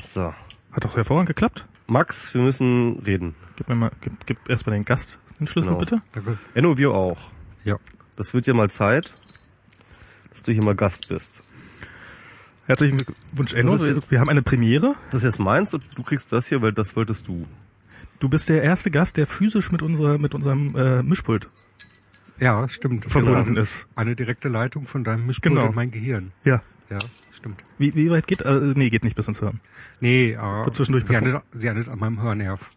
So. Hat doch hervorragend geklappt. Max, wir müssen reden. Gib mir mal, gib, gib erst mal den Gast den Schlüssel Genau. bitte. Danke. Enno, wir auch. Ja. Das wird ja mal Zeit, dass du hier mal Gast bist. Herzlichen Glückwunsch, Enno. Das ist Wir, jetzt- wir haben eine Premiere. Das ist jetzt meins und du kriegst das hier, weil das wolltest du. Du bist der erste Gast, der physisch mit unserer, mit unserem äh, Mischpult Ja, stimmt. verbunden Genau. ist. Eine direkte Leitung von deinem Mischpult Genau. in mein Gehirn. Ja. Ja, stimmt. Wie, wie weit geht? Äh, nee, geht nicht bis ins Hirn. Nee, äh, Wird zwischendurch sie, endet, sie endet an meinem Hörnerv.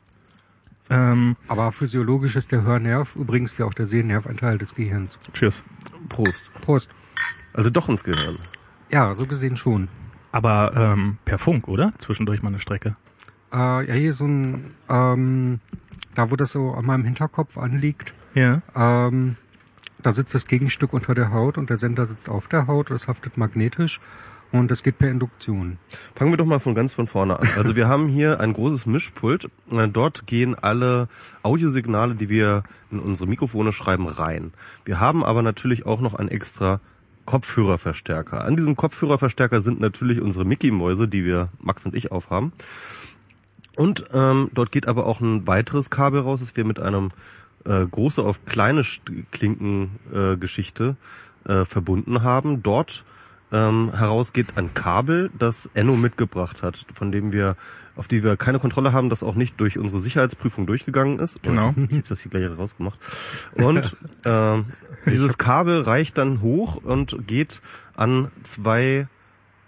Ähm, Aber physiologisch ist der Hörnerv übrigens wie auch der Sehnerv ein Teil des Gehirns. cheers. Prost. Prost. Also doch ins Gehirn. Ja, so gesehen schon. Aber ähm, per Funk, oder? Zwischendurch mal eine Strecke. Äh, ja, hier so ein, ähm, da wo das so an meinem Hinterkopf anliegt, Ja. ähm, da sitzt das Gegenstück unter der Haut und der Sender sitzt auf der Haut, das haftet magnetisch und das geht per Induktion. Fangen wir doch mal von ganz von vorne an. Also wir haben hier ein großes Mischpult. Äh, Dort gehen alle Audiosignale, die wir in unsere Mikrofone schreiben, rein. Wir haben aber natürlich auch noch ein extra Kopfhörerverstärker. An diesem Kopfhörerverstärker sind natürlich unsere Mickey-Mäuse, die wir, Max und ich, aufhaben. Und ähm, dort geht aber auch ein weiteres Kabel raus, das wir mit einem äh, große auf kleine St- Klinken äh, Geschichte äh, verbunden haben. Dort ähm, heraus geht ein Kabel, das Enno mitgebracht hat, von dem wir, auf die wir keine Kontrolle haben, das auch nicht durch unsere Sicherheitsprüfung durchgegangen ist. Genau. Ich habe das hier gleich rausgemacht. Und ähm, dieses Kabel reicht dann hoch und geht an zwei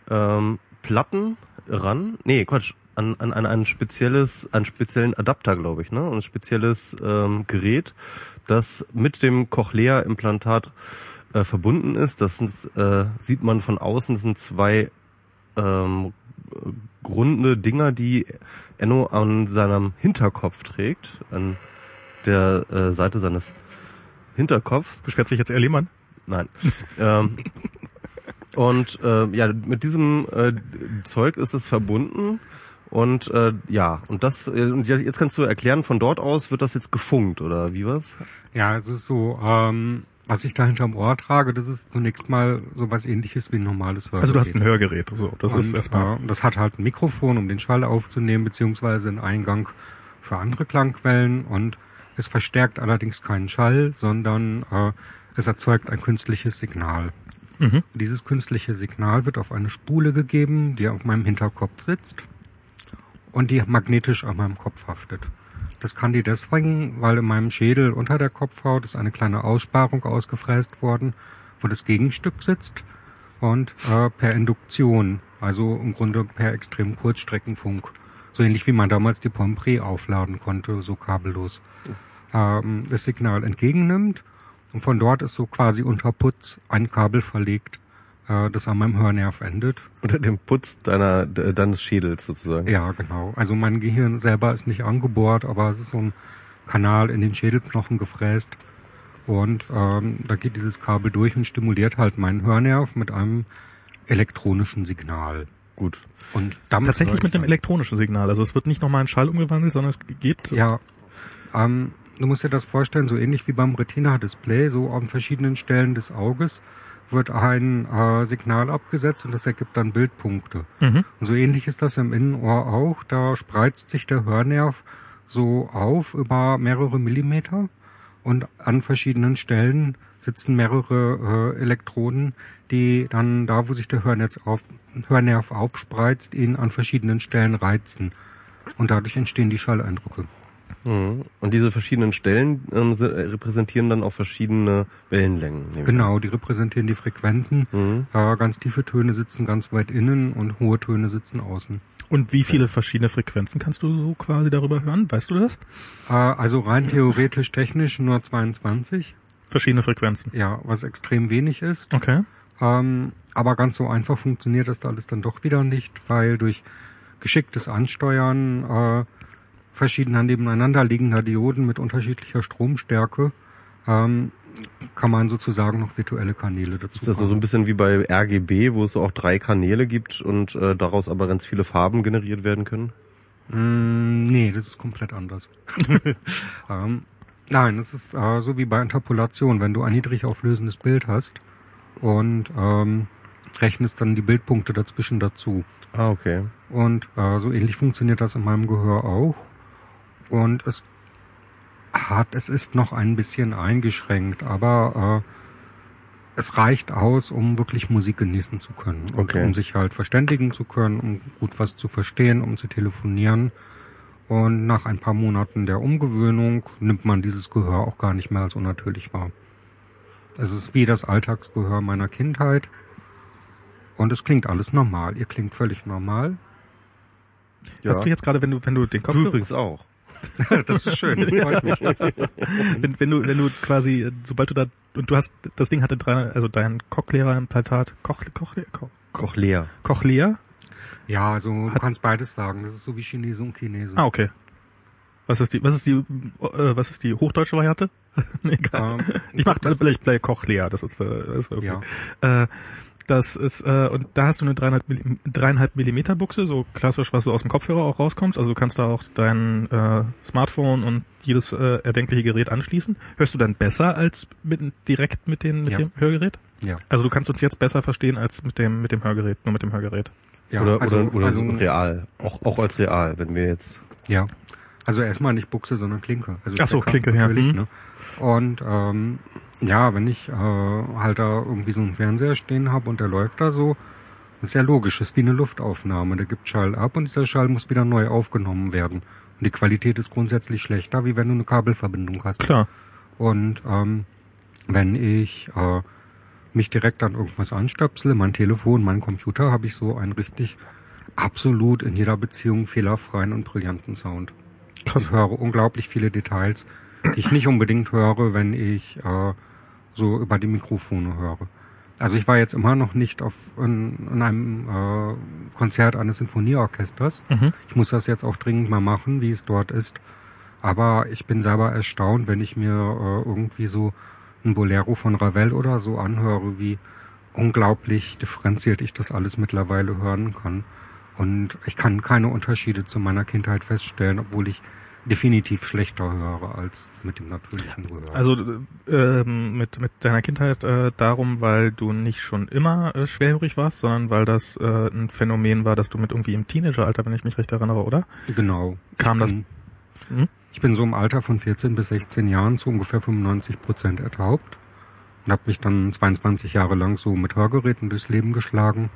ähm, Platten ran. Nee, Quatsch. An, an, an ein spezielles, einen speziellen Adapter, glaube ich, ne? Ein spezielles ähm, Gerät, das mit dem Cochlea-Implantat äh, verbunden ist. Das äh, sieht man von außen, das sind zwei ähm, runde Dinger, die Enno an seinem Hinterkopf trägt, an der äh, Seite seines Hinterkopfs. Beschwert sich jetzt Herr Lehmann? Nein. ähm, und äh, ja, mit diesem äh, Zeug ist es verbunden. Und äh, ja, und das, äh, und ja, jetzt kannst du erklären, von dort aus wird das jetzt gefunkt, oder wie war's? Ja, es ist so, ähm, was ich da hinterm Ohr trage, das ist zunächst mal so was ähnliches wie ein normales Hörgerät. Also du hast ein Hörgerät. So, das ist Und, erstmal. äh, das hat halt ein Mikrofon, um den Schall aufzunehmen, beziehungsweise einen Eingang für andere Klangquellen und es verstärkt allerdings keinen Schall, sondern äh, es erzeugt ein künstliches Signal. Mhm. Dieses künstliche Signal wird auf eine Spule gegeben, die auf meinem Hinterkopf sitzt und die magnetisch an meinem Kopf haftet. Das kann die deswegen, weil in meinem Schädel unter der Kopfhaut ist eine kleine Aussparung ausgefräst worden, wo das Gegenstück sitzt und äh, per Induktion, also im Grunde per extrem Kurzstreckenfunk, so ähnlich wie man damals die Pompré aufladen konnte, so kabellos, ähm, das Signal entgegennimmt und von dort ist so quasi unter Putz ein Kabel verlegt, äh, das an meinem Hörnerv endet. Unter dem Putz deiner, de, deines Schädels sozusagen. Ja, genau. Also mein Gehirn selber ist nicht angebohrt, aber es ist so ein Kanal in den Schädelknochen gefräst. Und ähm, da geht dieses Kabel durch und stimuliert halt meinen Hörnerv mit einem elektronischen Signal. Gut. Und damit Tatsächlich mit einem dann. elektronischen Signal. Also es wird nicht nochmal in Schall umgewandelt, sondern es geht. Ja. Ähm, du musst dir das vorstellen, so ähnlich wie beim Retina-Display, so an verschiedenen Stellen des Auges wird ein äh, Signal abgesetzt und das ergibt dann Bildpunkte. Mhm. Und so ähnlich ist das im Innenohr auch. Da spreizt sich der Hörnerv so auf über mehrere Millimeter und an verschiedenen Stellen sitzen mehrere äh, Elektroden, die dann da, wo sich der Hörnerv, auf, Hörnerv aufspreizt, ihn an verschiedenen Stellen reizen. Und dadurch entstehen die Schalleindrücke. Mhm. Und diese verschiedenen Stellen ähm, äh, repräsentieren dann auch verschiedene Wellenlängen. Genau, die repräsentieren die Frequenzen. Mhm. Äh, ganz tiefe Töne sitzen ganz weit innen und hohe Töne sitzen außen. Und wie viele verschiedene Frequenzen kannst du so quasi darüber hören? Weißt du das? Äh, also rein theoretisch technisch nur 22. Verschiedene Frequenzen. Ja, was extrem wenig ist. Okay. Ähm, aber ganz so einfach funktioniert das da alles dann doch wieder nicht, weil durch geschicktes Ansteuern äh, verschiedener nebeneinander liegender Dioden mit unterschiedlicher Stromstärke ähm, kann man sozusagen noch virtuelle Kanäle dazu Ist das so bauen. ein bisschen wie bei RGB, wo es so auch drei Kanäle gibt und äh, daraus aber ganz viele Farben generiert werden können? Mm, nee, das ist komplett anders. ähm, nein, es ist äh, so wie bei Interpolation, wenn du ein niedrig auflösendes Bild hast und ähm, rechnest dann die Bildpunkte dazwischen dazu. Ah, okay. Und äh, so ähnlich funktioniert das in meinem Gehör auch. Und es hat, es ist noch ein bisschen eingeschränkt, aber äh, es reicht aus, um wirklich Musik genießen zu können. Und Okay. um sich halt verständigen zu können, um gut was zu verstehen, um zu telefonieren. Und nach ein paar Monaten der Umgewöhnung nimmt man dieses Gehör auch gar nicht mehr als unnatürlich wahr. Es ist wie das Alltagsgehör meiner Kindheit. Und es klingt alles normal. Ihr klingt völlig normal. Ja. Hast du jetzt gerade, wenn du, wenn du den Du Kopfhörer, übrigens auch. Das ist schön, das freut mich. wenn, wenn du, wenn du quasi, sobald du da, und du hast, das Ding hatte drei, also dein Cochlehrer-Implantat, Koch, Koch, Koch, Koch leer. Cochlea? Ja, also du kannst beides sagen. Das ist so wie Chinese und Chinese. Ah, okay. Was ist die, was ist die, äh, was ist die hochdeutsche Variante? egal. Ähm, ich mach das- vielleicht bei Cochlea, das ist, äh, das ist okay. Ja. Äh, das ist, äh, und da hast du eine dreieinhalb, Milli- dreieinhalb Millimeter Buchse, so klassisch, was du aus dem Kopfhörer auch rauskommst. Also du kannst da auch dein äh, Smartphone und jedes äh, erdenkliche Gerät anschließen. Hörst du dann besser als mit, direkt mit, den, mit Ja. dem Hörgerät? Ja. Also du kannst uns jetzt besser verstehen als mit dem, mit dem Hörgerät, nur mit dem Hörgerät. Ja, oder also, oder, oder also, so real. Auch, auch als real, wenn wir jetzt. Ja. Also erstmal nicht Buchse, sondern Klinke. Also Ach so, Klinke, ja. natürlich, Mhm. ne? Und ähm, ja, wenn ich äh, halt da irgendwie so einen Fernseher stehen habe und der läuft da so, ist ja logisch, ist wie eine Luftaufnahme. Der gibt Schall ab und dieser Schall muss wieder neu aufgenommen werden. Und die Qualität ist grundsätzlich schlechter, wie wenn du eine Kabelverbindung hast. Klar. Und ähm, wenn ich äh, mich direkt an irgendwas anstöpsele, mein Telefon, mein Computer, habe ich so einen richtig absolut in jeder Beziehung fehlerfreien und brillanten Sound. Ich höre unglaublich viele Details, die ich nicht unbedingt höre, wenn ich äh, so über die Mikrofone höre. Also ich war jetzt immer noch nicht auf in, in einem äh, Konzert eines Sinfonieorchesters. Mhm. Ich muss das jetzt auch dringend mal machen, wie es dort ist. Aber ich bin selber erstaunt, wenn ich mir äh, irgendwie so ein Bolero von Ravel oder so anhöre, wie unglaublich differenziert ich das alles mittlerweile hören kann. Und ich kann keine Unterschiede zu meiner Kindheit feststellen, obwohl ich definitiv schlechter höre als mit dem natürlichen Gehör. Also äh, ähm, mit, mit deiner Kindheit äh, darum, weil du nicht schon immer äh, schwerhörig warst, sondern weil das äh, ein Phänomen war, dass du mit irgendwie im Teenageralter, wenn ich mich recht erinnere, oder? genau. Kam das- Hm? Ich bin so im Alter von 14 bis 16 Jahren zu ungefähr 95 Prozent ertaubt und habe mich dann 22 Jahre lang so mit Hörgeräten durchs Leben geschlagen.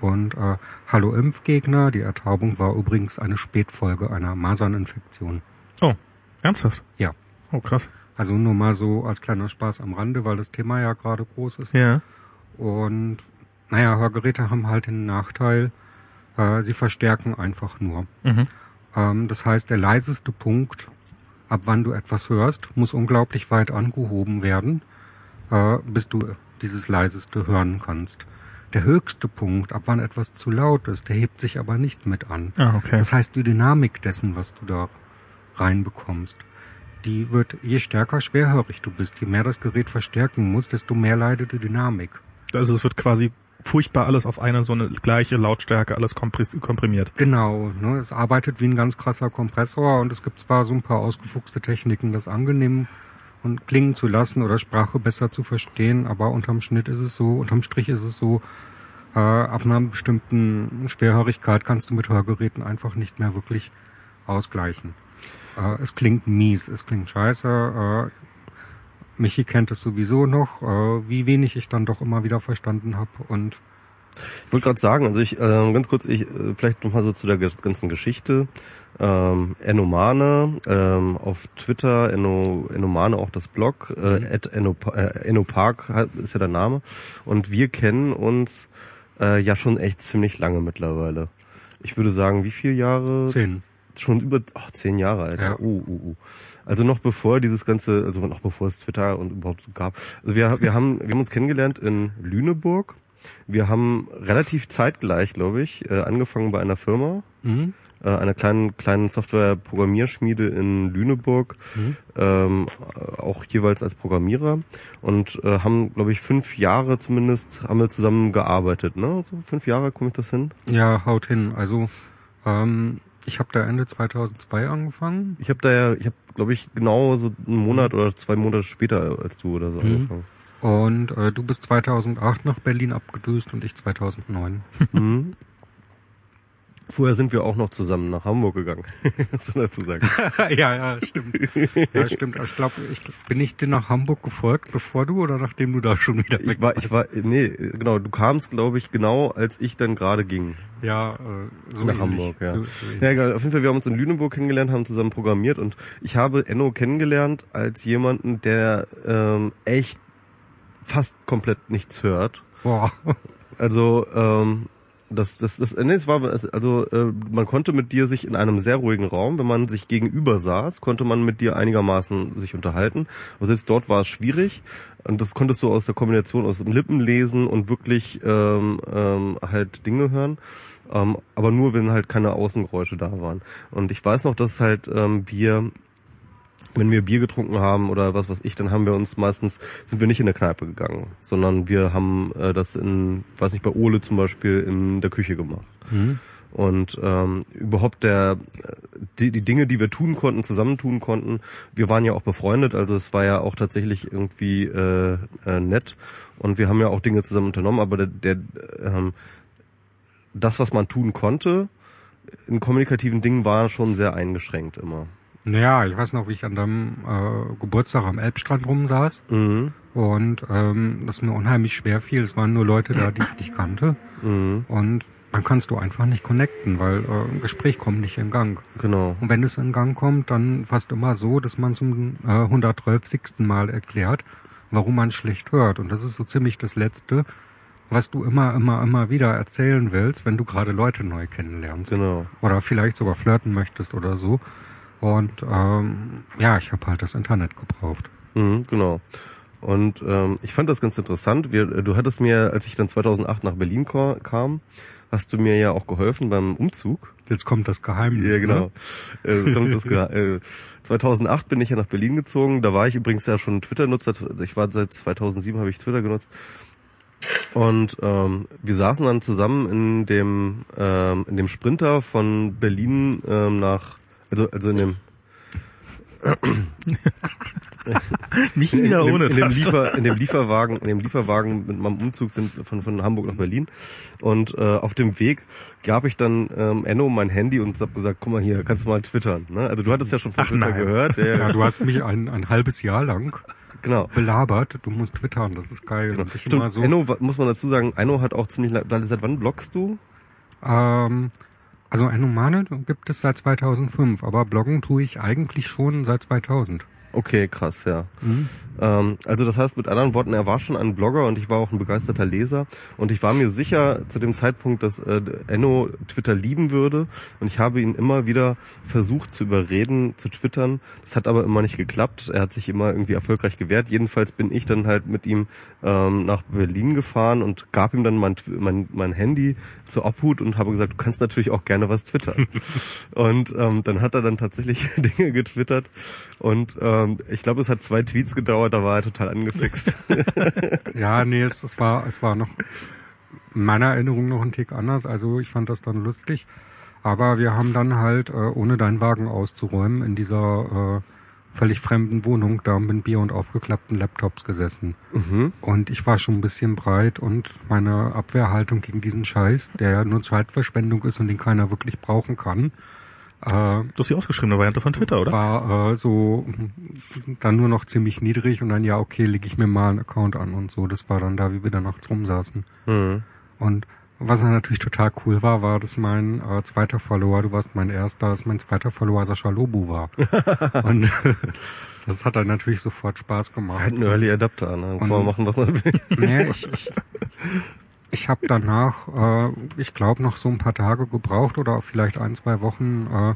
Und äh, Hallo Impfgegner, die Ertaubung war übrigens eine Spätfolge einer Maserninfektion. Oh, ernsthaft? Ja. Oh, krass. Also nur mal so als kleiner Spaß am Rande, weil das Thema ja gerade groß ist. Ja. Und naja, Hörgeräte haben halt den Nachteil, äh, sie verstärken einfach nur. Mhm. Ähm, das heißt, der leiseste Punkt, ab wann du etwas hörst, muss unglaublich weit angehoben werden, äh, bis du dieses leiseste hören kannst. Der höchste Punkt, ab wann etwas zu laut ist, der hebt sich aber nicht mit an. Ah, okay. Das heißt, die Dynamik dessen, was du da reinbekommst, die wird, je stärker schwerhörig du bist, je mehr das Gerät verstärken muss, desto mehr leidet die Dynamik. Also es wird quasi furchtbar alles auf eine so eine gleiche Lautstärke, alles komprimiert. Genau, ne, es arbeitet wie ein ganz krasser Kompressor und es gibt zwar so ein paar ausgefuchste Techniken, das angenehm und klingen zu lassen oder Sprache besser zu verstehen, aber unterm Schnitt ist es so, unterm Strich ist es so, äh, ab einer bestimmten Schwerhörigkeit kannst du mit Hörgeräten einfach nicht mehr wirklich ausgleichen. Äh, es klingt mies, es klingt scheiße, äh, Michi kennt es sowieso noch, äh, wie wenig ich dann doch immer wieder verstanden habe und Ich wollte gerade sagen, also ich äh, ganz kurz, ich äh, vielleicht nochmal so zu der ganzen Geschichte. Ähm, Enomane ähm, auf Twitter, Enno, Enomane auch das Blog, äh, at Enno, äh, Ennopark halt ist ja der Name. Und wir kennen uns äh, ja schon echt ziemlich lange mittlerweile. Ich würde sagen, wie viele Jahre? zehn. Schon über ach, zehn Jahre, Alter. Ja. Uh, uh, uh. Also noch bevor dieses ganze, also noch bevor es Twitter und überhaupt gab. Also wir, wir haben, wir haben uns kennengelernt in Lüneburg. Wir haben relativ zeitgleich, glaube ich, äh, angefangen bei einer Firma, Mhm. Äh, einer kleinen kleinen Software-Programmierschmiede in Lüneburg, ähm, äh, auch jeweils als Programmierer und äh, haben, glaube ich, fünf Jahre zumindest haben wir zusammen gearbeitet. Ne, so fünf Jahre komme ich das hin. Ja, haut hin. Also ähm, ich habe da Ende 2002 angefangen. Ich habe da ja, ich habe, glaube ich, genau so einen Monat oder zwei Monate später als du oder so Mhm. angefangen. Und äh, du bist 2008 nach Berlin abgedüst und ich 2009. Mhm. Vorher sind wir auch noch zusammen nach Hamburg gegangen, so dazu sagen. ja, ja, stimmt. Ja, stimmt. Ich glaube, ich bin ich dir nach Hamburg gefolgt, bevor du oder nachdem du da schon wieder Ich war, ich war, nee, genau, du kamst, glaube ich, genau, als ich dann gerade ging. Ja, äh, so nach ähnlich. Hamburg, ja. So, so ja, egal. Auf jeden Fall, wir haben uns in Lüneburg kennengelernt, haben zusammen programmiert und ich habe Enno kennengelernt als jemanden, der ähm, echt fast komplett nichts hört. Boah. Also ähm, das, das, das, nee, es war, also äh, man konnte mit dir sich in einem sehr ruhigen Raum, wenn man sich gegenüber saß, konnte man mit dir einigermaßen sich unterhalten. Aber selbst dort war es schwierig. Und das konntest du aus der Kombination aus dem Lippen lesen und wirklich ähm, ähm, halt Dinge hören. Ähm, aber nur, wenn halt keine Außengeräusche da waren. Und ich weiß noch, dass halt ähm, wir wenn wir Bier getrunken haben oder was weiß ich, dann haben wir uns meistens, sind wir nicht in der Kneipe gegangen, sondern wir haben äh, das in, weiß nicht, bei Ole zum Beispiel in der Küche gemacht. Und ähm, überhaupt der die, die Dinge, die wir tun konnten, zusammentun konnten, wir waren ja auch befreundet, also es war ja auch tatsächlich irgendwie äh, äh, nett und wir haben ja auch Dinge zusammen unternommen, aber der, der ähm, das, was man tun konnte, in kommunikativen Dingen war schon sehr eingeschränkt immer. Naja, ich weiß noch, wie ich an deinem äh, Geburtstag am Elbstrand rumsaß Mhm. und ähm, das mir unheimlich schwer fiel. Es waren nur Leute da, die ich nicht kannte Mhm. und dann kannst du einfach nicht connecten, weil äh, ein Gespräch kommt nicht in Gang. Genau. Und wenn es in Gang kommt, dann fast immer so, dass man zum äh, 112. Mal erklärt, warum man schlecht hört. Und das ist so ziemlich das Letzte, was du immer, immer, immer wieder erzählen willst, wenn du gerade Leute neu kennenlernst. Genau. Oder vielleicht sogar flirten möchtest oder so. Und ähm, ja, ich habe halt das Internet gebraucht. Mhm, genau. Und ähm, ich fand das ganz interessant. Wir, äh, du hattest mir, als ich dann 2008 nach Berlin kam, hast du mir ja auch geholfen beim Umzug. Jetzt kommt das Geheimnis. Ja, genau. Ne? Äh, kommt das ge- äh, 2008 bin ich ja nach Berlin gezogen. Da war ich übrigens ja schon Twitter-Nutzer. Ich war seit 2007 habe ich Twitter genutzt. Und ähm, wir saßen dann zusammen in dem ähm, in dem Sprinter von Berlin ähm, nach also also in dem Nicht in, wieder in, ohne in, dem das. Liefer, in dem Lieferwagen, in dem Lieferwagen mit meinem Umzug sind von, von Hamburg nach Berlin. Und äh, auf dem Weg gab ich dann ähm, Enno mein Handy und hab gesagt, guck mal hier, kannst du mal twittern. Ne? Also du hattest ja schon von Ach, Twitter nein. gehört. Ja, Ja, du hast mich ein, ein halbes Jahr lang genau. belabert. Du musst twittern, das ist geil. genau. Stimmt, immer so, Enno, muss man dazu sagen, Enno hat auch ziemlich, lang- weil seit wann bloggst du? ähm, also ein Humane gibt es seit 2005, aber bloggen tue ich eigentlich schon seit 2000. Okay, krass, ja. Ähm, also das heißt mit anderen Worten, er war schon ein Blogger und ich war auch ein begeisterter Leser und ich war mir sicher zu dem Zeitpunkt, dass äh, Enno Twitter lieben würde und ich habe ihn immer wieder versucht zu überreden zu twittern. Das hat aber immer nicht geklappt. Er hat sich immer irgendwie erfolgreich gewehrt. Jedenfalls bin ich dann halt mit ihm ähm, nach Berlin gefahren und gab ihm dann mein, mein, mein Handy zur Obhut und habe gesagt, du kannst natürlich auch gerne was twittern. und ähm, dann hat er dann tatsächlich Dinge getwittert und ähm, ich glaube, es hat zwei Tweets gedauert, da war er total angefixt. Ja, nee, es, es war, es war noch in meiner Erinnerung noch ein Tick anders. Also ich fand das dann lustig. Aber wir haben dann halt, äh, ohne deinen Wagen auszuräumen, in dieser äh, völlig fremden Wohnung da mit Bier und aufgeklappten Laptops gesessen. mhm. Und ich war schon ein bisschen breit und meine Abwehrhaltung gegen diesen Scheiß, der ja nur Zeitverschwendung ist und den keiner wirklich brauchen kann, äh, Du hast die ausgeschriebene Variante von Twitter, oder? war äh, so dann nur noch ziemlich niedrig und dann ja, okay, lege ich mir mal einen Account an und so. Das war dann da, wie wir da nachts rumsaßen. Mhm. Und was dann natürlich total cool war, war, dass mein äh, zweiter Follower, du warst mein erster, dass mein zweiter Follower Sascha Lobu war. und das hat dann natürlich sofort Spaß Ist gemacht. halt ein Early Adapter, ne? Kann man machen, was man will. Nee, ich, ich, ich habe danach, äh, ich glaube, noch so ein paar Tage gebraucht oder vielleicht ein, zwei Wochen äh,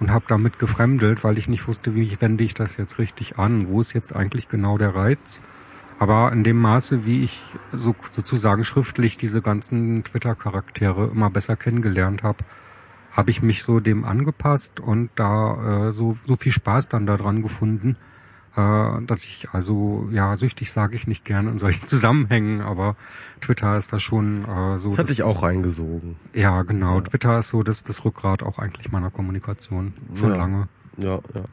und habe damit gefremdelt, weil ich nicht wusste, wie wende ich das jetzt richtig an, wo ist jetzt eigentlich genau der Reiz. Aber in dem Maße, wie ich so, sozusagen schriftlich diese ganzen Twitter-Charaktere immer besser kennengelernt habe, habe ich mich so dem angepasst und da äh, so, so viel Spaß dann daran gefunden, äh, dass ich also, ja, süchtig sage ich nicht gerne in solchen Zusammenhängen, aber Twitter ist da schon äh, so. Das hat dich auch reingesogen. Ja, genau. Twitter ist so das, das Rückgrat auch eigentlich meiner Kommunikation. Schon Ja. lange. Ja, ja.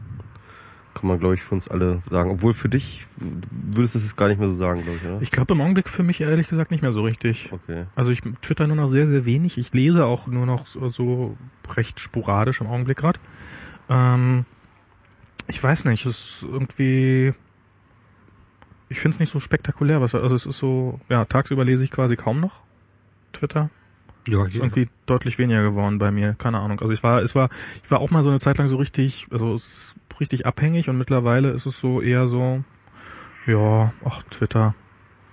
kann man, glaube ich, für uns alle sagen. Obwohl für dich würdest du es gar nicht mehr so sagen, glaube ich, oder? Ich glaube im Augenblick für mich ehrlich gesagt nicht mehr so richtig. Okay. Also ich twitter nur noch sehr, sehr wenig. Ich lese auch nur noch so, so recht sporadisch im Augenblick gerade. Ähm, ich weiß nicht, es ist irgendwie. Ich finde es nicht so spektakulär. Was, also es ist so, ja, tagsüber lese ich quasi kaum noch Twitter. Ja, Ist irgendwie deutlich weniger geworden bei mir, keine Ahnung. Also ich war, es war, ich war auch mal so eine Zeit lang so richtig, also es ist richtig abhängig und mittlerweile ist es so eher so, ja, ach, Twitter.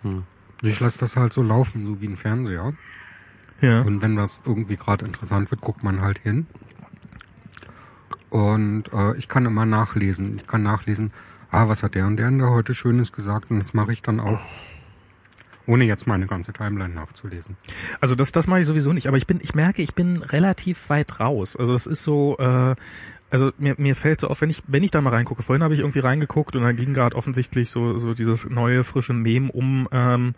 Hm. ich lasse das halt so laufen, so wie ein Fernseher. Ja. Und wenn das irgendwie gerade interessant wird, guckt man halt hin. Und äh, ich kann immer nachlesen. Ich kann nachlesen, ah, was hat der und der denn da heute Schönes gesagt? Und das mache ich dann auch, ohne jetzt meine ganze Timeline nachzulesen. Also das, das mache ich sowieso nicht, aber ich bin, ich merke, ich bin relativ weit raus. Also das ist so, äh, also mir, mir fällt so auf, wenn ich, wenn ich da mal reingucke, vorhin habe ich irgendwie reingeguckt und da ging gerade offensichtlich so, so dieses neue, frische Mem um ähm,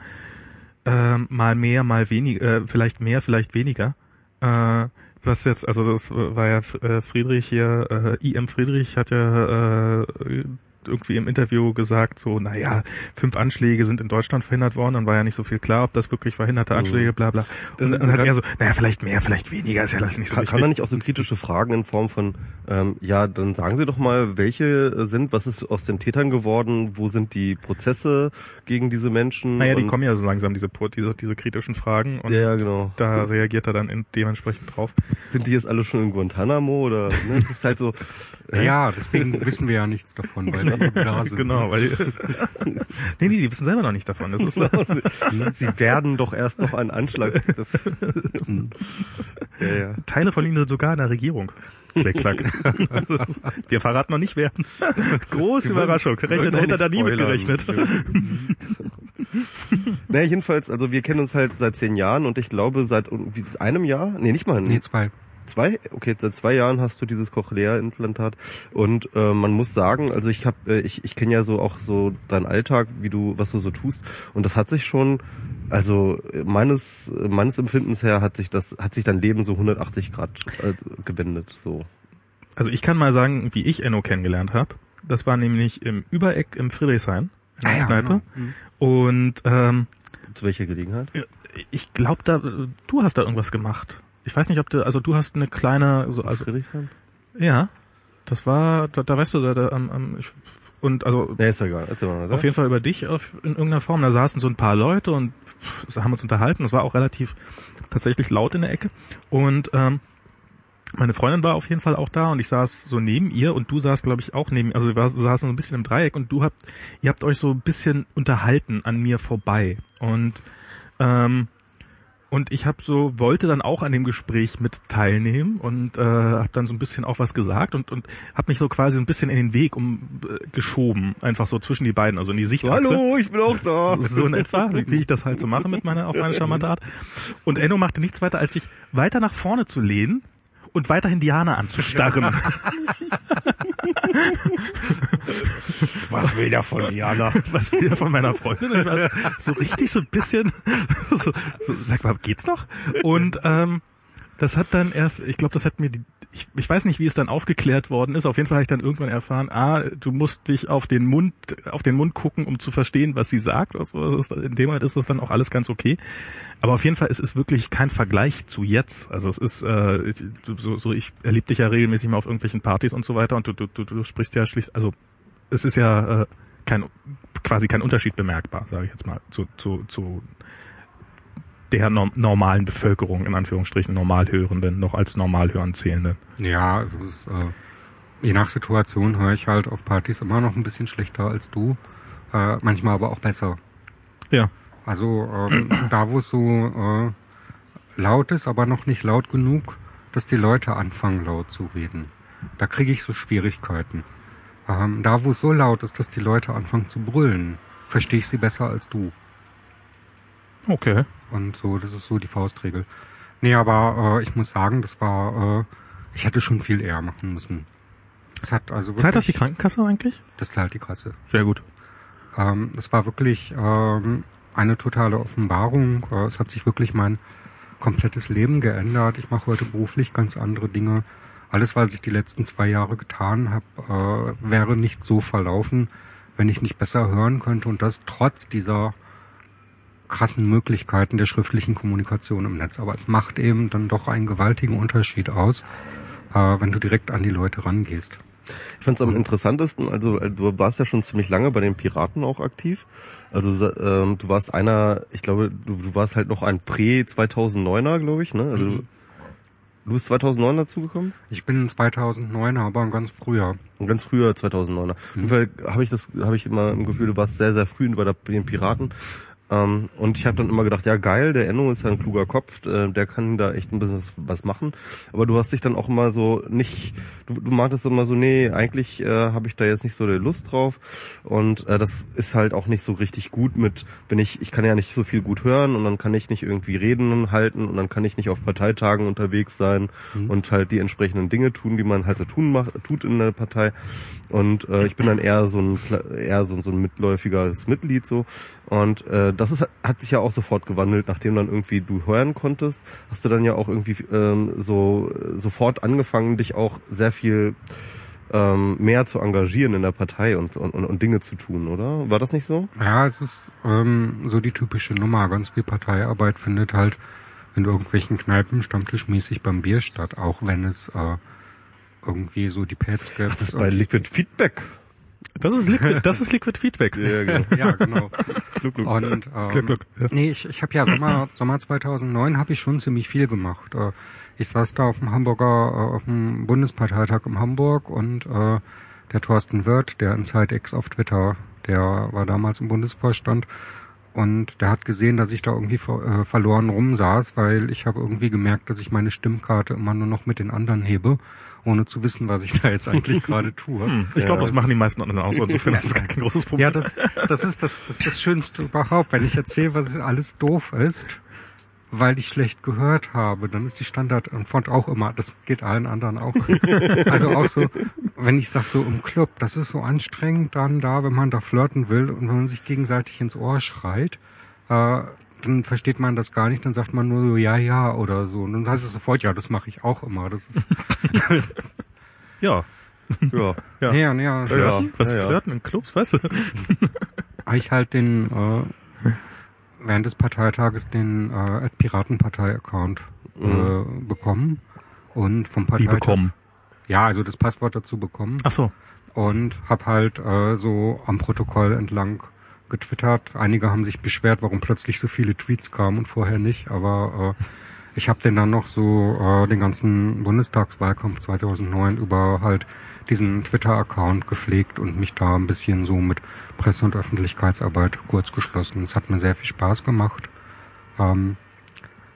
ähm, mal mehr, mal weniger, äh, vielleicht mehr, vielleicht weniger. Äh, was jetzt, also das war ja äh, Friedrich hier, äh, IM Friedrich hat ja äh, irgendwie im Interview gesagt, so, naja, fünf Anschläge sind in Deutschland verhindert worden, dann war ja nicht so viel klar, ob das wirklich verhinderte Anschläge, bla bla. Und dann hat er so, naja, vielleicht mehr, vielleicht weniger, ist ja alles nicht so Kann, kann man wichtig. nicht auch so kritische Fragen in Form von, ähm, ja, dann sagen Sie doch mal, welche sind, was ist aus den Tätern geworden, wo sind die Prozesse gegen diese Menschen? Naja, die kommen ja so langsam, diese, diese, diese kritischen Fragen und Ja, genau. da reagiert er dann in, dementsprechend drauf. Sind die jetzt alle schon in Guantanamo oder? Ne, es ist halt so. äh, Ja, deswegen wissen wir ja nichts davon, weil da sind. Genau, weil nee, nee, die wissen selber noch nicht davon. Das ist so. sie, sie werden doch erst noch einen Anschlag. Das, ja, ja. Teile von ihnen sind sogar in der Regierung. Klick, klack. Ist- Wir verraten noch nicht wer. Große Überraschung. Rechnet, hätte auch da nie nicht mit spoilern. gerechnet. Naja, jedenfalls, also wir kennen uns halt seit zehn Jahren und ich glaube seit einem Jahr, nee, nicht mal, Nee, zwei. Zwei, okay, seit zwei Jahren hast du dieses Cochlea-Implantat und äh, man muss sagen, also ich habe, äh, ich, ich kenne ja so auch so deinen Alltag, wie du, was du so tust und das hat sich schon, also äh, meines meines Empfindens her hat sich das, hat sich dein Leben so 180 Grad äh, gewendet, so. Also ich kann mal sagen, wie ich Enno kennengelernt habe. Das war nämlich im Übereck im Friedrichshain, in der Ah ja, Kneipe. genau. Und ähm, Zu welcher Gelegenheit? ich glaube, da du hast da irgendwas gemacht. Ich weiß nicht, ob du, also du hast eine kleine, so, also Friedrichshain? ja, das war, da, da weißt du, da, da am, am ich, und also Nee, ist egal, erzähl mal, oder? Auf jeden Fall über dich auf, in irgendeiner Form. Da saßen so ein paar Leute und pff, haben uns unterhalten. Es war auch relativ tatsächlich laut in der Ecke. Und ähm, meine Freundin war auf jeden Fall auch da und ich saß so neben ihr und du saßt, glaube ich, auch neben Also wir saßen so ein bisschen im Dreieck und du habt, ihr habt euch so ein bisschen unterhalten an mir vorbei. Und ähm, und ich habe so wollte dann auch an dem Gespräch mit teilnehmen und äh, habe dann so ein bisschen auch was gesagt und und habe mich so quasi ein bisschen in den Weg um äh, geschoben, einfach so zwischen die beiden, also in die Sichtachse. Hallo, ich bin auch da. So, so in etwa, wie ich das halt so mache mit meiner auf meine charmante Art. Und Enno machte nichts weiter, als sich weiter nach vorne zu lehnen und weiterhin Diana anzustarren. Was will der von Diana? Was wieder von meiner Freundin. So richtig so ein bisschen, so, so, sag mal, geht's noch? Und ähm, das hat dann erst, ich glaube, das hat mir die, ich, ich weiß nicht, wie es dann aufgeklärt worden ist. Auf jeden Fall habe ich dann irgendwann erfahren, ah, du musst dich auf den Mund, auf den Mund gucken, um zu verstehen, was sie sagt. Also das ist, in dem Moment ist das dann auch alles ganz okay. Aber auf jeden Fall, es ist wirklich kein Vergleich zu jetzt. Also es ist, äh, so, so ich erlebe dich ja regelmäßig mal auf irgendwelchen Partys und so weiter und du, du, du, du sprichst ja schließlich, also es ist ja äh, kein quasi kein Unterschied bemerkbar, sage ich jetzt mal, zu, zu, zu der norm normalen Bevölkerung, in Anführungsstrichen Normalhörenden, noch als Normalhören zählenden. Ja, also es, äh, je nach Situation höre ich halt auf Partys immer noch ein bisschen schlechter als du, äh, manchmal aber auch besser. Ja. Also ähm, da, wo es so äh, laut ist, aber noch nicht laut genug, dass die Leute anfangen laut zu reden. Da kriege ich so Schwierigkeiten. Ähm, da, wo es so laut ist, dass die Leute anfangen zu brüllen, verstehe ich sie besser als du. Okay. Und so, das ist so die Faustregel. Nee, aber äh, ich muss sagen, das war, äh, ich hätte schon viel eher machen müssen. Es hat also wirklich, Zahlt das die Krankenkasse eigentlich? das zahlt die Kasse. Sehr gut. Ähm, es war wirklich ähm, eine totale Offenbarung. Äh, es hat sich wirklich mein komplettes Leben geändert. Ich mache heute beruflich ganz andere Dinge. alles, was ich die letzten zwei Jahre getan habe, äh, wäre nicht so verlaufen, wenn ich nicht besser hören könnte und das trotz dieser krassen Möglichkeiten der schriftlichen Kommunikation im Netz. Aber es macht eben dann doch einen gewaltigen Unterschied aus, äh, wenn du direkt an die Leute rangehst. Ich fand es am interessantesten, also äh, du warst ja schon ziemlich lange bei den Piraten auch aktiv. Also ähm, du warst einer, ich glaube, du, du warst halt noch ein Prä-2009er, glaube ich, ne? Also Mhm. du bist 2009 dazugekommen? Ich bin 2009, aber ganz früher. Und ganz früher 2009er. Auf jeden Fall habe ich das, habe ich immer im Gefühl, du warst sehr, sehr früh bei den Piraten. Ähm, und ich habe dann immer gedacht, ja geil, der Enno ist ja ein kluger Kopf, äh, der kann da echt ein bisschen was, machen. Aber du hast dich dann auch immer so nicht, du, du meintest immer so, nee, eigentlich äh, habe ich da jetzt nicht so die Lust drauf. Und äh, das ist halt auch nicht so richtig gut mit, wenn ich, ich kann ja nicht so viel gut hören und dann kann ich nicht irgendwie reden halten und dann kann ich nicht auf Parteitagen unterwegs sein und halt die entsprechenden Dinge tun, die man halt so tun macht, tut in der Partei. Und äh, ich bin dann eher so ein eher so, so ein mitläufiges Mitglied so. Und äh, das ist, hat sich ja auch sofort gewandelt, nachdem dann irgendwie du hören konntest, hast du dann ja auch irgendwie ähm, so äh, sofort angefangen, dich auch sehr viel ähm, mehr zu engagieren in der Partei und, und, und, und Dinge zu tun, oder? War das nicht so? Ja, es ist ähm, so die typische Nummer. Ganz viel Parteiarbeit findet halt in irgendwelchen Kneipen stammtischmäßig beim Bier statt, auch wenn es äh, irgendwie so die Pads gibt. Das ist bei Liquid Feedback. Das ist Liquid, das ist Liquid Feedback. Ja, genau. ja, genau. Glück, Glück. Und ähm, Glück, Glück, ja. nee, ich, ich habe ja Sommer, Sommer 2009 habe ich schon ziemlich viel gemacht. Äh, ich saß da auf dem Hamburger, äh, auf dem Bundesparteitag in Hamburg und äh, der Thorsten Wirth, der in ZeitX auf Twitter, der war damals im Bundesvorstand und der hat gesehen, dass ich da irgendwie ver äh, verloren rumsaß, weil ich habe irgendwie gemerkt, dass ich meine Stimmkarte immer nur noch mit den anderen hebe, ohne zu wissen, was ich da jetzt eigentlich gerade tue. Ich glaube, das machen die meisten anderen auch so. Insofern ist das gar kein großes Problem. ja, das, das ist das, das ist das Schönste überhaupt, wenn ich erzähle, was alles doof ist, weil ich schlecht gehört habe, dann ist die Standardantwort auch immer, das geht allen anderen auch. Also auch so, wenn ich sag so im Club, das ist so anstrengend dann da, wenn man da flirten will und wenn man sich gegenseitig ins Ohr schreit, äh, dann versteht man das gar nicht, dann sagt man nur so ja, ja oder so. Und dann heißt es sofort, ja, das mache ich auch immer. Das ist ja. ja. Ja. ja, ja, Ja. Was ja, flirten in Clubs, weißt du? ich halt den äh, während des Parteitages den äh, Piratenpartei-Account äh, bekommen und vom Die Parteitag bekommen. ja also das Passwort dazu bekommen Ach so. und hab halt äh, so am Protokoll entlang getwittert. Einige haben sich beschwert, warum plötzlich so viele Tweets kamen und vorher nicht, aber äh, ich habe den dann noch so äh, den ganzen Bundestagswahlkampf 2009 über halt diesen Twitter-Account gepflegt und mich da ein bisschen so mit Presse- und Öffentlichkeitsarbeit kurz geschlossen. Es hat mir sehr viel Spaß gemacht. Ähm,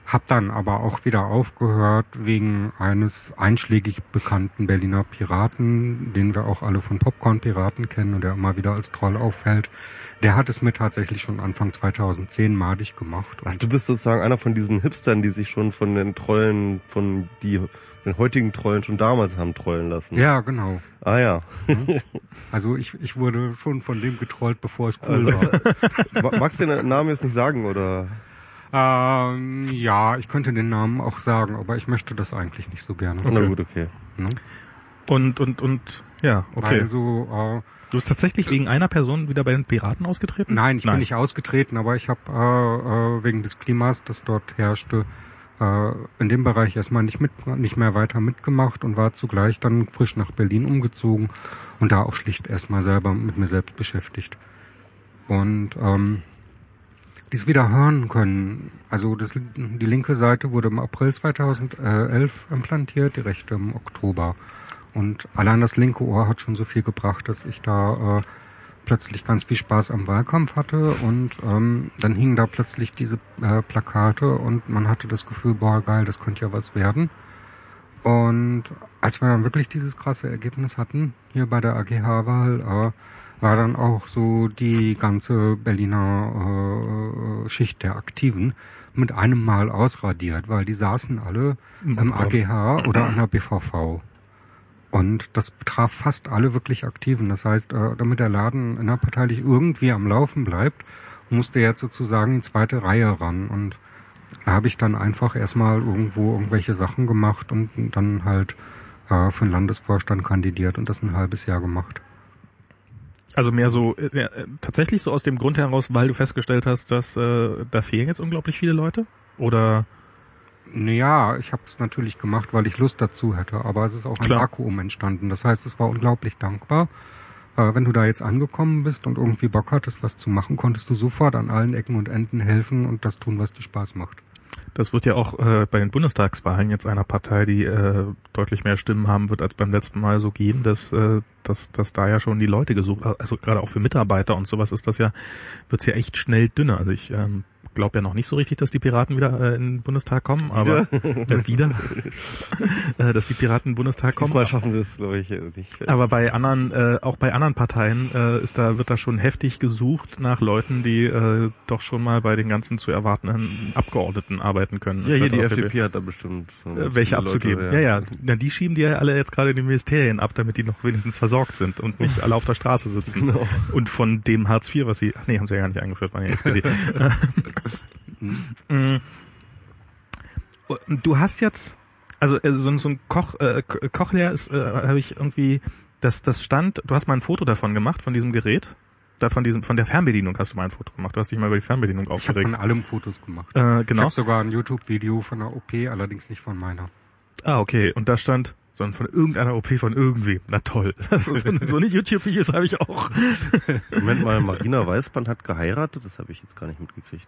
hab dann aber auch wieder aufgehört wegen eines einschlägig bekannten Berliner Piraten, den wir auch alle von Popcorn-Piraten kennen und der immer wieder als Troll auffällt. Der hat es mir tatsächlich schon Anfang 2010 madig gemacht. Ach, du bist sozusagen einer von diesen Hipstern, die sich schon von den Trollen, von die den heutigen Trollen schon damals haben trollen lassen. Ja, genau. Ah ja. Also ich, ich wurde schon von dem getrollt, bevor es cool Also, war. Ma- magst du den Namen jetzt nicht sagen oder? Ähm, ja, ich könnte den Namen auch sagen, aber ich möchte das eigentlich nicht so gerne. Na gut, okay. Und, und, und, ja, okay. Weil so, äh, Du bist tatsächlich wegen einer Person wieder bei den Piraten ausgetreten? Nein, ich bin nicht ausgetreten, aber ich habe äh, äh, wegen des Klimas, das dort herrschte, äh, in dem Bereich erstmal nicht mit, nicht mehr weiter mitgemacht und war zugleich dann frisch nach Berlin umgezogen und da auch schlicht erstmal selber mit mir selbst beschäftigt. Und ähm, dies wieder hören können. Also das, die linke Seite wurde im April 2011 implantiert, die rechte im Oktober. Und allein das linke Ohr hat schon so viel gebracht, dass ich da äh, plötzlich ganz viel Spaß am Wahlkampf hatte und ähm, dann hingen da plötzlich diese äh, Plakate und man hatte das Gefühl, boah geil, das könnte ja was werden. Und als wir dann wirklich dieses krasse Ergebnis hatten, hier bei der AGH-Wahl, äh, war dann auch so die ganze Berliner äh, Schicht der Aktiven mit einem Mal ausradiert, weil die saßen alle im AGH oder an der BVV. Und das betraf fast alle wirklich Aktiven. Das heißt, äh, damit der Laden innerparteilich irgendwie am Laufen bleibt, musste jetzt sozusagen die zweite Reihe ran. Und da habe ich dann einfach erstmal irgendwo irgendwelche Sachen gemacht und dann halt äh, für den Landesvorstand kandidiert und das ein halbes Jahr gemacht. Also mehr so äh, äh, tatsächlich so aus dem Grund heraus, weil du festgestellt hast, dass äh, da fehlen jetzt unglaublich viele Leute? Oder Ja, ich habe es natürlich gemacht, weil ich Lust dazu hätte, aber es ist auch ein Klar. Vakuum entstanden. Das heißt, es war unglaublich dankbar. Äh, wenn du da jetzt angekommen bist und irgendwie Bock hattest, was zu machen, konntest du sofort an allen Ecken und Enden helfen und das tun, was dir Spaß macht. das wird ja auch äh, bei den Bundestagswahlen jetzt einer Partei, die äh, deutlich mehr Stimmen haben wird als beim letzten Mal so gehen, dass, äh, dass, dass da ja schon die Leute gesucht, also gerade auch für Mitarbeiter und sowas ist das ja, wird's ja echt schnell dünner. Also ich ähm, glaube ja noch nicht so richtig, dass die Piraten wieder äh, in den Bundestag kommen, aber äh, wieder, äh, dass die Piraten in den Bundestag kommen. Diesmal schaffen wir es, glaube ich, nicht. Aber bei anderen, äh, auch bei anderen Parteien äh, ist da wird da schon heftig gesucht nach Leuten, die äh, doch schon mal bei den ganzen zu erwartenden Abgeordneten arbeiten können. Ja, hier die. FDP hat da bestimmt Äh, welche Leute, abzugeben. ja, ja. Na, die schieben die ja alle jetzt gerade in die Ministerien ab, damit die noch wenigstens versorgt sind und nicht alle auf der Straße sitzen. Genau. Und von dem Hartz IV, was sie, ach nee, haben sie ja gar nicht eingeführt, waren ja SPD. Mm. du hast jetzt, also äh, so, ein- so ein Koch, äh, Ko- Kochlehr ist, äh, habe ich irgendwie, das, das stand, du hast mal ein Foto davon gemacht, von diesem Gerät. Da von diesem, von der Fernbedienung hast du mal ein Foto gemacht. Du hast dich mal über die Fernbedienung Ich habe aufgeregt. von allem Fotos gemacht. Äh, Ich genau. habe sogar ein YouTube-Video von der OP, allerdings nicht von meiner. Ah, okay. Und da stand, sondern von irgendeiner OP von irgendwem. Na toll. Das ist, so eine YouTube-Videos habe ich auch. Moment mal, Marina Weißband hat geheiratet, das habe ich jetzt gar nicht mitgekriegt.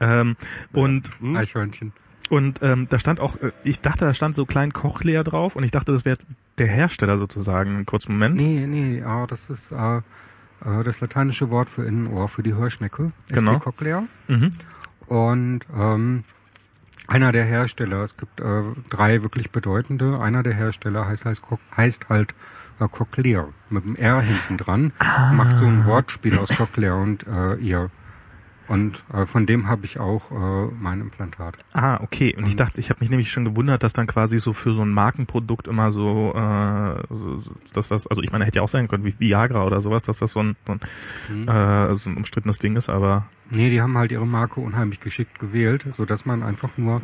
Ähm, und Hm? Eichhörnchen. und ähm, da stand auch, äh, ich dachte, da stand so klein Kochleer drauf und ich dachte, das wäre der Hersteller sozusagen. Einen kurzen Moment. Nee, nee, ah, das ist äh, das lateinische Wort für Innenohr, für die Heuschnecke. Ist Genau. die Cochlea. Mhm. Und ähm, einer der Hersteller, es gibt äh, drei wirklich bedeutende, einer der Hersteller heißt, heißt, heißt halt äh, Cochlear, mit dem R hinten dran, macht so ein Wortspiel aus Cochlear und äh, ihr. Und äh, von dem habe ich auch äh, mein Implantat. Ah, okay. Und ich dachte, ich habe mich nämlich schon gewundert, dass dann quasi so für so ein Markenprodukt immer so, äh, so, dass das, also ich meine, hätte ja auch sein können, wie Viagra oder sowas, dass das so ein, so ein, äh, so ein umstrittenes Ding ist, aber Nee, die haben halt ihre Marke unheimlich geschickt gewählt, so dass man einfach nur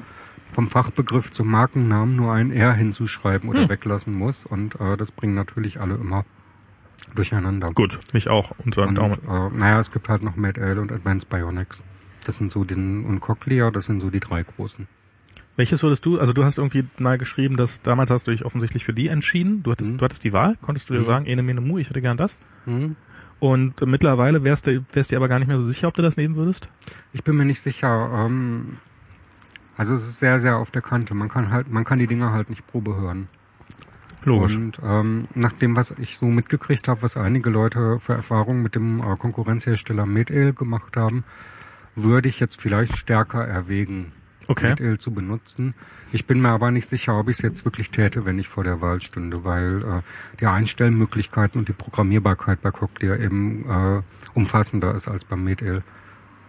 vom Fachbegriff zum Markennamen nur ein R hinzuschreiben oder weglassen muss. Und äh, das bringen natürlich alle immer durcheinander. gut, mich auch unter Und, Daumen. äh, naja, es gibt halt noch MedL und Advanced Bionics. Das sind so den und Cochlear, das sind so die drei großen. Welches würdest du, also du hast irgendwie mal geschrieben, dass damals hast du dich offensichtlich für die entschieden. Du hattest, Mhm. du hattest die Wahl, konntest du dir Mhm. sagen, ene mene mu, ich hätte gern das. Hm? Und äh, mittlerweile wärst du, wärst dir aber gar nicht mehr so sicher, ob du das nehmen würdest. Ich bin mir nicht sicher. Ähm, also es ist sehr, sehr auf der Kante. Man kann halt, man kann die Dinger halt nicht Probe hören. Und ähm, nach dem, was ich so mitgekriegt habe, was einige Leute für Erfahrungen mit dem äh, Konkurrenzhersteller Medail gemacht haben, würde ich jetzt vielleicht stärker erwägen, Okay. Medail zu benutzen. Ich bin mir aber nicht sicher, ob ich es jetzt wirklich täte, wenn ich vor der Wahl stünde, weil äh, die Einstellmöglichkeiten und die Programmierbarkeit bei Cochlear eben äh, umfassender ist als beim Medail.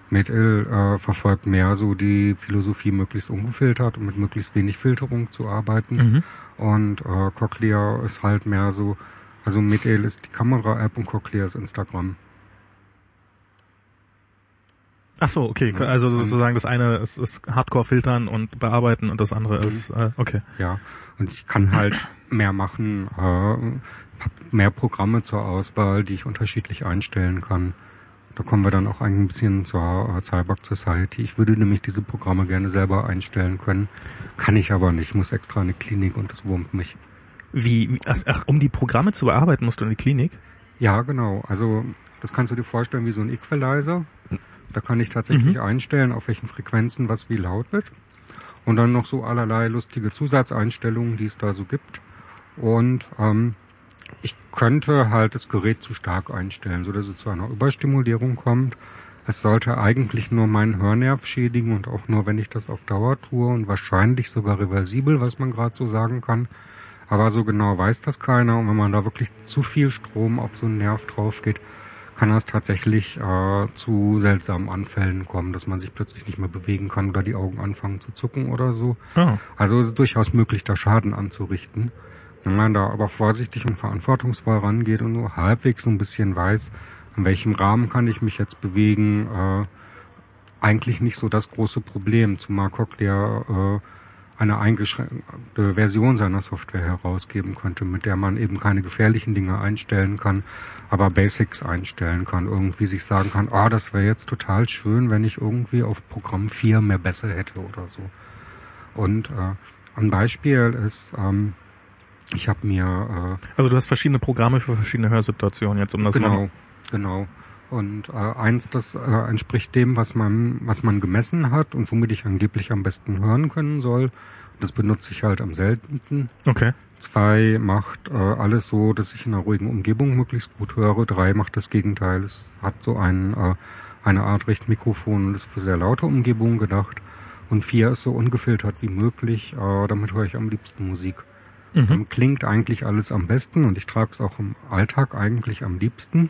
Medail äh, verfolgt mehr so die Philosophie, möglichst ungefiltert und mit möglichst wenig Filterung zu arbeiten. Mhm. Und äh, Cochlear ist halt mehr so, also Medail ist die Kamera-App und Cochlear ist Instagram. Ach so, okay. Also sozusagen das eine ist, ist Hardcore filtern und bearbeiten und das andere Mhm. ist, äh, okay. Ja, und ich kann halt mehr machen, äh, mehr Programme zur Auswahl, die ich unterschiedlich einstellen kann. Da kommen wir dann auch ein bisschen zur Cyborg Society. Ich würde nämlich diese Programme gerne selber einstellen können. Kann ich aber nicht. Ich muss extra in die Klinik und das wurmt mich. Wie, ach, um die Programme zu bearbeiten, musst du in die Klinik? Ja, genau. Also das kannst du dir vorstellen wie so ein Equalizer. Da kann ich tatsächlich einstellen, auf welchen Frequenzen was wie laut wird. Und dann noch so allerlei lustige Zusatzeinstellungen, die es da so gibt. Und ähm, ich könnte halt das Gerät zu stark einstellen, so dass es zu einer Überstimulierung kommt. Es sollte eigentlich nur meinen Hörnerv schädigen und auch nur, wenn ich das auf Dauer tue und wahrscheinlich sogar reversibel, was man gerade so sagen kann. Aber so genau weiß das keiner. Und wenn man da wirklich zu viel Strom auf so einen Nerv drauf geht, kann das tatsächlich äh, zu seltsamen Anfällen kommen, dass man sich plötzlich nicht mehr bewegen kann oder die Augen anfangen zu zucken oder so. Ah, Also es ist durchaus möglich, da Schaden anzurichten. Wenn man da aber vorsichtig und verantwortungsvoll rangeht und nur halbwegs so ein bisschen weiß, in welchem Rahmen kann ich mich jetzt bewegen, äh, eigentlich nicht so das große Problem, zumal Cochlear äh, eine eingeschränkte Version seiner Software herausgeben könnte, mit der man eben keine gefährlichen Dinge einstellen kann, aber Basics einstellen kann, irgendwie sich sagen kann, ah, oh, das wäre jetzt total schön, wenn ich irgendwie auf Programm 4 mehr besser hätte oder so. Und äh, ein Beispiel ist, ähm, ich habe mir... Äh, also du hast verschiedene Programme für verschiedene Hörsituationen jetzt, um das Genau, mal genau. Und äh, eins, das äh, entspricht dem, was man, was man gemessen hat und womit ich angeblich am besten hören können soll. Das benutze ich halt am seltensten. Okay. Zwei macht äh, alles so, dass ich in einer ruhigen Umgebung möglichst gut höre. Drei macht das Gegenteil. Es hat so ein, äh, eine Art Richtmikrofon und ist für sehr laute Umgebungen gedacht. Und vier ist so ungefiltert wie möglich. Äh, damit höre ich am liebsten Musik. Mhm. Klingt eigentlich alles am besten und ich trage es auch im Alltag eigentlich am liebsten.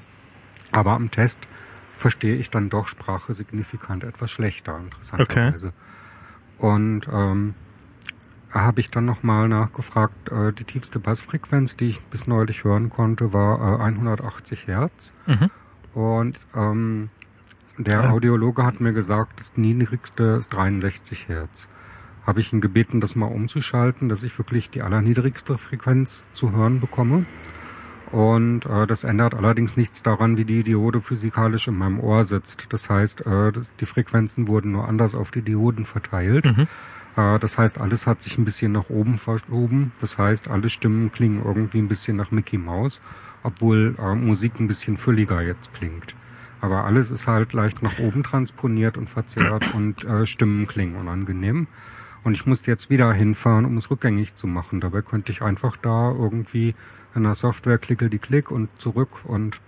Aber am Test verstehe ich dann doch Sprache signifikant etwas schlechter, interessanterweise. Okay. Und ähm, habe ich dann nochmal nachgefragt, äh, die tiefste Bassfrequenz, die ich bis neulich hören konnte, war äh, 180 Hertz. Mhm. Und ähm, der ja. Audiologe hat mir gesagt, das niedrigste ist 63 Hertz. Habe ich ihn gebeten, das mal umzuschalten, dass ich wirklich die allerniedrigste Frequenz zu hören bekomme. Und äh, das ändert allerdings nichts daran, wie die Diode physikalisch in meinem Ohr sitzt. Das heißt, äh, das, die Frequenzen wurden nur anders auf die Dioden verteilt. Mhm. Äh, das heißt, alles hat sich ein bisschen nach oben verschoben. Das heißt, alle Stimmen klingen irgendwie ein bisschen nach Mickey Mouse, obwohl äh, Musik ein bisschen fülliger jetzt klingt. Aber alles ist halt leicht nach oben transponiert und verzerrt und äh, Stimmen klingen unangenehm. Und ich muss jetzt wieder hinfahren, um es rückgängig zu machen. Dabei könnte ich einfach da irgendwie in der Software klickel die Klick und zurück und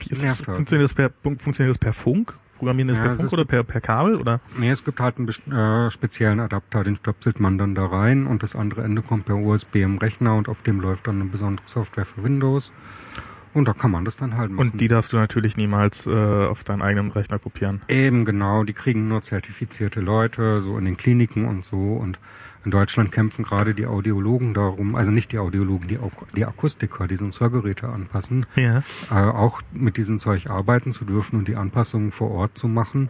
ist, nervt halt. Funktioniert das per, funktioniert das per Funk? Programmieren das ja, per Funk oder per, per Kabel oder? Nee, es gibt halt einen äh, speziellen Adapter, den stöpselt man dann da rein und das andere Ende kommt per USB im Rechner und auf dem läuft dann eine besondere Software für Windows. Und da kann man das dann halt machen. Und die darfst du natürlich niemals äh, auf deinen eigenen Rechner kopieren. Eben genau, die kriegen nur zertifizierte Leute, so in den Kliniken und so und in Deutschland kämpfen gerade die Audiologen darum, also nicht die Audiologen, die, die Akustiker, die so Hörgeräte anpassen, ja. äh, auch mit diesem Zeug arbeiten zu dürfen und die Anpassungen vor Ort zu machen.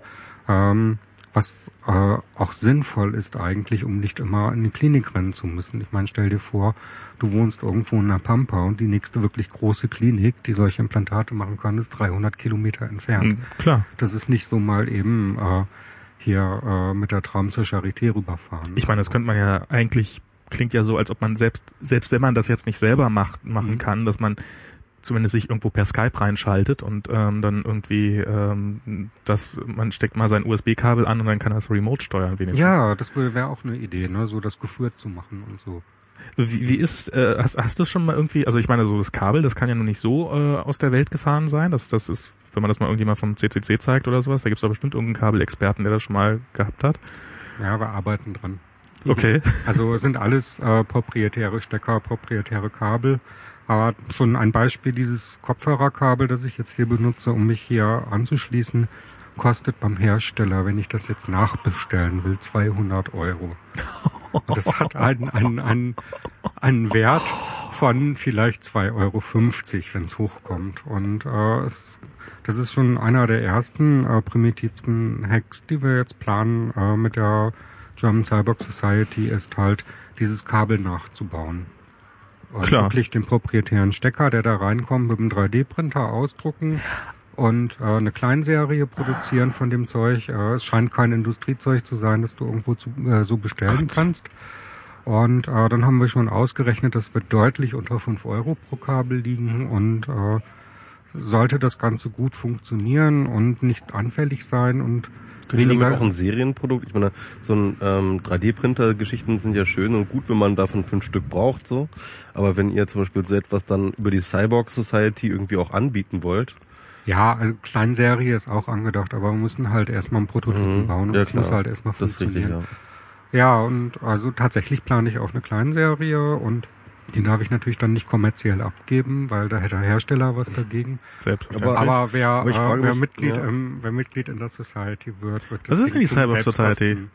Ähm, was äh, auch sinnvoll ist eigentlich, um nicht immer in die Klinik rennen zu müssen. Ich meine, stell dir vor, du wohnst irgendwo in der Pampa und die nächste wirklich große Klinik, die solche Implantate machen kann, ist 300 Kilometer entfernt. Mhm, klar. Das ist nicht so mal eben äh, hier äh, mit der Tram zur Charité rüberfahren. Ich meine, das könnte man ja eigentlich klingt ja so, als ob man selbst selbst wenn man das jetzt nicht selber macht machen mhm. kann, dass man zumindest sich irgendwo per Skype reinschaltet und ähm, dann irgendwie ähm, das man steckt mal sein USB-Kabel an und dann kann das remote steuern wenigstens. Ja, das wäre auch eine Idee, ne, so das geführt zu machen und so. Wie, wie ist es, äh, hast, hast du schon mal irgendwie, also ich meine, so das Kabel, das kann ja nur nicht so äh, aus der Welt gefahren sein. Das, das ist, wenn man das mal irgendjemand vom CCC zeigt oder sowas, da gibt es doch bestimmt irgendeinen Kabelexperten, der das schon mal gehabt hat. Ja, wir arbeiten dran. Okay. Also es sind alles äh, proprietäre Stecker, proprietäre Kabel. Aber schon ein Beispiel, dieses Kopfhörerkabel, das ich jetzt hier benutze, um mich hier anzuschließen, kostet beim Hersteller, wenn ich das jetzt nachbestellen will, 200 Euro. Und das hat einen, einen, einen, einen Wert von vielleicht 2,50 Euro, wenn es hochkommt. Und äh, es, das ist schon einer der ersten äh, primitivsten Hacks, die wir jetzt planen äh, mit der German Cyborg Society, ist halt dieses Kabel nachzubauen. Und Klar. wirklich den proprietären Stecker, der da reinkommt, mit dem 3D-Printer ausdrucken und äh, eine Kleinserie produzieren von dem Zeug. Äh, es scheint kein Industriezeug zu sein, das du irgendwo zu, äh, so bestellen Gott. kannst. Und äh, dann haben wir schon ausgerechnet, das wird deutlich unter 5 Euro pro Kabel liegen und äh, sollte das Ganze gut funktionieren und nicht anfällig sein und weniger auch ein Serienprodukt. Ich meine, so ein ähm, 3D-Printer-Geschichten sind ja schön und gut, wenn man davon fünf Stück braucht, so. Aber wenn ihr zum Beispiel so etwas dann über die Cyborg Society irgendwie auch anbieten wollt, ja, also Kleinserie ist auch angedacht, aber wir müssen halt erstmal ein Prototypen mhm. bauen und ja, das muss halt erstmal funktionieren. Richtig, ja. ja, und also tatsächlich plane ich auch eine Kleinserie und die darf ich natürlich dann nicht kommerziell abgeben, weil da hätte der Hersteller was dagegen. Selbstverständlich. Aber, aber wer, aber äh, wer, mich, Mitglied, ja. ähm, wer Mitglied in der Society wird, wird das Was ist denn die Cyborg Society?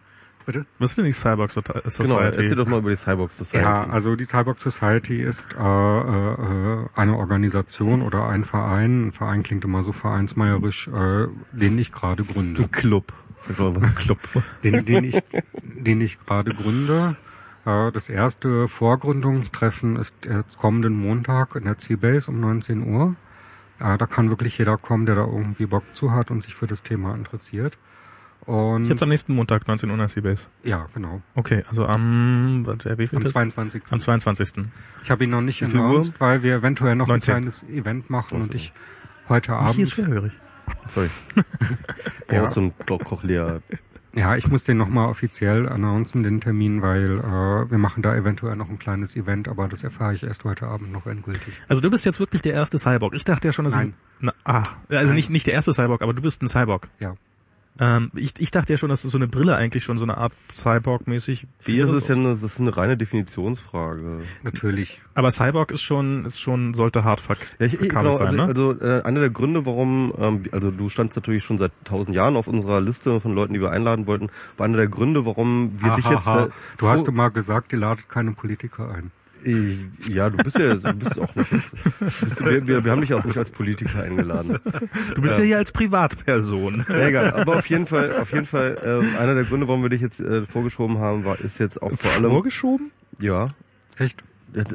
Bitte? Was ist denn die Cyborg Society? Genau, erzähl doch mal über die Cyborg Society. Ja, also die Cyborg Society ist äh, äh, eine Organisation oder ein Verein. Ein Verein klingt immer so vereinsmeierisch, äh, den ich gerade gründe. Ein Club. Club. den, den ich, den ich gerade gründe. Äh, Das erste Vorgründungstreffen ist jetzt kommenden Montag in der C-Base um 19 Uhr. Äh, Da kann wirklich jeder kommen, der da irgendwie Bock zu hat und sich für das Thema interessiert. Und Jetzt am nächsten Montag, 19 Uhr in der Seabase. ja, genau. Okay, also am, was, äh, wie viel Am ist? 22. Am 22. Ich habe ihn noch nicht announced, weil wir eventuell noch 19. ein kleines Event machen und ich heute Hier ist Abend, schwerhörig. Sorry. Ja. Ja. so ein Kochleer. ja, ich muss den nochmal offiziell announcen, den Termin, weil äh, wir machen da eventuell noch ein kleines Event, aber das erfahre ich erst heute Abend noch endgültig. Also du bist jetzt wirklich der erste Cyborg. Ich dachte ja schon, dass Nein. Na, ah, also Nein. nicht nicht der erste Cyborg, aber du bist ein Cyborg. Ja. Ähm, ich, ich dachte ja schon, dass so eine Brille eigentlich schon so eine Art Cyborg-mäßig Wie das ist ja eine, das ist eine reine Definitionsfrage. Natürlich. Aber Cyborg ist schon ist schon sollte Hardfuck Ja, ich, genau, sein, also, ne? also äh, einer der Gründe, warum, ähm, also du standst natürlich schon seit tausend Jahren auf unserer Liste von Leuten, die wir einladen wollten, war einer der Gründe, warum wir dich jetzt. Hahaha. Äh, du hast so- immer gesagt, ihr ladet keine Politiker ein. Ich, ja, du bist ja, du bist auch nicht. Bist, wir, wir, wir haben dich auch nicht als Politiker eingeladen. Du bist ja, hier als Privatperson. Ja, egal. Aber auf jeden Fall, auf jeden Fall, ähm, einer der Gründe, warum wir dich jetzt äh, vorgeschoben haben, war, ist jetzt auch vor allem, Vorgeschoben? ja, Echt?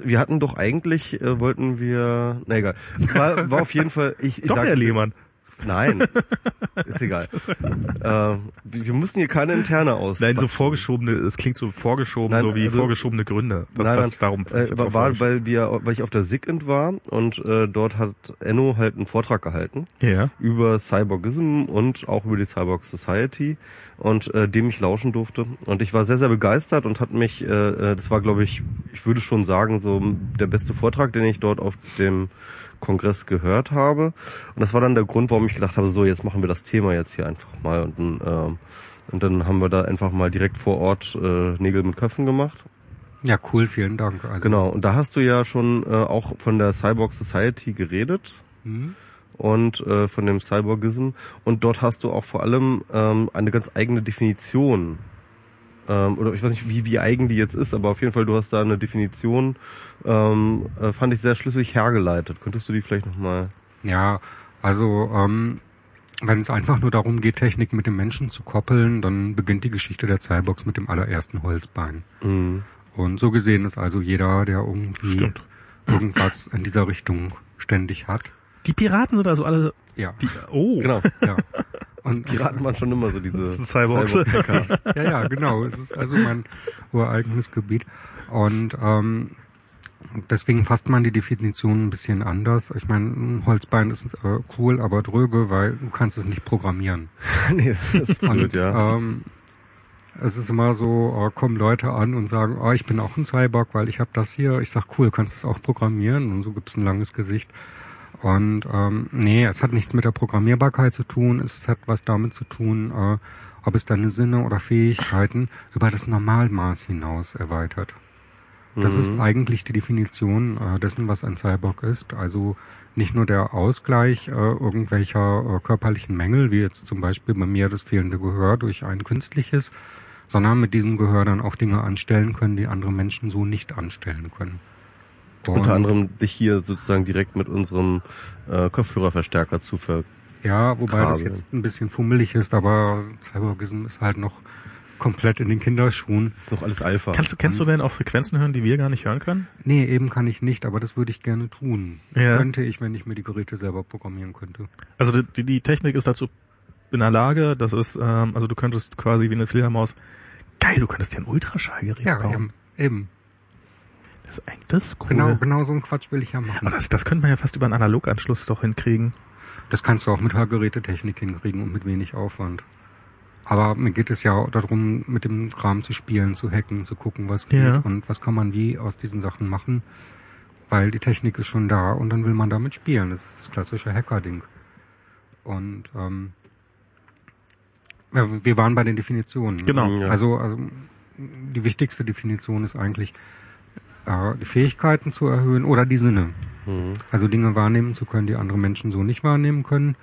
wir hatten doch eigentlich, äh, wollten wir, na egal, war, war auf jeden Fall, ich, ich Doch, sag's- Herr Lehmann. Nein, ist egal. äh, wir mussten hier keine interne aus. Nein, so vorgeschobene, es klingt so vorgeschoben, Nein, so wie also- vorgeschobene Gründe. Das, nein, nein, darum. äh, war, war, weil wir, weil ich auf der SIGINT war und äh, dort hat Enno halt einen Vortrag gehalten ja. über Cyborgism und auch über die Cyborg Society und äh, dem ich lauschen durfte und ich war sehr sehr begeistert und hat mich, äh, äh, das war glaube ich, ich würde schon sagen so der beste Vortrag, den ich dort auf dem Kongress gehört habe. Und das war dann der Grund, warum ich gedacht habe, so jetzt machen wir das Thema jetzt hier einfach mal. Und dann, ähm, und dann haben wir da einfach mal direkt vor Ort äh, Nägel mit Köpfen gemacht. Ja, cool, vielen Dank. Also, Genau, und da hast du ja schon äh, auch von der Cyborg Society geredet. Hm? und äh, von dem Cyborgism. Und dort hast du auch vor allem ähm, eine ganz eigene Definition ähm, oder ich weiß nicht, wie, wie eigen die jetzt ist, aber auf jeden Fall, du hast da eine Definition, ähm, äh, fand ich sehr schlüssig hergeleitet. Könntest du die vielleicht nochmal... Ja, also ähm, wenn es einfach nur darum geht, Technik mit dem Menschen zu koppeln, dann beginnt die Geschichte der Cyborgs mit dem allerersten Holzbein. Mhm. Und so gesehen ist also jeder, der irgendwie Stimmt. irgendwas in dieser Richtung ständig hat. Die Piraten sind also alle. Ja, Die, oh. Genau, ja. Und Piraten waren schon immer so diese Das Cyborgs. Ja, ja, genau. Es ist also mein ureigenes Gebiet. Und ähm, deswegen fasst man die Definition ein bisschen anders. Ich meine, ein Holzbein ist äh, cool, aber dröge, weil du kannst es nicht programmieren. nee, das ist blöd, Und ja. ähm, es ist immer so, äh, kommen Leute an und sagen, oh, ich bin auch ein Cyborg, weil ich habe das hier. Ich sag, cool, kannst du es auch programmieren? Und so gibt's ein langes Gesicht. Und ähm, nee, es hat nichts mit der Programmierbarkeit zu tun. Es hat was damit zu tun, äh, ob es deine Sinne oder Fähigkeiten über das Normalmaß hinaus erweitert. Das ist eigentlich die Definition äh, dessen, was ein Cyborg ist. Also nicht nur der Ausgleich äh, irgendwelcher äh, körperlichen Mängel, wie jetzt zum Beispiel bei mir das fehlende Gehör durch ein künstliches, sondern mit diesem Gehör dann auch Dinge anstellen können, die andere Menschen so nicht anstellen können. Unter Und- anderem dich hier sozusagen direkt mit unserem äh, Kopfhörerverstärker zu ver Ja, wobei das Kabel. jetzt ein bisschen fummelig ist, aber Cyborgism ist halt noch komplett in den Kinderschuhen. Das ist doch alles Alpha. Kannst du, kennst du denn auch Frequenzen hören, die wir gar nicht hören können? Nee, eben kann ich nicht, aber das würde ich gerne tun. Das Ja. könnte ich, wenn ich mir die Geräte selber programmieren könnte. Also die, die Technik ist dazu in der Lage, das ist, ähm, also du könntest quasi wie eine Fledermaus, geil, du könntest dir ein Ultraschallgerät Ja, bauen. eben. eben. Das ist eigentlich das ist cool. Genau, genau so einen Quatsch will ich ja machen. Aber das, das könnte man ja fast über einen Analoganschluss doch hinkriegen. Das kannst du auch mit Hörgerätetechnik hinkriegen und mit wenig Aufwand. Aber mir geht es ja auch darum, mit dem Kram zu spielen, zu hacken, zu gucken, was geht Ja. und was kann man wie aus diesen Sachen machen. Weil die Technik ist schon da und dann will man damit spielen. Das ist das klassische Hacker-Ding. Und ähm, wir waren bei den Definitionen. Genau. Ja. Also, also die wichtigste Definition ist eigentlich, äh, die Fähigkeiten zu erhöhen oder die Sinne. Mhm. Also Dinge wahrnehmen zu können, die andere Menschen so nicht wahrnehmen können.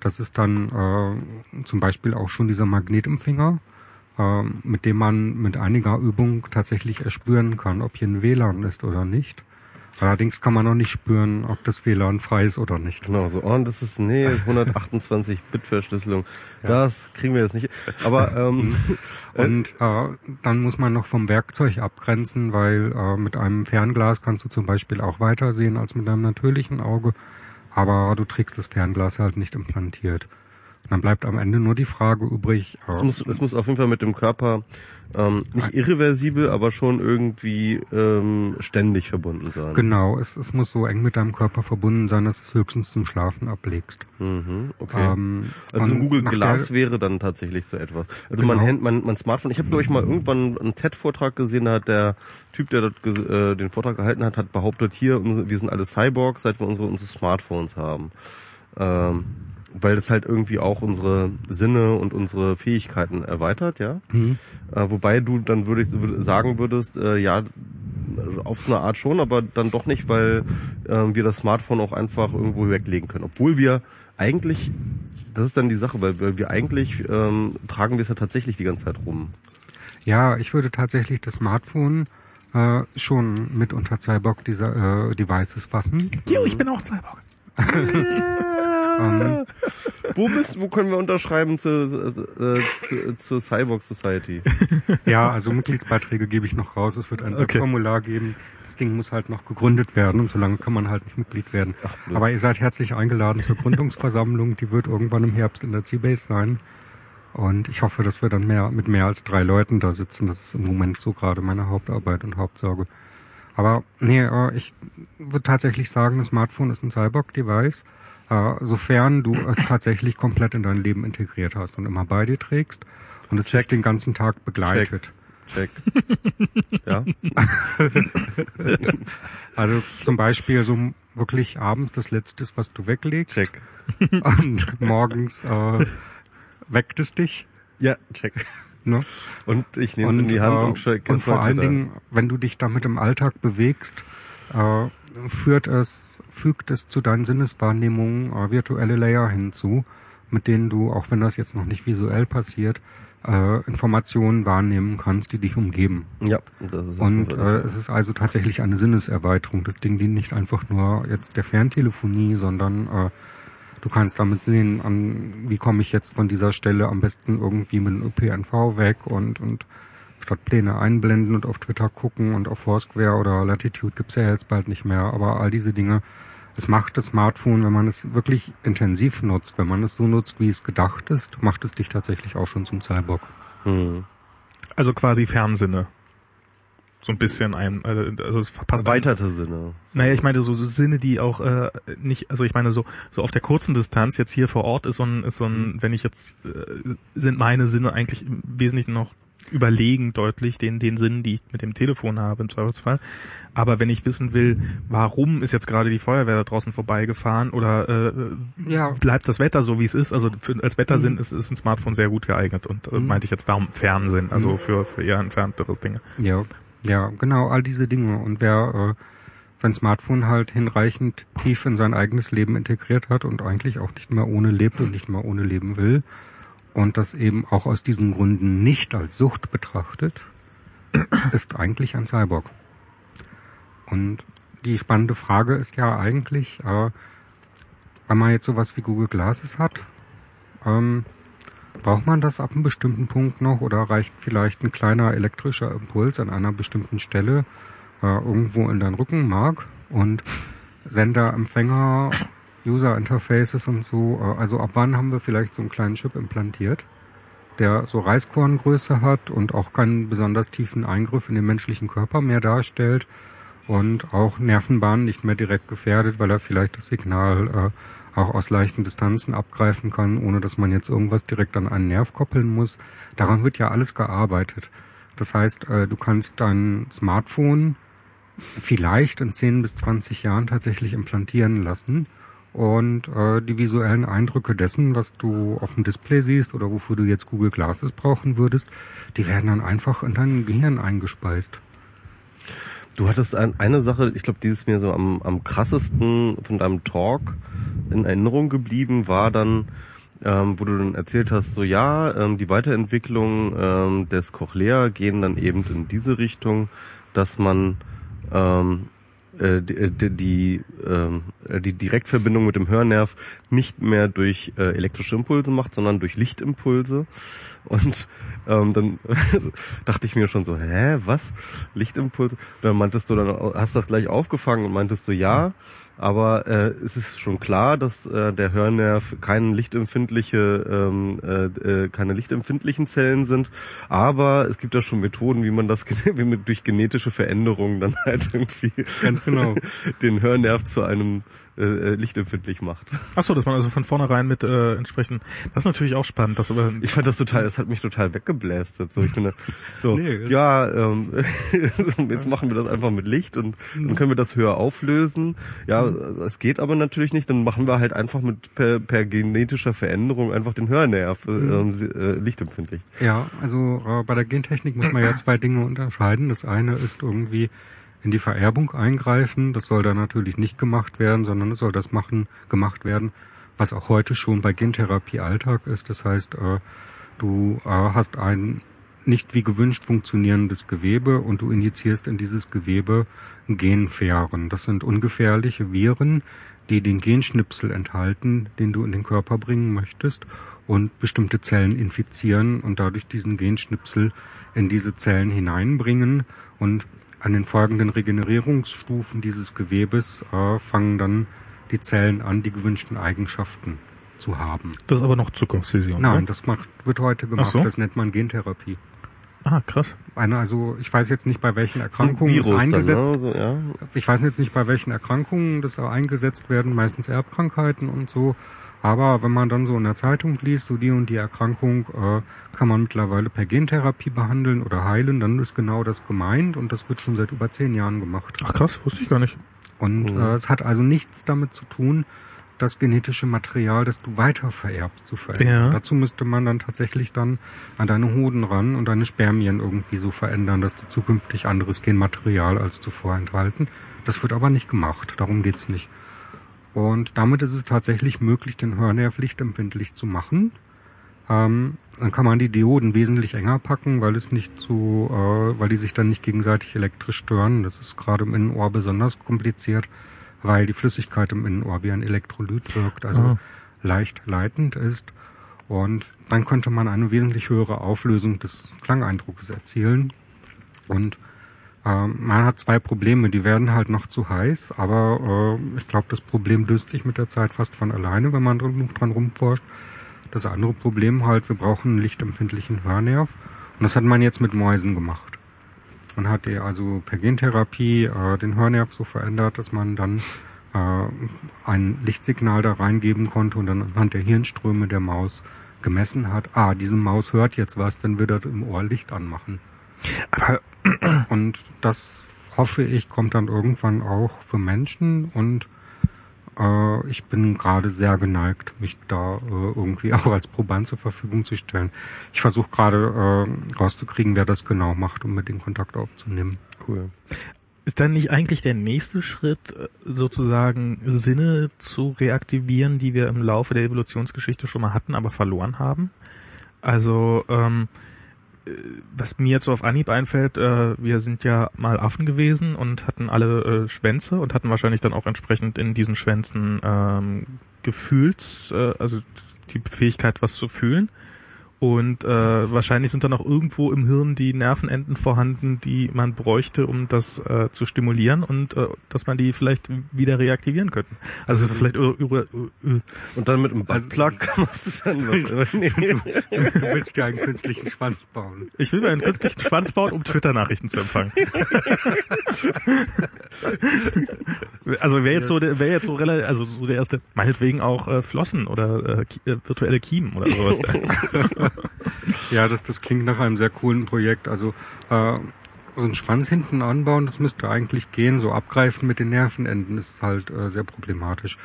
Das ist dann äh, zum Beispiel auch schon dieser Magnetempfänger, äh, mit dem man mit einiger Übung tatsächlich erspüren kann, ob hier ein WLAN ist oder nicht. Allerdings kann man noch nicht spüren, ob das WLAN frei ist oder nicht. Genau, so, oh, das ist, nee, 128-Bit-Verschlüsselung. Das kriegen wir jetzt nicht. Aber, ähm, Und äh, dann muss man noch vom Werkzeug abgrenzen, weil äh, mit einem Fernglas kannst du zum Beispiel auch weiter sehen als mit einem natürlichen Auge. Aber du trägst das Fernglas halt nicht implantiert. Dann bleibt am Ende nur die Frage übrig. Es muss, es muss auf jeden Fall mit dem Körper ähm, nicht irreversibel, aber schon irgendwie ähm, ständig verbunden sein. Genau, es, es muss so eng mit deinem Körper verbunden sein, dass du es höchstens zum Schlafen ablegst. Mhm, okay. Ähm, also Google Glass wäre dann tatsächlich so etwas. Also Genau. mein, Hand, mein, mein Smartphone, ich habe glaube ich mal irgendwann einen TED-Vortrag gesehen, da hat der Typ, der dort ge- äh, den Vortrag gehalten hat, hat behauptet, hier, wir sind alle Cyborgs, seit wir unsere, unsere Smartphones haben. Ähm, weil das halt irgendwie auch unsere Sinne und unsere Fähigkeiten erweitert, ja. Mhm. Äh, wobei du dann würdest würd- sagen würdest, äh, ja, auf so eine Art schon, aber dann doch nicht, weil ähm, wir das Smartphone auch einfach irgendwo weglegen können. Obwohl wir eigentlich, das ist dann die Sache, weil wir, wir eigentlich ähm, tragen wir es ja tatsächlich die ganze Zeit rum. Ja, ich würde tatsächlich das Smartphone äh, schon mit unter Cyborg dieser äh, Devices fassen. Jo, ich bin auch Cyborg. Ähm, Wo bist, wo können wir unterschreiben zur, äh, zu, zur Cyborg Society? ja, also Mitgliedsbeiträge gebe ich noch raus. Es wird ein Okay. Formular geben. Das Ding muss halt noch gegründet werden und solange kann man halt nicht Mitglied werden. blöd. Aber ihr seid herzlich eingeladen zur Gründungsversammlung. Die wird irgendwann im Herbst in der C-Base sein. Und ich hoffe, dass wir dann mehr mit mehr als drei Leuten da sitzen. Das ist im Moment so gerade meine Hauptarbeit und Hauptsorge. Aber nee, äh, ich würde tatsächlich sagen, das Smartphone ist ein Cyborg-Device, äh, sofern du es tatsächlich komplett in dein Leben integriert hast und immer bei dir trägst und es dich den ganzen Tag begleitet. Check. Ja? Also zum Beispiel so wirklich abends das Letzte, ist, was du weglegst Check. und morgens äh, weckt es dich. Ja, check. Ne? Und ich nehme es in die Hand äh, und check und vor weiter. allen Dingen, wenn du dich damit im Alltag bewegst, äh, führt es, fügt es zu deinen Sinneswahrnehmungen äh, virtuelle Layer hinzu, mit denen du, auch wenn das jetzt noch nicht visuell passiert, äh, Informationen wahrnehmen kannst, die dich umgeben. Ja, das ist Und äh, es ist also tatsächlich eine Sinneserweiterung. Das Ding dient nicht einfach nur jetzt der Ferntelefonie, sondern äh, du kannst damit sehen, an wie komme ich jetzt von dieser Stelle am besten irgendwie mit dem ÖPNV weg und und Stadtpläne einblenden und auf Twitter gucken und auf Foursquare oder Latitude gibt's ja jetzt bald nicht mehr, aber all diese Dinge, es macht das Smartphone, wenn man es wirklich intensiv nutzt, wenn man es so nutzt, wie es gedacht ist, macht es dich tatsächlich auch schon zum Cyborg. Hm. Also quasi Fernsinne. So ein bisschen ein, äh, also es passt Erweiterte Sinne. Naja, ich meine so, so Sinne, die auch äh, nicht, also ich meine so so auf der kurzen Distanz jetzt hier vor Ort ist so ein, ist so ein, wenn ich jetzt äh, sind meine Sinne eigentlich im Wesentlichen noch überlegen deutlich den den Sinnen, die ich mit dem Telefon habe im Zweifelsfall. Aber wenn ich wissen will, warum ist jetzt gerade die Feuerwehr da draußen vorbeigefahren oder äh, Ja. bleibt das Wetter so wie es ist, also für, als Wettersinn ist, ist ein Smartphone sehr gut geeignet und äh, meinte ich jetzt darum Fernsehen, also für für eher entferntere Dinge. Ja, ja, genau, all diese Dinge. Und wer äh, sein Smartphone halt hinreichend tief in sein eigenes Leben integriert hat und eigentlich auch nicht mehr ohne lebt und nicht mehr ohne leben will und das eben auch aus diesen Gründen nicht als Sucht betrachtet, ist eigentlich ein Cyborg. Und die spannende Frage ist ja eigentlich, äh, wenn man jetzt sowas wie Google Glasses hat, ähm, Braucht man das ab einem bestimmten Punkt noch oder reicht vielleicht ein kleiner elektrischer Impuls an einer bestimmten Stelle äh, irgendwo in dein Rückenmark und Sender, Empfänger, User Interfaces und so? Äh, also ab wann haben wir vielleicht so einen kleinen Chip implantiert, der so Reiskorngröße hat und auch keinen besonders tiefen Eingriff in den menschlichen Körper mehr darstellt und auch Nervenbahnen nicht mehr direkt gefährdet, weil er vielleicht das Signal äh, auch aus leichten Distanzen abgreifen kann, ohne dass man jetzt irgendwas direkt an einen Nerv koppeln muss. Daran wird ja alles gearbeitet. Das heißt, äh, du kannst dein Smartphone vielleicht in 10 bis 20 Jahren tatsächlich implantieren lassen und äh, die visuellen Eindrücke dessen, was du auf dem Display siehst oder wofür du jetzt Google Glasses brauchen würdest, die werden dann einfach in dein Gehirn eingespeist. Du hattest ein, eine Sache, ich glaube, die ist mir so am, am krassesten von deinem Talk in Erinnerung geblieben, war dann, ähm, wo du dann erzählt hast, so ja, ähm, die Weiterentwicklung ähm, des Cochlea gehen dann eben in diese Richtung, dass man ähm, äh, die, die, die, ähm, die Direktverbindung mit dem Hörnerv nicht mehr durch äh, elektrische Impulse macht, sondern durch Lichtimpulse. Und ähm, dann dachte ich mir schon so, hä, was? Lichtimpulse? Dann meintest du dann, hast das gleich aufgefangen und meintest du, ja, aber äh, es ist schon klar, dass äh, der Hörnerv keine lichtempfindliche, ähm, äh, äh, keine lichtempfindlichen Zellen sind, aber es gibt da schon Methoden, wie man das wie man durch genetische Veränderungen dann halt irgendwie genau. den Hörnerv zu einem äh, äh, lichtempfindlich macht. Ach so, dass man also von vornherein mit äh, entsprechend. Das ist natürlich auch spannend. Das aber Ich fand das total, es hat mich total weggeblästet. So, ich finde, so, Nee, das- ja, ähm, jetzt machen wir das einfach mit Licht und dann können wir das höher auflösen. Ja, es geht aber natürlich nicht. Dann machen wir halt einfach mit per, per genetischer Veränderung einfach den Hörnerv äh, ähm, sie- äh, lichtempfindlich. Ja, also äh, bei der Gentechnik muss man ja zwei Dinge unterscheiden. Das eine ist irgendwie in die Vererbung eingreifen. Das soll da natürlich nicht gemacht werden, sondern es soll das machen, gemacht werden, was auch heute schon bei Gentherapie Alltag ist. Das heißt, äh, du äh, hast ein nicht wie gewünscht funktionierendes Gewebe und du injizierst in dieses Gewebe Genfähren. Das sind ungefährliche Viren, die den Genschnipsel enthalten, den du in den Körper bringen möchtest und bestimmte Zellen infizieren und dadurch diesen Genschnipsel in diese Zellen hineinbringen und an den folgenden Regenerierungsstufen dieses Gewebes äh, fangen dann die Zellen an, die gewünschten Eigenschaften zu haben. das ist aber noch Zukunftsvision. Nein, oder? das macht, wird heute gemacht. so. Das nennt man Gentherapie. Ah, krass. Eine, also ich weiß jetzt nicht, bei welchen Das ist ein Erkrankungen Virus eingesetzt Dann, ne? so, ja. ich weiß jetzt nicht, bei welchen Erkrankungen das eingesetzt werden, meistens Erbkrankheiten und so. Aber wenn man dann so in der Zeitung liest, so die und die Erkrankung äh, kann man mittlerweile per Gentherapie behandeln oder heilen, dann ist genau das gemeint und das wird schon seit über zehn Jahren gemacht. Ach krass, wusste ich gar nicht. Und Mhm. äh, es hat also nichts damit zu tun, das genetische Material, das du weiter vererbst, zu verändern. Ja. Dazu müsste man dann tatsächlich dann an deine Hoden ran und deine Spermien irgendwie so verändern, dass die zukünftig anderes Genmaterial als zuvor enthalten. Das wird aber nicht gemacht, darum geht's nicht. Und damit ist es tatsächlich möglich, den Hörnerv lichtempfindlich zu machen. Ähm, dann kann man die Dioden wesentlich enger packen, weil es nicht so, äh, weil die sich dann nicht gegenseitig elektrisch stören. Das ist gerade im Innenohr besonders kompliziert, weil die Flüssigkeit im Innenohr wie ein Elektrolyt wirkt, also Ah. leicht leitend ist. Und dann könnte man eine wesentlich höhere Auflösung des Klangeindrucks erzielen. Und man hat zwei Probleme, die werden halt noch zu heiß, aber äh, ich glaube, das Problem löst sich mit der Zeit fast von alleine, wenn man dran, dran rumforscht. Das andere Problem halt, wir brauchen einen lichtempfindlichen Hörnerv. Und das hat man jetzt mit Mäusen gemacht. Man hat also per Gentherapie äh, den Hörnerv so verändert, dass man dann äh, ein Lichtsignal da reingeben konnte und dann anhand der Hirnströme der Maus gemessen hat, ah, diese Maus hört jetzt was, wenn wir dort im Ohr Licht anmachen. Aber Und das hoffe ich, kommt dann irgendwann auch für Menschen und äh, ich bin gerade sehr geneigt, mich da äh, irgendwie auch als Proband zur Verfügung zu stellen. Ich versuche gerade äh, rauszukriegen, wer das genau macht, um mit den Kontakt aufzunehmen. Cool. ist dann nicht eigentlich der nächste Schritt äh, sozusagen Sinne zu reaktivieren, die wir im Laufe der Evolutionsgeschichte schon mal hatten, aber verloren haben? Also ähm, äh, was mir jetzt so auf Anhieb einfällt, äh, wir sind ja mal Affen gewesen und hatten alle äh, Schwänze und hatten wahrscheinlich dann auch entsprechend in diesen Schwänzen ähm, Gefühls, äh, also die Fähigkeit, was zu fühlen. Und äh, wahrscheinlich sind dann auch irgendwo im Hirn die Nervenenden vorhanden, die man bräuchte, um das äh, zu stimulieren und äh, dass man die vielleicht wieder reaktivieren könnte. Also vielleicht über, über Und dann mit einem Buttplug machst du dann was. Nee. Du willst ja einen künstlichen Schwanz bauen. ich will mir einen künstlichen Schwanz bauen, um Twitter-Nachrichten zu empfangen. also wäre jetzt so, der- wäre jetzt so relativ, also so der erste, meinetwegen auch äh, Flossen oder äh, äh, virtuelle Kiemen oder sowas. Ja, das, das klingt nach einem sehr coolen Projekt. Also äh, so einen Schwanz hinten anbauen, das müsste eigentlich gehen. So abgreifen mit den Nervenenden ist halt äh, sehr problematisch.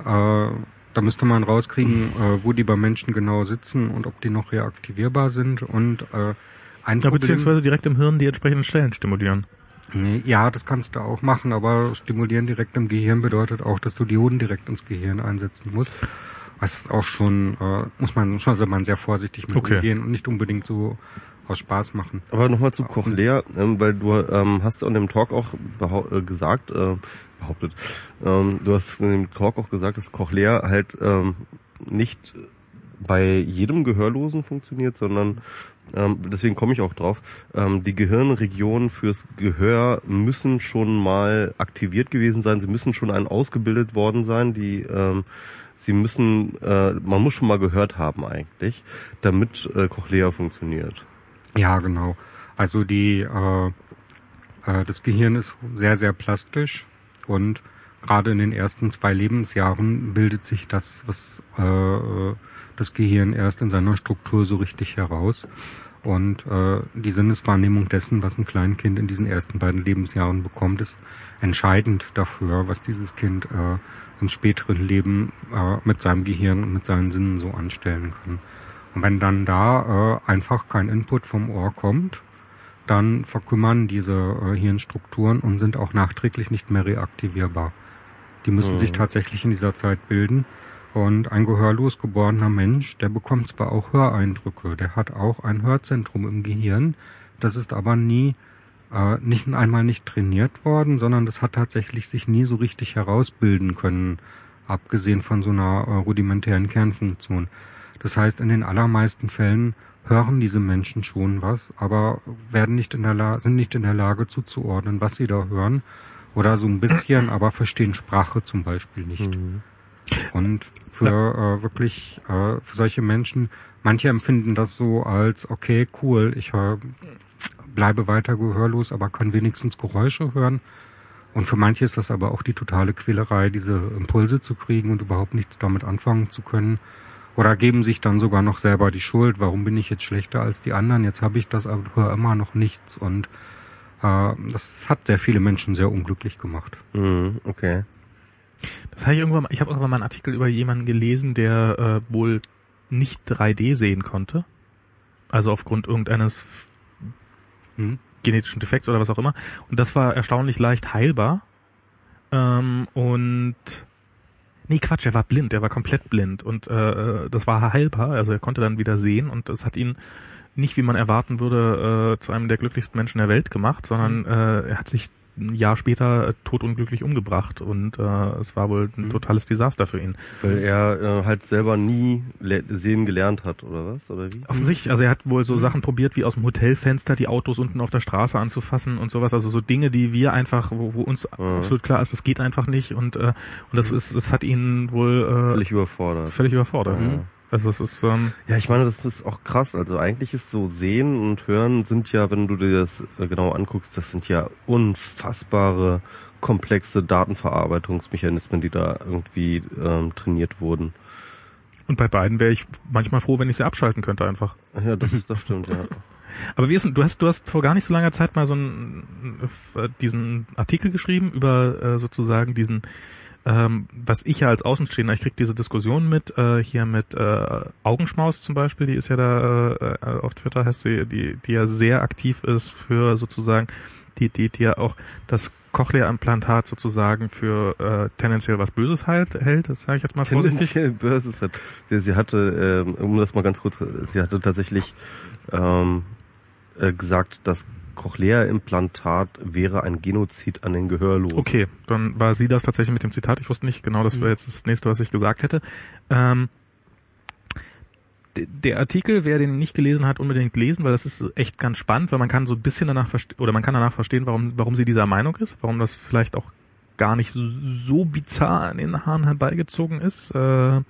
Äh, da müsste man rauskriegen, äh, wo die bei Menschen genau sitzen und ob die noch reaktivierbar sind. Und äh, ein ja, Problem, beziehungsweise direkt im Hirn die entsprechenden Stellen stimulieren. Nee, ja, das kannst du auch machen, aber stimulieren direkt im Gehirn bedeutet auch, dass du Dioden direkt ins Gehirn einsetzen musst. Das ist auch schon, äh, muss man schon, also man sehr vorsichtig mit Okay. umgehen und nicht unbedingt so aus Spaß machen. Aber nochmal zu Cochlea, ähm, weil du ähm, hast an dem Talk auch äh, gesagt, äh, behauptet, ähm, du hast in dem Talk auch gesagt, dass Cochlea halt ähm, nicht bei jedem Gehörlosen funktioniert, sondern ähm, deswegen komme ich auch drauf. Ähm, die Gehirnregionen fürs Gehör müssen schon mal aktiviert gewesen sein. Sie müssen schon ein ausgebildet worden sein. Die ähm, sie müssen, äh, man muss schon mal gehört haben eigentlich, damit äh, Cochlea funktioniert. Ja, genau. Also die äh, äh, das Gehirn ist sehr sehr plastisch und gerade in den ersten zwei Lebensjahren bildet sich das, was äh, das Gehirn erst in seiner Struktur so richtig heraus. Und äh, die Sinneswahrnehmung dessen, was ein Kleinkind in diesen ersten beiden Lebensjahren bekommt, ist entscheidend dafür, was dieses Kind äh, im späteren Leben äh, mit seinem Gehirn und mit seinen Sinnen so anstellen kann. Und wenn dann da äh, einfach kein Input vom Ohr kommt, dann verkümmern diese äh, Hirnstrukturen und sind auch nachträglich nicht mehr reaktivierbar. Die müssen mhm. sich tatsächlich in dieser Zeit bilden. Und ein gehörlos geborener Mensch, der bekommt zwar auch Höreindrücke, der hat auch ein Hörzentrum im Gehirn, das ist aber nie äh, nicht einmal nicht trainiert worden, sondern das hat tatsächlich sich nie so richtig herausbilden können, abgesehen von so einer äh, rudimentären Kernfunktion. Das heißt, in den allermeisten Fällen hören diese Menschen schon was, aber werden nicht in der La sind nicht in der Lage zuzuordnen, was sie da hören. Oder so ein bisschen, aber verstehen Sprache zum Beispiel nicht. Mhm. Und für äh, wirklich äh, für solche Menschen, manche empfinden das so als okay, cool, ich äh, bleibe weiter gehörlos, aber kann wenigstens Geräusche hören. Und für manche ist das aber auch die totale Quälerei, diese Impulse zu kriegen und überhaupt nichts damit anfangen zu können. Oder geben sich dann sogar noch selber die Schuld, warum bin ich jetzt schlechter als die anderen, jetzt habe ich das, aber höre immer noch nichts. Und äh, das hat sehr viele Menschen sehr unglücklich gemacht. Mhm, okay. Das habe ich irgendwann mal, ich habe irgendwann mal einen Artikel über jemanden gelesen, der äh, wohl nicht 3D sehen konnte. Also aufgrund irgendeines hm, genetischen Defekts oder was auch immer. Und das war erstaunlich leicht heilbar. Ähm, und nee, Quatsch, er war blind, er war komplett blind und äh, das war heilbar, also er konnte dann wieder sehen und das hat ihn nicht, wie man erwarten würde, äh, zu einem der glücklichsten Menschen der Welt gemacht, sondern äh, er hat sich ein Jahr später totunglücklich umgebracht und äh, es war wohl ein mhm. totales Desaster für ihn. Weil er äh, halt selber nie sehen gelernt hat, oder was? Oder wie? Offensichtlich, also er hat wohl so mhm. Sachen probiert, wie aus dem Hotelfenster die Autos unten auf der Straße anzufassen und sowas, also so Dinge, die wir einfach, wo, wo uns ja. absolut klar ist, das geht einfach nicht und äh, und das mhm. ist, es hat ihn wohl äh, völlig überfordert. Völlig überfordert. Ja. Also es ist ähm ja, ich meine, das ist auch krass. Also eigentlich ist so sehen und hören sind ja, wenn du dir das äh, genau anguckst, das sind ja unfassbare komplexe Datenverarbeitungsmechanismen, die da irgendwie ähm, trainiert wurden. Und bei beiden wäre ich manchmal froh, wenn ich sie abschalten könnte einfach. Ja, das, das stimmt, ja. Aber wie ist denn, du hast, du hast vor gar nicht so langer Zeit mal so einen, äh, diesen Artikel geschrieben über äh, sozusagen diesen ähm, was ich ja als Außenstehender, ich krieg diese Diskussion mit, äh, hier mit äh, Augenschmaus zum Beispiel, die ist ja da äh, auf Twitter, heißt sie, die, die ja sehr aktiv ist für sozusagen, die, die, die ja auch das Cochlea-Implantat sozusagen für äh, tendenziell was Böses halt, hält, das sage ich jetzt mal vorsichtig. Tendenziell Böses hat. Sie hatte, ähm, um das mal ganz kurz, sie hatte tatsächlich ähm, äh, gesagt, dass Cochlea-Implantat wäre ein Genozid an den Gehörlosen. Okay, dann war sie das tatsächlich mit dem Zitat. Ich wusste nicht genau, das wäre jetzt das nächste, was ich gesagt hätte. Ähm, der Artikel, wer den nicht gelesen hat, unbedingt lesen, weil das ist echt ganz spannend, weil man kann so ein bisschen danach verstehen, oder man kann danach verstehen, warum, warum sie dieser Meinung ist, warum das vielleicht auch gar nicht so bizarr an den Haaren herbeigezogen ist. Äh,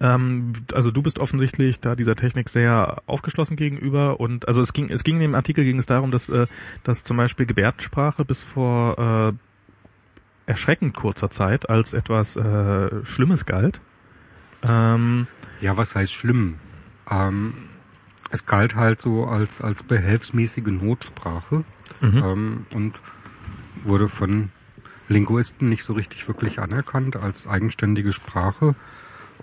ähm, also du bist offensichtlich da dieser Technik sehr aufgeschlossen gegenüber und also es ging es ging in dem Artikel ging es darum, dass äh, dass zum Beispiel Gebärdensprache bis vor äh, erschreckend kurzer Zeit als etwas äh, Schlimmes galt. Ähm, ja, was heißt schlimm? Ähm, es galt halt so als als behelfsmäßige Notsprache mhm. ähm, und wurde von Linguisten nicht so richtig wirklich anerkannt als eigenständige Sprache.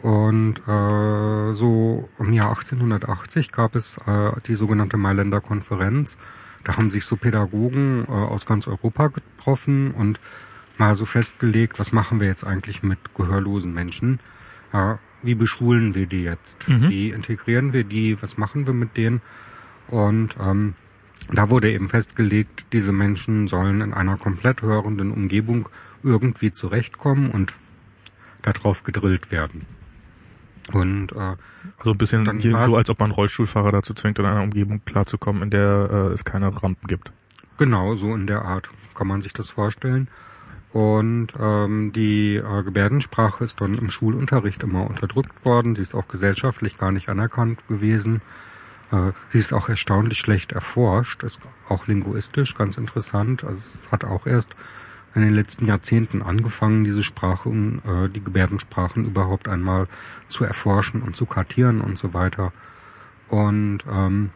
Und äh, so im Jahr 1880 gab es äh, die sogenannte Mailänder Konferenz. Da haben sich so Pädagogen äh, aus ganz Europa getroffen und mal so festgelegt, was machen wir jetzt eigentlich mit gehörlosen Menschen. Äh, wie beschulen wir die jetzt? Mhm. Wie integrieren wir die? Was machen wir mit denen? Und ähm, da wurde eben festgelegt, diese Menschen sollen in einer komplett hörenden Umgebung irgendwie zurechtkommen und darauf gedrillt werden. Und äh, Also ein bisschen so, als ob man Rollstuhlfahrer dazu zwingt, in einer Umgebung klarzukommen, in der äh, es keine Rampen gibt. Genau, so in der Art kann man sich das vorstellen. Und ähm, die äh, Gebärdensprache ist dann im Schulunterricht immer unterdrückt worden. Sie ist auch gesellschaftlich gar nicht anerkannt gewesen. Äh, sie ist auch erstaunlich schlecht erforscht, ist auch linguistisch ganz interessant. Also es hat auch erst in den letzten Jahrzehnten angefangen, diese Sprachen, äh, die Gebärdensprachen überhaupt einmal zu erforschen und zu kartieren und so weiter. Und ähm,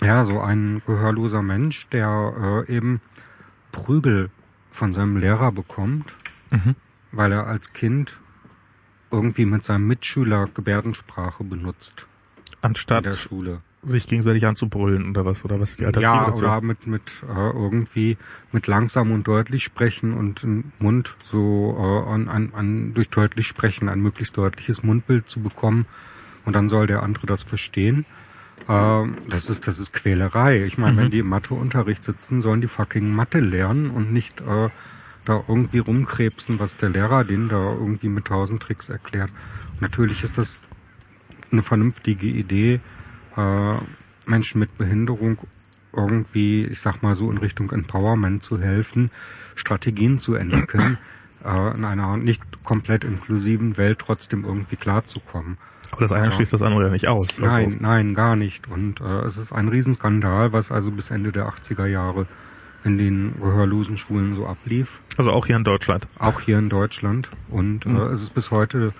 ja, so ein gehörloser Mensch, der äh, eben Prügel von seinem Lehrer bekommt, Mhm. weil er als Kind irgendwie mit seinem Mitschüler Gebärdensprache benutzt in der Anstatt Schule. Sich gegenseitig anzubrüllen oder was, oder was ist die Alternative Ja, dazu? oder mit, mit äh, irgendwie mit langsam und deutlich sprechen und im Mund so äh, an, an, an durch deutlich sprechen ein möglichst deutliches Mundbild zu bekommen und dann soll der andere das verstehen. Äh, das ist das ist Quälerei. Ich meine, Mhm. wenn die im Matheunterricht sitzen, sollen die fucking Mathe lernen und nicht äh, da irgendwie rumkrebsen, was der Lehrer denen da irgendwie mit tausend Tricks erklärt. Natürlich ist das eine vernünftige Idee, äh, Menschen mit Behinderung irgendwie, ich sag mal so in Richtung Empowerment zu helfen, Strategien zu entwickeln, äh, in einer nicht komplett inklusiven Welt trotzdem irgendwie klarzukommen. Aber das eine Ja. schließt das andere ja nicht aus. Nein, Also, nein, gar nicht. Und äh, es ist ein Riesenskandal, was also bis Ende der 80er Jahre in den gehörlosen Schulen so ablief. also auch hier in Deutschland. Auch hier in Deutschland. Und Mhm. äh, es ist bis heute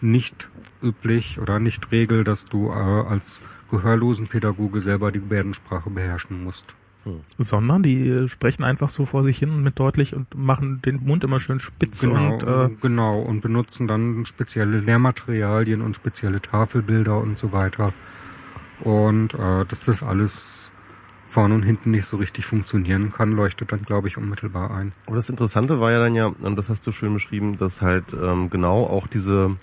nicht üblich oder nicht Regel, dass du äh, als Gehörlosenpädagoge selber die Gebärdensprache beherrschen musst. Sondern die äh, sprechen einfach so vor sich hin mit deutlich und machen den Mund immer schön spitz Genau, und äh, genau. Und benutzen dann spezielle Lehrmaterialien und spezielle Tafelbilder und so weiter. Und äh, dass das alles vorne und hinten nicht so richtig funktionieren kann, leuchtet dann, glaube ich, unmittelbar ein. Aber das Interessante war ja dann ja, und das hast du schön beschrieben, dass halt ähm, genau auch diese,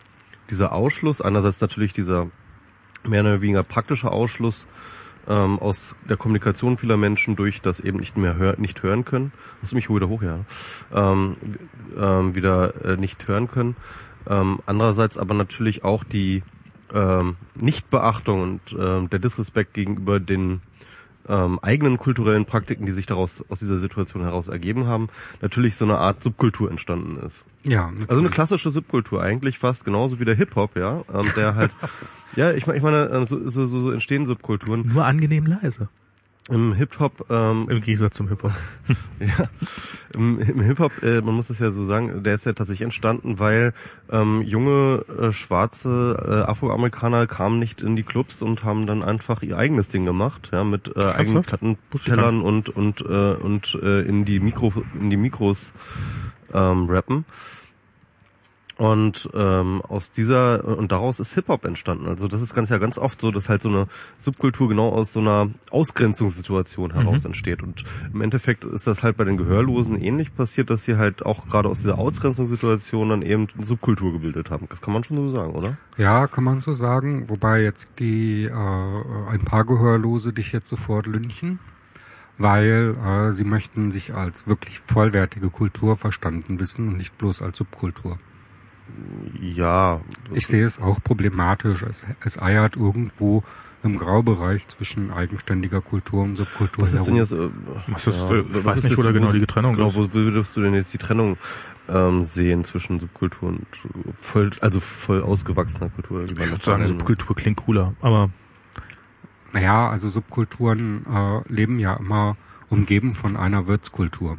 dieser Ausschluss, einerseits natürlich dieser mehr oder weniger praktische Ausschluss ähm, aus der Kommunikation vieler Menschen durch das eben nicht mehr hör, nicht hören können. Hast du mich wieder hoch, ja? Ähm, ähm, wieder äh, nicht hören können. Ähm, andererseits aber natürlich auch die ähm, Nichtbeachtung und ähm, der Disrespekt gegenüber den ähm, eigenen kulturellen Praktiken, die sich daraus aus dieser Situation heraus ergeben haben, natürlich so eine Art Subkultur entstanden ist. Ja, Also eine klassische Subkultur eigentlich fast genauso wie der Hip Hop, ja, ähm, der halt, ja, ich meine, ich meine, äh, so, so, so entstehen Subkulturen nur angenehm leise. im Hip Hop. Ähm, Im Gegensatz zum Hip-Hop. ja, im, im Hip Hop, äh, man muss das ja so sagen, der ist ja tatsächlich entstanden, weil ähm, junge äh, schwarze äh, Afroamerikaner kamen nicht in die Clubs und haben dann einfach ihr eigenes Ding gemacht, ja, mit äh, eigenen Plattentellern und und äh, und äh, in die Mikro in die Mikros ähm, rappen. Und ähm, aus dieser und daraus ist Hip Hop entstanden. Also das ist ganz ja ganz oft so, dass halt so eine Subkultur genau aus so einer Ausgrenzungssituation heraus entsteht. Und im Endeffekt ist das halt bei den Gehörlosen ähnlich passiert, dass sie halt auch gerade aus dieser Ausgrenzungssituation dann eben eine Subkultur gebildet haben. Das kann man schon so sagen, oder? Ja, kann man so sagen. Wobei jetzt die äh, ein paar Gehörlose dich jetzt sofort lynchen, weil äh, sie möchten sich als wirklich vollwertige Kultur verstanden wissen und nicht bloß als Subkultur. Ja. Ich sehe es auch problematisch. Es, es eiert irgendwo im Graubereich zwischen eigenständiger Kultur und Subkultur Was ist denn herum. jetzt? Äh, Was ist, ja, äh, was weiß ist nicht, wo da genau wo- die Trennung Genau, ist. wo würdest du denn jetzt die Trennung ähm, sehen zwischen Subkultur und voll, also voll ausgewachsener Kultur? Ich würde sagen, nennen Subkultur klingt cooler, aber Naja, also Subkulturen äh, leben ja immer umgeben von einer Wirtskultur.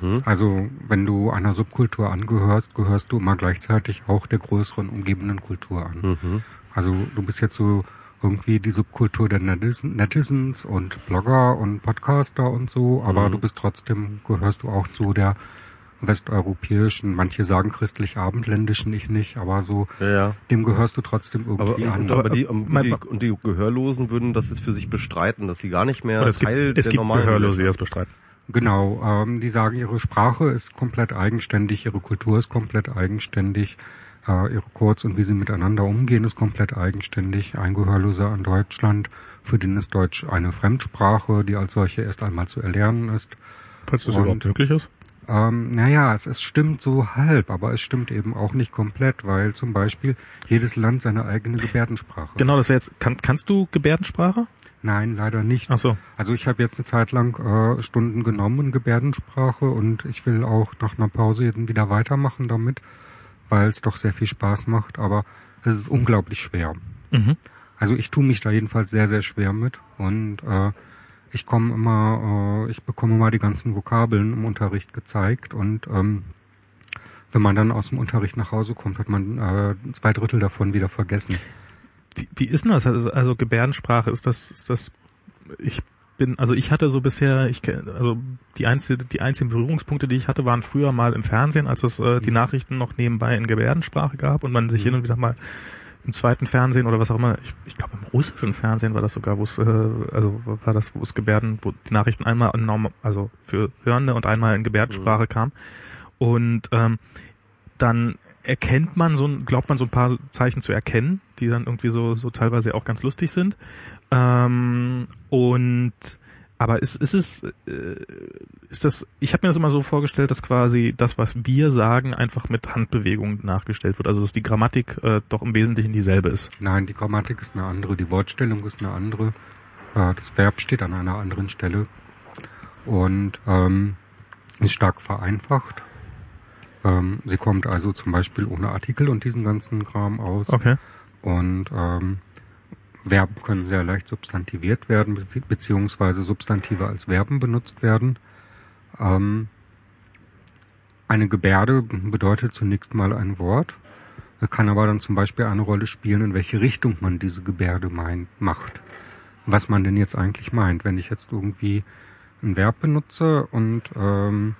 Mhm. Also wenn du einer Subkultur angehörst, gehörst du immer gleichzeitig auch der größeren umgebenden Kultur an. Mhm. Also du bist jetzt so irgendwie die Subkultur der Netizen- Netizens und Blogger und Podcaster und so, aber Mhm. du bist trotzdem, gehörst du auch zu der westeuropäischen, manche sagen christlich-abendländischen, ich nicht, aber so, Ja, ja. dem gehörst du trotzdem Aber, irgendwie an. und, aber die, Aber, und, mein- die, und die Gehörlosen würden das jetzt für sich bestreiten, dass sie gar nicht mehr aber es gibt, Teil es der gibt normalen Gehörlose, die das bestreiten. Genau, ähm, die sagen, ihre Sprache ist komplett eigenständig, ihre Kultur ist komplett eigenständig. Äh, ihre Codes und wie sie miteinander umgehen, ist komplett eigenständig. Ein Gehörloser in Deutschland, für den ist Deutsch eine Fremdsprache, die als solche erst einmal zu erlernen ist. Falls das Und- überhaupt möglich ist. Ähm, naja, es, es stimmt so halb, aber es stimmt eben auch nicht komplett, weil zum Beispiel jedes Land seine eigene Gebärdensprache. Genau, das wäre jetzt, kann, kannst du Gebärdensprache? Nein, leider nicht. Ach so. Also ich habe jetzt eine Zeit lang äh, Stunden genommen in Gebärdensprache und ich will auch nach einer Pause wieder weitermachen damit, weil es doch sehr viel Spaß macht, aber es ist unglaublich schwer. Mhm. Also ich tue mich da jedenfalls sehr, sehr schwer mit und äh, ich komme immer, äh, ich bekomme immer die ganzen Vokabeln im Unterricht gezeigt und ähm, wenn man dann aus dem Unterricht nach Hause kommt, hat man äh, zwei Drittel davon wieder vergessen. Wie, wie ist denn das? Also, also Gebärdensprache, ist das, ist das, ich bin, also ich hatte so bisher, ich also die einzige, die einzigen Berührungspunkte, die ich hatte, waren früher mal im Fernsehen, als es äh, die Nachrichten noch nebenbei in Gebärdensprache gab und man sich hin und wieder mal im zweiten Fernsehen oder was auch immer, ich, ich glaube im russischen Fernsehen war das sogar, wo es, äh, also war das, wo es Gebärden, wo die Nachrichten einmal in Norm, also für Hörende und einmal in Gebärdensprache kam. Und ähm, dann erkennt man so ein, glaubt man so ein paar Zeichen zu erkennen, die dann irgendwie so, so teilweise auch ganz lustig sind. Ähm, und aber ist, ist es, äh, ist das, ich habe mir das immer so vorgestellt, dass quasi das, was wir sagen, einfach mit Handbewegungen nachgestellt wird. Also dass die Grammatik äh, doch im Wesentlichen dieselbe ist. Nein, die Grammatik ist eine andere, die Wortstellung ist eine andere, äh, das Verb steht an einer anderen Stelle und ähm, ist stark vereinfacht. Ähm, sie kommt also zum Beispiel ohne Artikel und diesen ganzen Kram aus. Okay. Und ähm, Verben können sehr leicht substantiviert werden, be beziehungsweise Substantive als Verben benutzt werden. Ähm, eine Gebärde bedeutet zunächst mal ein Wort, kann aber dann zum Beispiel eine Rolle spielen, in welche Richtung man diese Gebärde meint, macht. Was man denn jetzt eigentlich meint. Wenn ich jetzt irgendwie ein Verb benutze und ähm,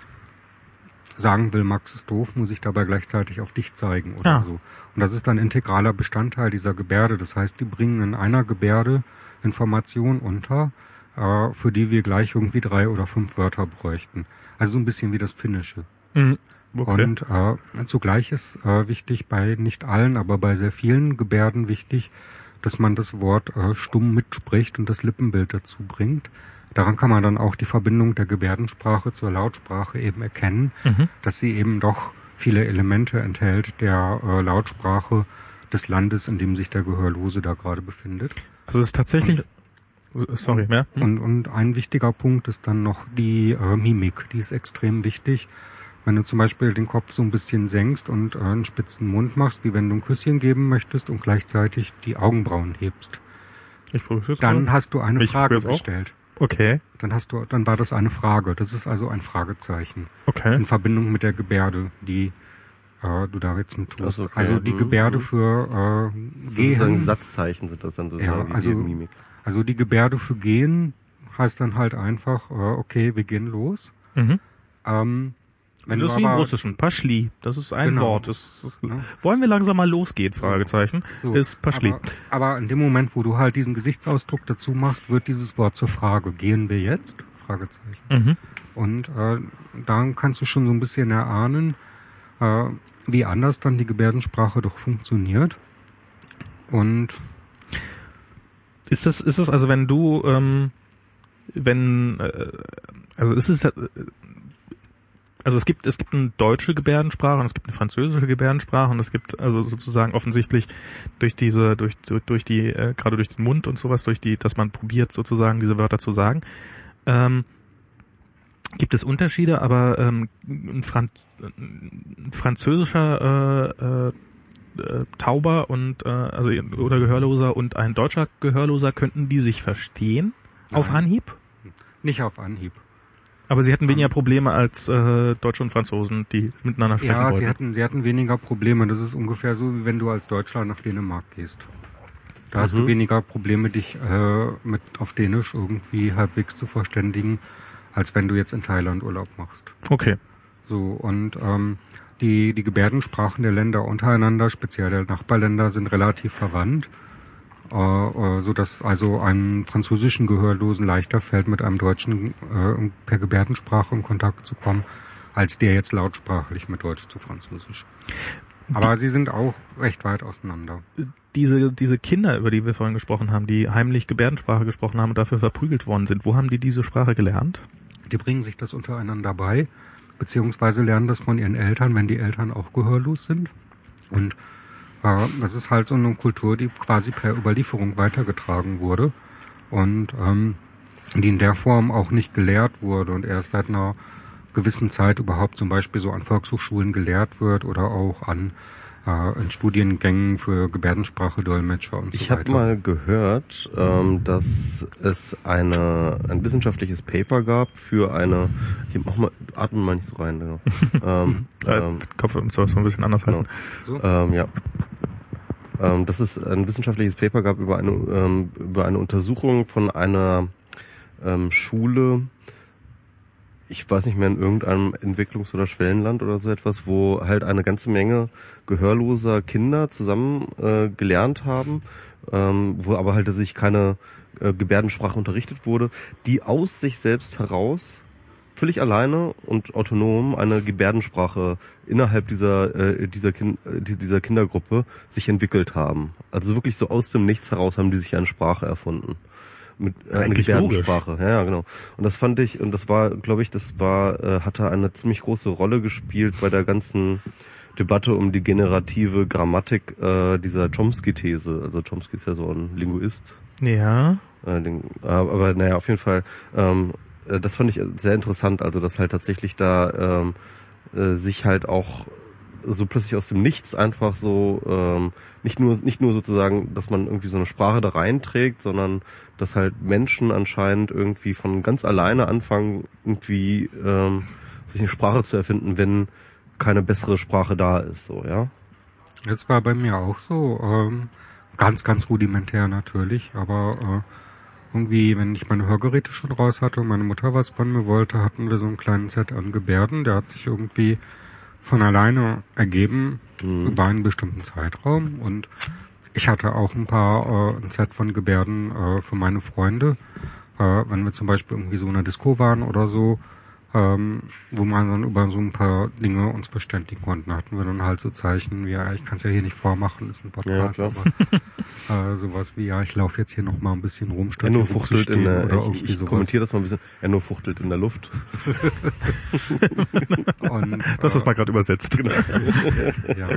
sagen will, Max ist doof, muss ich dabei gleichzeitig auf dich zeigen oder Ah. so. Und das ist dann integraler Bestandteil dieser Gebärde. Das heißt, die bringen in einer Gebärde Informationen unter, äh, für die wir gleich irgendwie drei oder fünf Wörter bräuchten. Also so ein bisschen wie das Finnische. Mhm. Okay. Und äh, zugleich ist äh, wichtig bei nicht allen, aber bei sehr vielen Gebärden wichtig, dass man das Wort äh, stumm mitspricht und das Lippenbild dazu bringt. Daran kann man dann auch die Verbindung der Gebärdensprache zur Lautsprache eben erkennen, Mhm. dass sie eben doch viele Elemente enthält der äh, Lautsprache des Landes, in dem sich der Gehörlose da gerade befindet. Also es ist tatsächlich, sorry, mehr? Hm? Und, und ein wichtiger Punkt ist dann noch die äh, Mimik. Die ist extrem wichtig. Wenn du zum Beispiel den Kopf so ein bisschen senkst und äh, einen spitzen Mund machst, wie wenn du ein Küsschen geben möchtest und gleichzeitig die Augenbrauen hebst, Ich dann hast du eine Ich Frage gestellt. Okay, Dann hast du, dann war das eine Frage. Das ist also ein Fragezeichen okay. in Verbindung mit der Gebärde, die äh, du da jetzt mit tust. Ach so, okay. Also die Mhm, Gebärde mhm. für äh, Sozusagen Gehen. Satzzeichen sind das dann sozusagen, Ja, also- die Mimik. Also die Gebärde für Gehen heißt dann halt einfach, äh, okay, wir gehen los. Mhm. Ähm, wenn das du ist wie im Russischen. Paschli. Das ist ein Genau. Wort. Das ist, Ja. Wollen wir langsam mal losgehen? Fragezeichen. So, ist Paschli. Aber, aber in dem Moment, wo du halt diesen Gesichtsausdruck dazu machst, wird dieses Wort zur Frage. Gehen wir jetzt? Fragezeichen. Mhm. Und äh, dann kannst du schon so ein bisschen erahnen, äh, wie anders dann die Gebärdensprache doch funktioniert. Und Ist das, ist das also, wenn du, ähm, wenn, äh, also ist es, äh, also es gibt, es gibt eine deutsche Gebärdensprache und es gibt eine französische Gebärdensprache und es gibt also sozusagen offensichtlich durch diese, durch, durch, durch die, äh, gerade durch den Mund und sowas, durch die, dass man probiert sozusagen diese Wörter zu sagen, ähm, gibt es Unterschiede, aber ähm, ein, Fran ein französischer äh, äh, äh, Tauber und äh, also oder Gehörloser und ein deutscher Gehörloser könnten die sich verstehen auf Nein. Anhieb? nicht auf Anhieb. Aber sie hätten weniger Probleme als äh, Deutsche und Franzosen, die miteinander sprechen Ja, wollten. sie hatten, sie hatten weniger Probleme. Das ist ungefähr so, wie wenn du als Deutscher nach Dänemark gehst. Da hast du Mhm. weniger Probleme, dich äh, mit auf Dänisch irgendwie halbwegs zu verständigen, als wenn du jetzt in Thailand Urlaub machst. okay. So, und ähm, die, die Gebärdensprachen der Länder untereinander, speziell der Nachbarländer, sind relativ verwandt, äh, äh, so dass also einem französischen Gehörlosen leichter fällt, mit einem Deutschen äh, per Gebärdensprache in Kontakt zu kommen, als der jetzt lautsprachlich mit Deutsch zu Französisch. Aber sie sind auch recht weit auseinander. Diese, diese Kinder, über die wir vorhin gesprochen haben, die heimlich Gebärdensprache gesprochen haben und dafür verprügelt worden sind, wo haben die diese Sprache gelernt? Die bringen sich das untereinander bei, beziehungsweise lernen das von ihren Eltern, wenn die Eltern auch gehörlos sind. Und äh, das ist halt so eine Kultur, die quasi per Überlieferung weitergetragen wurde und ähm, die in der Form auch nicht gelehrt wurde und erst seit einer gewissen Zeit überhaupt zum Beispiel so an Volkshochschulen gelehrt wird oder auch an äh, in Studiengängen für Gebärdensprache, Dolmetscher und Ich so habe weiter. mal gehört, ähm, dass es eine, ein wissenschaftliches Paper gab für eine, hier mach mal, atme mal nicht so rein, genau. ähm, Äh, ähm, Kopf im Service ein bisschen anders genau. halten. So? Ähm, ja. Ähm, dass es ein wissenschaftliches Paper gab über eine, ähm, über eine Untersuchung von einer ähm, Schule, ich weiß nicht mehr, in irgendeinem Entwicklungs- oder Schwellenland oder so etwas, wo halt eine ganze Menge gehörloser Kinder zusammen äh, gelernt haben, ähm, wo aber halt sich keine äh, Gebärdensprache unterrichtet wurde, die aus sich selbst heraus völlig alleine und autonom eine Gebärdensprache innerhalb dieser äh, dieser, kind, äh, dieser Kindergruppe sich entwickelt haben. Also wirklich so aus dem Nichts heraus haben die sich eine Sprache erfunden. Mit äh, Gebärdensprache. Ja, ja, genau. Und das fand ich und das war, glaube ich, das war äh, hatte eine ziemlich große Rolle gespielt bei der ganzen Debatte um die generative Grammatik äh, dieser Chomsky-These. Also Chomsky ist ja so ein Linguist. Ja. Äh, äh, aber naja, auf jeden Fall, ähm, äh, das fand ich sehr interessant, also dass halt tatsächlich da ähm, äh, sich halt auch so plötzlich aus dem Nichts einfach so ähm, nicht nur nicht nur sozusagen, dass man irgendwie so eine Sprache da reinträgt, sondern dass halt Menschen anscheinend irgendwie von ganz alleine anfangen, irgendwie ähm, sich eine Sprache zu erfinden, wenn keine bessere Sprache da ist, so ja. Das war bei mir auch so. Ähm, ganz, ganz rudimentär natürlich, aber äh, irgendwie, wenn ich meine Hörgeräte schon raus hatte und meine Mutter was von mir wollte, hatten wir so einen kleinen Set an Gebärden. Der hat sich irgendwie von alleine ergeben über einen bestimmten Zeitraum. Und ich hatte auch ein paar, äh, ein Set von Gebärden äh, für meine Freunde, äh, wenn wir zum Beispiel irgendwie so in einer Disco waren oder so, ähm, wo man dann über so ein paar Dinge uns verständigen konnten. Da hatten wir dann halt so Zeichen wie, ja, ich kann es ja hier nicht vormachen, ist ein Podcast, Ja, aber äh, sowas wie, ja, ich laufe jetzt hier noch mal ein bisschen rum, statt Enno fuchtelt in der, oder ich, ich kommentiere das mal ein bisschen, Enno fuchtelt in der Luft. Und, Das äh, ist mal gerade übersetzt. Genau. Ja.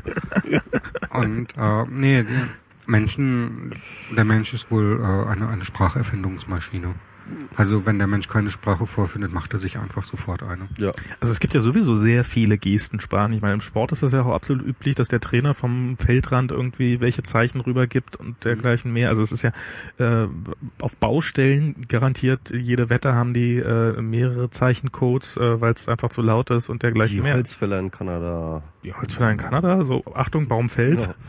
Und äh, nee, die Menschen, der Mensch ist wohl äh, eine, eine Spracherfindungsmaschine. Also wenn der Mensch keine Sprache vorfindet, macht er sich einfach sofort eine. Ja. Also es gibt ja sowieso sehr viele Gestensprachen. Ich meine, im Sport ist das ja auch absolut üblich, dass der Trainer vom Feldrand irgendwie welche Zeichen rübergibt und dergleichen mehr. Also es ist ja äh, auf Baustellen garantiert, jede Wette haben die äh, mehrere Zeichencodes, äh, weil es einfach zu laut ist und dergleichen Die mehr. Holzfäller in Kanada. Die Holzfäller in Kanada, so Achtung, Baum fällt. Ja.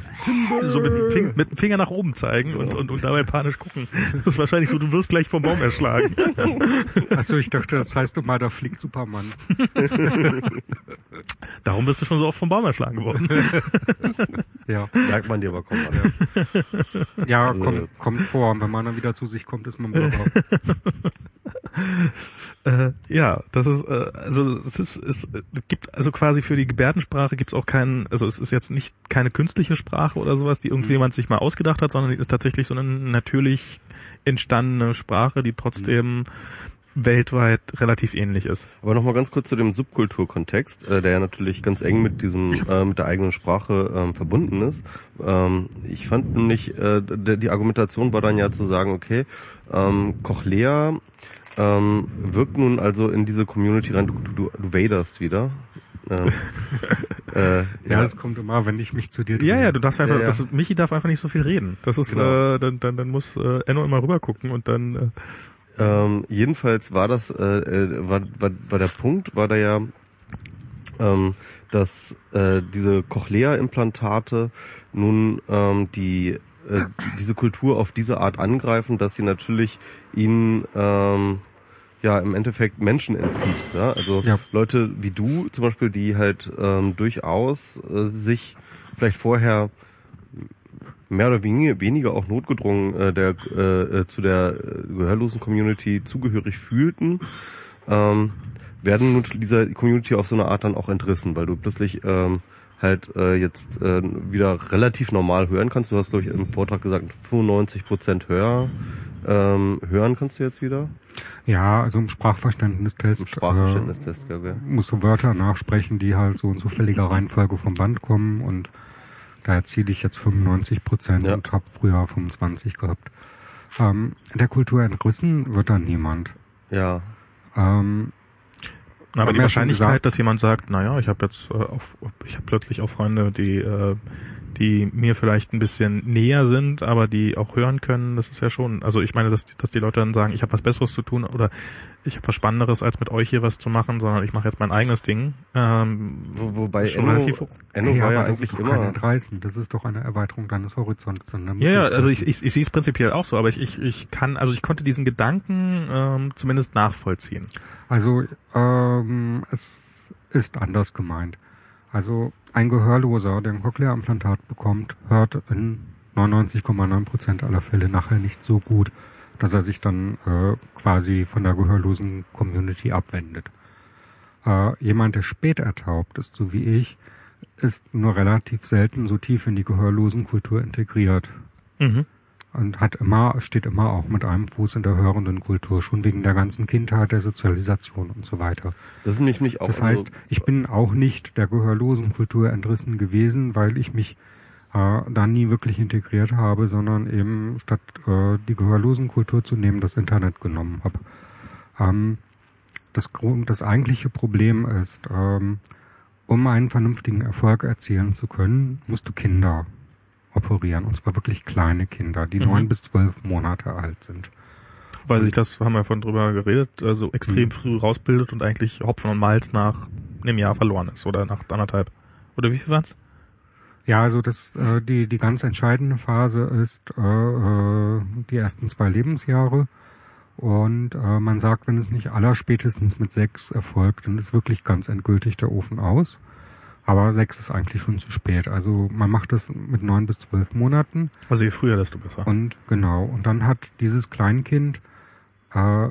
So mit, dem Finger, mit dem Finger nach oben zeigen und, und, und dabei panisch gucken. Das ist wahrscheinlich so, du wirst gleich vom Baum erschlagen. Achso, ich dachte, das heißt immer, da fliegt Superman. Darum bist du schon so oft vom Baum erschlagen worden. Ja, Merkt man dir aber kaum an. ja Also- kommt, kommt vor. Und wenn man dann wieder zu sich kommt, ist man Bürger. Äh, ja, das ist äh, also es ist es gibt also quasi für die Gebärdensprache gibt es auch keinen also es ist jetzt nicht keine künstliche Sprache oder sowas, die irgendjemand sich mal ausgedacht hat, sondern die ist tatsächlich so eine natürlich entstandene Sprache, die trotzdem weltweit relativ ähnlich ist. Aber nochmal ganz kurz zu dem Subkulturkontext, äh, der ja natürlich ganz eng mit diesem äh, mit der eigenen Sprache ähm, verbunden ist. Ähm, ich fand nämlich, äh, die Argumentation war dann ja zu sagen, okay, ähm, Cochlea ähm, wirkt nun also in diese Community rein, du, du, du waderst wieder. Ähm, äh, Ja, es kommt immer, wenn ich mich zu dir Ja, ja, du darfst einfach, Ja, ja. Das, Michi darf einfach nicht so viel reden. Das ist, Genau. äh, dann, dann, dann muss äh, Enno immer rüber gucken und dann äh, Ähm, jedenfalls war das, äh, äh, war, war, war der Punkt, war da ja, ähm, dass äh, diese Cochlea-Implantate nun ähm, die, äh, die diese Kultur auf diese Art angreifen, dass sie natürlich ihnen ähm, ja im Endeffekt Menschen entzieht. Ja? Also Ja. Leute wie du zum Beispiel, die halt ähm, durchaus äh, sich vielleicht vorher mehr oder weniger, weniger auch notgedrungen äh, der, äh, äh, zu der äh, gehörlosen Community zugehörig fühlten, ähm, werden nun dieser Community auf so eine Art dann auch entrissen, weil du plötzlich ähm, halt äh, jetzt äh, wieder relativ normal hören kannst. Du hast, glaube ich, im Vortrag gesagt, 95 Prozent Hör, ähm, hören kannst du jetzt wieder. Ja, also im Sprachverständnistest, Im Sprachverständnistest, glaube ich. äh, musst du Wörter nachsprechen, die halt so in zufälliger Reihenfolge vom Band kommen und da erziele ich jetzt 95 Prozent Ja. und habe früher 25 gehabt. Ähm, der Kultur entrissen wird dann niemand. Ja. Ähm, Na, aber die Wahrscheinlichkeit, dass jemand sagt, naja, ich habe jetzt äh, auf, ich habe plötzlich auch Freunde, die äh, die mir vielleicht ein bisschen näher sind, aber die auch hören können, das ist ja schon, also ich meine, dass, dass die Leute dann sagen, ich habe was Besseres zu tun oder ich habe was Spannenderes, als mit euch hier was zu machen, sondern ich mache jetzt mein eigenes Ding. Ähm, Wo, wobei Schon Enno, relativ- Enno ja, war ja das eigentlich ist doch kein immer. Entreißen. Das ist doch eine Erweiterung deines Horizonts. ja, ja, also ich, ich, ich sehe es prinzipiell auch so, aber ich, ich, ich kann, also ich konnte diesen Gedanken ähm, zumindest nachvollziehen. Also ähm, es ist anders gemeint. Also ein Gehörloser, der ein Cochlea-Implantat bekommt, hört in 99,9 Prozent aller Fälle nachher nicht so gut, dass er sich dann äh, quasi von der gehörlosen Community abwendet. Äh, jemand, der spät ertaubt ist, so wie ich, ist nur relativ selten so tief in die gehörlosen Kultur integriert Mhm. Und hat immer, steht immer auch mit einem Fuß in der hörenden Kultur, schon wegen der ganzen Kindheit, der Sozialisation und so weiter. Das ist nämlich mich auch. Das also- heißt, ich bin auch nicht der gehörlosen Kultur entrissen gewesen, weil ich mich äh, da nie wirklich integriert habe, sondern eben statt äh, die gehörlosen Kultur zu nehmen, das Internet genommen habe. Ähm, das, Grund, das eigentliche Problem ist, ähm, um einen vernünftigen Erfolg erzielen zu können, musst du Kinder operieren, und zwar wirklich kleine Kinder, die Mhm. neun bis zwölf Monate alt sind. Weil sich das, haben wir von drüber geredet, also extrem Mhm. früh rausbildet und eigentlich Hopfen und Malz nach einem Jahr verloren ist oder nach anderthalb. Oder wie viel war's? Ja, also das äh, die die ganz entscheidende Phase ist äh, äh, die ersten zwei Lebensjahre und äh, man sagt, wenn es nicht allerspätestens mit sechs erfolgt, dann ist wirklich ganz endgültig der Ofen aus. Aber sechs ist eigentlich schon zu spät. Also man macht das mit neun bis zwölf Monaten Also je früher, desto besser. und genau und dann hat dieses Kleinkind äh,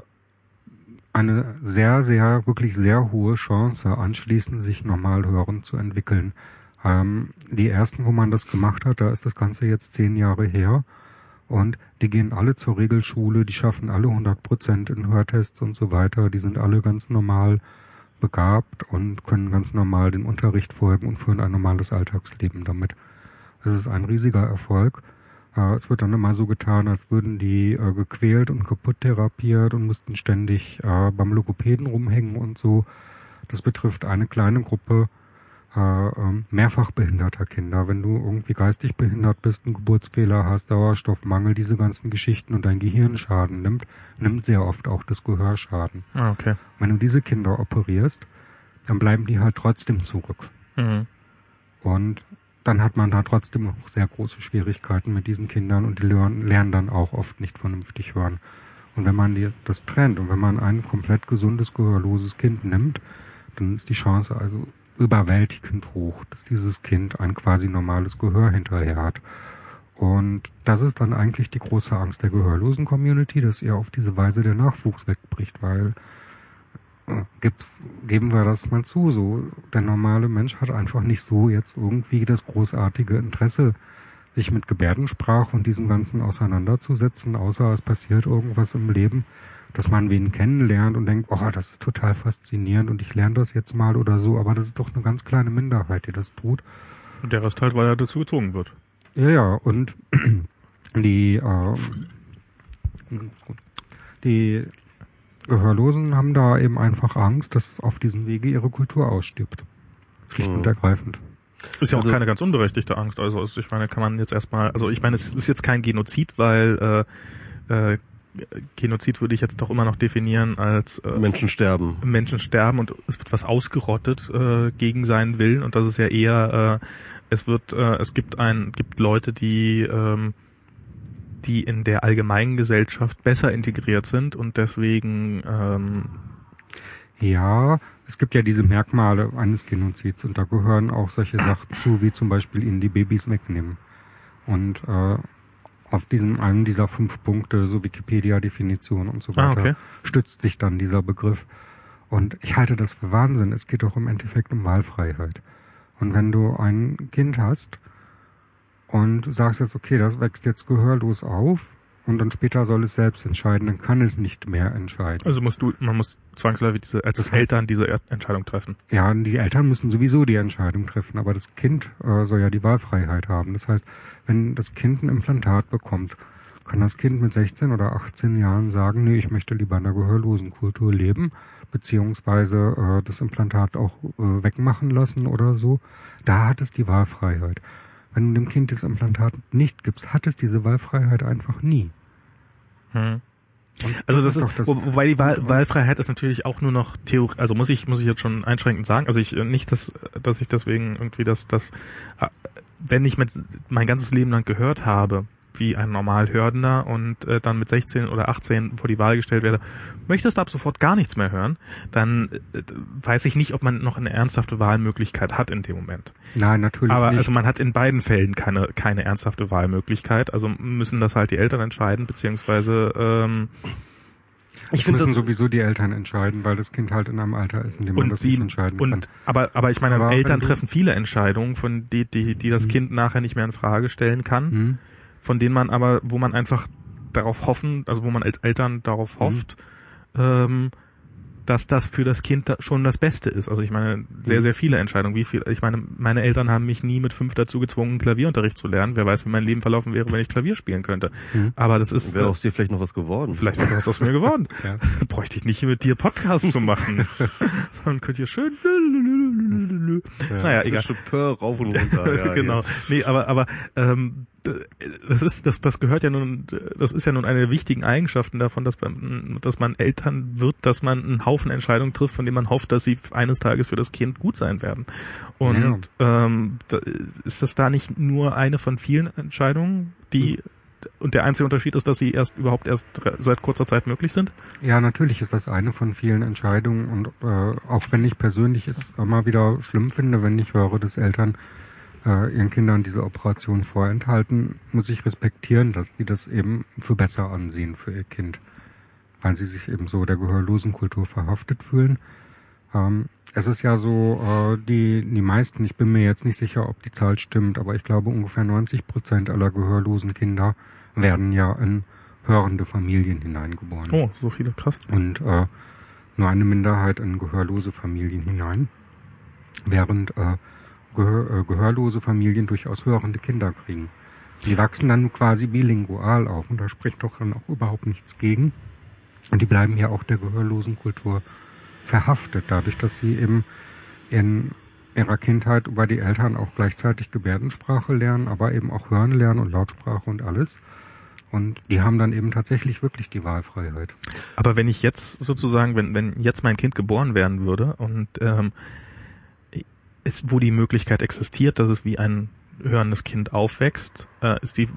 eine sehr sehr wirklich sehr hohe Chance anschließend sich normal hören zu entwickeln. Ähm, die ersten, wo man das gemacht hat, da ist das Ganze jetzt zehn Jahre her. Und die gehen alle zur Regelschule, die schaffen alle 100 Prozent in Hörtests und so weiter. Die sind alle ganz normal begabt und können ganz normal dem Unterricht folgen und führen ein normales Alltagsleben damit. Es ist ein riesiger Erfolg. Äh, Es wird dann immer so getan, als würden die äh, gequält und kaputt therapiert und müssten ständig äh, beim Logopäden rumhängen und so. Das betrifft eine kleine Gruppe äh, ähm, mehrfach behinderter Kinder. Wenn du irgendwie geistig behindert bist, einen Geburtsfehler hast, Sauerstoffmangel, diese ganzen Geschichten und dein Gehirn Schaden nimmt, nimmt sehr oft auch das Gehör Schaden. Ah, okay. Wenn du diese Kinder operierst, dann bleiben die halt trotzdem zurück. Mhm. Und dann hat man da trotzdem noch sehr große Schwierigkeiten mit diesen Kindern und die lernen, lernen dann auch oft nicht vernünftig hören. Und wenn man die, das trennt und wenn man ein komplett gesundes, gehörloses Kind nimmt, dann ist die Chance also überwältigend hoch, dass dieses Kind ein quasi normales Gehör hinterher hat. Und das ist dann eigentlich die große Angst der gehörlosen Community, dass ihr auf diese Weise der Nachwuchs wegbricht, weil äh, gibt's, geben wir das mal zu, so der normale Mensch hat einfach nicht so jetzt irgendwie das großartige Interesse, sich mit Gebärdensprache und diesem Ganzen auseinanderzusetzen, außer es passiert irgendwas im Leben, dass man wen kennenlernt und denkt, oh, das ist total faszinierend und ich lerne das jetzt mal oder so, aber das ist doch eine ganz kleine Minderheit, die das tut. Und der Rest halt, weil er dazu gezwungen wird. Ja, ja, und die, ähm, die Gehörlosen haben da eben einfach Angst, dass auf diesem Wege ihre Kultur ausstirbt. Schlicht und ergreifend. Ist ja auch Also- keine ganz unberechtigte Angst. Also ich meine, kann man jetzt erstmal, also ich meine, es ist jetzt kein Genozid, weil äh, äh, Genozid würde ich jetzt doch immer noch definieren als äh, Menschen sterben. Menschen sterben und es wird was ausgerottet äh, gegen seinen Willen und das ist ja eher, äh, es wird, äh, es gibt ein, gibt Leute, die ähm, die in der allgemeinen Gesellschaft besser integriert sind und deswegen ähm, Ja, es gibt ja diese Merkmale eines Genozids und da gehören auch solche Sachen zu, wie zum Beispiel ihnen die Babys wegnehmen. Und äh, auf diesem einen dieser fünf Punkte, so Wikipedia-Definition und so Ah, weiter, okay. stützt sich dann dieser Begriff. Und ich halte das für Wahnsinn. Es geht doch im Endeffekt um Wahlfreiheit. Und wenn du ein Kind hast und sagst jetzt, okay, das wächst jetzt gehörlos auf und dann später soll es selbst entscheiden, dann kann es nicht mehr entscheiden. Also musst du, man muss zwangsläufig diese, als Das heißt- Eltern diese Er- Entscheidung treffen. Ja, die Eltern müssen sowieso die Entscheidung treffen, aber das Kind äh, soll ja die Wahlfreiheit haben. Das heißt, wenn das Kind ein Implantat bekommt, kann das Kind mit 16 oder 18 Jahren sagen, nee, ich möchte lieber in der gehörlosen Kultur leben, beziehungsweise äh, das Implantat auch äh, wegmachen lassen oder so. Da hat es die Wahlfreiheit. Wenn du dem Kind das Implantat nicht gibst, hat es diese Wahlfreiheit einfach nie. Hm. Also das ist, wo, wobei die Wahl, Wahlfreiheit ist natürlich auch nur noch Theorie, also muss ich, muss ich jetzt schon einschränkend sagen, also ich, nicht, dass, dass ich deswegen irgendwie das, das, äh, wenn ich mit, mein ganzes Leben lang gehört habe, wie ein normal Hörender und äh, dann mit 16 oder 18 vor die Wahl gestellt werde, möchtest du ab sofort gar nichts mehr hören, dann äh, weiß ich nicht, ob man noch eine ernsthafte Wahlmöglichkeit hat in dem Moment. Nein, natürlich Aber nicht. also man hat in beiden Fällen keine, keine ernsthafte Wahlmöglichkeit, also müssen das halt die Eltern entscheiden, beziehungsweise ähm, Ich Ich finde müssen das sowieso die Eltern entscheiden, weil das Kind halt in einem Alter ist, in dem man das sie nicht entscheiden und kann. aber aber ich meine Aber Eltern treffen viele Entscheidungen von die die die das Mhm. Kind nachher nicht mehr in Frage stellen kann Hm? Von denen man aber wo man einfach darauf hoffen also wo man als Eltern darauf Mhm. hofft ähm, dass das für das Kind da schon das Beste ist. Also ich meine, sehr, Mhm. sehr viele Entscheidungen. Wie viel, ich meine, meine Eltern haben mich nie mit fünf dazu gezwungen, Klavierunterricht zu lernen. Wer weiß, wie mein Leben verlaufen wäre, wenn ich Klavier spielen könnte. Mhm. Aber das ist, wäre äh, aus dir vielleicht noch was geworden. vielleicht wäre was aus mir geworden. Ja. Bräuchte ich nicht mit dir Podcast zu machen. Sondern könnt ihr schön, naja, egal. Rauf und runter. Ja, genau. Ja. Nee, aber aber ähm, das ist das das gehört ja nun das ist ja nun eine der wichtigen Eigenschaften davon, dass man dass man Eltern wird, dass man einen Haufen Entscheidungen trifft, von denen man hofft, dass sie eines Tages für das Kind gut sein werden. Und ähm, da, ist das da nicht nur eine von vielen Entscheidungen, die und der einzige Unterschied ist, dass sie erst überhaupt erst seit kurzer Zeit möglich sind? Ja, natürlich ist das eine von vielen Entscheidungen und äh, auch wenn ich persönlich es immer wieder schlimm finde, wenn ich höre, dass Eltern äh, ihren Kindern diese Operation vorenthalten, muss ich respektieren, dass sie das eben für besser ansehen für ihr Kind, weil sie sich eben so der gehörlosen Kultur verhaftet fühlen. Ähm, es ist ja so, äh, die, die meisten, ich bin mir jetzt nicht sicher, ob die Zahl stimmt, aber ich glaube ungefähr 90 Prozent aller gehörlosen Kinder werden ja in hörende Familien hineingeboren Oh, so viele, krass. und äh, nur eine Minderheit in gehörlose Familien hinein, während äh, gehör, äh, gehörlose Familien durchaus hörende Kinder kriegen. Die wachsen dann quasi bilingual auf und da spricht doch dann auch überhaupt nichts gegen. Und die bleiben ja auch der gehörlosen Kultur verhaftet, dadurch, dass sie eben in ihrer Kindheit über die Eltern auch gleichzeitig Gebärdensprache lernen, aber eben auch hören lernen und Lautsprache und alles. Und die haben dann eben tatsächlich wirklich die Wahlfreiheit. Aber wenn ich jetzt sozusagen, wenn, wenn jetzt mein Kind geboren werden würde und ähm, es, wo die Möglichkeit existiert, dass es wie ein hörendes Kind aufwächst, äh, ist die äh,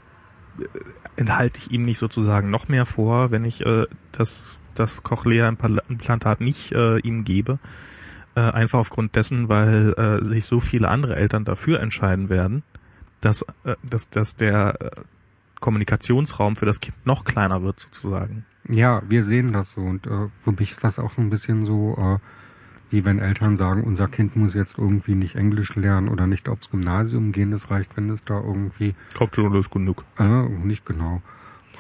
enthalte ich ihm nicht sozusagen noch mehr vor, wenn ich äh, das das Cochlea-Implantat nicht äh, ihm gebe, äh, einfach aufgrund dessen, weil äh, sich so viele andere Eltern dafür entscheiden werden, dass äh, dass dass der äh, Kommunikationsraum für das Kind noch kleiner wird sozusagen. Ja, wir sehen das so und äh, für mich ist das auch ein bisschen so, äh, wie wenn Eltern sagen, unser Kind muss jetzt irgendwie nicht Englisch lernen oder nicht aufs Gymnasium gehen, das reicht, wenn es da irgendwie, Hauptschule ist genug. äh, nicht genau,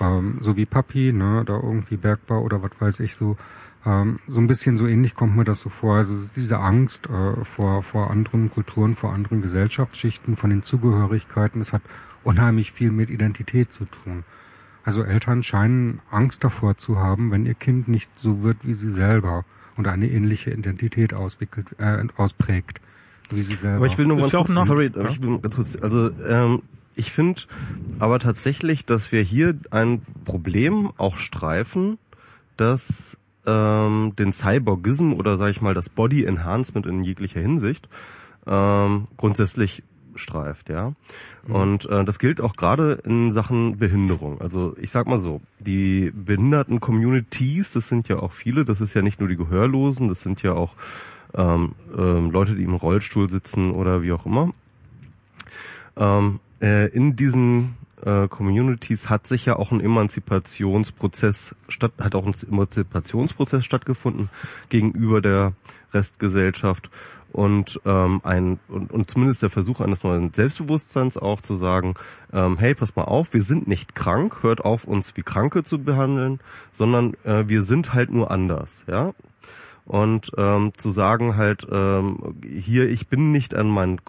ähm, so wie Papi, ne, da irgendwie Bergbau oder was weiß ich so, ähm, so ein bisschen so ähnlich kommt mir das so vor. Also es ist diese Angst äh, vor, vor anderen Kulturen, vor anderen Gesellschaftsschichten, von den Zugehörigkeiten, es hat unheimlich viel mit Identität zu tun. Also Eltern scheinen Angst davor zu haben, wenn ihr Kind nicht so wird wie sie selber und eine ähnliche Identität auswickelt, äh, ausprägt wie sie selber. Aber ich will nur ganz kurz, noch- sorry, ja. ich will ganz kurz, also ähm, ich finde aber tatsächlich, dass wir hier ein Problem auch streifen, das ähm, den Cyborgism oder sage ich mal das Body Enhancement in jeglicher Hinsicht ähm, grundsätzlich streift, ja. Und äh, das gilt auch gerade in Sachen Behinderung. Also ich sag mal so, die behinderten Communities, das sind ja auch viele, das ist ja nicht nur die Gehörlosen, das sind ja auch ähm, ähm, Leute, die im Rollstuhl sitzen oder wie auch immer. Ähm, äh, in diesen äh, Communities hat sich ja auch ein Emanzipationsprozess statt, hat auch ein Emanzipationsprozess stattgefunden gegenüber der Restgesellschaft und ähm, ein und, und zumindest der Versuch eines neuen Selbstbewusstseins auch zu sagen, ähm, hey, pass mal auf, wir sind nicht krank, hört auf uns wie Kranke zu behandeln, sondern äh, wir sind halt nur anders, ja? Und ähm, zu sagen halt ähm, hier ich bin nicht an meinen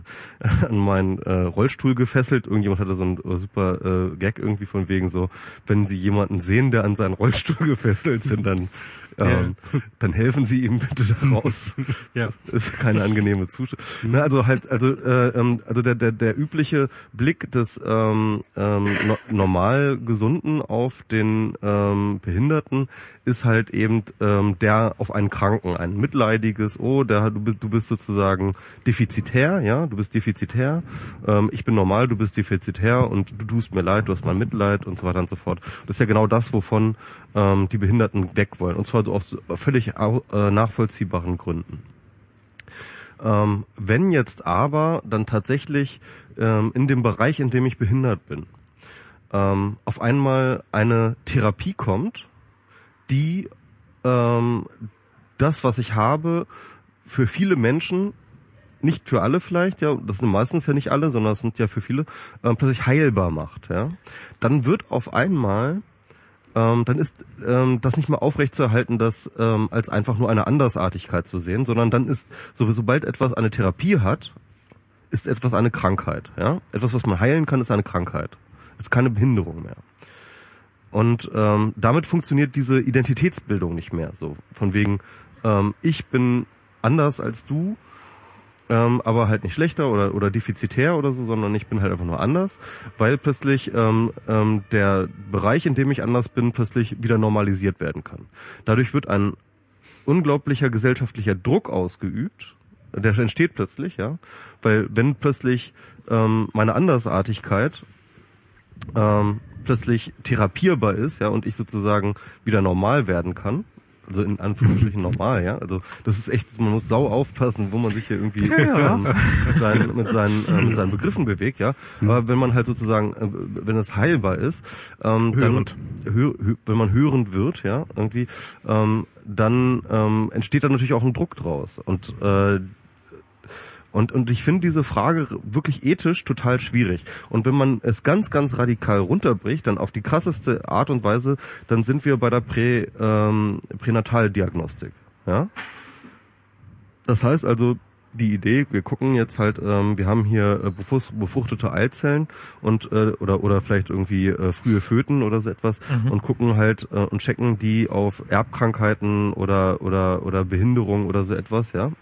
an meinen äh, Rollstuhl gefesselt. Irgendjemand hatte so einen äh, super äh, Gag irgendwie von wegen so wenn sie jemanden sehen der an seinen Rollstuhl gefesselt sind dann ähm, ja. dann helfen Sie ihm bitte daraus. ja. Das ist keine angenehme Zustand. Ne, also halt, also äh, ähm, also der der der übliche Blick des ähm, ähm, no normal Gesunden auf den ähm, Behinderten ist halt eben ähm, der auf einen Kranken, ein mitleidiges, oh, der du bist du bist sozusagen defizitär, ja, du bist defizitär. Ähm, ich bin normal, du bist defizitär und du tust mir leid, du hast mein Mitleid und so weiter und so fort. Das ist ja genau das, wovon ähm, die Behinderten weg wollen. Und zwar so aus völlig äh, nachvollziehbaren Gründen. Ähm, wenn jetzt aber dann tatsächlich ähm, in dem Bereich, in dem ich behindert bin, ähm, auf einmal eine Therapie kommt, die ähm, das, was ich habe, für viele Menschen, nicht für alle vielleicht, ja, das sind meistens ja nicht alle, sondern das sind ja für viele, äh, plötzlich heilbar macht, ja, dann wird auf einmal ähm, dann ist ähm, das nicht mehr aufrechtzuerhalten, das ähm, als einfach nur eine Andersartigkeit zu sehen, sondern dann ist, so, sobald etwas eine Therapie hat, ist etwas eine Krankheit. Ja? Etwas, was man heilen kann, ist eine Krankheit. Ist keine Behinderung mehr. Und ähm, damit funktioniert diese Identitätsbildung nicht mehr. So von wegen, ähm, ich bin anders als du ähm, aber halt nicht schlechter oder, oder defizitär oder so, sondern ich bin halt einfach nur anders, weil plötzlich ähm, ähm, der Bereich, in dem ich anders bin, plötzlich wieder normalisiert werden kann. Dadurch wird ein unglaublicher gesellschaftlicher Druck ausgeübt, der entsteht plötzlich, ja, weil wenn plötzlich ähm, meine Andersartigkeit ähm, plötzlich therapierbar ist, ja, und ich sozusagen wieder normal werden kann, also in Anführungsstrichen normal, ja. Also das ist echt, man muss sau aufpassen, wo man sich hier irgendwie ja. ähm, mit, seinen, mit, seinen, äh, mit seinen Begriffen bewegt, ja. Aber wenn man halt sozusagen, äh, wenn es heilbar ist, ähm, hörend. dann hör, hör, wenn man hörend wird, ja, irgendwie, ähm, dann ähm, entsteht da natürlich auch ein Druck draus. Und äh, und, und ich finde diese Frage wirklich ethisch total schwierig. Und wenn man es ganz, ganz radikal runterbricht, dann auf die krasseste Art und Weise, dann sind wir bei der Prä, ähm, Pränataldiagnostik. Ja? Das heißt also, die Idee, wir gucken jetzt halt, ähm, wir haben hier äh, befruchtete Eizellen und äh, oder oder vielleicht irgendwie äh, frühe Föten oder so etwas mhm. und gucken halt äh, und checken die auf Erbkrankheiten oder oder oder Behinderung oder so etwas, ja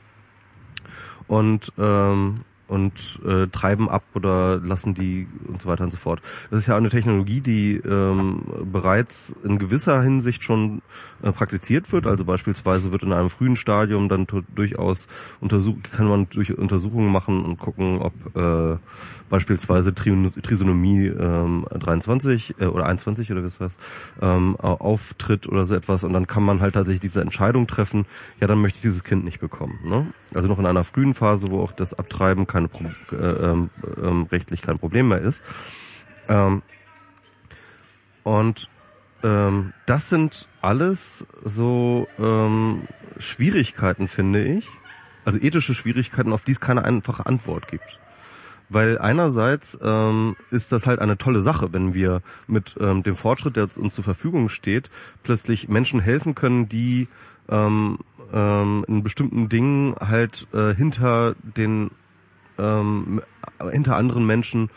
und ähm, und äh, treiben ab oder lassen die und so weiter und so fort. Das ist ja eine Technologie, die ähm, bereits in gewisser Hinsicht schon äh, praktiziert wird. Also beispielsweise wird in einem frühen Stadium dann durchaus untersucht, kann man durch Untersuchungen machen und gucken, ob äh, beispielsweise Trisonomie ähm, 23 äh, oder 21 oder was das ähm, auftritt oder so etwas und dann kann man halt tatsächlich diese Entscheidung treffen, ja, dann möchte ich dieses Kind nicht bekommen. Ne? Also noch in einer frühen Phase, wo auch das Abtreiben keine äh, ähm, ähm, rechtlich kein Problem mehr ist. Ähm, und ähm, das sind alles so ähm, Schwierigkeiten, finde ich. Also ethische Schwierigkeiten, auf die es keine einfache Antwort gibt. Weil einerseits ähm, ist das halt eine tolle Sache, wenn wir mit ähm, dem Fortschritt, der uns zur Verfügung steht, plötzlich Menschen helfen können, die ähm, ähm, in bestimmten Dingen halt äh, hinter den ähm, hinter anderen Menschen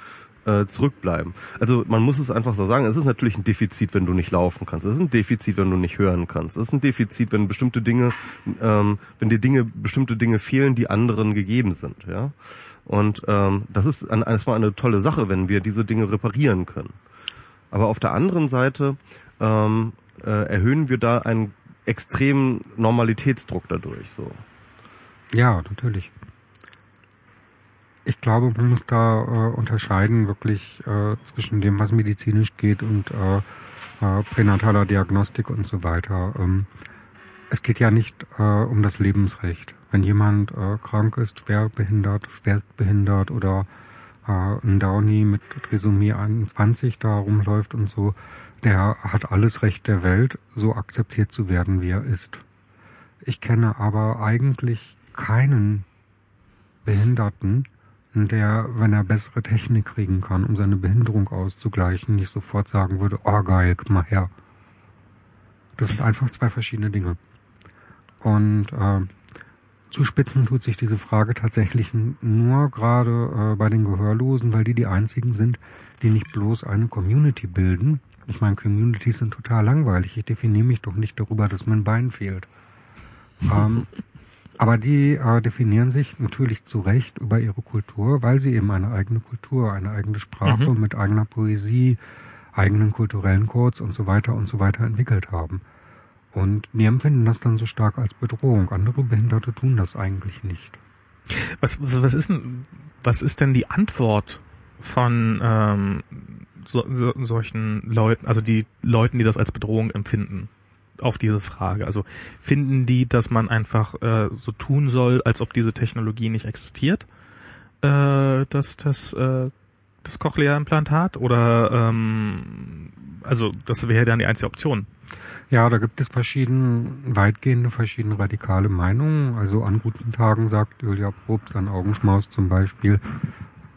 äh, zurückbleiben. Also man muss es einfach so sagen, es ist natürlich ein Defizit, wenn du nicht laufen kannst. Es ist ein Defizit, wenn du nicht hören kannst. Es ist ein Defizit, wenn bestimmte Dinge, ähm, wenn dir Dinge, bestimmte Dinge fehlen, die anderen gegeben sind. Ja. Und ähm, das ist ein, erstmal eine tolle Sache, wenn wir diese Dinge reparieren können. Aber auf der anderen Seite ähm, äh, erhöhen wir da einen extremen Normalitätsdruck dadurch. So. Ja, natürlich. Ich glaube, man muss da äh, unterscheiden wirklich äh, zwischen dem, was medizinisch geht und äh, äh, pränataler Diagnostik und so weiter. Ähm, es geht ja nicht äh, um das Lebensrecht. Wenn jemand äh, krank ist, schwer behindert, schwerst behindert oder äh, ein Downey mit Trisomie 21 da rumläuft und so, der hat alles Recht der Welt, so akzeptiert zu werden, wie er ist. Ich kenne aber eigentlich keinen Behinderten, der, wenn er bessere Technik kriegen kann, um seine Behinderung auszugleichen, nicht sofort sagen würde, oh geil, mal her. Das sind einfach zwei verschiedene Dinge. Und äh, zuspitzen tut sich diese Frage tatsächlich nur gerade äh, bei den Gehörlosen, weil die die einzigen sind, die nicht bloß eine Community bilden. Ich meine, Communities sind total langweilig. Ich definiere mich doch nicht darüber, dass mir ein Bein fehlt. ähm, aber die äh, definieren sich natürlich zu Recht über ihre Kultur, weil sie eben eine eigene Kultur, eine eigene Sprache mhm. mit eigener Poesie, eigenen kulturellen Codes und so weiter und so weiter entwickelt haben. Und wir empfinden das dann so stark als Bedrohung. Andere Behinderte tun das eigentlich nicht. Was, was ist denn, was ist denn die Antwort von ähm, so, so, solchen Leuten, also die Leuten, die das als Bedrohung empfinden? auf diese Frage? Also finden die, dass man einfach äh, so tun soll, als ob diese Technologie nicht existiert? Äh, dass das äh, das Cochlea-Implantat oder ähm, also das wäre dann die einzige Option. Ja, da gibt es verschiedene, weitgehende, verschiedene radikale Meinungen. Also an guten Tagen sagt Julia Probst an Augenschmaus zum Beispiel,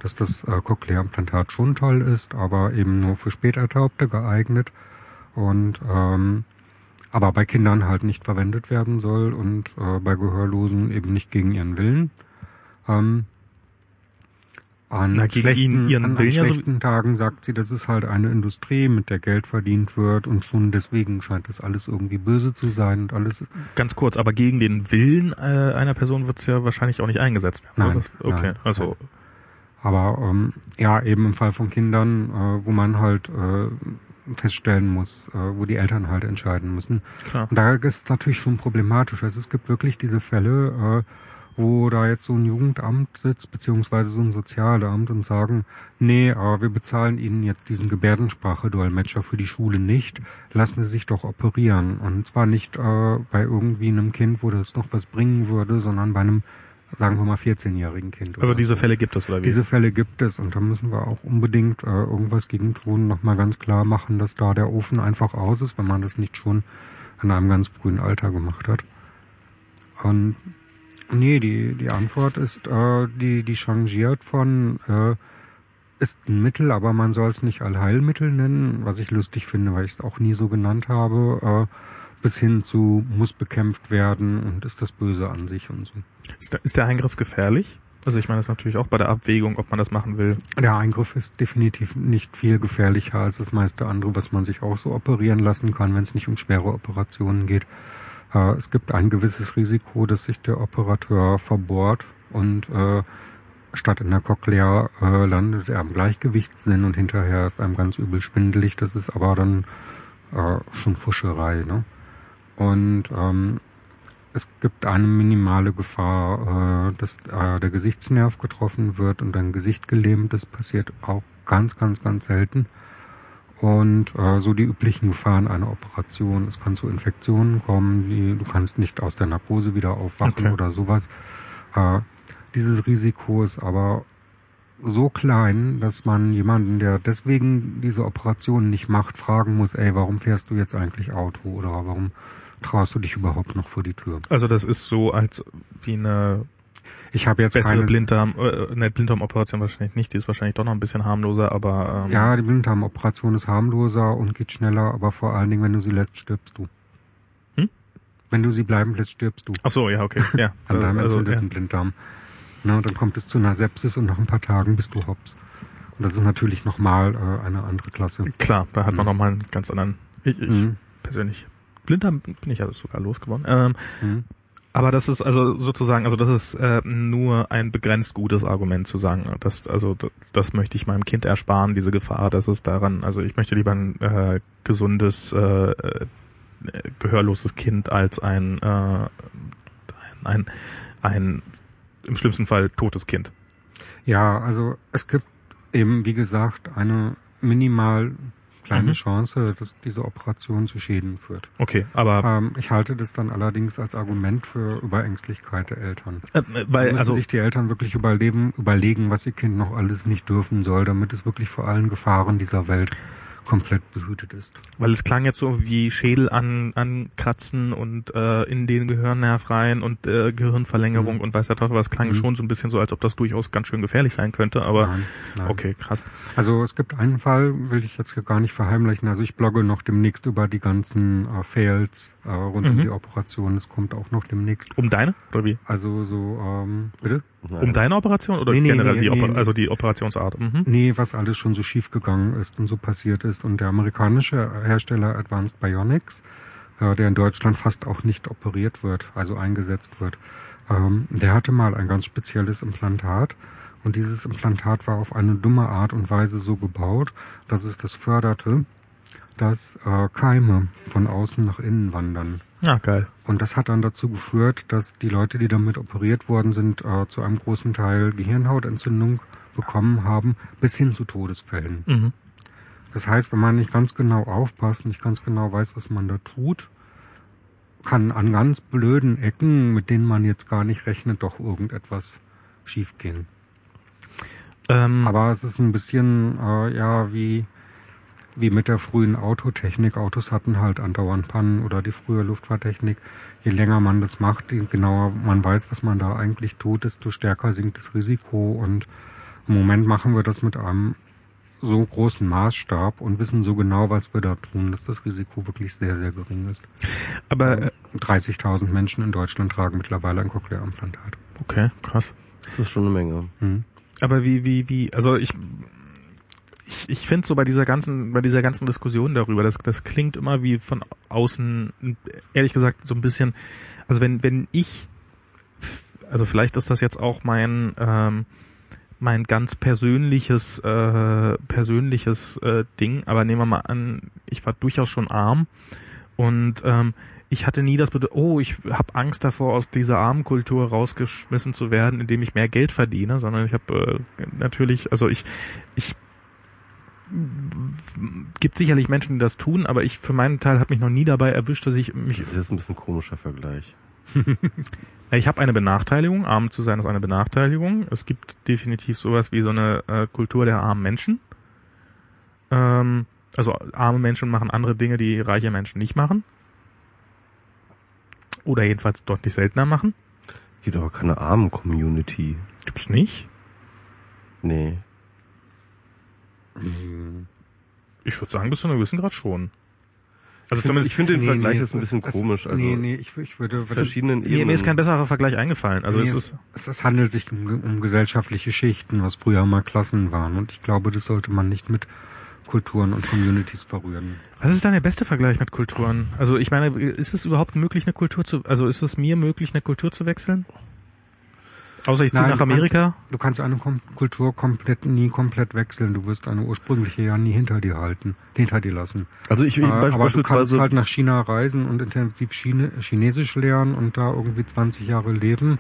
dass das äh, Cochlea-Implantat schon toll ist, aber eben nur für Spätertaubte geeignet. Und ähm, aber bei Kindern halt nicht verwendet werden soll und äh, bei Gehörlosen eben nicht gegen ihren Willen. Ähm, an Na, schlechten, ihren an, an schlechten Tagen sagt sie, das ist halt eine Industrie, mit der Geld verdient wird und schon deswegen scheint das alles irgendwie böse zu sein und alles. Ganz kurz, aber gegen den Willen äh, einer Person wird es ja wahrscheinlich auch nicht eingesetzt werden. Nein, das, okay, nein, also. Aber ähm, ja, eben im Fall von Kindern, äh, wo man halt äh, feststellen muss, äh, wo die Eltern halt entscheiden müssen. Klar. Und da ist es natürlich schon problematisch. Also es gibt wirklich diese Fälle, äh, wo da jetzt so ein Jugendamt sitzt, beziehungsweise so ein Sozialamt und sagen, nee, äh, wir bezahlen Ihnen jetzt diesen Gebärdensprache-Dolmetscher für die Schule nicht, lassen Sie sich doch operieren. Und zwar nicht äh, bei irgendwie einem Kind, wo das noch was bringen würde, sondern bei einem sagen wir mal 14-jährigen Kind. Also diese. Fälle gibt es, oder wie? Diese Fälle gibt es und da müssen wir auch unbedingt äh, irgendwas gegen tun, nochmal ganz klar machen, dass da der Ofen einfach aus ist, wenn man das nicht schon in einem ganz frühen Alter gemacht hat. Und nee, die, die Antwort ist, äh, die, die changiert von äh, ist ein Mittel, aber man soll es nicht Allheilmittel nennen, was ich lustig finde, weil ich es auch nie so genannt habe. Äh, bis hin zu muss bekämpft werden und ist das Böse an sich und so. Ist der, ist der Eingriff gefährlich? Also ich meine das natürlich auch bei der Abwägung, ob man das machen will. Der Eingriff ist definitiv nicht viel gefährlicher als das meiste andere, was man sich auch so operieren lassen kann, wenn es nicht um schwere Operationen geht. Äh, es gibt ein gewisses Risiko, dass sich der Operateur verbohrt und äh, statt in der Cochlea äh, landet er am Gleichgewichtssinn und hinterher ist einem ganz übel schwindelig. Das ist aber dann äh, schon Fuscherei. Ne? Und ähm, es gibt eine minimale Gefahr, äh, dass äh, der Gesichtsnerv getroffen wird und ein Gesicht gelähmt. Das passiert auch ganz, ganz, ganz selten. Und äh, so die üblichen Gefahren einer Operation. Es kann zu Infektionen kommen, die, du kannst nicht aus der Narkose wieder aufwachen okay. oder sowas. Äh, dieses Risiko ist aber so klein, dass man jemanden, der deswegen diese Operation nicht macht, fragen muss, ey, warum fährst du jetzt eigentlich Auto oder warum traust du dich überhaupt noch vor die Tür? Also das ist so als wie eine ich habe jetzt bessere keine Blinddarm, äh, eine Blinddarmoperation wahrscheinlich nicht, die ist wahrscheinlich doch noch ein bisschen harmloser, aber ähm, ja, die Blinddarmoperation ist harmloser und geht schneller, aber vor allen Dingen, wenn du sie lässt, stirbst du. Hm? Wenn du sie bleiben lässt, stirbst du. Ach so, ja, okay, ja. An deinem also, entzündeten ja. Blinddarm. Na, dann kommt es zu einer Sepsis und nach ein paar Tagen bist du hops. Und das ist natürlich nochmal äh, eine andere Klasse. Klar, da hat man mhm. nochmal einen ganz anderen. Ich, ich mhm. persönlich Blinddarm bin ich ja sogar losgeworden. Ähm, mhm. Aber das ist also sozusagen, also das ist äh, nur ein begrenzt gutes Argument zu sagen, dass also das, das möchte ich meinem Kind ersparen, diese Gefahr, dass es daran, also ich möchte lieber ein äh, gesundes, äh, äh, gehörloses Kind als ein, äh, ein, ein, ein im schlimmsten Fall totes Kind. Ja, also es gibt eben, wie gesagt, eine minimal kleine Mhm. Chance, dass diese Operation zu Schäden führt. Okay, aber Ähm, ich halte das dann allerdings als Argument für Überängstlichkeit der Eltern. äh, Da weil müssen also sich die Eltern wirklich überleben, überlegen, was ihr Kind noch alles nicht dürfen soll, damit es wirklich vor allen Gefahren dieser Welt komplett behütet ist. Weil es klang jetzt so wie Schädel an, ankratzen und äh, in den Gehirnnerv rein und äh, Gehirnverlängerung Mhm. und weiß der Teufel was klang Mhm. schon so ein bisschen so, als ob das durchaus ganz schön gefährlich sein könnte, aber Nein, nein. okay, krass. Also es gibt einen Fall, will ich jetzt gar nicht verheimlichen. Also ich blogge noch demnächst über die ganzen äh, Fails äh, rund um Mhm. die Operation. Das kommt auch noch demnächst. Um deine oder wie? Also so, ähm, bitte? Um deine Operation oder Nee, nee, generell nee, die Oper also die Operationsart? Mhm. Nee, was alles schon so schief gegangen ist und so passiert ist. Und der amerikanische Hersteller Advanced Bionics, äh, der in Deutschland fast auch nicht operiert wird, also eingesetzt wird, ähm, der hatte mal ein ganz spezielles Implantat. Und dieses Implantat war auf eine dumme Art und Weise so gebaut, dass es das förderte, dass äh, Keime von außen nach innen wandern. Ja, geil. Und das hat dann dazu geführt, dass die Leute, die damit operiert worden sind, äh, zu einem großen Teil Gehirnhautentzündung bekommen haben, bis hin zu Todesfällen. Mhm. Das heißt, wenn man nicht ganz genau aufpasst, nicht ganz genau weiß, was man da tut, kann an ganz blöden Ecken, mit denen man jetzt gar nicht rechnet, doch irgendetwas schiefgehen. Ähm, Aber es ist ein bisschen, äh, ja, wie, wie mit der frühen Autotechnik. Autos hatten halt andauernd Pannen oder die frühe Luftfahrttechnik. Je länger man das macht, je genauer man weiß, was man da eigentlich tut, desto stärker sinkt das Risiko. Und im Moment machen wir das mit einem so großen Maßstab und wissen so genau, was wir da tun, dass das Risiko wirklich sehr, sehr gering ist. aber äh, 30.000 Menschen in Deutschland tragen mittlerweile ein Cochlea-Implantat. okay, krass. Das ist schon eine Menge. Hm. Aber wie, wie, wie, also ich, ich, ich finde so bei dieser ganzen, bei dieser ganzen Diskussion darüber, das, das klingt immer wie von außen, ehrlich gesagt, so ein bisschen, also wenn, wenn ich, also vielleicht ist das jetzt auch mein, ähm, mein ganz persönliches, äh, persönliches äh, Ding, aber nehmen wir mal an, ich war durchaus schon arm und ähm, ich hatte nie das Bedürfnis, oh, ich habe Angst davor, aus dieser Armenkultur rausgeschmissen zu werden, indem ich mehr Geld verdiene, sondern ich habe äh, natürlich, also ich, ich gibt sicherlich Menschen, die das tun, aber ich für meinen Teil habe mich noch nie dabei erwischt, dass ich mich Das ist jetzt ein bisschen komischer Vergleich. ich habe eine Benachteiligung. Arm zu sein ist eine Benachteiligung. Es gibt definitiv sowas wie so eine äh, Kultur der armen Menschen. Ähm, also arme Menschen machen andere Dinge, die reiche Menschen nicht machen. Oder jedenfalls deutlich seltener machen. Es gibt aber keine Armen-Community. Gibt's nicht? Nee. Ich würde sagen, bis zu einem gewissen Grad schon. Also Ich zumindest ich finde den Nee, Vergleich nee, jetzt ein bisschen es- komisch. Also nee, nee, ich, ich würde, verschiedenen mir, Ebenen. mir ist kein besserer Vergleich eingefallen. Also nee, es es, ist es, es handelt sich um, um gesellschaftliche Schichten, was früher mal Klassen waren. Und ich glaube, das sollte man nicht mit Kulturen und Communities verrühren. Was ist dann der beste Vergleich mit Kulturen? Also ich meine, ist es überhaupt möglich, eine Kultur zu, also ist es mir möglich, eine Kultur zu wechseln? Außer ich ziehe nach du kannst- Amerika? Du kannst eine Kom Kultur komplett nie komplett wechseln. Du wirst eine ursprüngliche ja nie hinter dir halten, hinter dir lassen. Also ich Äh, aber du kannst halt nach China reisen und intensiv Chine Chinesisch lernen und da irgendwie 20 Jahre leben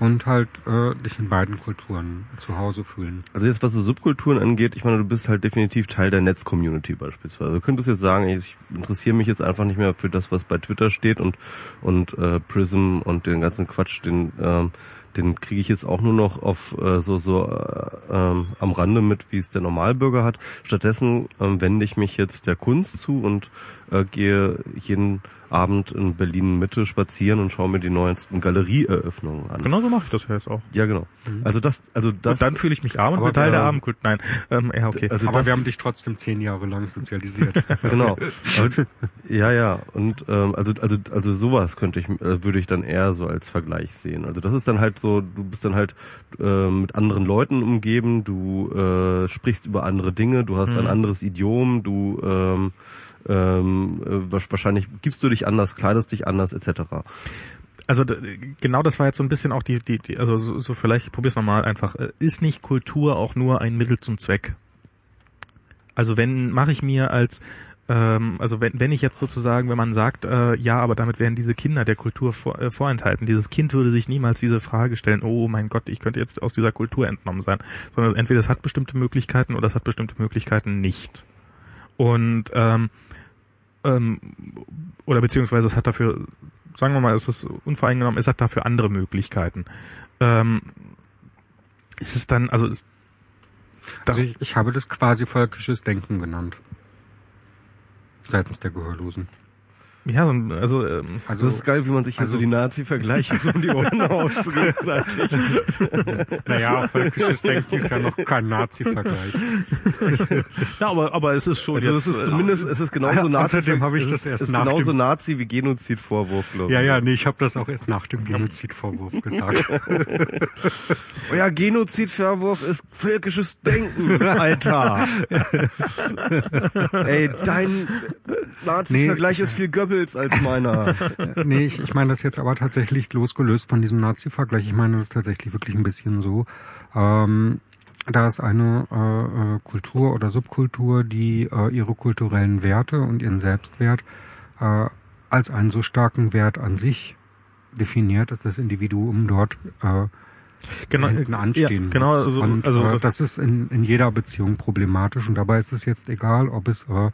und halt äh, dich in beiden Kulturen zu Hause fühlen. Also jetzt was so Subkulturen angeht, ich meine, du bist halt definitiv Teil der Netz-Community beispielsweise. Du könntest jetzt sagen, ich interessiere mich jetzt einfach nicht mehr für das, was bei Twitter steht und und äh, Prism und den ganzen Quatsch, den ähm, den kriege ich jetzt auch nur noch auf äh, so so äh, ähm, am Rande mit, wie es der Normalbürger hat. Stattdessen ähm, wende ich mich jetzt der Kunst zu und äh, gehe jeden Abend in Berlin Mitte spazieren und schaue mir die neuesten Galerieeröffnungen an. Genau so mache ich das ja jetzt auch. Ja, genau. Also das, also das. und dann fühle ich mich arm und bin Teil der ähm. Nein, ähm, ja, okay. Also Aber das- wir haben dich trotzdem zehn Jahre lang sozialisiert. genau. Aber, ja, ja. Und ähm, also also also sowas könnte ich äh, würde ich dann eher so als Vergleich sehen. Also das ist dann halt so, du bist dann halt äh, mit anderen Leuten umgeben, du äh, sprichst über andere Dinge, du hast ein Mhm. anderes Idiom, du ähm, ähm, äh, wahrscheinlich gibst du dich anders, kleidest dich anders, etc. Also genau das war jetzt so ein bisschen auch die, die, die also so, so vielleicht, ich probier's nochmal einfach. Äh, Ist nicht Kultur auch nur ein Mittel zum Zweck? Also wenn mache ich mir als ähm, also wenn, wenn ich jetzt sozusagen, wenn man sagt, äh, ja, aber damit werden diese Kinder der Kultur vor, äh, vorenthalten, dieses Kind würde sich niemals diese Frage stellen, oh mein Gott, ich könnte jetzt aus dieser Kultur entnommen sein, sondern entweder es hat bestimmte Möglichkeiten oder es hat bestimmte Möglichkeiten nicht. Und ähm, ähm, oder beziehungsweise es hat dafür, sagen wir mal, es ist unvoreingenommen, es hat dafür andere Möglichkeiten. Ähm, ist es dann, also ist also ich, ich habe das quasi völkisches Denken genannt. Seitens der Gehörlosen. Ja, also, ähm, also das ist geil, wie man sich hier also, so die Nazi-Vergleiche so um die Ohren haut gegenseitig. naja, völkisches Denken ist ja noch kein Nazi-Vergleich. ja, aber aber es ist schon also jetzt, es ist äh, zumindest es ist genauso Nazi. Außerdem habe ich das erst ist nach genauso dem, Nazi wie Genozidvorwurf, glaube ich. Ja, ja, nee, ich habe das auch erst nach dem Genozidvorwurf gesagt. oh ja, Genozidvorwurf ist völkisches Denken, Alter. Ey, dein Nazi-Vergleich nee. ist viel Göbbel Goebbels als meiner. nee, ich, ich meine das jetzt aber tatsächlich losgelöst von diesem Nazi-Vergleich. Ich meine das tatsächlich wirklich ein bisschen so. Ähm, da ist eine äh, äh, Kultur oder Subkultur, die äh, ihre kulturellen Werte und ihren Selbstwert äh, als einen so starken Wert an sich definiert, dass das Individuum dort äh, genau, hinten anstehen ja, genau, also, und also, äh, das ist in, in jeder Beziehung problematisch und dabei ist es jetzt egal, ob es äh,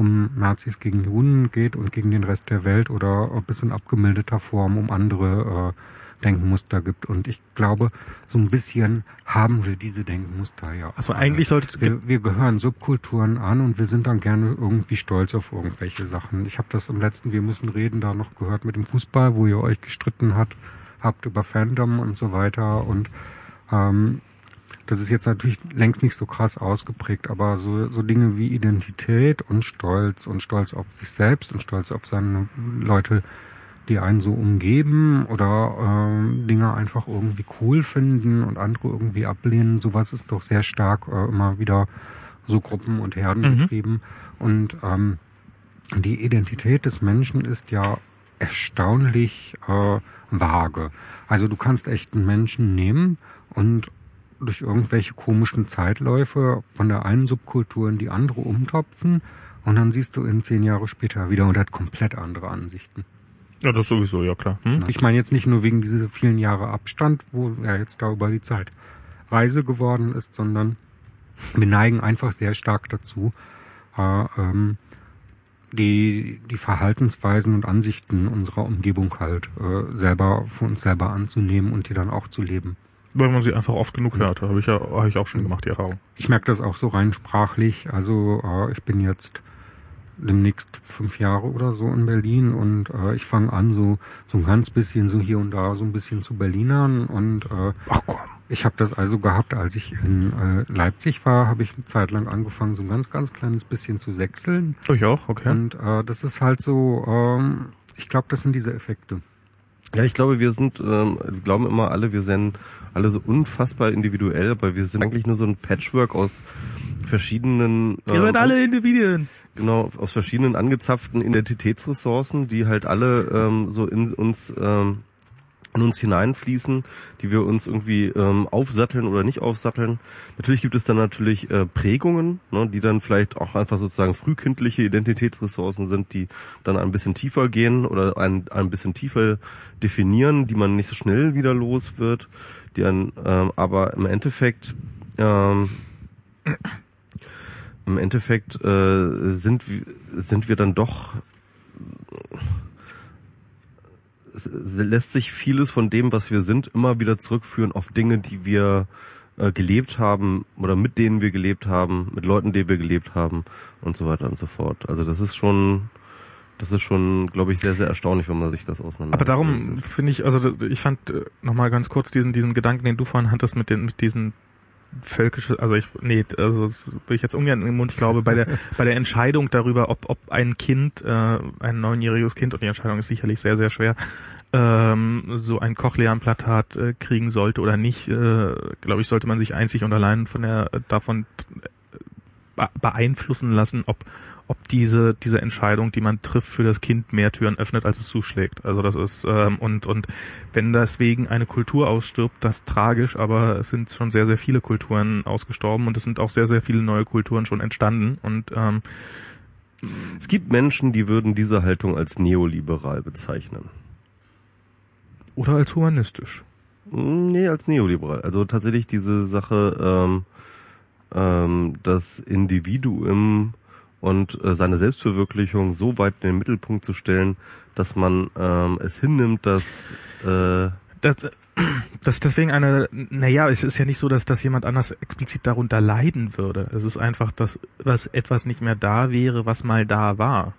um Nazis gegen Juden geht und gegen den Rest der Welt oder ob es in abgemildeter Form um andere äh, Denkmuster gibt. Und ich glaube, so ein bisschen haben wir diese Denkmuster ja. Also eigentlich sollte wir, wir gehören Subkulturen an und wir sind dann gerne irgendwie stolz auf irgendwelche Sachen. Ich habe das im letzten Wir müssen reden da noch gehört mit dem Fußball, wo ihr euch gestritten hat, habt über Fandom und so weiter und ähm, das ist jetzt natürlich längst nicht so krass ausgeprägt, aber so, so Dinge wie Identität und Stolz und Stolz auf sich selbst und Stolz auf seine Leute, die einen so umgeben oder äh, Dinge einfach irgendwie cool finden und andere irgendwie ablehnen, sowas ist doch sehr stark äh, immer wieder so Gruppen und Herden mhm. betrieben. Und ähm, die Identität des Menschen ist ja erstaunlich äh, vage. Also du kannst echt einen Menschen nehmen und durch irgendwelche komischen Zeitläufe von der einen Subkultur in die andere umtopfen und dann siehst du ihn zehn Jahre später wieder und hat komplett andere Ansichten. Ja, das sowieso, ja klar. Hm? Ich meine jetzt nicht nur wegen dieser vielen Jahre Abstand, wo er jetzt da über die Zeit Reise geworden ist, sondern wir neigen einfach sehr stark dazu, äh, ähm, die, die Verhaltensweisen und Ansichten unserer Umgebung halt äh, selber für uns selber anzunehmen und die dann auch zu leben. Weil man sie einfach oft genug hört. Habe ich ja hab ich auch schon gemacht, die Erfahrung. Ich merke das auch so rein sprachlich. Also äh, ich bin jetzt demnächst fünf Jahre oder so in Berlin und äh, ich fange an, so so ein ganz bisschen so hier und da so ein bisschen zu Berlinern und äh, Ach komm. ich habe das also gehabt, als ich in äh, Leipzig war, habe ich eine Zeit lang angefangen, so ein ganz ganz kleines bisschen zu sechseln. Ich auch, okay. Und äh, das ist halt so, ähm, ich glaube, das sind diese Effekte. Ja, ich glaube, wir sind, ähm, glauben immer alle, wir sind alle so unfassbar individuell, aber wir sind eigentlich nur so ein Patchwork aus verschiedenen. Ähm, Ihr seid alle Individuen. Genau, aus verschiedenen angezapften Identitätsressourcen, die halt alle ähm, so in uns ähm, in uns hineinfließen, die wir uns irgendwie ähm, aufsatteln oder nicht aufsatteln. Natürlich gibt es dann natürlich äh, Prägungen, ne, die dann vielleicht auch einfach sozusagen frühkindliche Identitätsressourcen sind, die dann ein bisschen tiefer gehen oder ein, ein bisschen tiefer definieren, die man nicht so schnell wieder los wird, die dann ähm, aber im Endeffekt ähm, im Endeffekt äh, sind sind wir dann doch lässt sich vieles von dem, was wir sind, immer wieder zurückführen auf Dinge, die wir äh, gelebt haben oder mit denen wir gelebt haben, mit Leuten, die wir gelebt haben und so weiter und so fort. Also das ist schon, das ist schon, glaube ich, sehr, sehr erstaunlich, wenn man sich das auseinander. Aber darum finde ich, also ich fand äh, nochmal ganz kurz diesen, diesen Gedanken, den du vorhin hattest mit den, mit diesen völkische, also ich, nee, also das will ich jetzt ungern im Mund. Ich glaube, bei der, bei der Entscheidung darüber, ob, ob ein Kind, äh, ein neunjähriges Kind, und die Entscheidung ist sicherlich sehr, sehr schwer, ähm, so ein Cochlea-Implantat äh, kriegen sollte oder nicht, äh, glaube ich, sollte man sich einzig und allein von der, davon äh, beeinflussen lassen, ob, ob diese diese Entscheidung, die man trifft für das Kind, mehr Türen öffnet, als es zuschlägt. Also das ist ähm, und und wenn deswegen eine Kultur ausstirbt, das ist tragisch, aber es sind schon sehr sehr viele Kulturen ausgestorben und es sind auch sehr sehr viele neue Kulturen schon entstanden und ähm, es gibt Menschen, die würden diese Haltung als neoliberal bezeichnen. Oder als humanistisch. Nee, als neoliberal. Also tatsächlich diese Sache, ähm, ähm, das Individuum und äh, seine Selbstverwirklichung so weit in den Mittelpunkt zu stellen, dass man ähm, es hinnimmt, dass äh, das, das deswegen eine, naja, es ist ja nicht so, dass, dass jemand anders explizit darunter leiden würde. Es ist einfach, dass, dass etwas nicht mehr da wäre, was mal da war.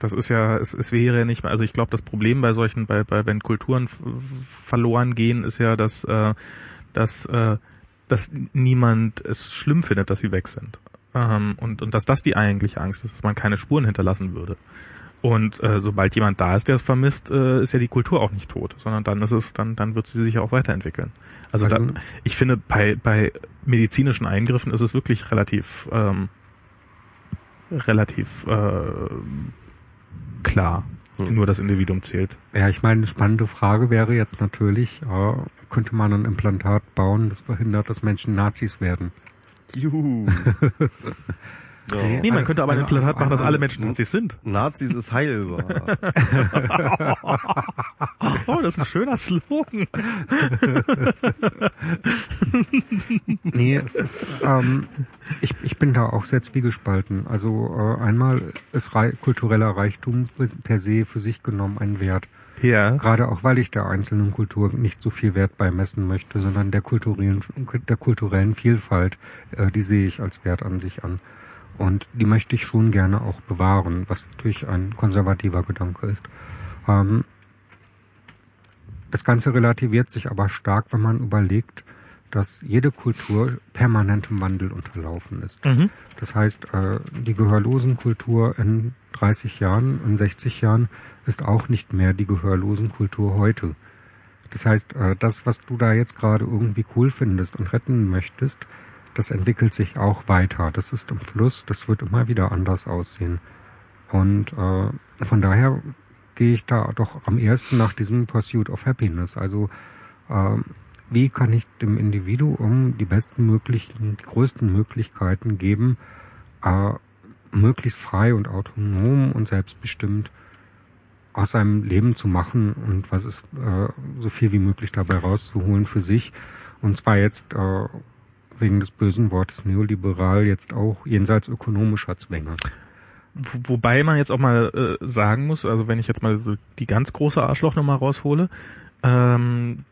Das ist ja, es, es wäre ja nicht mehr, also ich glaube, das Problem bei solchen, bei, bei wenn Kulturen verloren gehen, ist ja, dass, äh, dass, äh, dass niemand es schlimm findet, dass sie weg sind. Ähm, und, und dass das die eigentliche Angst ist, dass man keine Spuren hinterlassen würde. Und äh, sobald jemand da ist, der es vermisst, äh, ist ja die Kultur auch nicht tot, sondern dann ist es, dann, dann wird sie sich auch weiterentwickeln. Also, also da, ich finde, bei, bei medizinischen Eingriffen ist es wirklich relativ, ähm, relativ äh, klar. Hm. Nur das Individuum zählt. Ja, ich meine, eine spannende Frage wäre jetzt natürlich, äh, könnte man ein Implantat bauen, das verhindert, dass Menschen Nazis werden? Juhu. Ja. Nee, man könnte aber ein Implantat machen, dass alle Menschen Nazis sind. Nazis ist heilbar. oh, das ist ein schöner Slogan. nee, es ist, ähm, ich, ich bin da auch sehr zwiegespalten. Also äh, einmal ist rei kultureller Reichtum per se für sich genommen ein Wert. Ja. Gerade auch, weil ich der einzelnen Kultur nicht so viel Wert beimessen möchte, sondern der kulturellen, der kulturellen Vielfalt, äh, die sehe ich als Wert an sich an. Und die möchte ich schon gerne auch bewahren, was natürlich ein konservativer Gedanke ist. Ähm, das Ganze relativiert sich aber stark, wenn man überlegt, dass jede Kultur permanentem Wandel unterlaufen ist. Mhm. Das heißt, äh, die Gehörlosenkultur in 30 Jahren, in 60 Jahren ist auch nicht mehr die Gehörlosenkultur heute. Das heißt, äh, das, was du da jetzt gerade irgendwie cool findest und retten möchtest, das entwickelt sich auch weiter. Das ist im Fluss, das wird immer wieder anders aussehen. Und äh, von daher gehe ich da doch am ersten nach diesem Pursuit of Happiness. Also äh, wie kann ich dem Individuum die besten möglichen, die größten Möglichkeiten geben, äh, möglichst frei und autonom und selbstbestimmt aus seinem Leben zu machen und was ist äh, so viel wie möglich dabei rauszuholen für sich. Und zwar jetzt äh, wegen des bösen Wortes neoliberal jetzt auch jenseits ökonomischer Zwänge. Wobei man jetzt auch mal äh, sagen muss, also wenn ich jetzt mal so die ganz große Arschlochnummer raushole, ähm,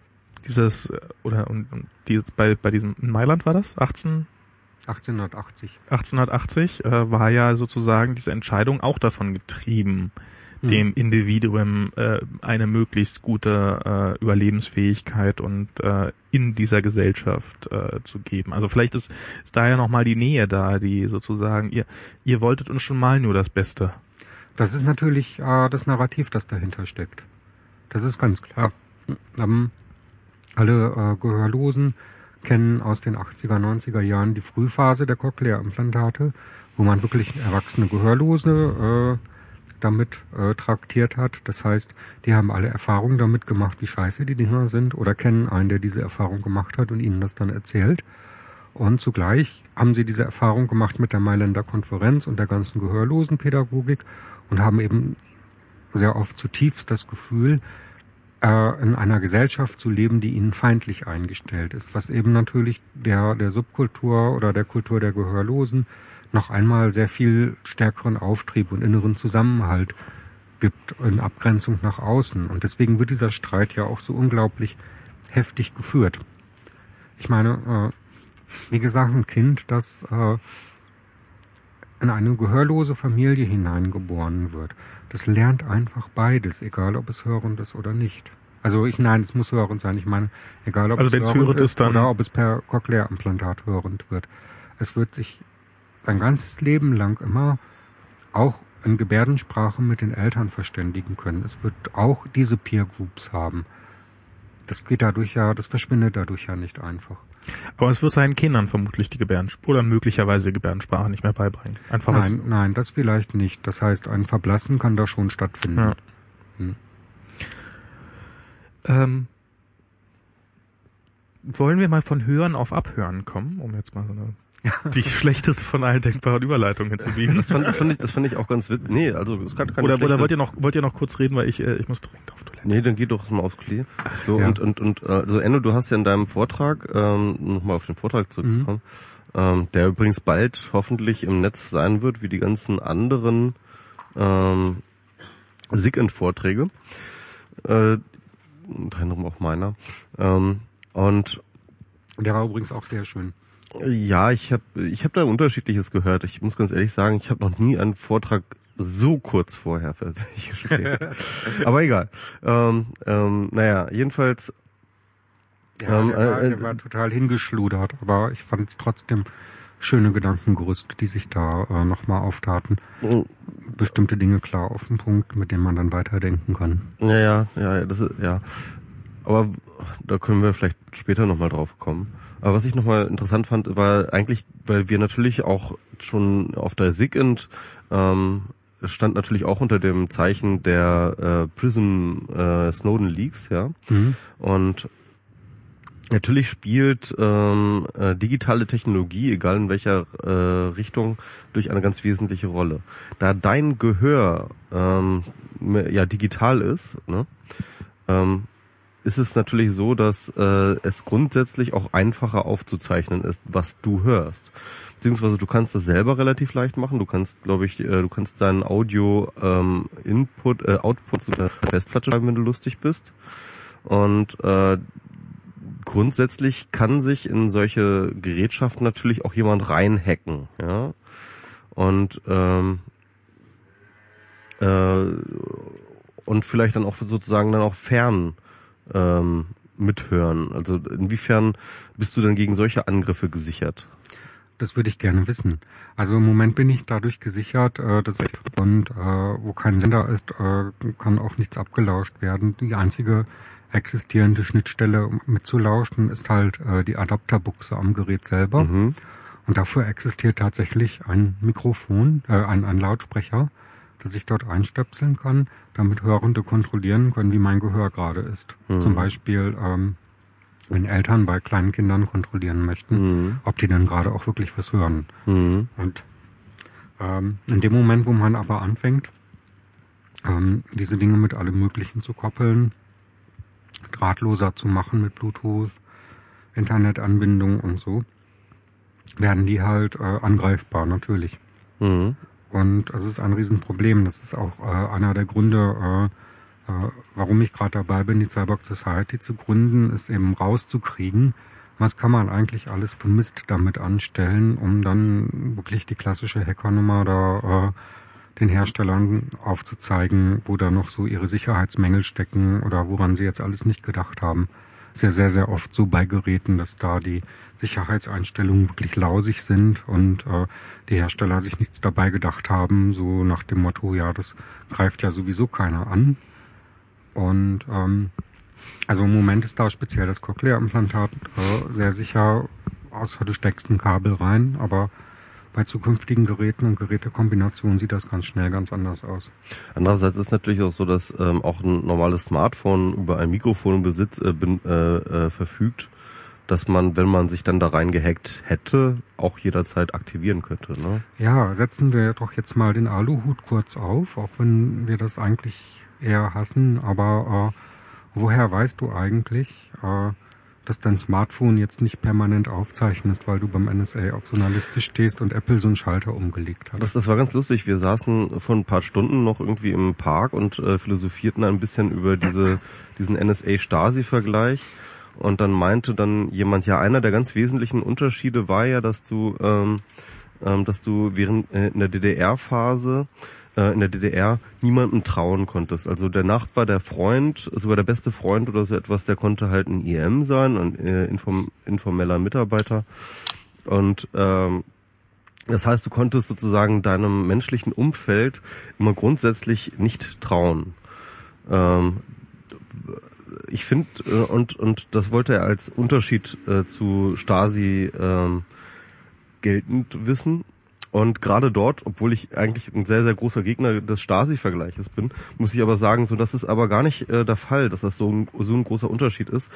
dieses äh, oder und, und dieses, bei bei diesem in Mailand war das 18 1880 1880 äh, war ja sozusagen diese Entscheidung auch davon getrieben, mhm. dem Individuum äh, eine möglichst gute äh, Überlebensfähigkeit und äh, in dieser Gesellschaft äh, zu geben. Also vielleicht ist, ist da ja nochmal die Nähe da, die sozusagen, ihr, ihr wolltet uns schon mal nur das Beste. Das ist natürlich äh, das Narrativ, das dahinter steckt. Das ist ganz klar. Ähm, alle äh, Gehörlosen kennen aus den 80er, 90er Jahren die Frühphase der Cochlea-Implantate, wo man wirklich erwachsene Gehörlose äh, damit äh, traktiert hat. Das heißt, die haben alle Erfahrungen damit gemacht, wie scheiße die Dinger sind oder kennen einen, der diese Erfahrung gemacht hat und ihnen das dann erzählt. Und zugleich haben sie diese Erfahrung gemacht mit der Mailänder Konferenz und der ganzen Gehörlosenpädagogik und haben eben sehr oft zutiefst das Gefühl, äh, in einer Gesellschaft zu leben, die ihnen feindlich eingestellt ist, was eben natürlich der, der Subkultur oder der Kultur der Gehörlosen noch einmal sehr viel stärkeren Auftrieb und inneren Zusammenhalt gibt in Abgrenzung nach außen. Und deswegen wird dieser Streit ja auch so unglaublich heftig geführt. Ich meine, äh, wie gesagt, ein Kind, das äh, in eine gehörlose Familie hineingeboren wird, das lernt einfach beides, egal ob es hörend ist oder nicht. Also ich nein, es muss hörend sein. Ich meine, egal ob also es hörend ist, ist oder ob es per Cochlea-Implantat hörend wird. Es wird sich sein ganzes Leben lang immer auch in Gebärdensprache mit den Eltern verständigen können. Es wird auch diese Peer Groups haben. Das geht dadurch ja, das verschwindet dadurch ja nicht einfach. Aber es wird seinen Kindern vermutlich die Gebärdensprache oder möglicherweise Gebärdensprache nicht mehr beibringen. Einfach nein, nein, das vielleicht nicht. Das heißt, ein Verblassen kann da schon stattfinden. Ja. Hm. Ähm, wollen wir mal von Hören auf Abhören kommen, um jetzt mal so eine die schlechteste von allen denkbaren Überleitungen hinzubiegen. Das fand, das fand ich, das fand ich auch ganz witzig. Nee, also es kann keine oder, oder wollt ihr noch, wollt ihr noch kurz reden, weil ich, äh, ich muss dringend auf Toilette. Nee, dann geh doch mal aufs Klee. So, ja. und, und, und, äh, also Enno, du hast ja in deinem Vortrag, ähm, nochmal auf den Vortrag zurückzukommen, ähm, der übrigens bald hoffentlich im Netz sein wird, wie die ganzen anderen ähm, SIGINT-Vorträge. Äh, unter anderem auch meiner. Ähm, und Der war übrigens auch sehr schön. Ja, ich habe ich hab da unterschiedliches gehört. Ich muss ganz ehrlich sagen, ich habe noch nie einen Vortrag so kurz vorher fertiggestellt. Aber egal. Ähm, ähm, naja, jedenfalls Ja, Ähm, der, war, äh, der war total hingeschludert, aber ich fand es trotzdem schöne Gedankengerüste, die sich da äh, nochmal auftaten. mm, Bestimmte Dinge klar auf den Punkt, mit denen man dann weiterdenken kann. Ja, ja, ja, ja, das ist, ja. Aber da können wir vielleicht später nochmal drauf kommen. Aber was ich nochmal interessant fand, war eigentlich, weil wir natürlich auch schon auf der SIGINT ähm, stand natürlich auch unter dem Zeichen der äh, Prism äh, Snowden Leaks, ja. Mhm. Und natürlich spielt ähm, äh, digitale Technologie, egal in welcher äh, Richtung, durch eine ganz wesentliche Rolle. Da dein Gehör ähm, ja digital ist, ne, ähm, ist es natürlich so, dass äh, es grundsätzlich auch einfacher aufzuzeichnen ist, was du hörst. Beziehungsweise du kannst das selber relativ leicht machen. Du kannst, glaube ich, äh, du kannst deinen Audio ähm, Input, äh, Output zu der Festplatte schreiben, wenn du lustig bist. Und äh, grundsätzlich kann sich in solche Gerätschaften natürlich auch jemand reinhacken, ja. Und ähm, äh, und vielleicht dann auch sozusagen dann auch fern ähm, mithören. Also inwiefern bist du denn gegen solche Angriffe gesichert? Das würde ich gerne wissen. Also im Moment bin ich dadurch gesichert, äh, dass ich und äh, wo kein Sender ist, äh, kann auch nichts abgelauscht werden. Die einzige existierende Schnittstelle um mitzulauschen ist halt äh, die Adapterbuchse am Gerät selber. Mhm. Und dafür existiert tatsächlich ein Mikrofon, äh, ein, ein Lautsprecher, das ich dort einstöpseln kann, damit Hörende kontrollieren können, wie mein Gehör gerade ist. Mhm. Zum Beispiel, ähm, wenn Eltern bei kleinen Kindern kontrollieren möchten, Mhm. ob die dann gerade auch wirklich was hören. Mhm. Und ähm, in dem Moment, wo man aber anfängt, ähm, diese Dinge mit allem Möglichen zu koppeln, drahtloser zu machen mit Bluetooth, Internetanbindung und so, werden die halt äh, angreifbar, natürlich. Mhm. Und das ist ein Riesenproblem. Das ist auch äh, einer der Gründe, äh, äh, warum ich gerade dabei bin, die Cyborg Society zu gründen, ist eben rauszukriegen, was kann man eigentlich alles für Mist damit anstellen, um dann wirklich die klassische Hackernummer da äh, den Herstellern aufzuzeigen, wo da noch so ihre Sicherheitsmängel stecken oder woran sie jetzt alles nicht gedacht haben. Ist ja sehr, sehr oft so bei Geräten, dass da die Sicherheitseinstellungen wirklich lausig sind und äh, die Hersteller sich nichts dabei gedacht haben, so nach dem Motto, ja, das greift ja sowieso keiner an. Und ähm, also im Moment ist da speziell das Cochlea-Implantat äh, sehr sicher, außer du steckst ein Kabel rein, aber bei zukünftigen Geräten und Gerätekombinationen sieht das ganz schnell ganz anders aus. Andererseits ist natürlich auch so, dass ähm, auch ein normales Smartphone über ein Mikrofon besitz, äh, bin, äh, äh, verfügt, dass man, wenn man sich dann da reingehackt hätte, auch jederzeit aktivieren könnte. Ne? Ja, setzen wir doch jetzt mal den Aluhut kurz auf, auch wenn wir das eigentlich eher hassen, aber äh, woher weißt du eigentlich, äh, dass dein Smartphone jetzt nicht permanent aufzeichnest, weil du beim NSA auf so einer Liste stehst und Apple so einen Schalter umgelegt hat? Das, das war ganz lustig. Wir saßen vor ein paar Stunden noch irgendwie im Park und äh, philosophierten ein bisschen über diese, diesen NSA-Stasi-Vergleich. Und dann meinte dann jemand, ja, einer der ganz wesentlichen Unterschiede war ja, dass du, ähm, ähm, dass du während äh, in der DDR-Phase äh, in der DDR niemandem trauen konntest. Also der Nachbar, der Freund, sogar der beste Freund oder so etwas, der konnte halt ein IM sein, ein äh, inform informeller Mitarbeiter. Und ähm, das heißt, du konntest sozusagen deinem menschlichen Umfeld immer grundsätzlich nicht trauen. Ähm, ich finde, äh, und, und das wollte er als Unterschied äh, zu Stasi ähm, geltend wissen. Und gerade dort, obwohl ich eigentlich ein sehr, sehr großer Gegner des Stasi-Vergleiches bin, muss ich aber sagen, so das ist aber gar nicht äh, der Fall, dass das so ein, so ein großer Unterschied ist.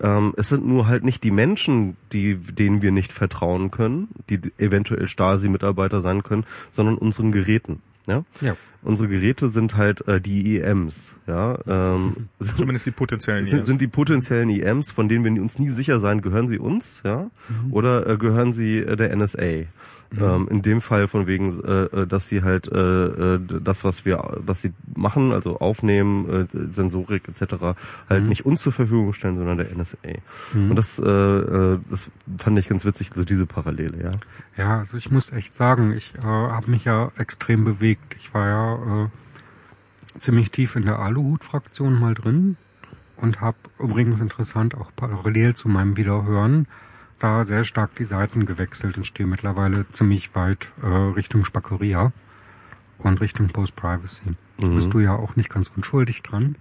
Ähm, es sind nur halt nicht die Menschen, die, denen wir nicht vertrauen können, die eventuell Stasi-Mitarbeiter sein können, sondern unseren Geräten. Ja? Ja. unsere Geräte sind halt äh, die EMs, ja. Ähm, Zumindest die potenziellen sind, EMs. sind die potenziellen EMs, von denen wir uns nie sicher sein, gehören sie uns, ja, oder äh, gehören sie äh, der NSA? Ähm, in dem Fall von wegen, äh, äh, dass sie halt äh, äh, das, was wir, was sie machen, also aufnehmen, äh, Sensorik etc., halt nicht uns zur Verfügung stellen, sondern der NSA. Und das, äh, äh, das fand ich ganz witzig, so diese Parallele, ja. Ja, also ich muss echt sagen, ich äh, habe mich ja extrem bewegt. Ich war ja äh, ziemlich tief in der Aluhut-Fraktion mal drin und habe übrigens interessant auch parallel zu meinem Wiederhören da sehr stark die Seiten gewechselt und stehe mittlerweile ziemlich weit äh, Richtung Spackeria und Richtung Post-Privacy. Mhm. Bist du ja auch nicht ganz unschuldig dran.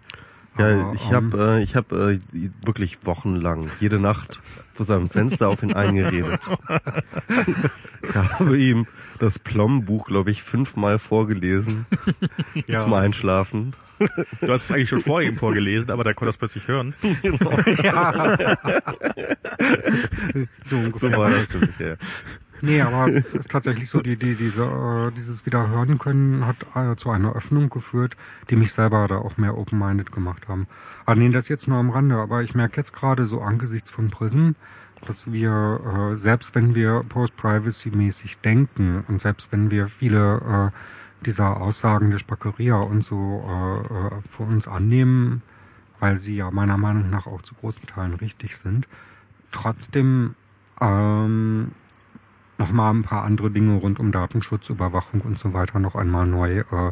Ja, ich ähm, habe äh, ich hab, äh, wirklich wochenlang, jede Nacht vor seinem Fenster auf ihn eingeredet. ich habe ihm das Plom-Buch, glaube ich, fünfmal vorgelesen Ja. zum Einschlafen. Du hast es eigentlich schon vor ihm vorgelesen, aber der konnte das plötzlich hören. so ungefähr. So war das ja. Nee, aber es ist tatsächlich so, die, die, diese, äh, dieses Wiederhören können hat äh, zu einer Öffnung geführt, die mich selber da auch mehr open-minded gemacht haben. Ah, nee, das jetzt nur am Rande, aber ich merke jetzt gerade so angesichts von Prism, dass wir, äh, selbst wenn wir post-privacy-mäßig denken und selbst wenn wir viele äh, dieser Aussagen der Spackeria und so äh, äh, für uns annehmen, weil sie ja meiner Meinung nach auch zu großen Teilen richtig sind, trotzdem ähm, nochmal ein paar andere Dinge rund um Datenschutz, Überwachung und so weiter noch einmal neu äh,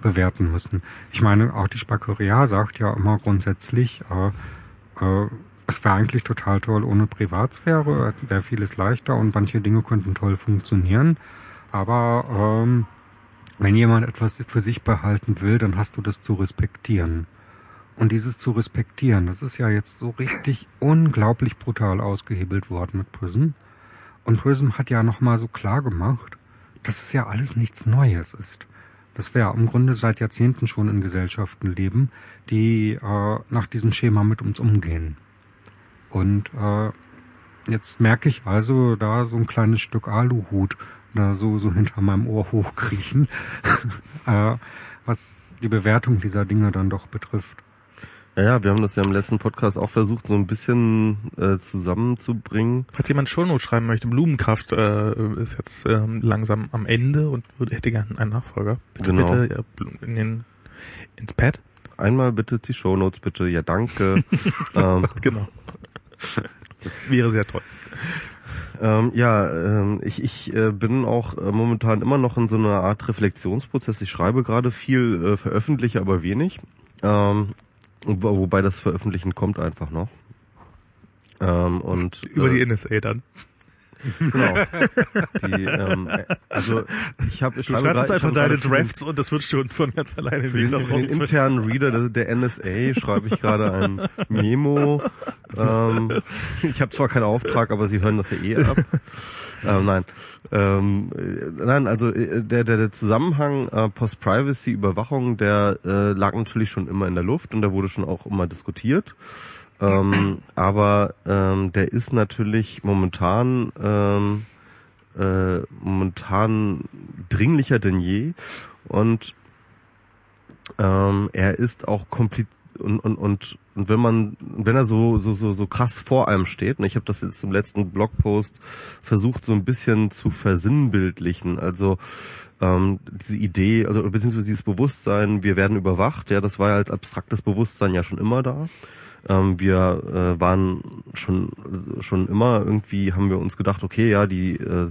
bewerten müssen. Ich meine, auch die Spackeria sagt ja immer grundsätzlich, äh, äh, es wäre eigentlich total toll ohne Privatsphäre, wäre vieles leichter und manche Dinge könnten toll funktionieren. Aber ähm, wenn jemand etwas für sich behalten will, dann hast du das zu respektieren. Und dieses zu respektieren, das ist ja jetzt so richtig unglaublich brutal ausgehebelt worden mit Prism. Und Prism hat ja nochmal so klar gemacht, dass es ja alles nichts Neues ist. Dass wir im Grunde seit Jahrzehnten schon in Gesellschaften leben, die äh, nach diesem Schema mit uns umgehen. Und äh, jetzt merke ich also da so ein kleines Stück Aluhut da so, so hinter meinem Ohr hochkriechen, äh, was die Bewertung dieser Dinge dann doch betrifft. Ja, ja, wir haben das ja im letzten Podcast auch versucht, so ein bisschen äh, zusammenzubringen. Falls jemand Shownotes schreiben möchte, Blumenkraft äh, ist jetzt ähm, langsam am Ende und würde, hätte gerne einen Nachfolger. Bitte, Genau. bitte ja, in den, ins Pad. Einmal bitte die Shownotes, bitte. Ja, danke. ähm, Genau. Wäre sehr toll. Ähm, ja, ähm, ich, ich äh, bin auch äh, momentan immer noch in so einer Art Reflexionsprozess. Ich schreibe gerade viel, äh, veröffentliche aber wenig. Ähm, wo, wobei das Veröffentlichen kommt einfach noch. Ähm, und Über äh, die NSA dann. Genau. Die, ähm, äh, also ich habe schreibe schreibst grad- einfach deine Drafts und das wird schon von ganz alleine für den, wieder für den internen Reader der, der NSA schreibe ich gerade ein Memo. Ähm, ich habe zwar keinen Auftrag, aber sie hören das ja eh ab. ähm, nein, ähm, äh, nein, also äh, der der, der Zusammenhang äh, Post-Privacy-Überwachung, der äh, lag natürlich schon immer in der Luft und der wurde schon auch immer diskutiert. Ähm, aber ähm, der ist natürlich momentan ähm, äh, momentan dringlicher denn je und ähm, er ist auch kompliziert und, und, und, und wenn man, wenn er so, so, so, so krass vor einem steht, und ich habe das jetzt im letzten Blogpost versucht, so ein bisschen zu versinnbildlichen, also ähm, diese Idee, also beziehungsweise dieses Bewusstsein, wir werden überwacht, ja, das war ja als abstraktes Bewusstsein ja schon immer da. Ähm, wir äh, waren schon schon immer irgendwie haben wir uns gedacht, okay, ja, die äh,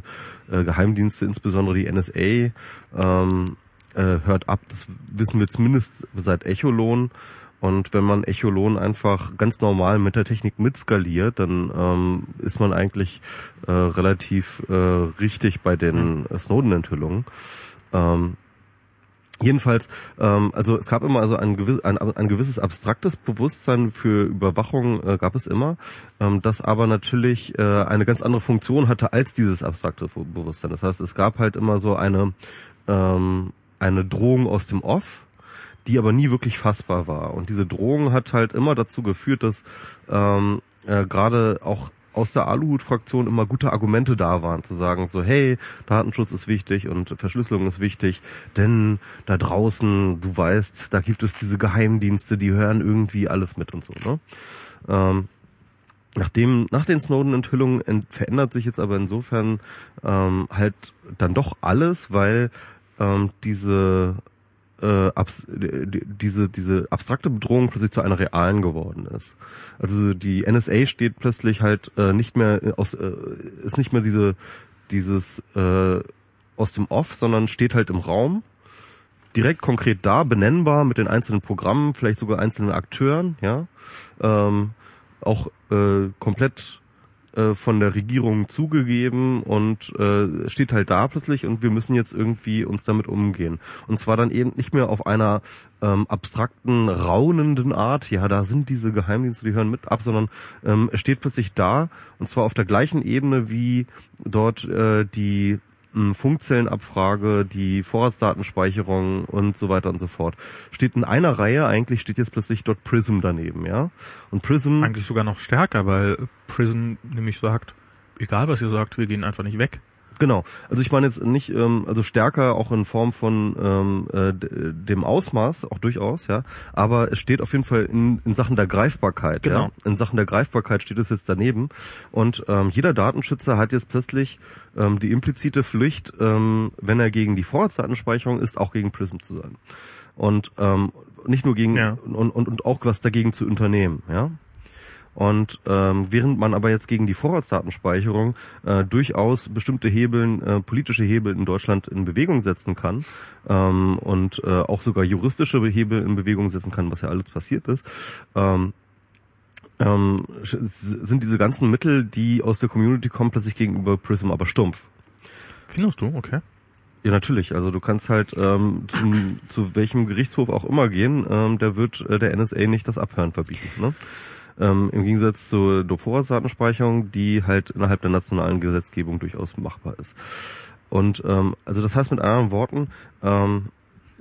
äh, Geheimdienste, insbesondere die NSA, ähm, äh, hört ab. Das wissen wir zumindest seit Echolon. Und wenn man Echolon einfach ganz normal mit der Technik mitskaliert, dann ähm, ist man eigentlich äh, relativ äh, richtig bei den äh, Snowden-Enthüllungen. Ähm, Jedenfalls, ähm, also es gab immer also ein, gewiss, ein, ein gewisses abstraktes Bewusstsein für Überwachung äh, gab es immer, ähm, das aber natürlich äh, eine ganz andere Funktion hatte als dieses abstrakte Bewusstsein. Das heißt, es gab halt immer so eine ähm, eine Drohung aus dem Off, die aber nie wirklich fassbar war. Und diese Drohung hat halt immer dazu geführt, dass ähm, äh, gerade auch aus der Aluhut-Fraktion immer gute Argumente da waren, zu sagen so, hey, Datenschutz ist wichtig und Verschlüsselung ist wichtig, denn da draußen, du weißt, da gibt es diese Geheimdienste, die hören irgendwie alles mit und so. Ne? Ähm, Nachdem, nach den Snowden-Enthüllungen verändert sich jetzt aber insofern ähm, halt dann doch alles, weil ähm, diese äh, abs diese diese abstrakte Bedrohung plötzlich zu einer realen geworden ist. Also die NSA steht plötzlich halt äh, nicht mehr aus äh, ist nicht mehr diese dieses äh, aus dem Off, sondern steht halt im Raum direkt konkret da, benennbar mit den einzelnen Programmen, vielleicht sogar einzelnen Akteuren, ja. Ähm, auch äh, komplett äh, von der Regierung zugegeben und äh, steht halt da plötzlich und wir müssen jetzt irgendwie uns damit umgehen. Und zwar dann eben nicht mehr auf einer ähm, abstrakten, raunenden Art, ja, da sind diese Geheimdienste, die hören mit ab, sondern ähm, steht plötzlich da und zwar auf der gleichen Ebene wie dort äh, die Funkzellenabfrage, die Vorratsdatenspeicherung und so weiter und so fort. Steht in einer Reihe, eigentlich steht jetzt plötzlich dort Prism daneben, ja? Und Prism... Eigentlich sogar noch stärker, weil Prism nämlich sagt, egal was ihr sagt, wir gehen einfach nicht weg. Genau. Also ich meine jetzt nicht, ähm, also stärker auch in Form von ähm, äh, dem Ausmaß, auch durchaus, ja. Aber es steht auf jeden Fall in, in Sachen der Greifbarkeit. Genau. Ja? In Sachen der Greifbarkeit steht es jetzt daneben. Und ähm, jeder Datenschützer hat jetzt plötzlich ähm, die implizite Pflicht, ähm, wenn er gegen die Vorratsdatenspeicherung ist, auch gegen Prism zu sein. Und ähm, nicht nur gegen ja. und, und, und auch was dagegen zu unternehmen, ja. Und ähm, während man aber jetzt gegen die Vorratsdatenspeicherung äh, durchaus bestimmte Hebeln, äh, politische Hebel in Deutschland in Bewegung setzen kann ähm, und äh, auch sogar juristische Hebel in Bewegung setzen kann, was ja alles passiert ist, ähm, ähm, sind diese ganzen Mittel, die aus der Community kommen, plötzlich gegenüber Prism aber stumpf. Findest du? Okay. Ja, natürlich. Also du kannst halt ähm, zum, zu welchem Gerichtshof auch immer gehen, ähm, der wird äh, der NSA nicht das Abhören verbieten. Ne? Ähm, Im Gegensatz zur Vorratsdatenspeicherung, die halt innerhalb der nationalen Gesetzgebung durchaus machbar ist. Und ähm, also das heißt mit anderen Worten, ähm,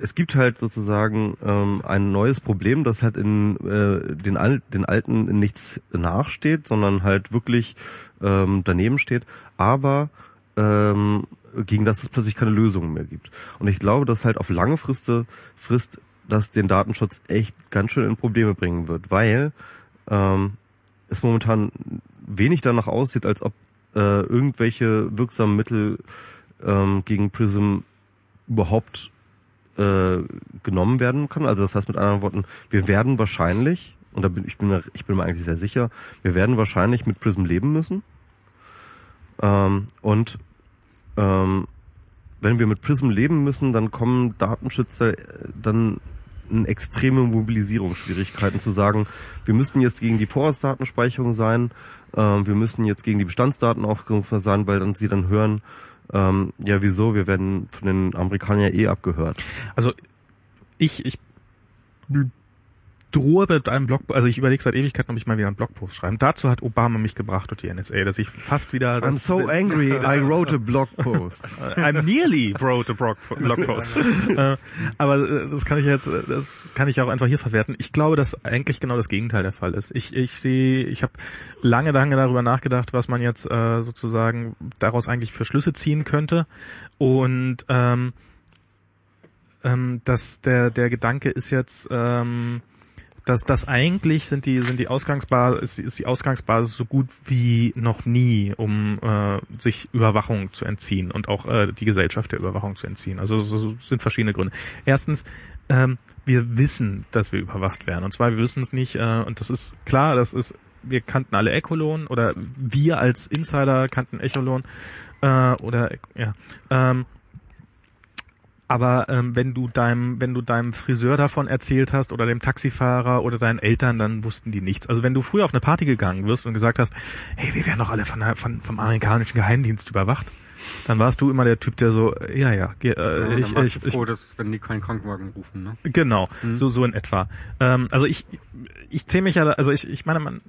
es gibt halt sozusagen ähm, ein neues Problem, das halt in äh, den, Al den alten in nichts nachsteht, sondern halt wirklich ähm, daneben steht, aber ähm, gegen das es plötzlich keine Lösungen mehr gibt. Und ich glaube, dass halt auf lange Frist, Frist das den Datenschutz echt ganz schön in Probleme bringen wird, weil ähm, es momentan wenig danach aussieht, als ob äh, irgendwelche wirksamen Mittel ähm, gegen Prism überhaupt äh, genommen werden kann. Also das heißt mit anderen Worten, wir werden wahrscheinlich, und da bin ich bin ich bin mir eigentlich sehr sicher, wir werden wahrscheinlich mit Prism leben müssen. Ähm, und ähm, wenn wir mit Prism leben müssen, dann kommen Datenschützer äh, dann extreme Mobilisierungsschwierigkeiten zu sagen, wir müssen jetzt gegen die Vorratsdatenspeicherung sein, äh, wir müssen jetzt gegen die Bestandsdaten aufgerufen sein, weil dann sie dann hören, ähm, ja wieso, wir werden von den Amerikanern eh abgehört. Also ich, ich drohe mit einem Blog, also ich überlege seit Ewigkeiten, ob ich mal wieder einen Blogpost schreiben. Dazu hat Obama mich gebracht und die NSA, dass ich fast wieder... I'm so angry, I wrote a blog post. I nearly wrote a blog, post. Äh, aber äh, das kann ich jetzt, äh, das kann ich auch einfach hier verwerten. Ich glaube, dass eigentlich genau das Gegenteil der Fall ist. Ich, ich sehe, ich habe lange, lange darüber nachgedacht, was man jetzt äh, sozusagen daraus eigentlich für Schlüsse ziehen könnte. Und ähm, ähm, dass der, der Gedanke ist jetzt... Ähm, dass das eigentlich sind die sind die Ausgangsbasis ist die Ausgangsbasis so gut wie noch nie, um äh, sich Überwachung zu entziehen und auch äh, die Gesellschaft der Überwachung zu entziehen. Also es sind verschiedene Gründe. Erstens, ähm, wir wissen, dass wir überwacht werden. Und zwar wir wissen es nicht äh, und das ist klar, das ist wir kannten alle Echolon oder wir als Insider kannten Echolon äh, oder ja ähm, aber ähm, wenn du deinem, wenn du deinem Friseur davon erzählt hast oder dem Taxifahrer oder deinen Eltern, dann wussten die nichts. Also wenn du früher auf eine Party gegangen wirst und gesagt hast, hey, wir werden doch alle von, von, vom amerikanischen Geheimdienst überwacht, dann warst du immer der Typ, der so, ja, ja, äh, ja ich, ich, ich, froh, dass, wenn die keinen Krankenwagen rufen, ne? Genau, mhm. so, so in etwa. Ähm, also ich, ich zähle mich ja, also ich, ich meine, man,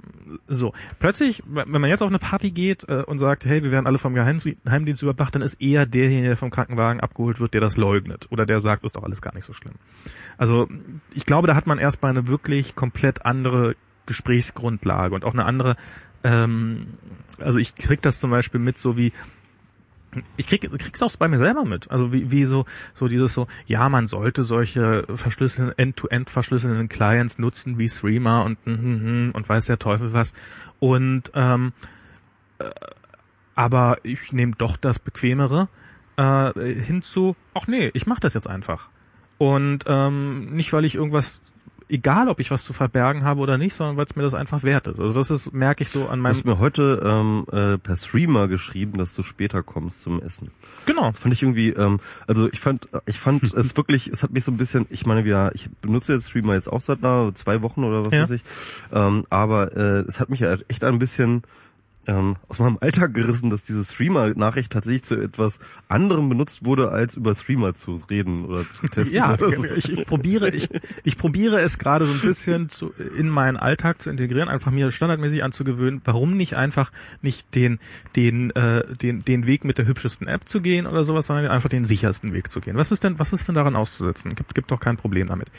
so, plötzlich, wenn man jetzt auf eine Party geht äh, und sagt, hey, wir werden alle vom Geheimdienst überwacht, dann ist eher derjenige, der vom Krankenwagen abgeholt wird, der das leugnet oder der sagt, ist doch alles gar nicht so schlimm. Also ich glaube, da hat man erstmal eine wirklich komplett andere Gesprächsgrundlage und auch eine andere ähm, also ich krieg das zum Beispiel mit, so wie ich krieg, krieg's auch bei mir selber mit. Also wie, wie so, so dieses so, ja, man sollte solche verschlüsselten, end-to-end verschlüsselten Clients nutzen wie Streamer und, und weiß der Teufel was. Und, ähm, äh, aber ich nehme doch das Bequemere äh, hinzu, ach nee, ich mach das jetzt einfach. Und ähm, nicht, weil ich irgendwas egal, ob ich was zu verbergen habe oder nicht, sondern weil es mir das einfach wert ist. Also das ist, merke ich so an meinem... Du hast mir heute ähm, äh, per Streamer geschrieben, dass du später kommst zum Essen. Genau. Das fand ich irgendwie, ähm, also ich fand, ich fand es wirklich, es hat mich so ein bisschen, ich meine, wir, ich benutze jetzt Streamer jetzt auch seit na, zwei Wochen oder was Ja. weiß ich, ähm, aber äh, es hat mich ja echt ein bisschen ähm, aus meinem Alltag gerissen, dass diese Streamer-Nachricht tatsächlich zu etwas anderem benutzt wurde, als über Streamer zu reden oder zu testen. Ja, so. ich, ich probiere, ich, ich probiere es gerade so ein bisschen zu, in meinen Alltag zu integrieren, einfach mir standardmäßig anzugewöhnen, warum nicht einfach nicht den, den, äh, den, den Weg mit der hübschesten App zu gehen oder sowas, sondern einfach den sichersten Weg zu gehen. Was ist denn, was ist denn daran auszusetzen? Gibt, gibt doch kein Problem damit.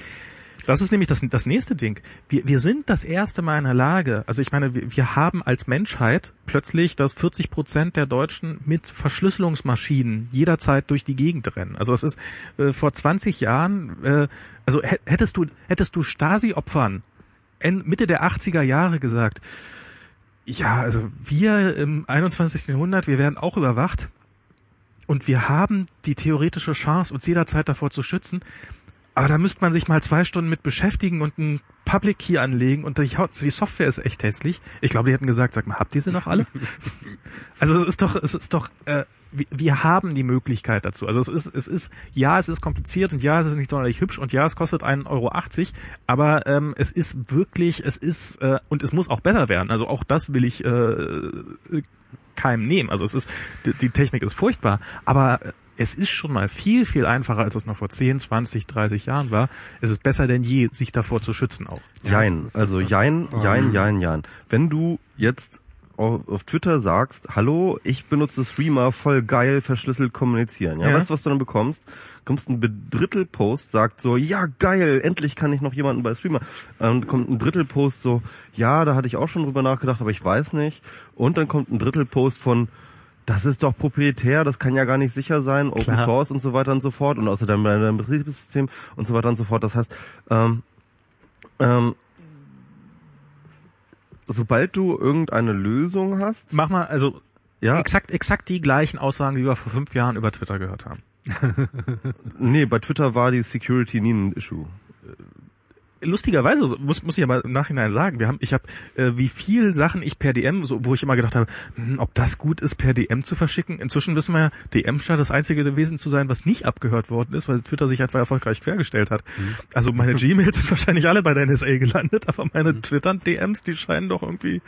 Das ist nämlich das, das nächste Ding. Wir, wir sind das erste Mal in der Lage, also ich meine, wir, wir haben als Menschheit plötzlich, dass 40 Prozent der Deutschen mit Verschlüsselungsmaschinen jederzeit durch die Gegend rennen. Also es ist äh, vor 20 Jahren, äh, also hä- hättest du, hättest du Stasi-Opfern Mitte der 80er Jahre gesagt, ja, also wir im 21. Jahrhundert, wir werden auch überwacht und wir haben die theoretische Chance, uns jederzeit davor zu schützen. Aber da müsste man sich mal zwei Stunden mit beschäftigen und einen Public Key anlegen und die, Software ist echt hässlich. Ich glaube, die hätten gesagt, sag mal, habt ihr sie noch alle? also es ist doch, es ist doch, äh, wir, wir haben die Möglichkeit dazu. Also es ist, es ist, ja, es ist kompliziert und ja, es ist nicht sonderlich hübsch und ja, es kostet 1,80 Euro, aber ähm, es ist wirklich, es ist, äh, und es muss auch besser werden. Also auch das will ich äh, keinem nehmen. Also es ist, die, die Technik ist furchtbar, aber es ist schon mal viel, viel einfacher, als es noch vor 10, 20, 30 Jahren war. Es ist besser denn je, sich davor zu schützen auch. Jein, ist also jein, jein, Ähm. jein, jein. Wenn du jetzt auf, auf Twitter sagst, hallo, ich benutze Streamer, voll geil, verschlüsselt kommunizieren. Ja, Ja. weißt du, was du dann bekommst? Kommst ein Drittel-Post, sagt so, ja geil, endlich kann ich noch jemanden bei Streamer. Dann kommt ein Drittel-Post so, ja, da hatte ich auch schon drüber nachgedacht, aber ich weiß nicht. Und dann kommt ein Drittel-Post von, das ist doch proprietär, das kann ja gar nicht sicher sein, Open Klar. Source und so weiter und so fort und außerdem deinem Betriebssystem und so weiter und so fort. Das heißt, ähm, ähm, sobald du irgendeine Lösung hast, Mach mal, also ja, exakt, exakt die gleichen Aussagen, die wir vor fünf Jahren über Twitter gehört haben. nee, bei Twitter war die Security nie ein Issue. Lustigerweise muss muss ich aber im Nachhinein sagen, wir haben ich habe äh, wie viel Sachen ich per DM so wo ich immer gedacht habe, hm, ob das gut ist per DM zu verschicken. Inzwischen wissen wir ja, DM scheint das einzige gewesen zu sein, was nicht abgehört worden ist, weil Twitter sich einfach erfolgreich quergestellt hat. Also meine Gmails sind wahrscheinlich alle bei der NSA gelandet, aber meine Twitter DMs, die scheinen doch irgendwie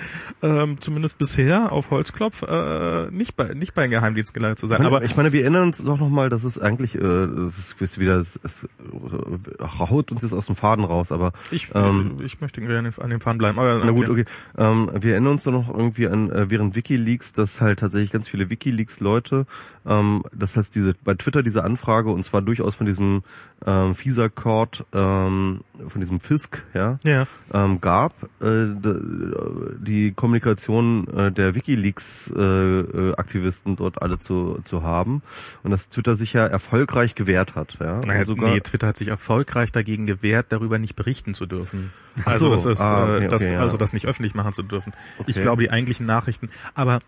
ähm, zumindest bisher auf Holzklopf äh, nicht bei nicht bei Geheimdienst gelandet zu sein. Aber Aber ich meine, wir erinnern uns doch nochmal, dass es eigentlich, äh, das ist ist wieder, es, es äh, haut uns jetzt aus dem Faden raus, aber ich ähm, ich möchte gerne an dem- Faden bleiben. Aber, Na gut, okay. Ähm, wir erinnern uns doch noch irgendwie an äh, während WikiLeaks, dass halt tatsächlich ganz viele WikiLeaks-Leute, ähm, das heißt diese bei Twitter diese Anfrage und zwar durchaus von diesem ähm, FISA Court, ähm, von diesem Fisk, ja, Ja. ähm, gab äh, die Kommunikation äh, der WikiLeaks-Aktivisten dort alle zu zu haben und dass Twitter sich ja erfolgreich gewehrt hat, ja, Naja, sogar nee, Twitter hat sich erfolgreich dagegen gewehrt, darüber nicht berichten zu dürfen. Ach Also so, das ist, ah, okay, äh, das, okay, ja. also das nicht öffentlich machen zu dürfen. Ich Okay. glaube, die eigentlichen Nachrichten. Aber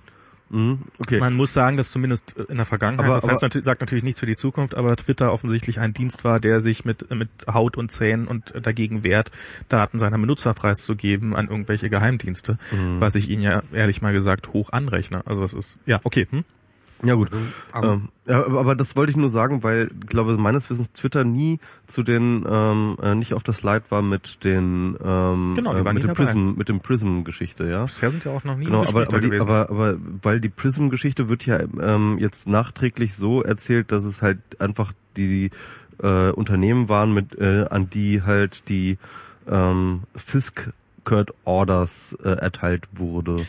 Mhm, okay. man muss sagen, dass zumindest in der Vergangenheit, Aber- das heißt, aber- sagt natürlich nichts für die Zukunft, aber Twitter offensichtlich ein Dienst war, der sich mit, mit Haut und Zähnen und dagegen wehrt, Daten seiner Benutzer preiszugeben an irgendwelche Geheimdienste, Mhm. was ich ihnen ja ehrlich mal gesagt hoch anrechne. Also das ist, ja, okay. Hm? Ja gut. aber- ähm, ja, aber das wollte ich nur sagen, weil ich glaube meines Wissens Twitter nie zu den ähm, äh, nicht auf das Slide war mit den ähm, Genau, äh, mit dem. Prism mit dem Prism Geschichte, ja. Bisher sind ja auch noch nie Genau, aber aber, die, aber aber weil die Prism Geschichte wird ja ähm, jetzt nachträglich so erzählt, dass es halt einfach die äh, Unternehmen waren mit äh, an die halt die ähm, Fisk Curt Orders äh, erteilt wurde.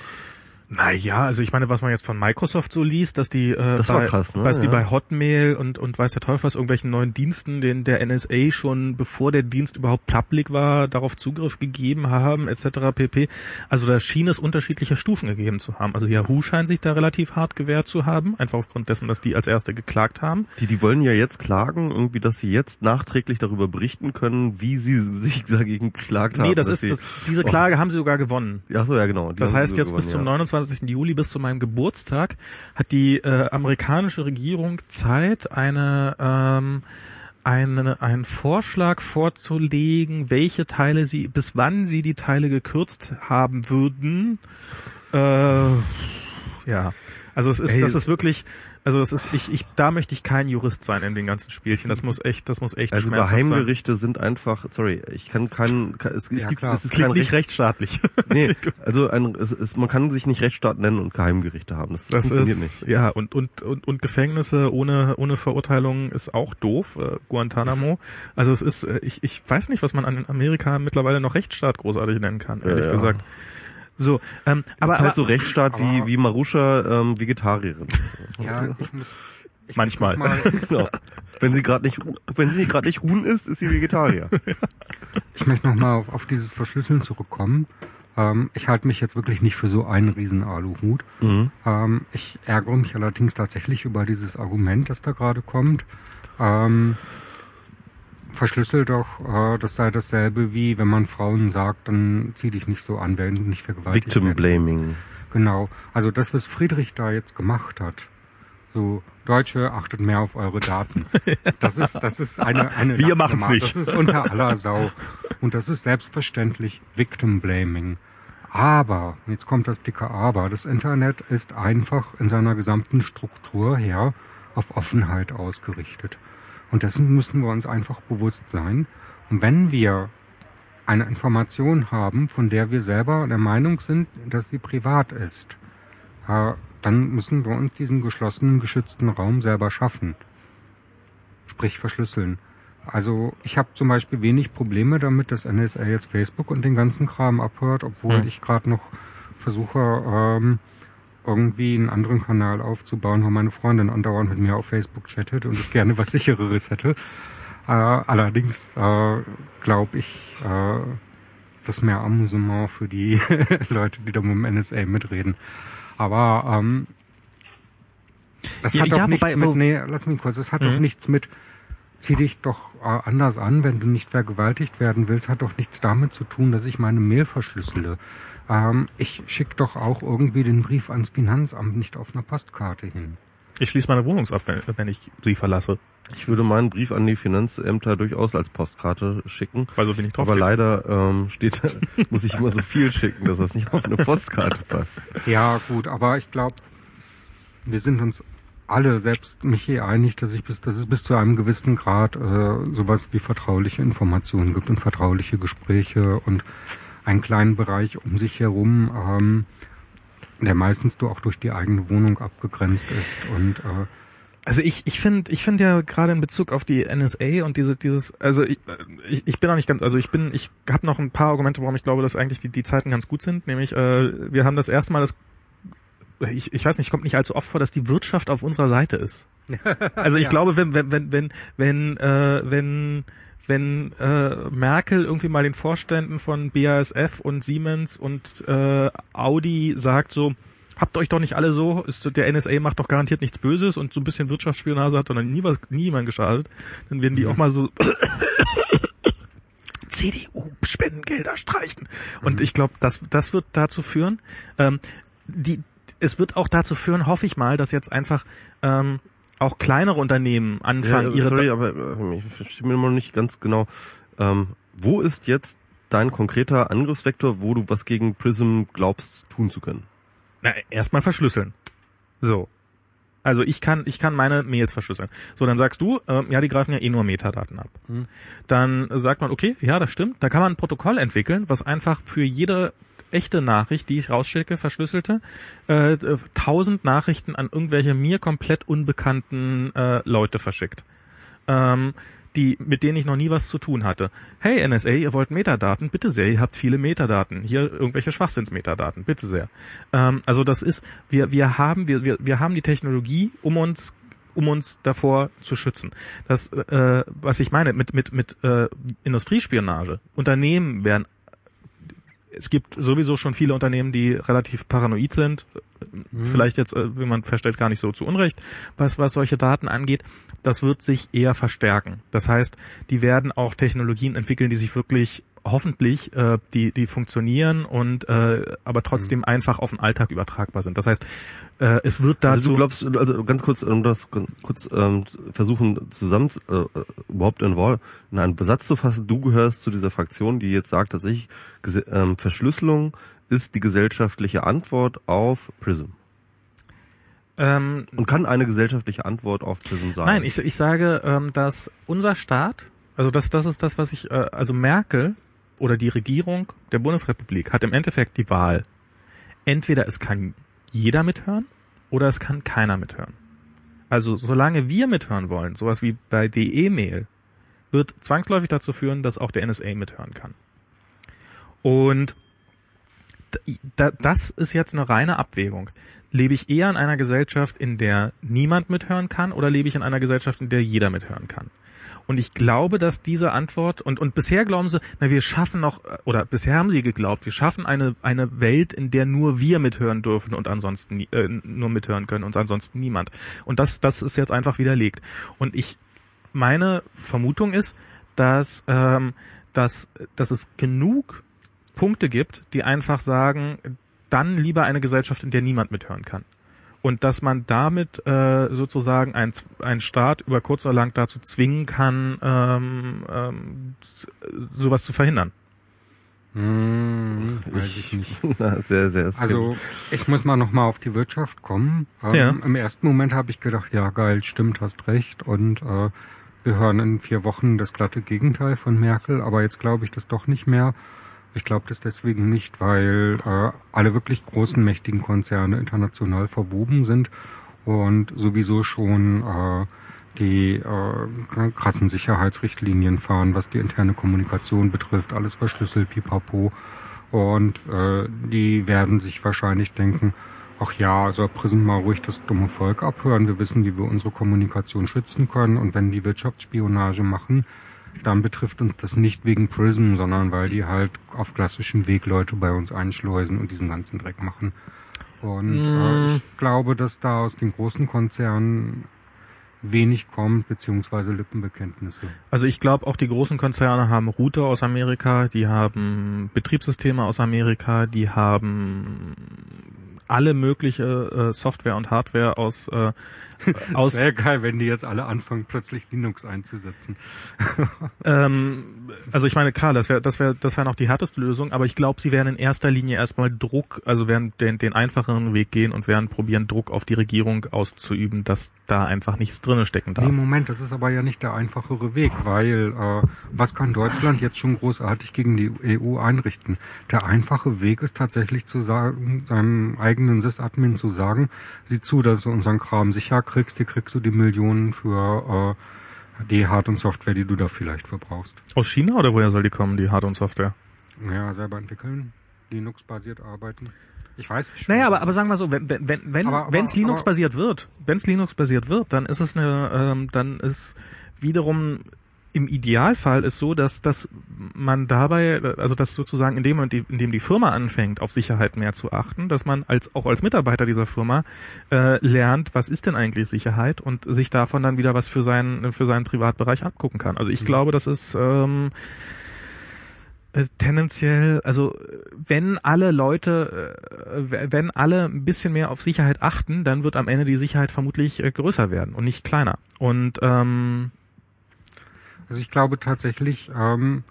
Naja, also ich meine, was man jetzt von Microsoft so liest, dass die, äh, Das bei, krass, ne? dass die Ja. bei Hotmail und, und weiß der Teufel was, irgendwelchen neuen Diensten, den der NSA schon bevor der Dienst überhaupt public war, darauf Zugriff gegeben haben, etc. pp. Also da schien es unterschiedliche Stufen gegeben zu haben. Also Yahoo scheint sich da relativ hart gewehrt zu haben, einfach aufgrund dessen, dass die als erste geklagt haben. Die, die wollen ja jetzt klagen, irgendwie, dass sie jetzt nachträglich darüber berichten können, wie sie sich dagegen geklagt haben. Nee, das ist, das, diese Oh. Klage haben sie sogar gewonnen. Ach so, ja, genau. Die Das heißt, jetzt gewonnen, bis zum ja. 29. Juli, bis zu meinem Geburtstag, hat die äh, amerikanische Regierung Zeit, eine, ähm, eine, einen Vorschlag vorzulegen, welche Teile sie, bis wann sie die Teile gekürzt haben würden. Äh, ja. Also es ist, Ey, das ist wirklich, also es ist, ich, ich, da möchte ich kein Jurist sein in den ganzen Spielchen. Das muss echt, das muss echt Also schmerzhaft sein. Geheimgerichte sind einfach, sorry, ich kann keinen, es, es Ja, gibt, klar. es ist Klingt kein nicht Rechts, rechtsstaatlich. nee, also ein, es ist, man kann sich nicht Rechtsstaat nennen und Geheimgerichte haben. Das, Das funktioniert ist, nicht. ja, und, und, und, und Gefängnisse ohne, ohne Verurteilung ist auch doof, äh, Guantanamo. Also es ist, äh, ich, ich weiß nicht, was man an Amerika mittlerweile noch Rechtsstaat großartig nennen kann, ehrlich Ja, ja. So, ähm, Aber, aber, ist halt aber so Rechtsstaat wie, aber- wie Maruscha ähm, Vegetarierin. Ja, ich muss. Ich Manchmal. Mal, genau. Wenn sie gerade nicht, wenn sie gerade nicht Huhn ist, ist sie Vegetarier. ich möchte nochmal auf, auf dieses Verschlüsseln zurückkommen. Ähm, ich halte mich jetzt wirklich nicht für so einen riesen Aluhut. Mhm. Ähm, ich ärgere mich allerdings tatsächlich über dieses Argument, das da gerade kommt. Ähm, verschlüssel doch, äh, das sei dasselbe wie, wenn man Frauen sagt, dann zieh dich nicht so an, wenn du nicht vergewaltigt Victim werden Blaming. Genau. Also das, was Friedrich da jetzt gemacht hat, so Deutsche, achtet mehr auf eure Daten. Das ist, das ist eine, eine Wir machen's nicht. Das ist unter aller Sau. Und das ist selbstverständlich Victim Blaming. Aber, jetzt kommt das dicke Aber, das Internet ist einfach in seiner gesamten Struktur her auf Offenheit ausgerichtet. Und dessen müssen wir uns einfach bewusst sein. Und wenn wir eine Information haben, von der wir selber der Meinung sind, dass sie privat ist, äh, dann müssen wir uns diesen geschlossenen, geschützten Raum selber schaffen. Sprich verschlüsseln. Also ich habe zum Beispiel wenig Probleme damit, dass NSA jetzt Facebook und den ganzen Kram abhört, obwohl Hm. ich gerade noch versuche, ähm, irgendwie einen anderen Kanal aufzubauen, wo meine Freundin andauernd mit mir auf Facebook chattet und ich gerne was sichereres hätte. Äh, allerdings äh, glaube ich, äh, ist das mehr Amusement für die Leute, die da mit dem NSA mitreden. Aber ähm, das Ja, hat doch ja, nichts wobei- mit, nee, lass mich kurz, das hat Mhm. doch nichts mit, zieh dich doch äh, anders an, wenn du nicht vergewaltigt werden willst, hat doch nichts damit zu tun, dass ich meine Mail verschlüssele. Ähm, ich schicke doch auch irgendwie den Brief ans Finanzamt nicht auf einer Postkarte hin. ich schließe meine Wohnung ab, wenn, wenn ich sie verlasse. Ich würde meinen Brief an die Finanzämter durchaus als Postkarte schicken. Weil so wenig drauf Aber leider ähm, steht, muss ich immer so viel schicken, dass das nicht auf eine Postkarte passt. Ja, gut, aber ich glaube, wir sind uns alle, selbst Michi, einig, dass, ich bis, dass es bis zu einem gewissen Grad äh, sowas wie vertrauliche Informationen gibt und vertrauliche Gespräche und einen kleinen Bereich um sich herum, ähm, der meistens du auch durch die eigene Wohnung abgegrenzt ist und äh, Also ich ich finde ich finde ja gerade in Bezug auf die NSA und dieses dieses also ich, ich, ich bin auch nicht ganz also ich bin ich habe noch ein paar Argumente warum ich glaube dass eigentlich die die Zeiten ganz gut sind nämlich äh, wir haben das erste Mal das ich, ich weiß nicht kommt nicht allzu oft vor dass die Wirtschaft auf unserer Seite ist also ich Ja. glaube wenn wenn wenn wenn wenn äh, wenn wenn äh, Merkel irgendwie mal den Vorständen von BASF und Siemens und äh, Audi sagt so, habt euch doch nicht alle so, ist, der NSA macht doch garantiert nichts Böses und so ein bisschen Wirtschaftsspionage hat und dann nie was, nie jemand geschadet, dann werden die auch mal so CDU-Spendengelder streichen. Und ich glaube, das, das wird dazu führen, ähm, die, es wird auch dazu führen, hoffe ich mal, dass jetzt einfach ähm, auch kleinere Unternehmen anfangen, Ja, ihre sorry, aber äh, ich verstehe mir immer noch nicht ganz genau. Ähm, wo ist jetzt dein konkreter Angriffsvektor, wo du was gegen Prism glaubst tun zu können? Na, erstmal verschlüsseln. So. Also ich kann, ich kann meine Mails verschlüsseln. So, dann sagst du, ähm, ja, die greifen ja eh nur Metadaten ab. Dann äh, sagt man, okay, ja, das stimmt. Da kann man ein Protokoll entwickeln, was einfach für jede echte Nachricht, die ich rausschicke, verschlüsselte, äh, äh, tausend Nachrichten an irgendwelche mir komplett unbekannten äh, Leute verschickt. Ähm, die, mit denen ich noch nie was zu tun hatte. Hey NSA, ihr wollt Metadaten? Bitte sehr, ihr habt viele Metadaten. Hier irgendwelche Schwachsinnsmetadaten, bitte sehr. Ähm, also das ist, wir, wir haben, wir, wir, wir haben die Technologie, um uns um uns davor zu schützen. Das, äh, was ich meine mit mit mit äh, Industriespionage. Unternehmen werden es gibt sowieso schon viele Unternehmen, die relativ paranoid sind. Mhm. Vielleicht jetzt, äh, wie man verstellt, gar nicht so zu Unrecht, was, was solche Daten angeht. Das wird sich eher verstärken. Das heißt, die werden auch Technologien entwickeln, die sich wirklich hoffentlich äh, die die funktionieren und äh, aber trotzdem mhm. einfach auf den Alltag übertragbar sind. Das heißt, äh, es wird dazu. Also du glaubst, also ganz kurz, um das ganz kurz ähm, versuchen zusammen äh, überhaupt in, Wort, in einen Besatz zu fassen. Du gehörst zu dieser Fraktion, die jetzt sagt tatsächlich, ähm, Verschlüsselung ist die gesellschaftliche Antwort auf Prism. Ähm, und kann eine gesellschaftliche Antwort auf Prism sein? Nein, ich, ich sage, ähm, dass unser Staat, also das, das ist das, was ich, äh, also Merkel oder die Regierung der Bundesrepublik hat im Endeffekt die Wahl. Entweder es kann jeder mithören oder es kann keiner mithören. Also solange wir mithören wollen, sowas wie bei DE-Mail, wird zwangsläufig dazu führen, dass auch der NSA mithören kann. Und das ist jetzt eine reine Abwägung. Lebe ich eher in einer Gesellschaft, in der niemand mithören kann, oder lebe ich in einer Gesellschaft, in der jeder mithören kann? Und ich glaube, dass diese Antwort und und bisher glauben sie, na wir schaffen noch oder bisher haben sie geglaubt, wir schaffen eine eine Welt, in der nur wir mithören dürfen und ansonsten äh, nur mithören können und ansonsten niemand. Und das das ist jetzt einfach widerlegt. Und ich meine Vermutung ist, dass ähm, dass dass es genug Punkte gibt, die einfach sagen, dann lieber eine Gesellschaft, in der niemand mithören kann und dass man damit äh, sozusagen ein, ein Staat über kurz oder lang dazu zwingen kann, ähm, ähm, sowas zu verhindern. Hm, weiß ich nicht. Na, sehr, sehr also ich muss mal nochmal auf die Wirtschaft kommen. Ähm, ja. Im ersten Moment habe ich gedacht, ja geil, stimmt, hast recht. Und äh, wir hören in vier Wochen das glatte Gegenteil von Merkel, aber jetzt glaube ich das doch nicht mehr. Ich glaube das deswegen nicht, weil äh, alle wirklich großen, mächtigen Konzerne international verwoben sind und sowieso schon äh, die äh, krassen Sicherheitsrichtlinien fahren, was die interne Kommunikation betrifft, alles verschlüsselt, pipapo. Und äh, die werden sich wahrscheinlich denken, ach ja, soll Prism mal ruhig das dumme Volk abhören. Wir wissen, wie wir unsere Kommunikation schützen können. Und wenn die Wirtschaftsspionage machen, dann betrifft uns das nicht wegen Prism, sondern weil die halt auf klassischem Weg Leute bei uns einschleusen und diesen ganzen Dreck machen. Und mm. äh, ich glaube, dass da aus den großen Konzernen wenig kommt, beziehungsweise Lippenbekenntnisse. Also ich glaube, auch die großen Konzerne haben Router aus Amerika, die haben Betriebssysteme aus Amerika, die haben alle mögliche äh, Software und Hardware aus äh, aus wäre geil, wenn die jetzt alle anfangen, plötzlich Linux einzusetzen. ähm, also ich meine, klar, das wäre das wäre das wäre noch die härteste Lösung, aber ich glaube, sie werden in erster Linie erstmal Druck, also werden den, den einfacheren Weg gehen und werden probieren, Druck auf die Regierung auszuüben, dass da einfach nichts drinne stecken darf. Nee, Moment, das ist aber ja nicht der einfachere Weg, weil äh, was kann Deutschland jetzt schon großartig gegen die EU einrichten? Der einfache Weg ist tatsächlich zu sagen, seinem eigenen Sysadmin zu sagen, sieh zu, dass du unseren Kram sicher kriegst, die kriegst du die Millionen für äh, die Hard- und Software, die du da vielleicht verbrauchst. Aus China oder woher soll die kommen, die Hard- und Software? Ja, selber entwickeln, Linux-basiert arbeiten. Ich weiß nicht. Naja, aber, aber sagen wir so, wenn wenn wenn wenn es Linux-basiert wird, wenn es Linux-basiert wird, dann ist es eine, ähm, dann ist wiederum im Idealfall ist so, dass, dass man dabei, also dass sozusagen in dem Moment, in dem die Firma anfängt, auf Sicherheit mehr zu achten, dass man als auch als Mitarbeiter dieser Firma äh, lernt, was ist denn eigentlich Sicherheit und sich davon dann wieder was für seinen für seinen Privatbereich abgucken kann. Also ich mhm. glaube, das ist ähm, äh, tendenziell, also wenn alle Leute, äh, wenn alle ein bisschen mehr auf Sicherheit achten, dann wird am Ende die Sicherheit vermutlich äh, größer werden und nicht kleiner. Und ähm, also ich glaube tatsächlich, ähm,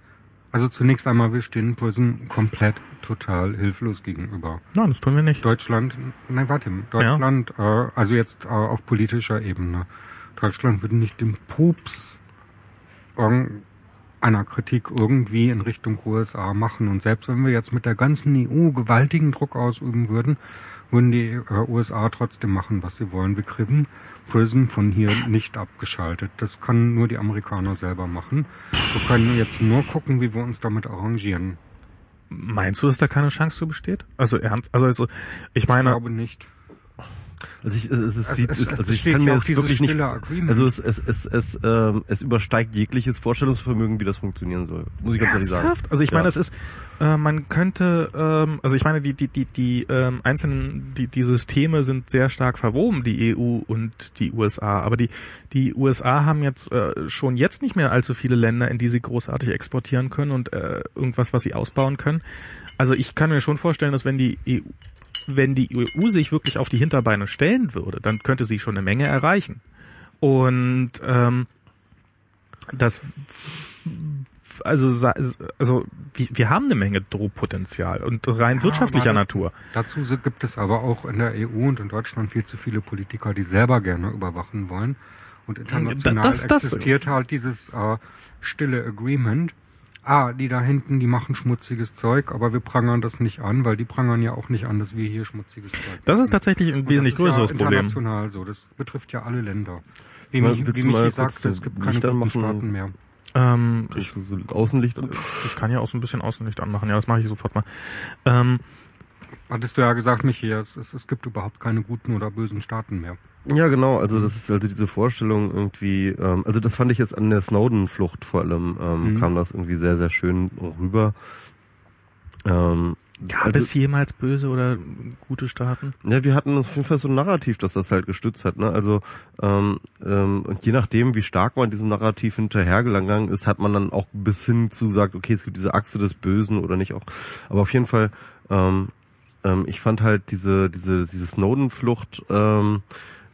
also zunächst einmal, wir stehen Prison komplett total hilflos gegenüber. Nein, das tun wir nicht. Deutschland, nein, warte, Deutschland, ja. äh, also jetzt äh, auf politischer Ebene. Deutschland würde nicht den Pups einer Kritik irgendwie in Richtung USA machen. Und selbst wenn wir jetzt mit der ganzen EU gewaltigen Druck ausüben würden, würden die äh, USA trotzdem machen, was sie wollen. Wir kriegen Prism von hier nicht abgeschaltet. Das kann nur die Amerikaner selber machen. Wir können jetzt nur gucken, wie wir uns damit arrangieren. Meinst du, dass da keine Chance zu besteht? Also ernst, also, also ich meine, Ich glaube nicht. Also ich, es, es, sieht, es- also ich kann mir das wirklich nicht, also es, es, es, es, ähm, es übersteigt jegliches Vorstellungsvermögen, wie das funktionieren soll. Muss ich ganz ehrlich sagen. Also ich meine, es ist, äh, man könnte, ähm, also ich meine, die, die, die, die ähm, einzelnen, die, die Systeme sind sehr stark verwoben, die EU und die USA. Aber die, die USA haben jetzt äh, schon jetzt nicht mehr allzu viele Länder, in die sie großartig exportieren können und äh, irgendwas, was sie ausbauen können. Also ich kann mir schon vorstellen, dass wenn die EU, wenn die EU sich wirklich auf die Hinterbeine stellen würde, dann könnte sie schon eine Menge erreichen. Und ähm, das also also wir, haben eine Menge Drohpotenzial und rein wirtschaftlicher aber- Natur. Dazu gibt es aber auch in der EU und in Deutschland viel zu viele Politiker, die selber gerne überwachen wollen. Und international Das- das- existiert halt dieses äh, stille Agreement. Ah, die da hinten, die machen schmutziges Zeug, aber wir prangern das nicht an, weil die prangern ja auch nicht an, dass wir hier schmutziges Zeug Das ist machen. tatsächlich ein wesentlich das ist größeres ja Problem. international so. Das betrifft ja alle Länder. Wie, Mal- mich, wie Michi sagte, es gibt keine Lichter guten machen? Staaten mehr. Ähm, Ich, Außenlicht und ich kann ja auch so ein bisschen Außenlicht anmachen. Ja, das mache ich sofort mal. Ähm, Hattest du ja gesagt, Michi, es, es, es gibt überhaupt keine guten oder bösen Staaten mehr. Ja, genau. Also das ist also diese Vorstellung irgendwie. Ähm, also das fand ich jetzt an der Snowden-Flucht vor allem ähm, Mhm. kam das irgendwie sehr sehr schön rüber. Ähm, gab also- es jemals böse oder gute Staaten? Ja, wir hatten auf jeden Fall so ein Narrativ, das das halt gestützt hat. Ne? Also ähm, ähm, und je nachdem, wie stark man diesem Narrativ hinterhergegangen ist, hat man dann auch bis hin zu sagt, okay, es gibt diese Achse des Bösen oder nicht auch. Aber auf jeden Fall, ähm, ähm, ich fand halt diese diese diese Snowden-Flucht, ähm,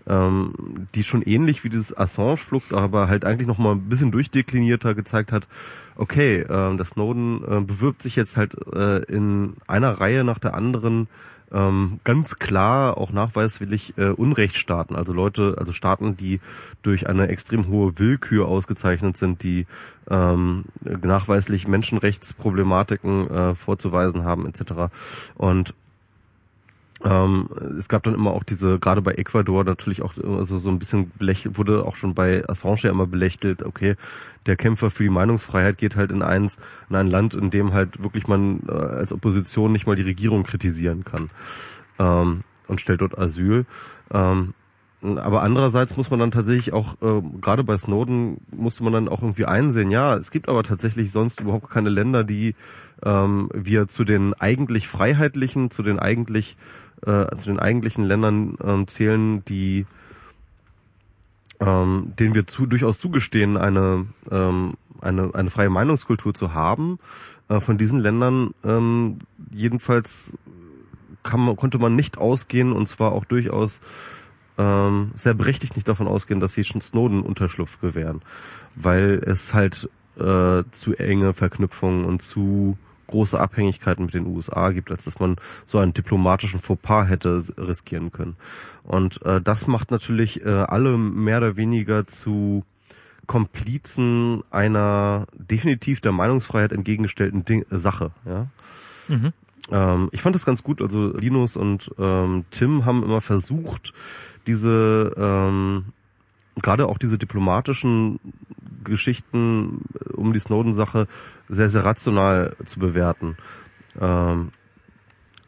ähm, die schon ähnlich wie dieses Assange-Flucht, aber halt eigentlich noch mal ein bisschen durchdeklinierter gezeigt hat. Okay, ähm, der Snowden äh, bewirbt sich jetzt halt äh, in einer Reihe nach der anderen ähm, ganz klar auch nachweiswillig äh, Unrechtsstaaten, also Leute, also Staaten, die durch eine extrem hohe Willkür ausgezeichnet sind, die ähm, nachweislich Menschenrechtsproblematiken äh, vorzuweisen haben etc. Und ähm, es gab dann immer auch diese, gerade bei Ecuador natürlich auch also so ein bisschen belächelt, wurde auch schon bei Assange ja immer belächelt, okay, der Kämpfer für die Meinungsfreiheit geht halt in eins, in ein Land, in dem halt wirklich man äh, als Opposition nicht mal die Regierung kritisieren kann ähm, und stellt dort Asyl. Ähm, aber andererseits muss man dann tatsächlich auch, äh, gerade bei Snowden musste man dann auch irgendwie einsehen, ja, es gibt aber tatsächlich sonst überhaupt keine Länder, die ähm, wir zu den eigentlich freiheitlichen, zu den eigentlich, äh, zu den eigentlichen Ländern ähm, zählen, die ähm, denen wir zu, durchaus zugestehen, eine, ähm, eine, eine freie Meinungskultur zu haben. Äh, von diesen Ländern ähm, jedenfalls kann man, konnte man nicht ausgehen und zwar auch durchaus ähm, sehr berechtigt nicht davon ausgehen, dass sie schon Snowden Unterschlupf gewähren, weil es halt äh, zu enge Verknüpfungen und zu große Abhängigkeiten mit den USA gibt, als dass man so einen diplomatischen Fauxpas hätte riskieren können. Und äh, das macht natürlich äh, alle mehr oder weniger zu Komplizen einer definitiv der Meinungsfreiheit entgegengestellten Ding Sache. Ja? Mhm. Ähm, ich fand das ganz gut. Also Linus und ähm, Tim haben immer versucht, diese ähm, gerade auch diese diplomatischen Geschichten um die Snowden-Sache sehr, sehr rational zu bewerten. Ähm,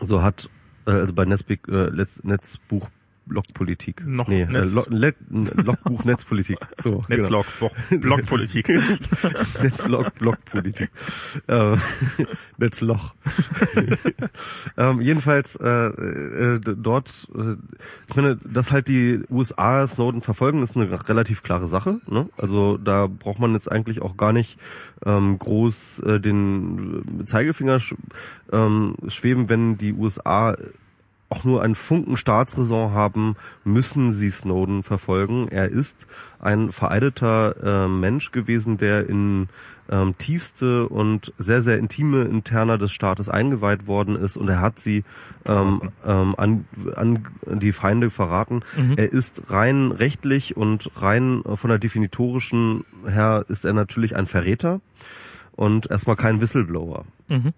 so hat äh, also bei Netzbig, äh, Netz, Netzbuch Blogpolitik. Noch nee, Netz- äh, Logbuch Netzpolitik. So, genau. Netzlog, Block, Blockpolitik. Netzlog, Blockpolitik. äh, Netzloch. ähm, jedenfalls äh, äh, dort, äh, ich meine, dass halt die USA Snowden verfolgen, ist eine relativ klare Sache. Ne? Also da braucht man jetzt eigentlich auch gar nicht ähm, groß äh, den Zeigefinger sch ähm, schweben, wenn die USA auch nur einen Funken Staatsräson haben, müssen sie Snowden verfolgen. Er ist ein vereideter äh, Mensch gewesen, der in ähm, tiefste und sehr, sehr intime Interna des Staates eingeweiht worden ist und er hat sie ähm, ähm, an, an die Feinde verraten. Mhm. Er ist rein rechtlich und rein von der definitorischen her ist er natürlich ein Verräter und erstmal kein Whistleblower. Mhm.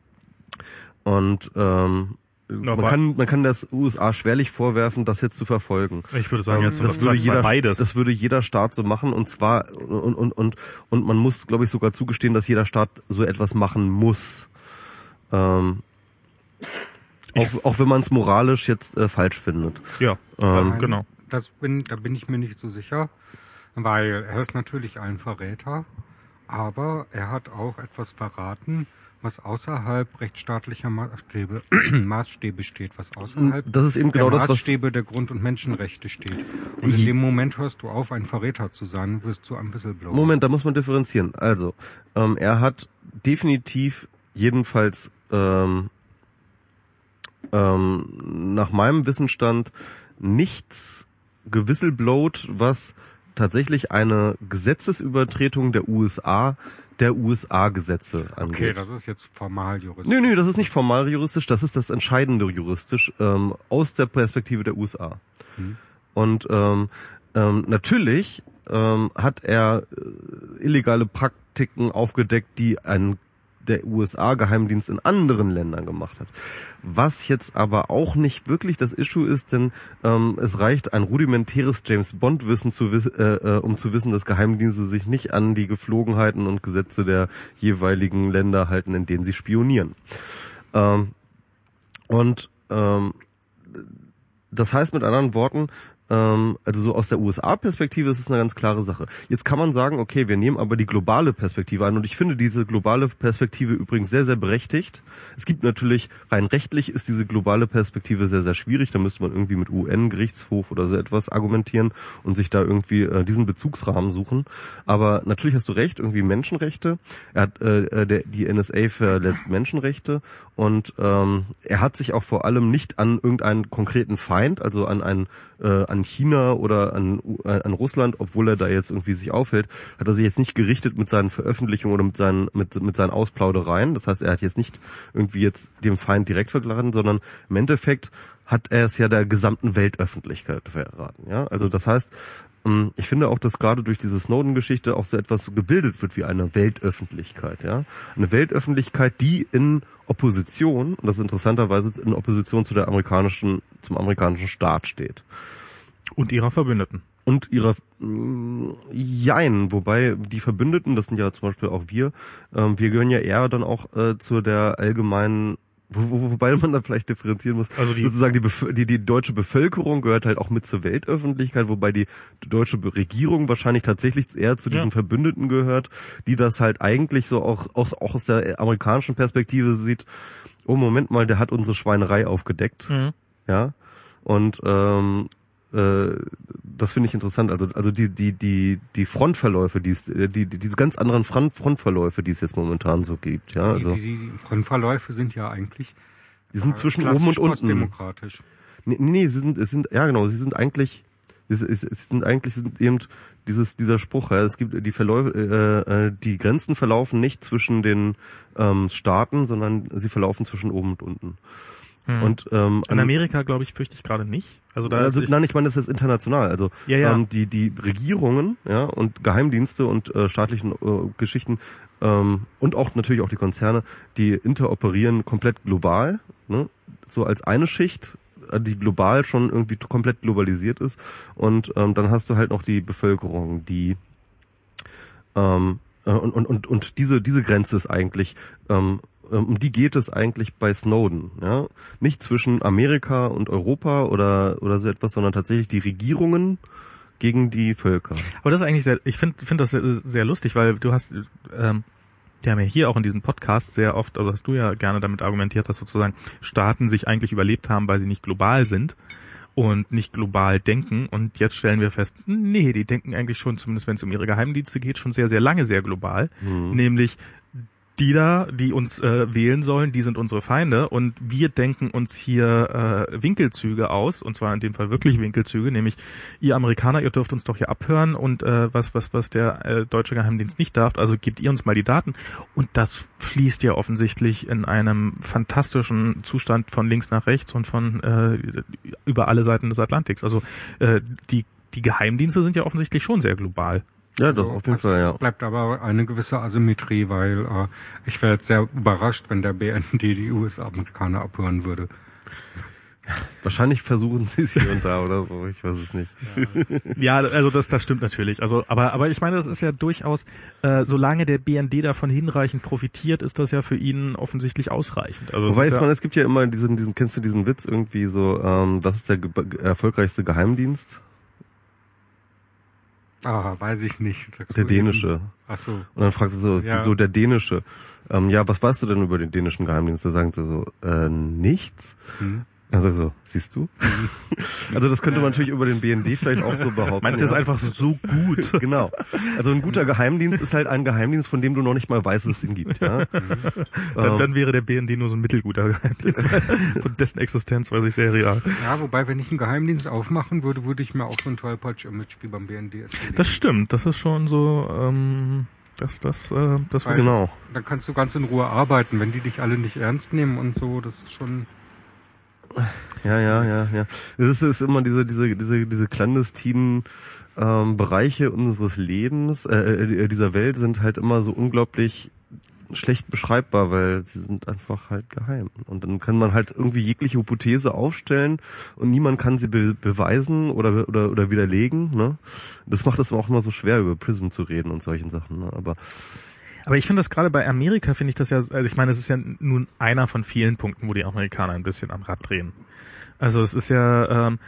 Und ähm, man aber- kann man kann das USA schwerlich vorwerfen, das jetzt zu verfolgen. Ich würde sagen, Ähm, jetzt das würde jeder beides. das würde jeder Staat so machen und zwar und und und und man muss glaube ich sogar zugestehen, dass jeder Staat so etwas machen muss. Ähm, auch, auch wenn man es moralisch jetzt äh, falsch findet. ja, Ähm, Nein, genau. Das bin, da bin ich mir nicht so sicher, weil er ist natürlich ein Verräter, aber er hat auch etwas verraten, was außerhalb rechtsstaatlicher Maßstäbe, Maßstäbe steht, was außerhalb Das ist eben genau der das, Maßstäbe der Grund- und Menschenrechte steht. Und in dem Moment hörst du auf, ein Verräter zu sein, wirst du ein Whistleblower. Moment, da muss man differenzieren. Also, ähm, er hat definitiv jedenfalls ähm, ähm, nach meinem Wissensstand nichts gewhisselblowt, was tatsächlich eine Gesetzesübertretung der USA, der USA-Gesetze angeht. Okay, das ist jetzt formal juristisch. Nö, nö, das ist nicht formal juristisch, das ist das Entscheidende juristisch ähm, aus der Perspektive der USA. Und ähm, ähm, natürlich ähm, hat er äh, illegale Praktiken aufgedeckt, die ein der USA-Geheimdienst in anderen Ländern gemacht hat. Was jetzt aber auch nicht wirklich das Issue ist, denn ähm, es reicht ein rudimentäres James Bond-Wissen, zu äh, äh, um zu wissen, dass Geheimdienste sich nicht an die Geflogenheiten und Gesetze der jeweiligen Länder halten, in denen sie spionieren. Ähm, und ähm, das heißt mit anderen Worten, ähm, also so aus der USA-Perspektive ist es eine ganz klare Sache. Jetzt kann man sagen, okay, wir nehmen aber die globale Perspektive an und ich finde diese globale Perspektive übrigens sehr, sehr berechtigt. Es gibt natürlich, rein rechtlich ist diese globale Perspektive sehr, sehr schwierig. Da müsste man irgendwie mit UN-Gerichtshof oder so etwas argumentieren und sich da irgendwie äh, diesen Bezugsrahmen suchen. Aber natürlich hast du recht, irgendwie Menschenrechte. Er hat, äh, äh, der, die NSA verletzt Menschenrechte und ähm, er hat sich auch vor allem nicht an irgendeinen konkreten Feind, also an einen äh, an China oder an, äh, an Russland, obwohl er da jetzt irgendwie sich aufhält, hat er sich jetzt nicht gerichtet mit seinen Veröffentlichungen oder mit seinen mit mit seinen Ausplaudereien. Das heißt, er hat jetzt nicht irgendwie jetzt dem Feind direkt verklagen, sondern im Endeffekt hat er es ja der gesamten Weltöffentlichkeit verraten. Ja, also das heißt, ähm, ich finde auch, dass gerade durch diese Snowden-Geschichte auch so etwas gebildet wird wie eine Weltöffentlichkeit, ja. Eine Weltöffentlichkeit, die in Opposition, und das ist interessanterweise in Opposition zu der amerikanischen, zum amerikanischen Staat steht. Und ihrer Verbündeten. Und ihrer, mh, jein, wobei die Verbündeten, das sind ja zum Beispiel auch wir, ähm, wir gehören ja eher dann auch äh, zu der allgemeinen wo, wo, wobei man da vielleicht differenzieren muss. Also die- sozusagen die, Bef die die deutsche Bevölkerung gehört halt auch mit zur Weltöffentlichkeit, wobei die deutsche Regierung wahrscheinlich tatsächlich eher zu diesen Ja. Verbündeten gehört, die das halt eigentlich so auch, auch, auch aus der amerikanischen Perspektive sieht. Oh Moment mal, der hat unsere Schweinerei aufgedeckt, Mhm. ja. Und ähm, äh, das finde ich interessant. Also also die die die die Frontverläufe, die es, äh, die, die diese ganz anderen Front, Frontverläufe, die es jetzt momentan so gibt, ja. Also die, die, die Frontverläufe sind ja eigentlich die sind äh, zwischen oben und unten. postdemokratisch. Nee, nee, nee, sie sind, es sind, ja genau, sie sind eigentlich, es, es, es sind eigentlich sind eben dieses dieser Spruch, ja, es gibt die Verläufe, äh, äh, die Grenzen verlaufen nicht zwischen den ähm, Staaten, sondern sie verlaufen zwischen oben und unten. Mhm. Und ähm, In Amerika, glaube ich, fürchte ich gerade nicht. Also da also, ist nein, ich meine, das ist international. Also Ja, ja. Ähm, die die Regierungen, ja, und Geheimdienste und äh, staatlichen äh, Geschichten ähm, und auch natürlich auch die Konzerne, die interoperieren komplett global, ne? so als eine Schicht, äh, die global schon irgendwie komplett globalisiert ist. Und ähm, dann hast du halt noch die Bevölkerung, die ähm, äh, und, und, und, und diese, diese Grenze ist eigentlich, ähm, um die geht es eigentlich bei Snowden. Ja? Nicht zwischen Amerika und Europa oder, oder so etwas, sondern tatsächlich die Regierungen gegen die Völker. Aber das ist eigentlich sehr, ich finde finde das sehr, sehr lustig, weil du hast, ähm, wir haben ja hier auch in diesem Podcast sehr oft, also hast du ja gerne damit argumentiert, dass sozusagen Staaten sich eigentlich überlebt haben, weil sie nicht global sind und nicht global denken. Und jetzt stellen wir fest, nee, die denken eigentlich schon, zumindest wenn es um ihre Geheimdienste geht, schon sehr, sehr lange sehr global. Nämlich die da, die uns äh, wählen sollen, die sind unsere Feinde und wir denken uns hier äh, Winkelzüge aus, und zwar in dem Fall wirklich Winkelzüge, nämlich ihr Amerikaner, ihr dürft uns doch hier abhören und äh, was, was, was der äh, deutsche Geheimdienst nicht darf, also gebt ihr uns mal die Daten. Und das fließt ja offensichtlich in einem fantastischen Zustand von links nach rechts und von äh, über alle Seiten des Atlantiks. Also äh, die, die Geheimdienste sind ja offensichtlich schon sehr global. Ja, doch, So, auf jeden es, Fall, Es ja. bleibt aber eine gewisse Asymmetrie, weil äh, ich wäre jetzt sehr überrascht, wenn der BND die US-Amerikaner abhören würde. Wahrscheinlich versuchen sie es hier und da oder so, ich weiß es nicht. Ja, also das, das stimmt natürlich. Also, aber, aber ich meine, das ist ja durchaus, äh, solange der BND davon hinreichend profitiert, ist das ja für ihn offensichtlich ausreichend. Also es Wobei ist es, ja, man, es gibt ja immer diesen, diesen, kennst du diesen Witz irgendwie so, ähm, was ist der ge erfolgreichste Geheimdienst? Ah, weiß ich nicht. Sagst Der eben? dänische. Ach so. Und dann fragt er so, Ja. wieso der dänische? Ähm, ja, was weißt du denn über den dänischen Geheimdienst? Da sagen sie so, äh, nichts. Hm. Sagt so, siehst du? also das könnte man natürlich über den BND vielleicht auch so behaupten. meinst du jetzt ja. einfach so, gut? Genau. Also ein guter Geheimdienst ist halt ein Geheimdienst, von dem du noch nicht mal weißt, dass es ihn gibt. Ja? Dann, Ähm, dann wäre der BND nur so ein mittelguter Geheimdienst. Von dessen Existenz weiß ich sehr real. Ja, wobei, wenn ich einen Geheimdienst aufmachen würde, würde ich mir auch so ein Tollpatsch-Image wie beim BND erzählen. Das stimmt, das ist schon so, ähm, das, das, äh, das Weil- genau. Dann kannst du ganz in Ruhe arbeiten, wenn die dich alle nicht ernst nehmen und so, das ist schon... Ja, ja, ja, ja. Es ist, immer diese, diese, diese, diese clandestinen ähm, Bereiche unseres Lebens, äh, äh, dieser Welt sind halt immer so unglaublich schlecht beschreibbar, weil sie sind einfach halt geheim. Und dann kann man halt irgendwie jegliche Hypothese aufstellen und niemand kann sie be beweisen oder, oder, oder widerlegen. Ne? Das macht es auch immer so schwer, über Prism zu reden und solchen Sachen. Ne? Aber Aber ich finde das gerade bei Amerika, finde ich das ja, also ich meine, es ist ja nun einer von vielen Punkten, wo die Amerikaner ein bisschen am Rad drehen. Also es ist ja, ähm,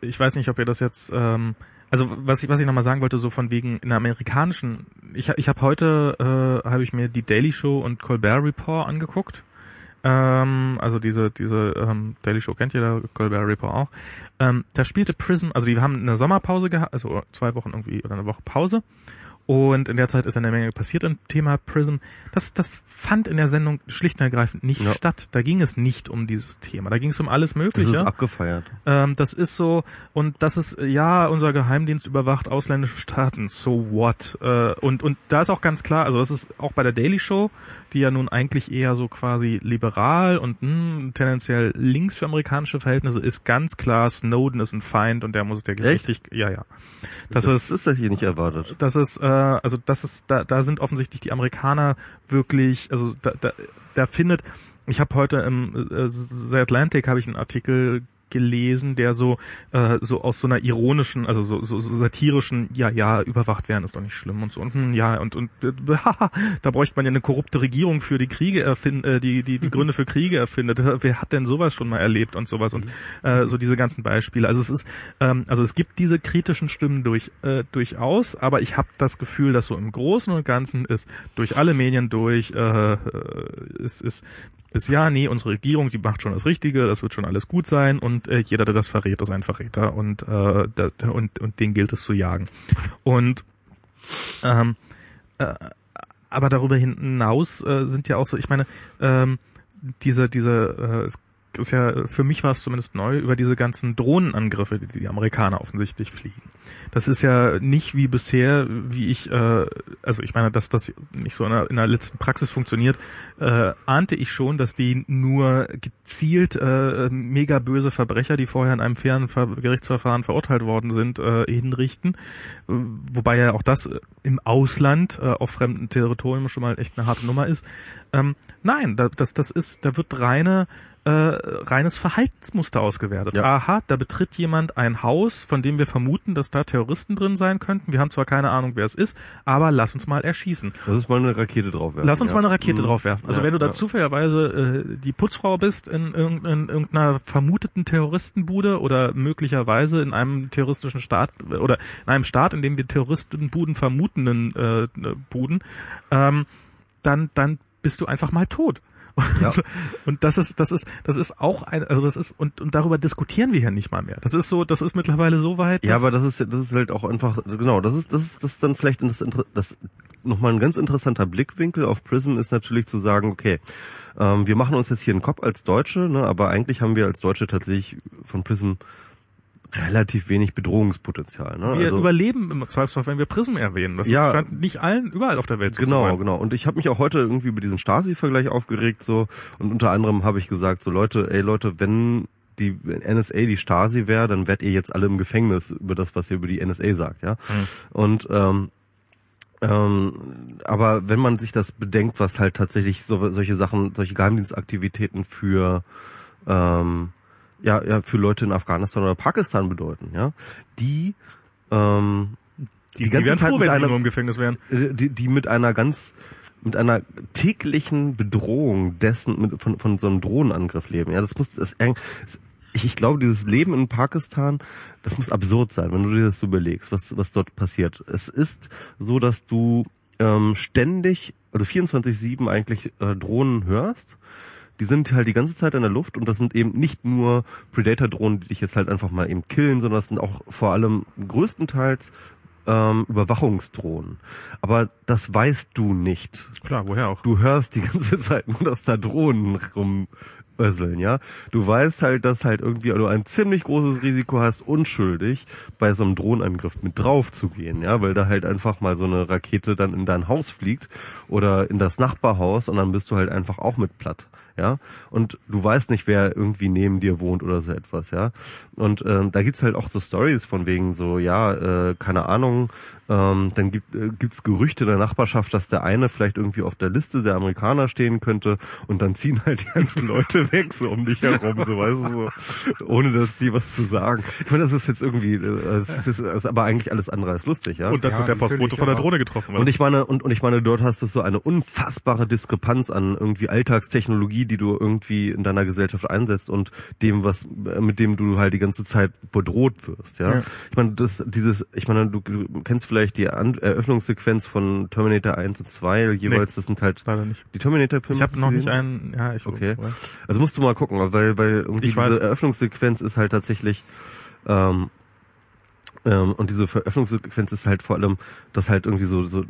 ich weiß nicht, ob ihr das jetzt, ähm, also was ich, was ich nochmal sagen wollte, so von wegen in der amerikanischen, ich, ich habe heute, äh, habe ich mir die Daily Show und Colbert Report angeguckt. Ähm, also diese, diese ähm, Daily Show kennt jeder, Colbert Report auch. Ähm, da spielte Prism, also die haben eine Sommerpause gehabt, also zwei Wochen irgendwie oder eine Woche Pause. Und in der Zeit ist eine Menge passiert im Thema Prism. Das, das fand in der Sendung schlicht und ergreifend nicht Ja. statt. Da ging es nicht um dieses Thema. Da ging es um alles das Mögliche. ist abgefeiert. Ähm, das ist so, und das ist, ja, unser Geheimdienst überwacht ausländische Staaten, so what? Äh, und, und da ist auch ganz klar, also das ist auch bei der Daily Show, die ja nun eigentlich eher so quasi liberal und mh, tendenziell links für amerikanische Verhältnisse ist ganz klar, Snowden ist ein Feind und der muss der richtig, ja, ja. Das, Das, ist, ist das hier nicht erwartet. das ist, äh, also das ist, da, da sind offensichtlich die Amerikaner wirklich, also da, da, da findet, ich habe heute im äh, The Atlantic habe ich einen Artikel gelesen, der so äh, so aus so einer ironischen, also so, so, so satirischen, ja ja überwacht werden ist doch nicht schlimm und so und hm, ja und und äh, da bräuchte man ja eine korrupte Regierung für die Kriege erfinden, äh, die die die Gründe für Kriege erfindet. Wer hat denn sowas schon mal erlebt und sowas und äh, so diese ganzen Beispiele. Also es ist ähm, also es gibt diese kritischen Stimmen durch äh, durchaus, aber ich habe das Gefühl, dass so im Großen und Ganzen ist durch alle Medien durch äh, äh, ist ist ist ja, nee, unsere Regierung, die macht schon das Richtige, das wird schon alles gut sein und äh, jeder, der das verrät, ist ein Verräter und, äh, da, da- und, und den gilt es zu jagen. Und ähm, äh, aber darüber hinaus äh, sind ja auch so, ich meine, ähm, diese, diese, äh, es ist ja, für mich war es zumindest neu, über diese ganzen Drohnenangriffe, die die Amerikaner offensichtlich fliegen. Das ist ja nicht wie bisher, wie ich, äh, also ich meine, dass das nicht so in der, in der letzten Praxis funktioniert, äh, ahnte ich schon, dass die nur gezielt äh, mega böse Verbrecher, die vorher in einem fairen Ver Gerichtsverfahren verurteilt worden sind, äh, hinrichten. Äh, Wobei ja auch das äh, im Ausland äh, auf fremdem Territorium schon mal echt eine harte Nummer ist. Ähm, nein, da, das, das ist, da wird reine äh, reines Verhaltensmuster ausgewertet. Ja. Aha, da betritt jemand ein Haus, von dem wir vermuten, dass da Terroristen drin sein könnten. Wir haben zwar keine Ahnung, wer es ist, aber lass uns mal erschießen. Lass uns mal eine Rakete draufwerfen. Lass uns ja. mal eine Rakete Mhm. draufwerfen. Also Ja, wenn du da zufälligerweise äh, die Putzfrau bist in, irgend- in irgendeiner vermuteten Terroristenbude oder möglicherweise in einem terroristischen Staat oder in einem Staat, in dem wir Terroristenbuden vermutenden äh, Buden, ähm, dann dann bist du einfach mal tot. Und, Ja. und das ist, das ist, das ist auch ein, also das ist, und, und darüber diskutieren wir ja nicht mal mehr. Das ist so, das ist mittlerweile so weit. Ja, aber das ist das ist halt auch einfach genau, das ist das ist das ist dann vielleicht das das nochmal ein ganz interessanter Blickwinkel auf Prism ist natürlich zu sagen, okay, ähm, wir machen uns jetzt hier einen Kopf als Deutsche, ne, aber eigentlich haben wir als Deutsche tatsächlich von Prism relativ wenig Bedrohungspotenzial. Ne? wir also, überleben im Zweifelsfall, wenn wir Prism erwähnen. Das Ja. scheint nicht allen überall auf der Welt so zu Genau, sein. genau. Und ich habe mich auch heute irgendwie über diesen Stasi-Vergleich aufgeregt so und unter anderem habe ich gesagt, so Leute, ey Leute, wenn die NSA die Stasi wäre, dann wärt ihr jetzt alle im Gefängnis über das, was ihr über die NSA sagt, ja. Und ähm, ähm, aber wenn man sich das bedenkt, was halt tatsächlich so, solche Sachen, solche Geheimdienstaktivitäten für ähm, ja, ja für Leute in Afghanistan oder Pakistan bedeuten, ja, die ähm, Die, die, die wären froh, wenn sie nur im Gefängnis wären. äh, die, die mit einer ganz mit einer täglichen Bedrohung dessen mit, von, von so einem Drohnenangriff leben. Ja, das muss das, ich, ich glaube, dieses Leben in Pakistan, das muss absurd sein, wenn du dir das so überlegst, was was dort passiert. Es ist so, dass du ähm, ständig, also 24/7 eigentlich äh, Drohnen hörst. Die sind halt die ganze Zeit in der Luft und das sind eben nicht nur Predator-Drohnen, die dich jetzt halt einfach mal eben killen, sondern das sind auch vor allem größtenteils ähm, Überwachungsdrohnen. Aber das weißt du nicht. Klar, woher auch? Du hörst die ganze Zeit nur, dass da Drohnen rumösseln, ja. Du weißt halt, dass halt irgendwie du ein ziemlich großes Risiko hast, unschuldig bei so einem Drohnenangriff mit drauf zu gehen, ja, weil da halt einfach mal so eine Rakete dann in dein Haus fliegt oder in das Nachbarhaus und dann bist du halt einfach auch mit platt ja, und du weißt nicht, wer irgendwie neben dir wohnt oder so etwas, ja. Und ähm, da gibt's halt auch so Stories von wegen so, ja, äh, keine Ahnung, ähm, dann gibt äh, gibt's Gerüchte in der Nachbarschaft, dass der eine vielleicht irgendwie auf der Liste der Amerikaner stehen könnte und dann ziehen halt die ganzen Leute weg so um dich herum, so weißt du so, ohne dass die was zu sagen. Ich meine, das ist jetzt irgendwie, äh, es ist, es ist aber eigentlich alles andere als lustig, ja. Und dann Ja, wird der Postbote von der aber- Drohne getroffen. Und ich meine, und, und ich meine, dort hast du so eine unfassbare Diskrepanz an irgendwie Alltagstechnologie, die du irgendwie in deiner Gesellschaft einsetzt und dem, was, äh, mit dem du halt die ganze Zeit bedroht wirst, ja. Ja. Ich meine, das, dieses, ich meine, du, du kennst vielleicht die An Eröffnungssequenz von Terminator 1 und 2, jeweils, das sind halt Leider nicht. die Terminator-Filme. Ich habe noch nicht einen, ja, ich Okay. weiß. Also musst du mal gucken, weil, weil irgendwie Ich weiß. diese Eröffnungssequenz ist halt tatsächlich, ähm, ähm, und diese Eröffnungssequenz ist halt vor allem, dass halt irgendwie so, so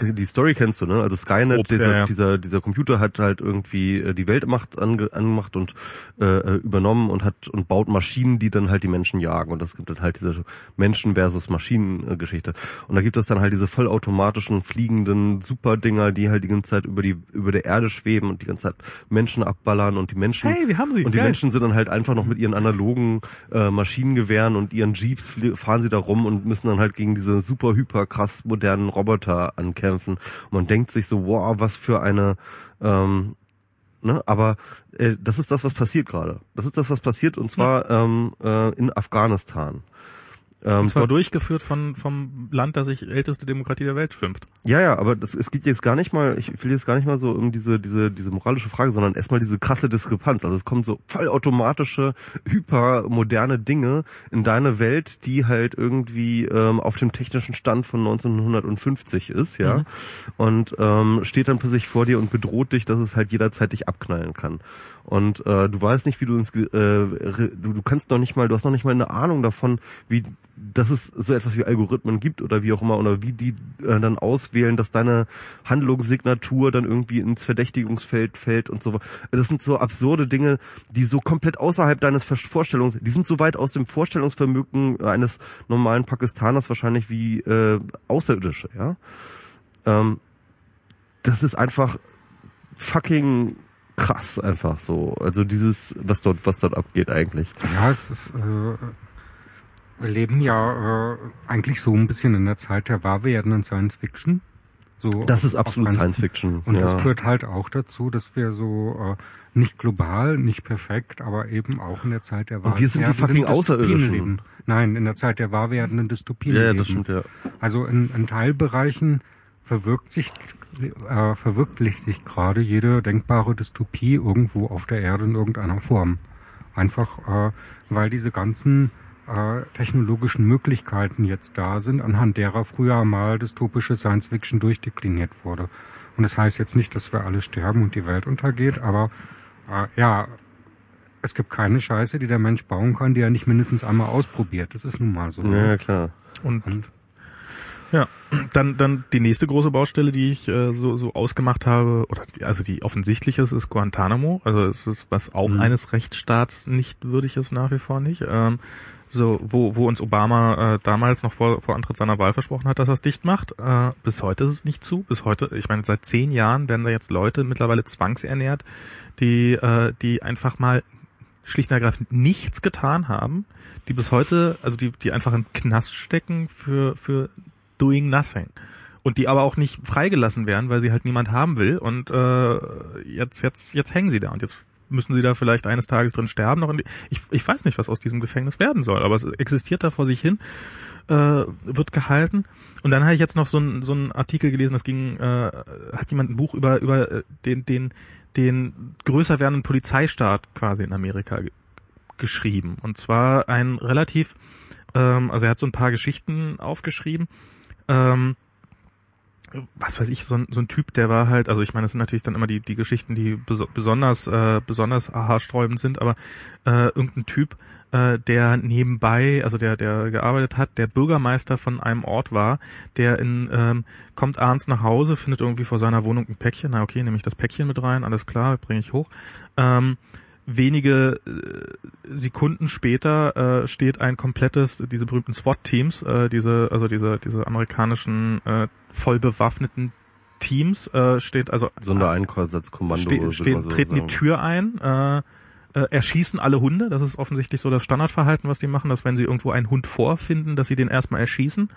die Story kennst du, ne? Also Skynet, Grob, dieser, ja, dieser dieser Computer hat halt irgendwie äh, die Weltmacht ange, angemacht und äh, äh, übernommen und hat und baut Maschinen, die dann halt die Menschen jagen und das gibt dann halt diese Menschen versus Maschinen äh, Geschichte. Und da gibt es dann halt diese vollautomatischen fliegenden Superdinger, die halt die ganze Zeit über die über der Erde schweben und die ganze Zeit Menschen abballern und die Menschen Hey, wir haben sie, und die geil. Menschen sind dann halt einfach noch mit ihren analogen äh, Maschinengewehren und ihren Jeeps fahren sie da rum und müssen dann halt gegen diese super hyper krass modernen Roboter ankämpfen. Und man denkt sich so, wow, was für eine ähm, Ne, aber äh, das ist das, was passiert gerade. Das ist das, was passiert, und zwar ähm, äh, in Afghanistan. Ähm, Und zwar durchgeführt von vom Land, das sich älteste Demokratie der Welt schimpft. Ja, ja, aber das, es geht jetzt gar nicht mal, ich will jetzt gar nicht mal so um diese, diese, diese moralische Frage, sondern erstmal diese krasse Diskrepanz. Also es kommen so vollautomatische, hypermoderne Dinge in deine Welt, die halt irgendwie ähm, auf dem technischen Stand von 1950 ist, ja. Mhm. Und ähm, steht dann plötzlich vor dir und bedroht dich, dass es halt jederzeit dich abknallen kann. Und äh, du weißt nicht, wie du ins, äh, du, du kannst noch nicht mal, du hast noch nicht mal eine Ahnung davon, wie dass es so etwas wie Algorithmen gibt oder wie auch immer oder wie die äh, dann auswählen, dass deine Handlungssignatur dann irgendwie ins Verdächtigungsfeld fällt und so. Das sind so absurde Dinge, die so komplett außerhalb deines Vorstellungs, die sind so weit aus dem Vorstellungsvermögen eines normalen Pakistaners wahrscheinlich wie äh, Außerirdische, ja. Ähm, das ist einfach fucking krass einfach so. Also dieses, was dort, was dort abgeht eigentlich. Ja, es ist, äh, wir leben ja äh, eigentlich so ein bisschen in der Zeit der wahr werdenden Science Fiction. So Das ist absolut Science Fiction. Und ja. das führt halt auch dazu, dass wir so äh, nicht global, nicht perfekt, aber eben auch in der Zeit der wahr wir sind die fucking Außerirdischen. leben. Nein, in der Zeit der wahr werdenden Dystopien ja, ja, leben. das stimmt, ja. Also in, in Teilbereichen verwirkt sich, äh, verwirklicht sich gerade jede denkbare Dystopie irgendwo auf der Erde in irgendeiner Form. Einfach, äh, weil diese ganzen äh, technologischen Möglichkeiten jetzt da sind, anhand derer früher mal dystopische Science Fiction durchdekliniert wurde. Und das heißt jetzt nicht, dass wir alle sterben und die Welt untergeht, aber äh, ja, es gibt keine Scheiße, die der Mensch bauen kann, die er nicht mindestens einmal ausprobiert. Das ist nun mal so. ne? Ja, ja, klar. Und Und ja, dann dann die nächste große Baustelle, die ich äh, so so ausgemacht habe, oder die, also die offensichtlich ist, ist Guantanamo. Also es ist was auch Mhm. eines Rechtsstaats nicht würdig ist nach wie vor nicht. Ähm, so wo wo uns Obama äh, damals noch vor vor Antritt seiner Wahl versprochen hat, dass er es dicht macht. Äh, bis heute ist es nicht zu. Bis heute, ich meine, seit zehn Jahren werden da jetzt Leute mittlerweile zwangsernährt, die äh, die einfach mal schlicht und ergreifend nichts getan haben, die bis heute, also die, die einfach in Knast stecken für, für doing nothing. Und die aber auch nicht freigelassen werden, weil sie halt niemand haben will. Und äh, jetzt, jetzt, jetzt hängen sie da und jetzt müssen sie da vielleicht eines Tages drin sterben. Noch ich, ich weiß nicht, was aus diesem Gefängnis werden soll, aber es existiert da vor sich hin, äh, wird gehalten. Und dann habe ich jetzt noch so ein so Artikel gelesen, das ging, äh, hat jemand ein Buch über über äh, den den den größer werdenden Polizeistaat quasi in Amerika ge geschrieben. Und zwar ein relativ, ähm, also er hat so ein paar Geschichten aufgeschrieben. Ähm, was weiß ich, so ein, so ein Typ, der war halt, also ich meine, das sind natürlich dann immer die, die Geschichten, die beso besonders, äh, besonders haarsträubend sind, aber äh, irgendein Typ, äh, der nebenbei, also der, der gearbeitet hat, der Bürgermeister von einem Ort war, der in, ähm, kommt abends nach Hause, findet irgendwie vor seiner Wohnung ein Päckchen, na okay, nehme ich das Päckchen mit rein, alles klar, bringe ich hoch. Ähm, wenige äh, Sekunden später äh, steht ein komplettes, diese berühmten SWAT-Teams, äh, diese, also diese, diese amerikanischen äh, voll bewaffneten Teams, äh, steht also Sondereinsatzkommando. Ste steht, so treten sagen. die Tür ein, äh, äh, erschießen alle Hunde. Das ist offensichtlich so das Standardverhalten, was die machen, dass wenn sie irgendwo einen Hund vorfinden, dass sie den erstmal erschießen.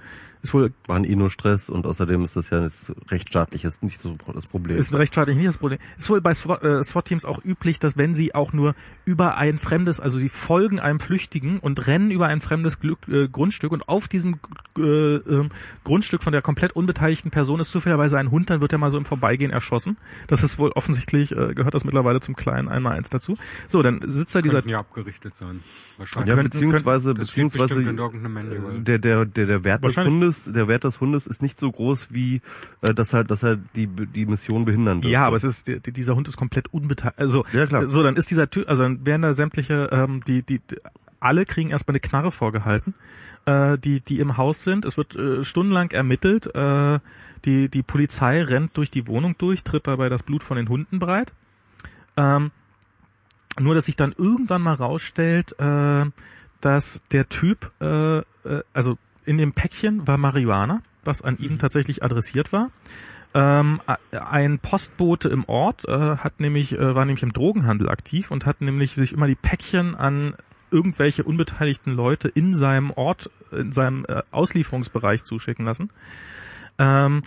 Ist wohl war ein Ino-Stress und außerdem ist das ja jetzt rechtsstaatlich ist nicht so das Problem. Ist rechtsstaatlich nicht das Problem. Ist wohl bei äh, SWAT-Teams auch üblich, dass wenn sie auch nur über ein fremdes, also sie folgen einem Flüchtigen und rennen über ein fremdes Glück, äh, Grundstück und auf diesem äh, äh, Grundstück von der komplett unbeteiligten Person ist zufälligerweise ein Hund, dann wird er mal so im Vorbeigehen erschossen. Das ist wohl offensichtlich, äh, gehört das mittlerweile zum kleinen einmal eins dazu. So, dann sitzt da dieser... Könnten ja abgerichtet sein. Wahrscheinlich. Ja, beziehungsweise, beziehungsweise der, der, der, der Wert des Hundes, der Wert des Hundes ist nicht so groß wie, äh, dass er, dass er die, die Mission behindern wird. Ja, aber es ist, die, dieser Hund ist komplett unbeteiligt. Also, ja, klar. so, dann ist dieser Typ, also dann werden da sämtliche, ähm, die, die, alle kriegen erstmal eine Knarre vorgehalten, äh, die, die im Haus sind. Es wird äh, stundenlang ermittelt. Äh, die, die Polizei rennt durch die Wohnung durch, tritt dabei das Blut von den Hunden breit. Ähm, nur, dass sich dann irgendwann mal rausstellt, äh, dass der Typ, äh, äh, also in dem Päckchen war Marihuana, was an ihn mhm. tatsächlich adressiert war. Ähm, ein Postbote im Ort äh, hat nämlich, äh, war nämlich im Drogenhandel aktiv und hat nämlich sich immer die Päckchen an irgendwelche unbeteiligten Leute in seinem Ort, in seinem äh, Auslieferungsbereich zuschicken lassen. Ähm,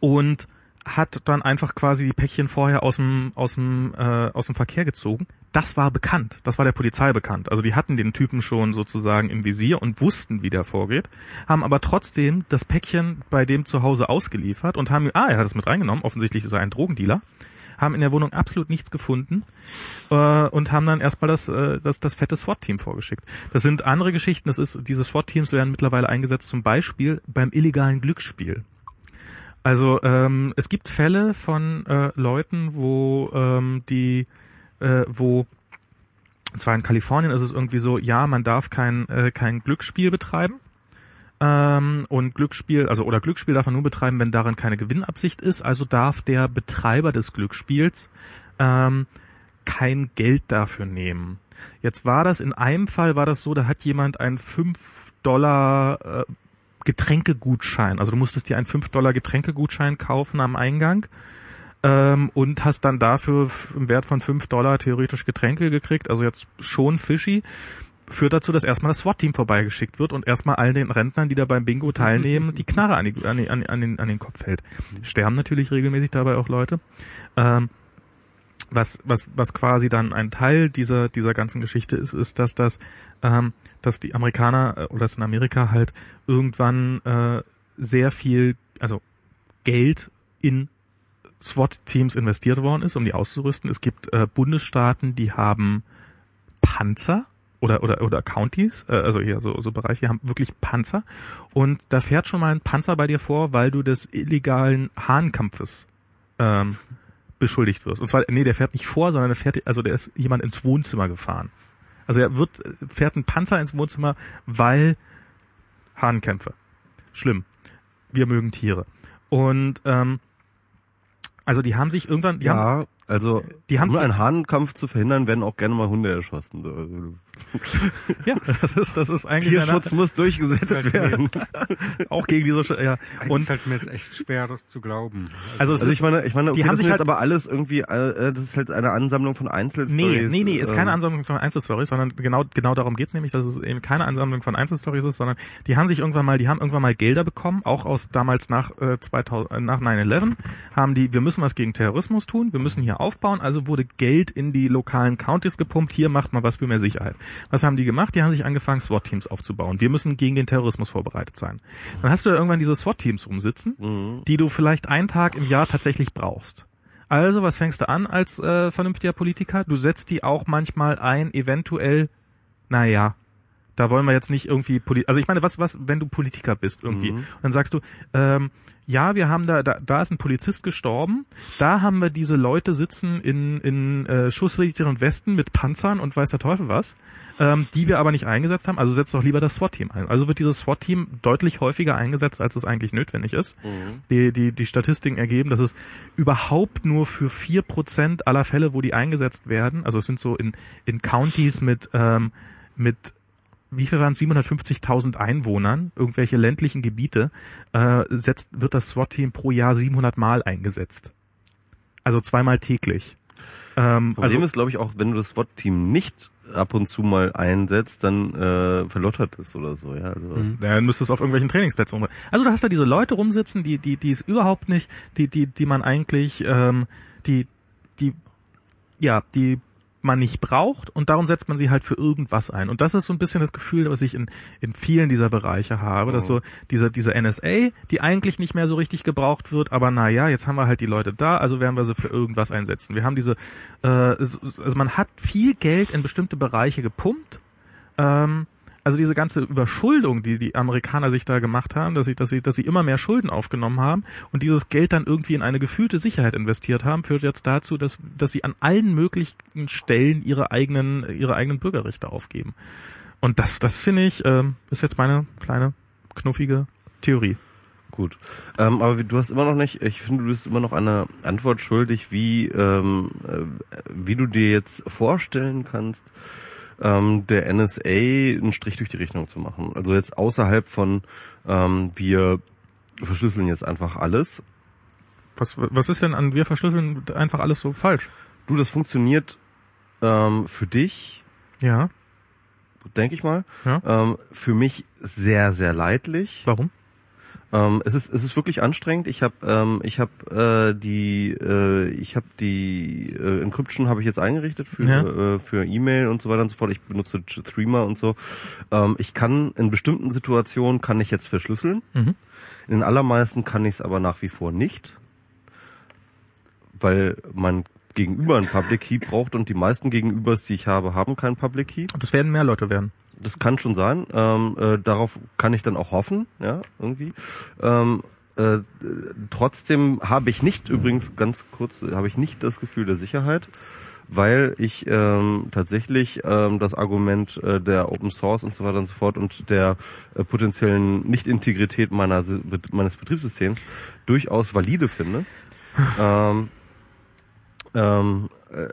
und hat dann einfach quasi die Päckchen vorher aus dem aus dem äh, aus dem Verkehr gezogen. Das war bekannt, das war der Polizei bekannt. Also die hatten den Typen schon sozusagen im Visier und wussten, wie der vorgeht, haben aber trotzdem das Päckchen bei dem zu Hause ausgeliefert und haben ah, er hat es mit reingenommen, offensichtlich ist er ein Drogendealer. Haben in der Wohnung absolut nichts gefunden äh, und haben dann erstmal das, äh, das, das fette SWAT-Team vorgeschickt. Das sind andere Geschichten. Das ist, diese SWAT-Teams werden mittlerweile eingesetzt, zum Beispiel beim illegalen Glücksspiel. Also ähm, es gibt Fälle von äh, Leuten, wo ähm, die, äh, wo und zwar in Kalifornien ist es irgendwie so, ja, man darf kein äh, kein Glücksspiel betreiben. Ähm, und Glücksspiel, also oder Glücksspiel darf man nur betreiben, wenn darin keine Gewinnabsicht ist. Also darf der Betreiber des Glücksspiels ähm, kein Geld dafür nehmen. Jetzt war das in einem Fall war das so, da hat jemand ein 5 Dollar äh, Getränkegutschein. Also du musstest dir einen 5 Dollar Getränkegutschein kaufen am Eingang ähm, und hast dann dafür im Wert von 5 Dollar theoretisch Getränke gekriegt. Also jetzt schon fishy. Führt dazu, dass erstmal das SWAT-Team vorbeigeschickt wird und erstmal all den Rentnern, die da beim Bingo teilnehmen, die Knarre an, die, an, an, an, den, an den Kopf fällt. Sterben natürlich regelmäßig dabei auch Leute. Ähm, was, was, was quasi dann ein Teil dieser, dieser ganzen Geschichte ist, ist, dass das, ähm, dass die Amerikaner äh, oder dass in Amerika halt irgendwann äh, sehr viel, also Geld in SWAT-Teams investiert worden ist, um die auszurüsten. Es gibt äh, Bundesstaaten, die haben Panzer oder oder oder Counties, äh, also hier so so Bereiche, haben wirklich Panzer und da fährt schon mal ein Panzer bei dir vor, weil du des illegalen Hahnkampfes ähm, beschuldigt wirst. Und zwar, nee, der fährt nicht vor, sondern der fährt, also der ist jemand ins Wohnzimmer gefahren. Also er wird, fährt ein Panzer ins Wohnzimmer, weil Hahnkämpfe. Schlimm. Wir mögen Tiere. Und ähm, also die haben sich irgendwann, die ja, haben, also die haben nur einen Hahnkampf zu verhindern, werden auch gerne mal Hunde erschossen. Also, ja, das ist, das ist eigentlich Tierschutz muss durchgesetzt werden. auch gegen diese, Sch- ja. Es Und fällt mir jetzt echt schwer, das zu glauben. also, es Also ist, ich meine, ich meine, okay, die haben das sich ist jetzt halt- aber alles irgendwie, äh, das ist halt eine Ansammlung von Einzelstories. Nee, nee, nee, ist keine ähm, Ansammlung von Einzelstories, sondern genau, genau darum geht's nämlich, dass es eben keine Ansammlung von Einzelstories ist, sondern die haben sich irgendwann mal, die haben irgendwann mal Gelder bekommen, auch aus damals nach äh, 2000, äh, nach 9/11 haben die, wir müssen was gegen Terrorismus tun, wir müssen hier aufbauen, also wurde Geld in die lokalen Counties gepumpt, hier macht mal was für mehr Sicherheit. Was haben die gemacht? Die haben sich angefangen, SWAT-Teams aufzubauen. Wir müssen gegen den Terrorismus vorbereitet sein. Dann hast du da irgendwann diese SWAT-Teams rumsitzen, die du vielleicht einen Tag im Jahr tatsächlich brauchst. Also, was fängst du an als äh, vernünftiger Politiker? Du setzt die auch manchmal ein, eventuell, naja, da wollen wir jetzt nicht irgendwie Poli also ich meine, was, was, wenn du Politiker bist irgendwie, und dann sagst du, ähm, ja, wir haben da, da, da ist ein Polizist gestorben, da haben wir diese Leute sitzen in, in äh, schusssicheren Westen mit Panzern und weiß der Teufel was, ähm, die wir aber nicht eingesetzt haben, also setzt doch lieber das SWAT-Team ein. Also wird dieses SWAT-Team deutlich häufiger eingesetzt, als es eigentlich notwendig ist. Die, die, die Statistiken ergeben, dass es überhaupt nur für vier Prozent aller Fälle, wo die eingesetzt werden, also es sind so in, in Counties mit, ähm, mit wie viel waren es, 750.000 Einwohnern, irgendwelche ländlichen Gebiete, äh, setzt, wird das SWAT-Team pro Jahr 700 Mal eingesetzt. Also zweimal täglich. Ähm, Problem also, ist, glaube ich, auch, wenn du das SWAT-Team nicht ab und zu mal einsetzt, dann äh, verlottert es oder so. Ja, also, dann müsste es auf irgendwelchen Trainingsplätzen rum. Also du hast da diese Leute rumsitzen, die, die, die es überhaupt nicht, die, die, die man eigentlich, ähm, die, die, ja, die man nicht braucht und darum setzt man sie halt für irgendwas ein. Und das ist so ein bisschen das Gefühl, was ich in, in vielen dieser Bereiche habe, dass so diese, diese NSA, die eigentlich nicht mehr so richtig gebraucht wird, aber na ja, jetzt haben wir halt die Leute da, also werden wir sie für irgendwas einsetzen. Wir haben diese, äh, so- also man hat viel Geld in bestimmte Bereiche gepumpt, ähm, also diese ganze Überschuldung, die die Amerikaner sich da gemacht haben, dass sie, dass sie, dass sie immer mehr Schulden aufgenommen haben und dieses Geld dann irgendwie in eine gefühlte Sicherheit investiert haben, führt jetzt dazu, dass, dass sie an allen möglichen Stellen ihre eigenen, ihre eigenen Bürgerrechte aufgeben. Und das, das finde ich, ähm, ist jetzt meine kleine knuffige Theorie. Gut. Ähm, aber du hast immer noch nicht, ich finde, du bist immer noch eine Antwort schuldig, wie, ähm, äh, wie du dir jetzt vorstellen kannst, ähm, der NSA einen Strich durch die Rechnung zu machen. Also jetzt außerhalb von, ähm, wir verschlüsseln jetzt einfach alles. Was, was ist denn an wir verschlüsseln einfach alles so falsch? Du, das funktioniert ähm, für dich, Ja. denke ich mal, Ja. ähm, für mich sehr, sehr leidlich. Warum? Ähm, es ist es ist wirklich anstrengend. Ich habe ähm, ich habe äh, die äh, ich habe die äh, Encryption habe ich jetzt eingerichtet für Ja. äh, für E-Mail und so weiter und so fort. Ich benutze Threema und so. Ähm, ich kann in bestimmten Situationen kann ich jetzt verschlüsseln. Mhm. In allermeisten kann ich es aber nach wie vor nicht, weil mein Gegenüber einen Public Key braucht und die meisten Gegenübers, die ich habe, haben keinen Public Key. Und das werden mehr Leute werden. Das kann schon sein. Ähm, äh, darauf kann ich dann auch hoffen, ja, irgendwie. Ähm, äh, trotzdem habe ich nicht, übrigens ganz kurz, habe ich nicht das Gefühl der Sicherheit, weil ich ähm, tatsächlich ähm, das Argument äh, der Open Source und so weiter und so fort und der äh, potenziellen Nicht-Integrität meiner, meines Betriebssystems durchaus valide finde. ähm, ähm, äh,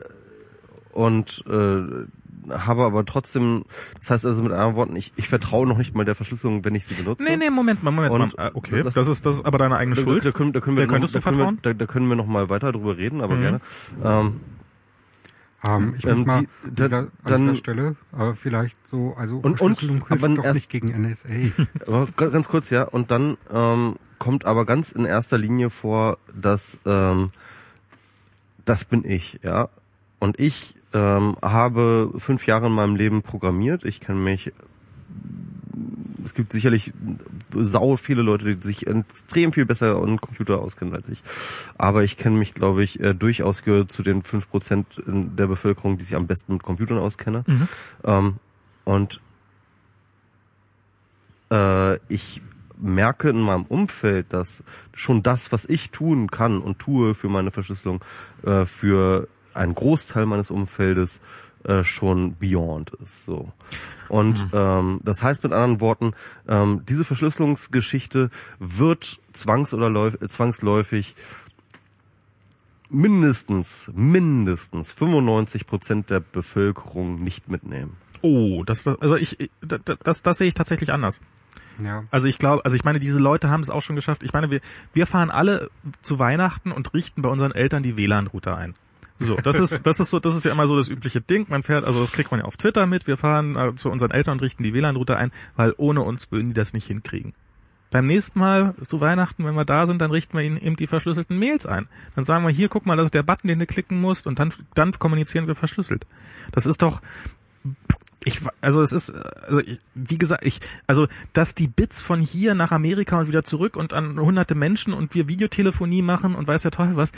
und äh, habe aber trotzdem, das heißt also mit anderen Worten, ich, ich vertraue noch nicht mal der Verschlüsselung, wenn ich sie benutze. Nee, nee, Moment mal, Moment Und mal. Äh, Okay, das- das, ist das ist aber deine eigene Da, Schuld. da, können, da können wir noch, du da können wir, da, da können wir noch mal weiter drüber reden, aber Mhm. gerne. Ähm, Ähm, ich Ähm, möchte mal die- an da- dieser, an dann- dieser Stelle äh, vielleicht so, also Und- und- Verschlüsselung hilft aber doch erst- nicht gegen NSA. ganz kurz, ja. Und dann ähm, kommt aber ganz in erster Linie vor, dass ähm, das bin ich, ja. Und ich ähm, habe fünf Jahre in meinem Leben programmiert. Ich kenne mich. Es gibt sicherlich sau viele Leute, die sich extrem viel besser an Computer auskennen als ich. Aber ich kenne mich, glaube ich, äh, durchaus gehört zu den fünf Prozent der Bevölkerung, die sich am besten mit Computern auskenne. Mhm. Ähm, und äh, ich merke in meinem Umfeld, dass schon das, was ich tun kann und tue für meine Verschlüsselung, äh, für einen Großteil meines Umfeldes äh, schon beyond ist. So. Und ähm, das heißt mit anderen Worten, ähm, diese Verschlüsselungsgeschichte wird zwangs oder läuf, äh, zwangsläufig mindestens, mindestens 95 Prozent der Bevölkerung nicht mitnehmen. Oh, das, also ich, ich- das, das, das sehe ich tatsächlich anders. Ja. Also ich glaube, also ich meine, diese Leute haben es auch schon geschafft. Ich meine, wir, wir fahren alle zu Weihnachten und richten bei unseren Eltern die WLAN-Router ein. So, das ist, das ist so, das ist ja immer so das übliche Ding. Man fährt, also das kriegt man ja auf Twitter mit. Wir fahren äh, zu unseren Eltern und richten die WLAN-Router ein, weil ohne uns würden die das nicht hinkriegen. Beim nächsten Mal zu Weihnachten, wenn wir da sind, dann richten wir ihnen eben die verschlüsselten Mails ein. Dann sagen wir hier, guck mal, das ist der Button, den du klicken musst und dann, dann kommunizieren wir verschlüsselt. Das ist doch, ich, also es ist, also ich, wie gesagt, ich, also dass die Bits von hier nach Amerika und wieder zurück und an hunderte Menschen und wir Videotelefonie machen und weiß der Teufel was,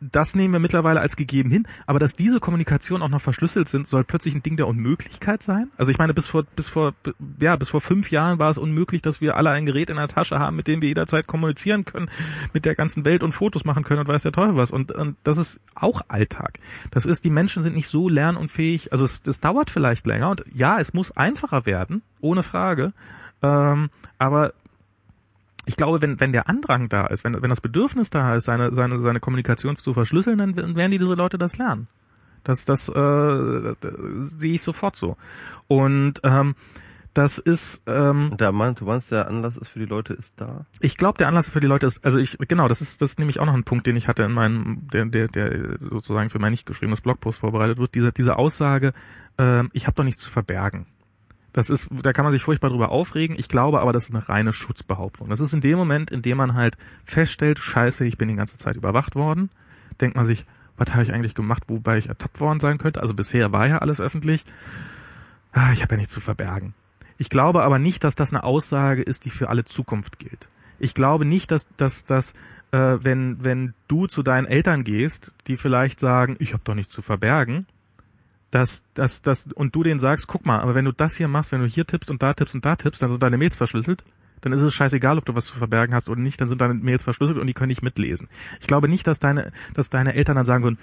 das nehmen wir mittlerweile als gegeben hin, aber dass diese Kommunikation auch noch verschlüsselt sind, soll plötzlich ein Ding der Unmöglichkeit sein? Also ich meine, bis vor, bis vor, ja, bis vor fünf Jahren war es unmöglich, dass wir alle ein Gerät in der Tasche haben, mit dem wir jederzeit kommunizieren können, mit der ganzen Welt und Fotos machen können und weiß der Teufel was. Und, und das ist auch Alltag. Das ist, die Menschen sind nicht so lernunfähig, also es, es dauert vielleicht länger und ja, es muss einfacher werden, ohne Frage. Ähm, aber ich glaube, wenn, wenn der Andrang da ist, wenn, wenn das Bedürfnis da ist, seine, seine, seine Kommunikation zu verschlüsseln, dann werden die diese Leute das lernen. Das, das, äh, das sehe ich sofort so. Und ähm, das ist, ähm, Da meinst du meinst, der Anlass ist für die Leute ist da? ich glaube, der Anlass für die Leute ist, also ich, genau, das ist, das ist nämlich auch noch ein Punkt, den ich hatte in meinem, der, der, der sozusagen für mein nicht geschriebenes Blogpost vorbereitet wird, diese, diese Aussage, ähm, ich habe doch nichts zu verbergen. Das ist, da kann man sich furchtbar drüber aufregen. Ich glaube aber, das ist eine reine Schutzbehauptung. Das ist in dem Moment, in dem man halt feststellt, scheiße, ich bin die ganze Zeit überwacht worden, denkt man sich, was habe ich eigentlich gemacht, wobei ich ertappt worden sein könnte? Also bisher war ja alles öffentlich. Ah, ich habe ja nichts zu verbergen. Ich glaube aber nicht, dass das eine Aussage ist, die für alle Zukunft gilt. Ich glaube nicht, dass, dass, dass äh, wenn, wenn du zu deinen Eltern gehst, die vielleicht sagen, ich habe doch nichts zu verbergen, dass, dass, dass, und du denen sagst, guck mal, aber wenn du das hier machst, wenn du hier tippst und da tippst und da tippst, dann sind deine Mails verschlüsselt, dann ist es scheißegal, ob du was zu verbergen hast oder nicht, dann sind deine Mails verschlüsselt und die können nicht mitlesen. Ich glaube nicht, dass deine, dass deine Eltern dann sagen würden,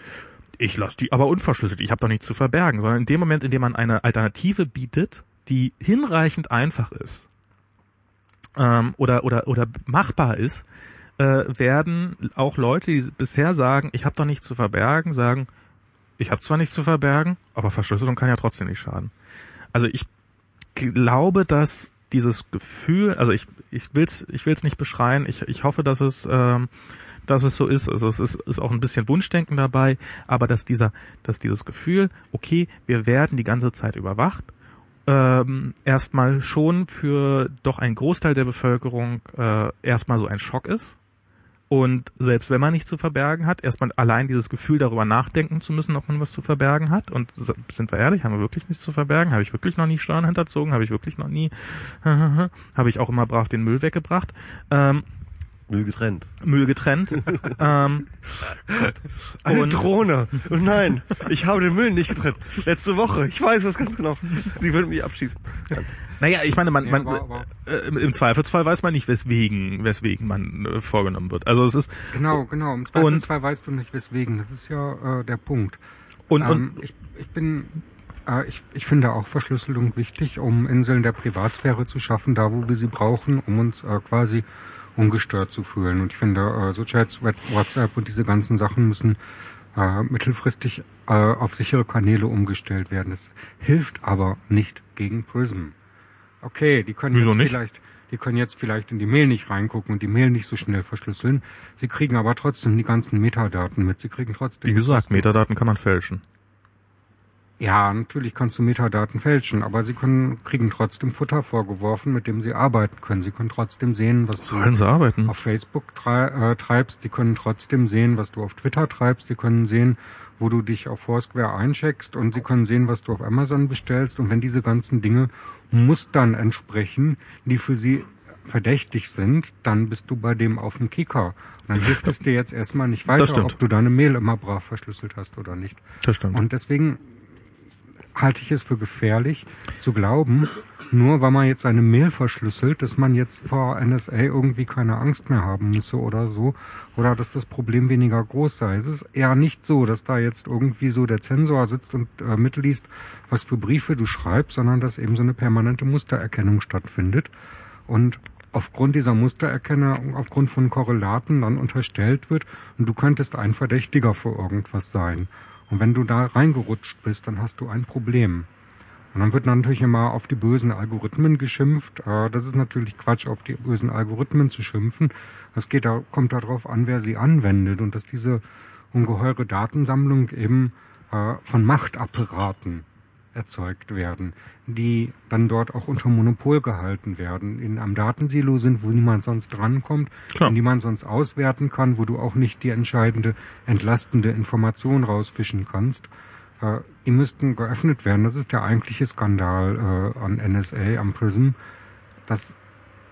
ich lasse die aber unverschlüsselt, ich habe doch nichts zu verbergen, sondern in dem Moment, in dem man eine Alternative bietet, die hinreichend einfach ist ähm, oder, oder, oder machbar ist, äh, werden auch Leute, die bisher sagen, ich habe doch nichts zu verbergen, sagen, ich habe zwar nichts zu verbergen, aber Verschlüsselung kann ja trotzdem nicht schaden. Also ich glaube, dass dieses Gefühl, also ich ich will's ich will's nicht beschreien. Ich ich hoffe, dass es ähm, dass es so ist. Also es ist, ist auch ein bisschen Wunschdenken dabei, aber dass dieser dass dieses Gefühl, okay, wir werden die ganze Zeit überwacht, ähm, erstmal schon für doch einen Großteil der Bevölkerung äh, erstmal so ein Schock ist. Und selbst wenn man nichts zu verbergen hat, erstmal allein dieses Gefühl darüber nachdenken zu müssen, ob man was zu verbergen hat. Und sind wir ehrlich, haben wir wirklich nichts zu verbergen? Habe ich wirklich noch nie Steuern hinterzogen? Habe ich wirklich noch nie? Habe ich auch immer brav den Müll weggebracht? Ähm, Müll getrennt. Müll getrennt. ähm, Eine Und- Drohne. Oh nein, ich habe den Müll nicht getrennt. Letzte Woche. Ich weiß das ganz genau. Sie würden mich abschießen. naja, ich meine, man, Ja, man aber- aber- äh, im, Zweifelsfall weiß man nicht, weswegen, weswegen man äh, vorgenommen wird. Also es ist Genau, genau. Im Zweifelsfall weißt du nicht weswegen. Das ist ja äh, der Punkt. und, ähm, und ich, ich bin, äh, ich, ich finde auch Verschlüsselung wichtig, um Inseln der Privatsphäre zu schaffen, da wo wir sie brauchen, um uns äh, quasi ungestört zu fühlen. Und ich finde, äh, so Chats, WhatsApp und diese ganzen Sachen müssen äh, mittelfristig äh, auf sichere Kanäle umgestellt werden. Das hilft aber nicht gegen Prism. Okay, die können Wieso jetzt nicht? vielleicht die können jetzt vielleicht in die Mail nicht reingucken und die Mail nicht so schnell verschlüsseln. Sie kriegen aber trotzdem die ganzen Metadaten mit. Sie kriegen trotzdem. wie gesagt, Metadaten kann man fälschen. Ja, natürlich kannst du Metadaten fälschen, aber sie können, kriegen trotzdem Futter vorgeworfen, mit dem sie arbeiten können. Sie können trotzdem sehen, was du Sollen arbeiten? auf Facebook trei äh, treibst. Sie können trotzdem sehen, was du auf Twitter treibst. Sie können sehen, wo du dich auf Foursquare eincheckst und sie können sehen, was du auf Amazon bestellst. Und wenn diese ganzen Dinge Mustern entsprechen, die für sie verdächtig sind, dann bist du bei dem auf dem Kicker. Und dann hilft es dir jetzt erstmal nicht weiter, ob du deine Mail immer brav verschlüsselt hast oder nicht. Das stimmt. Und deswegen halte ich es für gefährlich zu glauben, nur weil man jetzt seine Mail verschlüsselt, dass man jetzt vor NSA irgendwie keine Angst mehr haben müsse oder so, oder dass das Problem weniger groß sei. Es ist eher nicht so, dass da jetzt irgendwie so der Zensor sitzt und äh, mitliest, was für Briefe du schreibst, sondern dass eben so eine permanente Mustererkennung stattfindet. Und aufgrund dieser Mustererkennung, aufgrund von Korrelaten dann unterstellt wird, und du könntest ein Verdächtiger für irgendwas sein. Und wenn du da reingerutscht bist, dann hast du ein Problem. Und dann wird natürlich immer auf die bösen Algorithmen geschimpft. Äh, Das ist natürlich Quatsch, auf die bösen Algorithmen zu schimpfen. Es geht da, kommt darauf an, wer sie anwendet und dass diese ungeheure Datensammlung eben äh, von Machtapparaten erzeugt werden, die dann dort auch unter Monopol gehalten werden, in einem Datensilo sind, wo niemand sonst drankommt, Klar. die man sonst auswerten kann, wo du auch nicht die entscheidende, entlastende Information rausfischen kannst. Äh, die müssten geöffnet werden. Das ist der eigentliche Skandal äh, an NSA, am PRISM, dass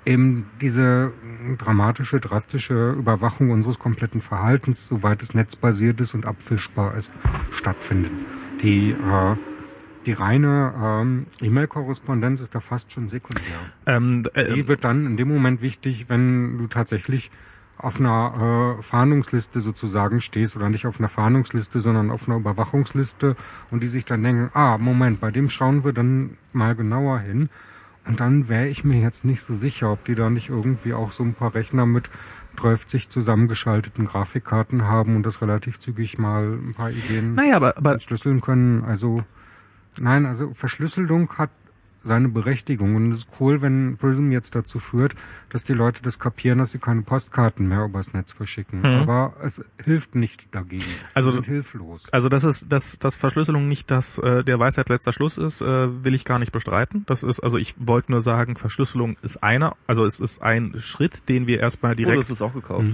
eben diese dramatische, drastische Überwachung unseres kompletten Verhaltens, soweit es netzbasiert ist und abfischbar ist, stattfindet. Die, äh, die reine ähm, E-Mail-Korrespondenz ist da fast schon sekundär. Ähm, äh, Die wird dann in dem Moment wichtig, wenn du tatsächlich auf einer äh, Fahndungsliste sozusagen stehst oder nicht auf einer Fahndungsliste, sondern auf einer Überwachungsliste und die sich dann denken, ah, Moment, bei dem schauen wir dann mal genauer hin. Und dann wäre ich mir jetzt nicht so sicher, ob die da nicht irgendwie auch so ein paar Rechner mit 30 zusammengeschalteten Grafikkarten haben und das relativ zügig mal ein paar Ideen naja, aber, aber entschlüsseln können. Also nein, also Verschlüsselung hat seine Berechtigung und es ist cool, wenn Prism jetzt dazu führt, dass die Leute das kapieren, dass sie keine Postkarten mehr übers Netz verschicken. Mhm. Aber es hilft nicht dagegen. Also- sind hilflos. Also dass es, dass, dass Verschlüsselung nicht das äh, der Weisheit letzter Schluss ist, äh, will ich gar nicht bestreiten. Das ist, also ich wollte nur sagen, Verschlüsselung ist einer, also es ist ein Schritt, den wir erstmal Oh, direkt. das ist auch gekauft.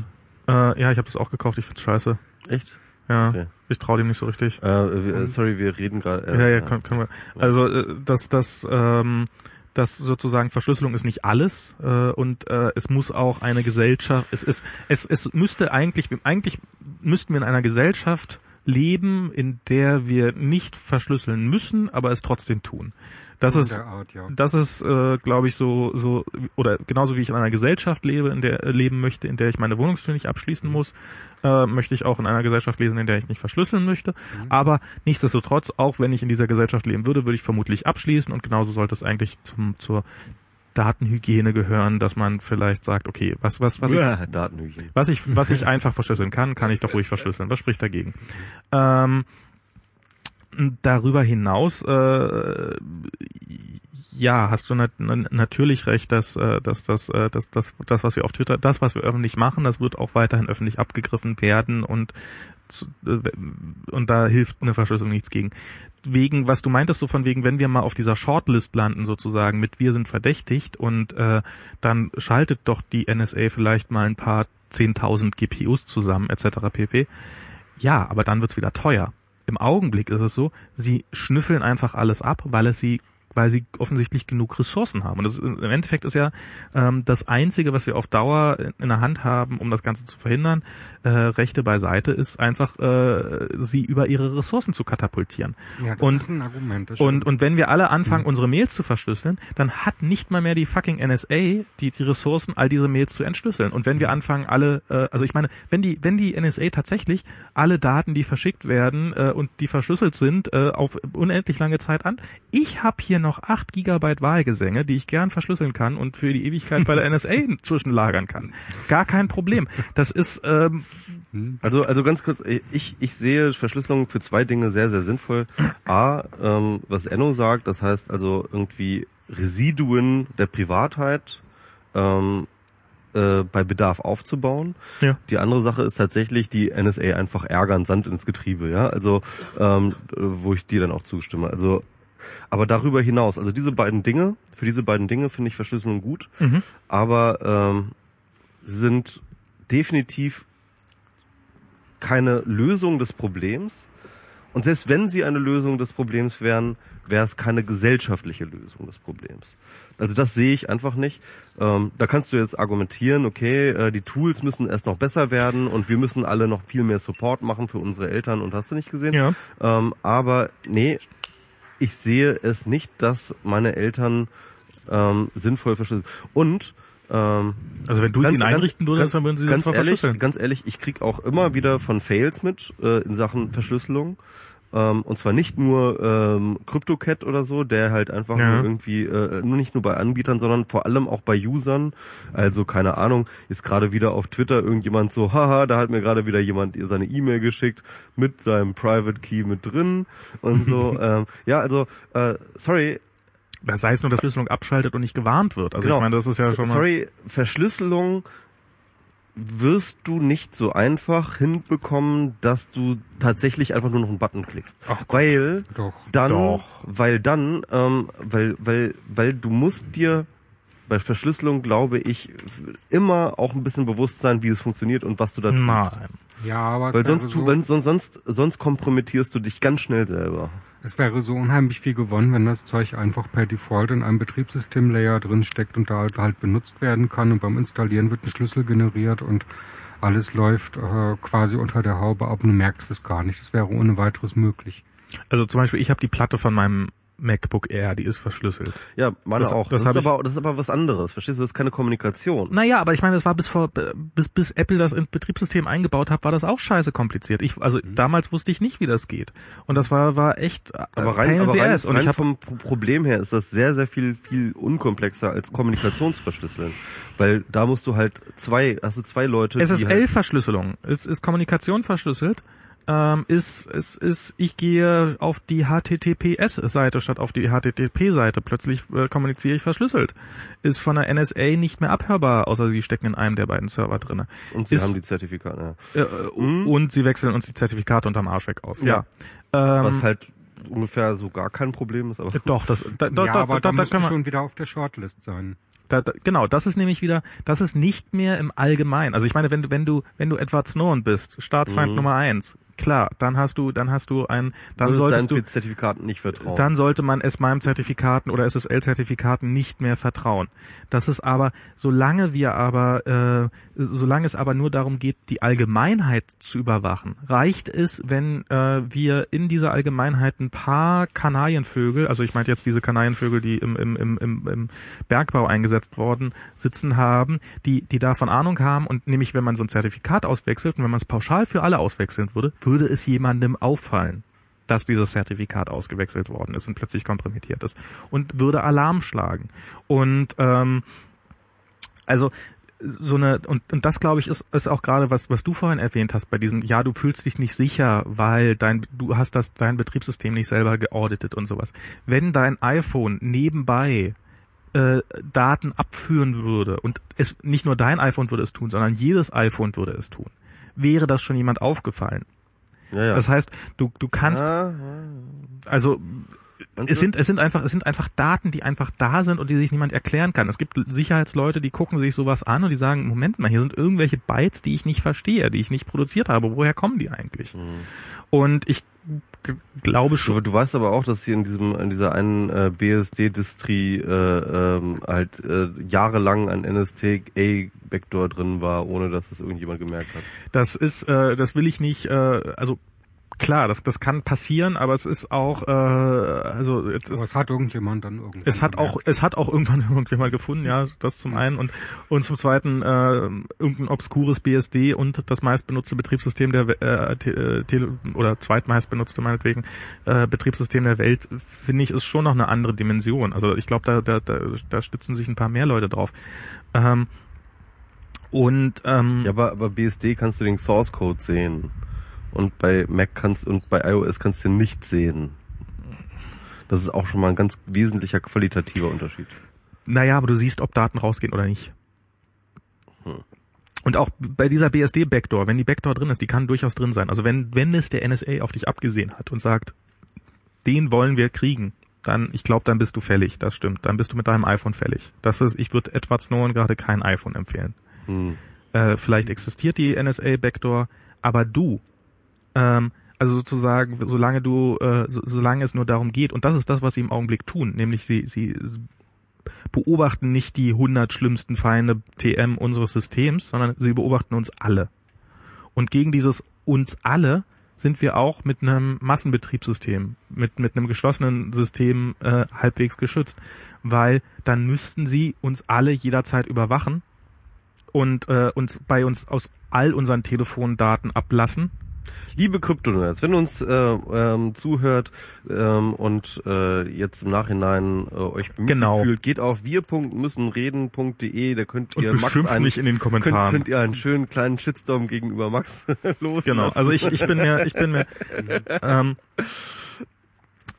äh, ja, ich habe das auch gekauft. Ich find's scheiße. Echt? Ja, Okay. ich traue dem nicht so richtig. Äh, äh, sorry, wir reden gerade. Äh, ja, ja, können, können wir. Also äh, das, das, ähm, das sozusagen Verschlüsselung ist nicht alles äh, und äh, es muss auch eine Gesellschaft. Es ist, es, es müsste eigentlich, eigentlich müssten wir in einer Gesellschaft leben, in der wir nicht verschlüsseln müssen, aber es trotzdem tun. Das ist, Art, ja. das ist, äh, glaube ich, so, so oder genauso wie ich in einer Gesellschaft lebe, in der äh, leben möchte, in der ich meine Wohnungstür nicht abschließen muss, äh, möchte ich auch in einer Gesellschaft lesen, in der ich nicht verschlüsseln möchte. Aber nichtsdestotrotz, auch wenn ich in dieser Gesellschaft leben würde, würde ich vermutlich abschließen und genauso sollte es eigentlich zum, zur Datenhygiene gehören, dass man vielleicht sagt, okay, was, was, was ich, Uah, Datenhygiene. was ich, was ich einfach verschlüsseln kann, kann ich doch ruhig verschlüsseln. Was spricht dagegen? Ähm, darüber hinaus, äh, ja, hast du nat na- natürlich recht, dass, äh, dass, dass, äh, dass, dass das, was wir auf Twitter, das, was wir öffentlich machen, das wird auch weiterhin öffentlich abgegriffen werden und äh, und da hilft eine Verschlüsselung nichts gegen. Wegen, was du meintest, so von wegen, wenn wir mal auf dieser Shortlist landen, sozusagen, mit wir sind verdächtigt und äh, dann schaltet doch die NSA vielleicht mal ein paar 10.000 GPUs zusammen, etc. pp. Ja, aber dann wird's wieder teuer. Im Augenblick ist es so, sie schnüffeln einfach alles ab, weil es sie weil sie offensichtlich genug Ressourcen haben. Und das ist, im Endeffekt ist ja ähm, das Einzige, was wir auf Dauer in, in der Hand haben, um das Ganze zu verhindern, äh, Rechte beiseite, ist einfach, äh, sie über ihre Ressourcen zu katapultieren. Ja, das und- ist ein Argument. Das Und, und wenn wir alle anfangen, Mhm. unsere Mails zu verschlüsseln, dann hat nicht mal mehr die fucking NSA die, die Ressourcen, all diese Mails zu entschlüsseln. Und wenn wir anfangen, alle, äh, also ich meine, wenn die, wenn die NSA tatsächlich alle Daten, die verschickt werden äh, und die verschlüsselt sind, äh, auf unendlich lange Zeit an, ich habe hier noch 8 Gigabyte Wahlgesänge, die ich gern verschlüsseln kann und für die Ewigkeit bei der NSA zwischenlagern kann. Gar kein Problem. Das ist, ähm, Also, also ganz kurz, ich, ich sehe Verschlüsselung für zwei Dinge sehr, sehr sinnvoll. A, ähm, was Enno sagt, das heißt also irgendwie Residuen der Privatheit ähm, äh, bei Bedarf aufzubauen. Ja. Die andere Sache ist tatsächlich die NSA einfach ärgern, Sand ins Getriebe, ja. Also, ähm, wo ich dir dann auch zustimme. Also, aber darüber hinaus, also diese beiden Dinge, für diese beiden Dinge finde ich Verschlüsselung gut, Mhm. aber ähm, sind definitiv keine Lösung des Problems. Und selbst wenn sie eine Lösung des Problems wären, wäre es keine gesellschaftliche Lösung des Problems. Also das sehe ich einfach nicht. Ähm, da kannst du jetzt argumentieren, okay, äh, die Tools müssen erst noch besser werden und wir müssen alle noch viel mehr Support machen für unsere Eltern und hast du nicht gesehen? Ja. Ähm, aber nee, ich sehe es nicht, dass meine Eltern ähm, sinnvoll verschlüsseln. Und ähm, also wenn du sie ihnen einrichten würdest, dann würden sie ganz ehrlich, verschlüsseln. ganz ehrlich, ich krieg auch immer wieder von Fails mit äh, in Sachen Verschlüsselung. Ähm, und zwar nicht nur ähm, CryptoCat oder so, der halt einfach Ja. nur irgendwie, äh, nur nicht nur bei Anbietern, sondern vor allem auch bei Usern. Also keine Ahnung, ist gerade wieder auf Twitter irgendjemand so, haha, da hat mir gerade wieder jemand seine E-Mail geschickt mit seinem Private Key mit drin und so. ähm, ja, also äh, sorry, Das heißt nur, dass Verschlüsselung abschaltet und nicht gewarnt wird. Also genau. ich meine, das ist ja schon mal. Sorry, Verschlüsselung wirst du nicht so einfach hinbekommen, dass du tatsächlich einfach nur noch einen Button klickst. Ach Gott. weil Doch. dann, Doch. weil dann, ähm, weil, weil, weil du musst dir bei Verschlüsselung, glaube ich, immer auch ein bisschen bewusst sein, wie es funktioniert und was du da tust. Nein. Ja, aber Weil sonst, so, sonst, sonst, sonst kompromittierst du dich ganz schnell selber. Es wäre so unheimlich viel gewonnen, wenn das Zeug einfach per Default in einem Betriebssystemlayer drin steckt und da halt, halt benutzt werden kann und beim Installieren wird ein Schlüssel generiert und alles läuft äh, quasi unter der Haube ab und du merkst es gar nicht. Das wäre ohne weiteres möglich. Also zum Beispiel, ich habe die Platte von meinem MacBook Air, die ist verschlüsselt. Ja, meine Das- auch. das Das, ist ich- aber, das ist aber was anderes. Verstehst du? Das ist keine Kommunikation. Naja, aber ich meine, das war bis vor bis bis Apple das ins Betriebssystem eingebaut hat, war das auch scheiße kompliziert. Ich also damals wusste ich nicht, wie das geht. Und das war war echt äh, Aber rein, aber rein, und rein vom Pro- Problem her ist das sehr, sehr viel, viel unkomplexer als Kommunikationsverschlüsseln. Weil da musst du halt zwei, hast du zwei Leute, halt, SSL-Verschlüsselung. Es ist Kommunikation verschlüsselt. Ähm, ist, ist, ist, ich gehe auf die HTTPS-Seite statt auf die HTTP-Seite. Plötzlich äh, kommuniziere ich verschlüsselt. Ist von der NSA nicht mehr abhörbar, außer sie stecken in einem der beiden Server drinne. und sie ist- haben die Zertifikate. Ja. Äh, Und sie wechseln uns die Zertifikate unterm Arsch weg aus. Ja. Ja. Ähm, Was halt ungefähr so gar kein Problem ist, aber Doch, das, da, da, ja, da, aber da, da, da, kann man, schon wieder auf der Shortlist sein. da, da, genau, das ist nämlich wieder, das ist nicht mehr im Allgemeinen. Also ich meine, wenn du, wenn du, wenn du Edward Snowden bist, Staatsfeind Mhm. Nummer eins, klar, dann hast du, dann hast du ein, dann du solltest du, Zertifikaten nicht vertrauen. dann sollte man es meinem Zertifikaten oder SSL-Zertifikaten nicht mehr vertrauen. Das ist aber, solange wir aber, äh, solange es aber nur darum geht, die Allgemeinheit zu überwachen, reicht es, wenn äh, wir in dieser Allgemeinheit ein paar Kanarienvögel, also ich meine jetzt diese Kanarienvögel, die im, im, im, im, im Bergbau eingesetzt worden sitzen haben, die, die davon Ahnung haben und nämlich, wenn man so ein Zertifikat auswechselt und wenn man es pauschal für alle auswechseln würde, würde es jemandem auffallen dass dieses Zertifikat ausgewechselt worden ist und plötzlich kompromittiert ist und würde Alarm schlagen. Und ähm, also so eine und, und das glaube ich ist, ist auch gerade was was du vorhin erwähnt hast bei diesem ja du fühlst dich nicht sicher weil dein du hast das dein Betriebssystem nicht selber geauditet und sowas wenn dein iPhone nebenbei äh, Daten abführen würde und es nicht nur dein iPhone würde es tun sondern jedes iPhone würde es tun wäre das schon jemand aufgefallen ja, ja. das heißt du du kannst also es sind, es sind einfach, es sind einfach Daten, die einfach da sind und die sich niemand erklären kann. Es gibt Sicherheitsleute, die gucken sich sowas an und die sagen, Moment mal, hier sind irgendwelche Bytes, die ich nicht verstehe, die ich nicht produziert habe. Woher kommen die eigentlich? Mhm. Und ich glaube Du, schon, du weißt aber auch, dass hier in diesem in dieser einen äh, BSD-Distri äh, ähm, halt äh, jahrelang ein NSTA-Backdoor drin war, ohne dass es irgendjemand gemerkt hat. das ist, äh, das will ich nicht, äh, also klar, das, das kann passieren, aber es ist auch, äh, also jetzt Aber ist, es hat irgendjemand dann irgendwann es hat auch, gemerkt. es hat auch irgendwann irgendjemand gefunden, ja, das zum einen und und zum zweiten äh, irgendein obskures BSD und das meistbenutzte Betriebssystem der äh, te, äh, tele oder zweitmeistbenutzte meinetwegen äh, Betriebssystem der Welt finde ich ist schon noch eine andere Dimension. Also ich glaube, da, da da da stützen sich ein paar mehr Leute drauf. Ähm, und ähm, Ja, aber, aber BSD kannst du den Source Code sehen. Und bei Mac kannst und bei iOS kannst du nicht sehen. Das ist auch schon mal ein ganz wesentlicher qualitativer Unterschied. Naja, aber du siehst, ob Daten rausgehen oder nicht. Hm. Und auch bei dieser BSD-Backdoor, wenn die Backdoor drin ist, die kann durchaus drin sein. Also wenn, wenn es der NSA auf dich abgesehen hat und sagt, den wollen wir kriegen, dann, ich glaube, dann bist du fällig. Das stimmt. Dann bist du mit deinem iPhone fällig. Das ist, ich würde Edward Snowden gerade kein iPhone empfehlen. Hm. Äh, vielleicht existiert die NSA-Backdoor, aber du, ähm, also sozusagen, solange du, äh, so, solange es nur darum geht, und das ist das, was sie im Augenblick tun, nämlich sie, sie beobachten nicht die 100 schlimmsten Feinde TM unseres Systems, sondern sie beobachten uns alle. Und gegen dieses uns alle sind wir auch mit einem Massenbetriebssystem, mit, mit einem geschlossenen System äh, halbwegs geschützt, weil dann müssten sie uns alle jederzeit überwachen und äh, uns bei uns aus all unseren Telefondaten ablassen Liebe Kryptonerds, wenn du uns äh, ähm, zuhört ähm, und äh, jetzt im Nachhinein äh, euch bemüht Genau. fühlt, geht auf wir.müssenreden.de, da könnt Und ihr Max beschimpft einen, mich in den Kommentaren. Könnt, könnt ihr einen schönen kleinen Shitstorm gegenüber Max loslassen. Genau, also ich, ich bin mir, ich bin mir, ähm,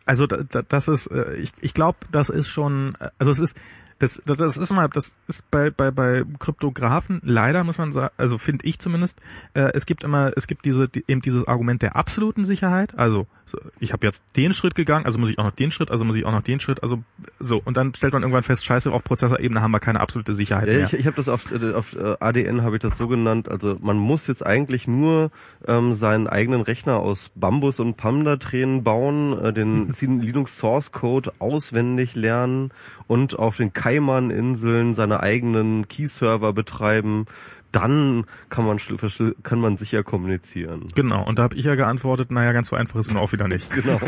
also da, da, das ist, äh, ich, ich glaube, das ist schon, äh, also es ist, das, das, das ist mal, das ist bei, bei, bei Kryptografen leider muss man sagen, also finde ich zumindest, äh, es gibt immer, es gibt diese, die, eben dieses Argument der absoluten Sicherheit, also so, ich habe jetzt den Schritt gegangen, also muss ich auch noch den Schritt, also muss ich auch noch den Schritt, also so und dann stellt man irgendwann fest, scheiße, auf Prozessorebene haben wir keine absolute Sicherheit mehr. ich, ich habe das auf, äh, auf äh, ADN habe ich das so genannt. Also man muss jetzt eigentlich nur ähm, seinen eigenen Rechner aus Bambus und Panda-Tränen bauen, äh, den Linux Source Code auswendig lernen und auf den Cayman-Inseln seine eigenen Key-Server betreiben. Dann kann man kann man sicher kommunizieren. Genau, und da habe ich ja geantwortet, naja, ganz so einfach ist es auch wieder nicht. Genau.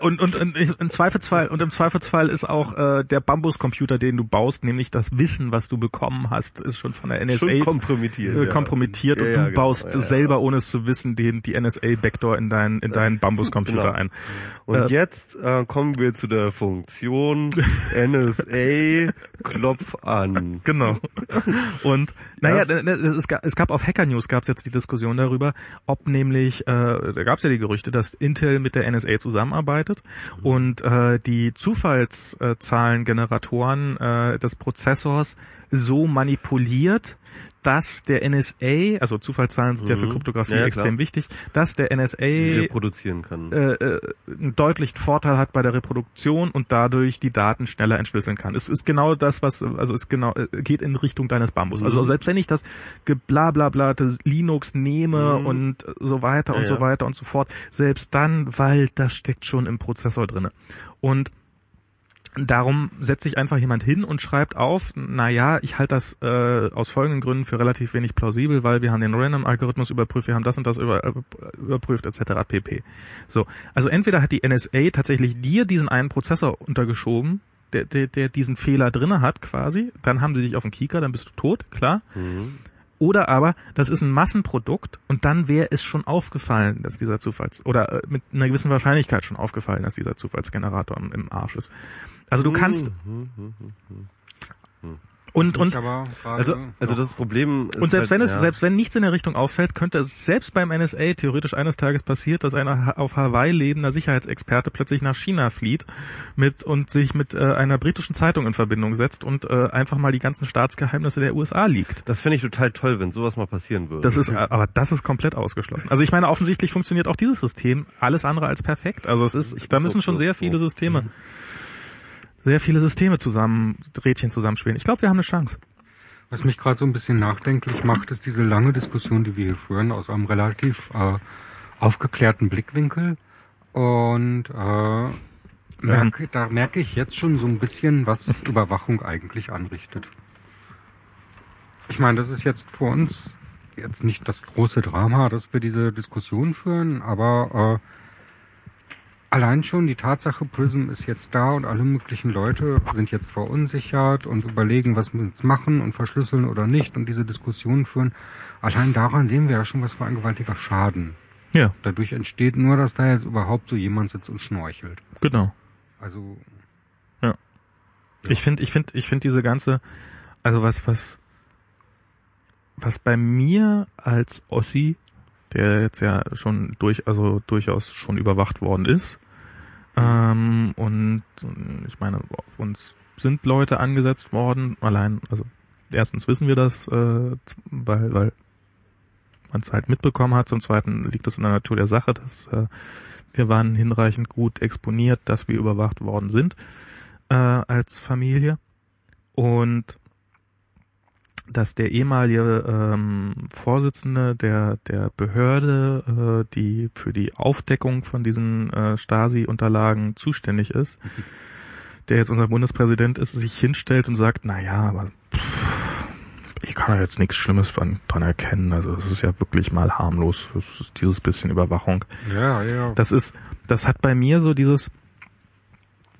Und, und, und im Zweifelsfall und im Zweifelsfall ist auch äh, der Bambus-Computer, den du baust, nämlich das Wissen, was du bekommen hast, ist schon von der NSA Schon kompromittiert. äh, ja. kompromittiert Ja, und ja, du genau, baust ja, ja. selber, ohne es zu wissen, den die NSA-Backdoor in deinen in deinen Bambus-Computer Genau. ein. Und Äh, jetzt äh, kommen wir zu der Funktion NSA Klopf an. Genau. Und naja, Das- ne, es, gab, auf Hacker News gab es jetzt die Diskussion darüber, ob nämlich, äh, da gab es ja die Gerüchte, dass Intel mit der NSA zusammenarbeitet und äh, die Zufallszahlengeneratoren äh, des Prozessors so manipuliert, dass der NSA, also Zufallszahlen sind ja für Mhm. Kryptographie Ja, extrem klar. wichtig, dass der NSA reproduzieren kann. äh, äh, einen deutlichen Vorteil hat bei der Reproduktion und dadurch die Daten schneller entschlüsseln kann. Es ist genau das, was also es genau äh, geht in Richtung deines Bambus. Also Mhm. selbst wenn ich das geblablabla Linux nehme Mhm. und so weiter und Ja, so ja. weiter und so fort, selbst dann, weil das steckt schon im Prozessor drinne. Und Darum setzt sich einfach jemand hin und schreibt auf, na ja, ich halte das äh, aus folgenden Gründen für relativ wenig plausibel, weil wir haben den Random-Algorithmus überprüft, wir haben das und das über, äh, überprüft, etc. pp. So, also entweder hat die NSA tatsächlich dir diesen einen Prozessor untergeschoben, der, der, der diesen Fehler drinne hat quasi, dann haben sie dich auf den Kieker, dann bist du tot, klar. Mhm. Oder aber, das ist ein Massenprodukt und dann wäre es schon aufgefallen, dass dieser Zufalls- oder äh, mit einer gewissen Wahrscheinlichkeit schon aufgefallen, dass dieser Zufallsgenerator im, im Arsch ist. Also du kannst Mhm, mhm, mhm. und und Also, also das Problem ist und selbst halt, wenn es ja. selbst wenn nichts in der Richtung auffällt, könnte es selbst beim NSA theoretisch eines Tages passiert, dass ein auf Hawaii lebender Sicherheitsexperte plötzlich nach China flieht mit und sich mit äh, einer britischen Zeitung in Verbindung setzt und äh, einfach mal die ganzen Staatsgeheimnisse der USA liegt. Das fände ich total toll, wenn sowas mal passieren würde. Das ist, aber das ist komplett ausgeschlossen. Also ich meine, offensichtlich funktioniert auch dieses System alles andere als perfekt. Also es ist, da müssen schon sehr viele Systeme, sehr viele Systeme zusammen, Rädchen zusammenspielen. Ich glaube, wir haben eine Chance. Was mich gerade so ein bisschen nachdenklich macht, ist diese lange Diskussion, die wir hier führen, aus einem relativ äh, aufgeklärten Blickwinkel. Und äh, merke, da merke ich jetzt schon so ein bisschen, was Überwachung eigentlich anrichtet. Ich meine, das ist jetzt für uns jetzt nicht das große Drama, dass wir diese Diskussion führen, aber äh, Allein schon die Tatsache, Prism ist jetzt da und alle möglichen Leute sind jetzt verunsichert und überlegen, was wir jetzt machen und verschlüsseln oder nicht und diese Diskussion führen. Allein daran sehen wir ja schon, was für ein gewaltiger Schaden. Ja, Dadurch entsteht nur, dass da jetzt überhaupt so jemand sitzt und schnorchelt. genau. Also, Ich finde, ich finde, ich finde diese ganze, also was, was, was bei mir als Ossi, der jetzt ja schon durch, also durchaus schon überwacht worden ist, ähm, und ich meine, auf uns sind Leute angesetzt worden, allein, also erstens wissen wir das, äh, weil, weil man es halt mitbekommen hat, zum zweiten liegt es in der Natur der Sache, dass äh, wir waren hinreichend gut exponiert, dass wir überwacht worden sind äh, als Familie. Und dass der ehemalige ähm, Vorsitzende der der Behörde, äh, die für die Aufdeckung von diesen äh, Stasi-Unterlagen zuständig ist, der jetzt unser Bundespräsident ist, sich hinstellt und sagt, na ja, aber pff, ich kann da jetzt nichts Schlimmes dran, dran erkennen. Also es ist ja wirklich mal harmlos, das ist dieses bisschen Überwachung. ja, ja. Das ist, das hat bei mir so dieses,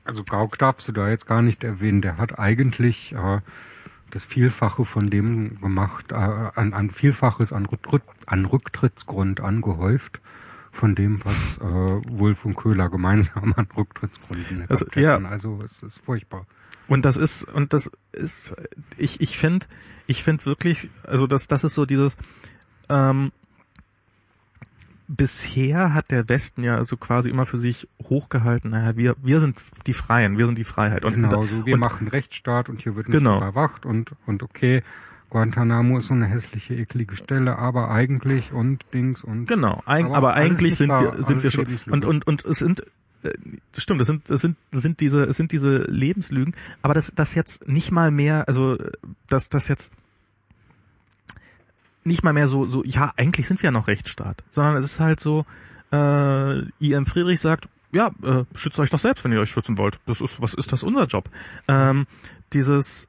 Also Gauck darfst du da jetzt gar nicht erwähnen. Der hat eigentlich äh, das Vielfache von dem gemacht, äh, an, an Vielfaches an, Rücktritt, an Rücktrittsgrund angehäuft von dem, was äh, Wolf und Köhler gemeinsam an Rücktrittsgründen Also, gehabt ja. Also es ist furchtbar. Und das ist, und das ist, ich, ich finde, ich finde wirklich, also das, das ist so dieses, ähm, bisher hat der Westen ja so quasi immer für sich hochgehalten, naja, wir, wir sind die Freien, wir sind die Freiheit. Und, genau, so wir und, machen Rechtsstaat und hier wird nicht Genau. überwacht und, und okay, Guantanamo ist so eine hässliche, eklige Stelle, aber eigentlich und Dings und Genau, eig Aber aber, eigentlich sind wahr, wir sind wir schon und und und es sind äh, stimmt, das sind das sind das sind diese es sind diese Lebenslügen, aber das das jetzt nicht mal mehr, also äh, dass das jetzt nicht mal mehr so so ja, eigentlich sind wir ja noch Rechtsstaat, sondern es ist halt so äh IM Friedrich sagt, ja, äh, schützt euch doch selbst, wenn ihr euch schützen wollt. Das ist was ist das unser Job? Ähm, dieses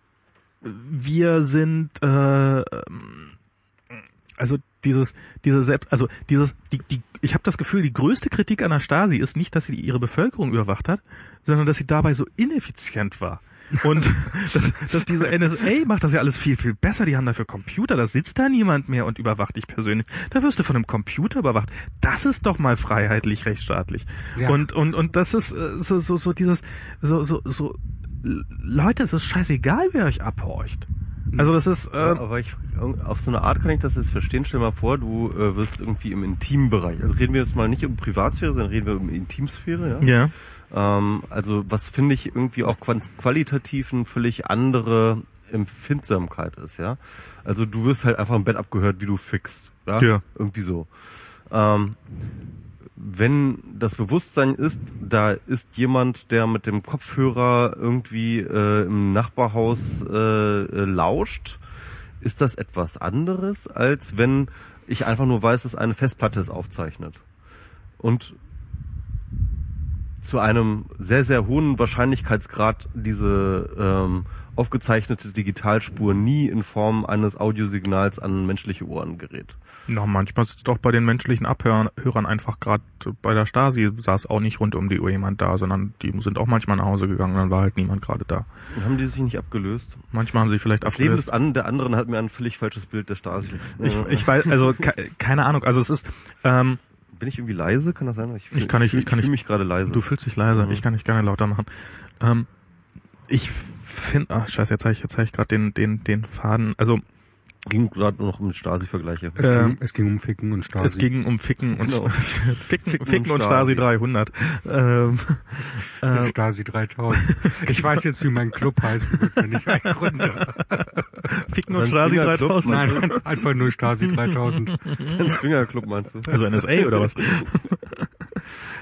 wir sind äh, ähm, also dieses diese selbst also dieses die die ich habe das Gefühl die größte Kritik an der Stasi ist nicht dass sie ihre Bevölkerung überwacht hat sondern dass sie dabei so ineffizient war und dass, dass diese NSA macht das ja alles viel viel besser die haben dafür Computer da sitzt da niemand mehr und überwacht dich persönlich da wirst du von einem Computer überwacht das ist doch mal freiheitlich rechtsstaatlich Ja. und und und das ist äh, so so so dieses so so so Leute es ist scheißegal wer euch abhorcht also das ist äh, aber ich, auf so eine Art kann ich das jetzt verstehen. Stell mal vor, du äh, wirst irgendwie im Intimbereich. Also reden wir jetzt mal nicht um Privatsphäre, sondern reden wir um Intimsphäre, ja. ja Ähm, also was finde ich irgendwie auch qualitativ eine völlig andere Empfindsamkeit ist, ja. Also du wirst halt einfach im Bett abgehört, wie du fixt, ja. Ja. Irgendwie so. Ähm, wenn das Bewusstsein ist, da ist jemand, der mit dem Kopfhörer irgendwie äh, im Nachbarhaus äh, äh, lauscht, ist das etwas anderes, als wenn ich einfach nur weiß, dass eine Festplatte es aufzeichnet. Und zu einem sehr, sehr hohen Wahrscheinlichkeitsgrad diese ähm, aufgezeichnete Digitalspur nie in Form eines Audiosignals an menschliche Ohren gerät. Na, manchmal sitzt doch bei den menschlichen Abhörern Hörern einfach gerade bei der Stasi saß auch nicht rund um die Uhr jemand da, sondern die sind auch manchmal nach Hause gegangen, dann war halt niemand gerade da. Haben die sich nicht abgelöst? Manchmal haben sie vielleicht Das Leben abgelöst. des an, der anderen hat mir ein völlig falsches Bild der Stasi. Ich, ich weiß, also ke keine Ahnung, also es ist, ähm, bin ich irgendwie leise? Kann das sein? Ich, fühl- Ich kann nicht- ich ich, kann fühl nicht- mich gerade leise. du fühlst dich leise, Mhm. ich kann nicht gerne lauter machen. Ähm, ich finde, ach scheiße, jetzt habe ich, jetzt hab ich gerade den, den, den Faden, also ging gerade noch um Stasi-Vergleiche. es, Ähm, ging, es ging um Ficken und Stasi. es ging um Ficken und Genau. Ficken, Ficken Ficken, und und Stasi Stasi. 300. Ähm, äh, Stasi 3000. Ich weiß jetzt, wie mein Club heißen wird, wenn ich einen gründe. Ficken und Stasi Swingerclub, 3000. Nein, nein, einfach nur Stasi 3000. Den Swingerclub meinst du? Also NSA oder was?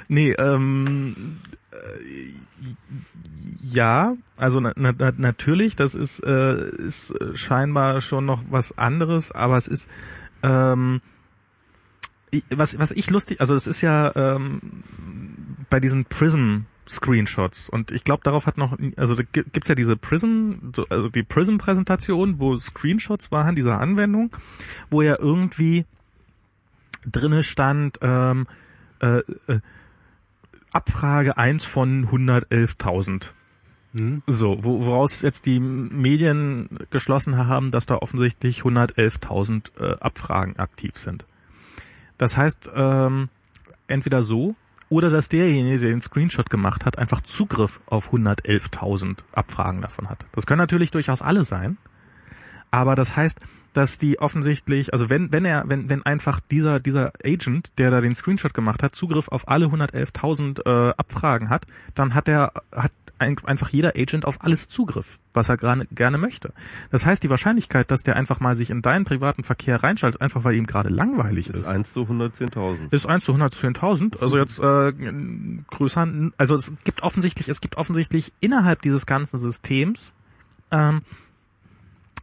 nee, ähm, äh, ja, also na, na, na- natürlich, das ist, äh, ist scheinbar schon noch was anderes, aber es ist, ähm, was, was ich lustig, also es ist ja ähm, bei diesen Prism Screenshots und ich glaube darauf hat noch also da gi- gibt's ja diese Prism so, also die Prism Präsentation wo Screenshots waren dieser Anwendung wo ja irgendwie drinne stand ähm, äh, äh, Abfrage 1 von 111.000 Hm? so, wo, woraus jetzt die Medien geschlossen haben, dass da offensichtlich 111.000 äh, Abfragen aktiv sind. Das heißt, ähm, entweder so oder dass derjenige, der den Screenshot gemacht hat, einfach Zugriff auf 111.000 Abfragen davon hat. Das können natürlich durchaus alle sein, aber das heißt, dass die offensichtlich, also wenn wenn er wenn wenn einfach dieser dieser Agent, der da den Screenshot gemacht hat, Zugriff auf alle 111.000 äh, Abfragen hat, dann hat er hat einfach jeder Agent auf alles Zugriff, was er gerade gerne möchte. Das heißt, die Wahrscheinlichkeit, dass der einfach mal sich in deinen privaten Verkehr reinschaltet, einfach weil ihm gerade langweilig ist ist, 1 zu 110.000. ist 1 zu 110.000. Also jetzt äh, größer, also es gibt offensichtlich, es gibt offensichtlich innerhalb dieses ganzen Systems ähm,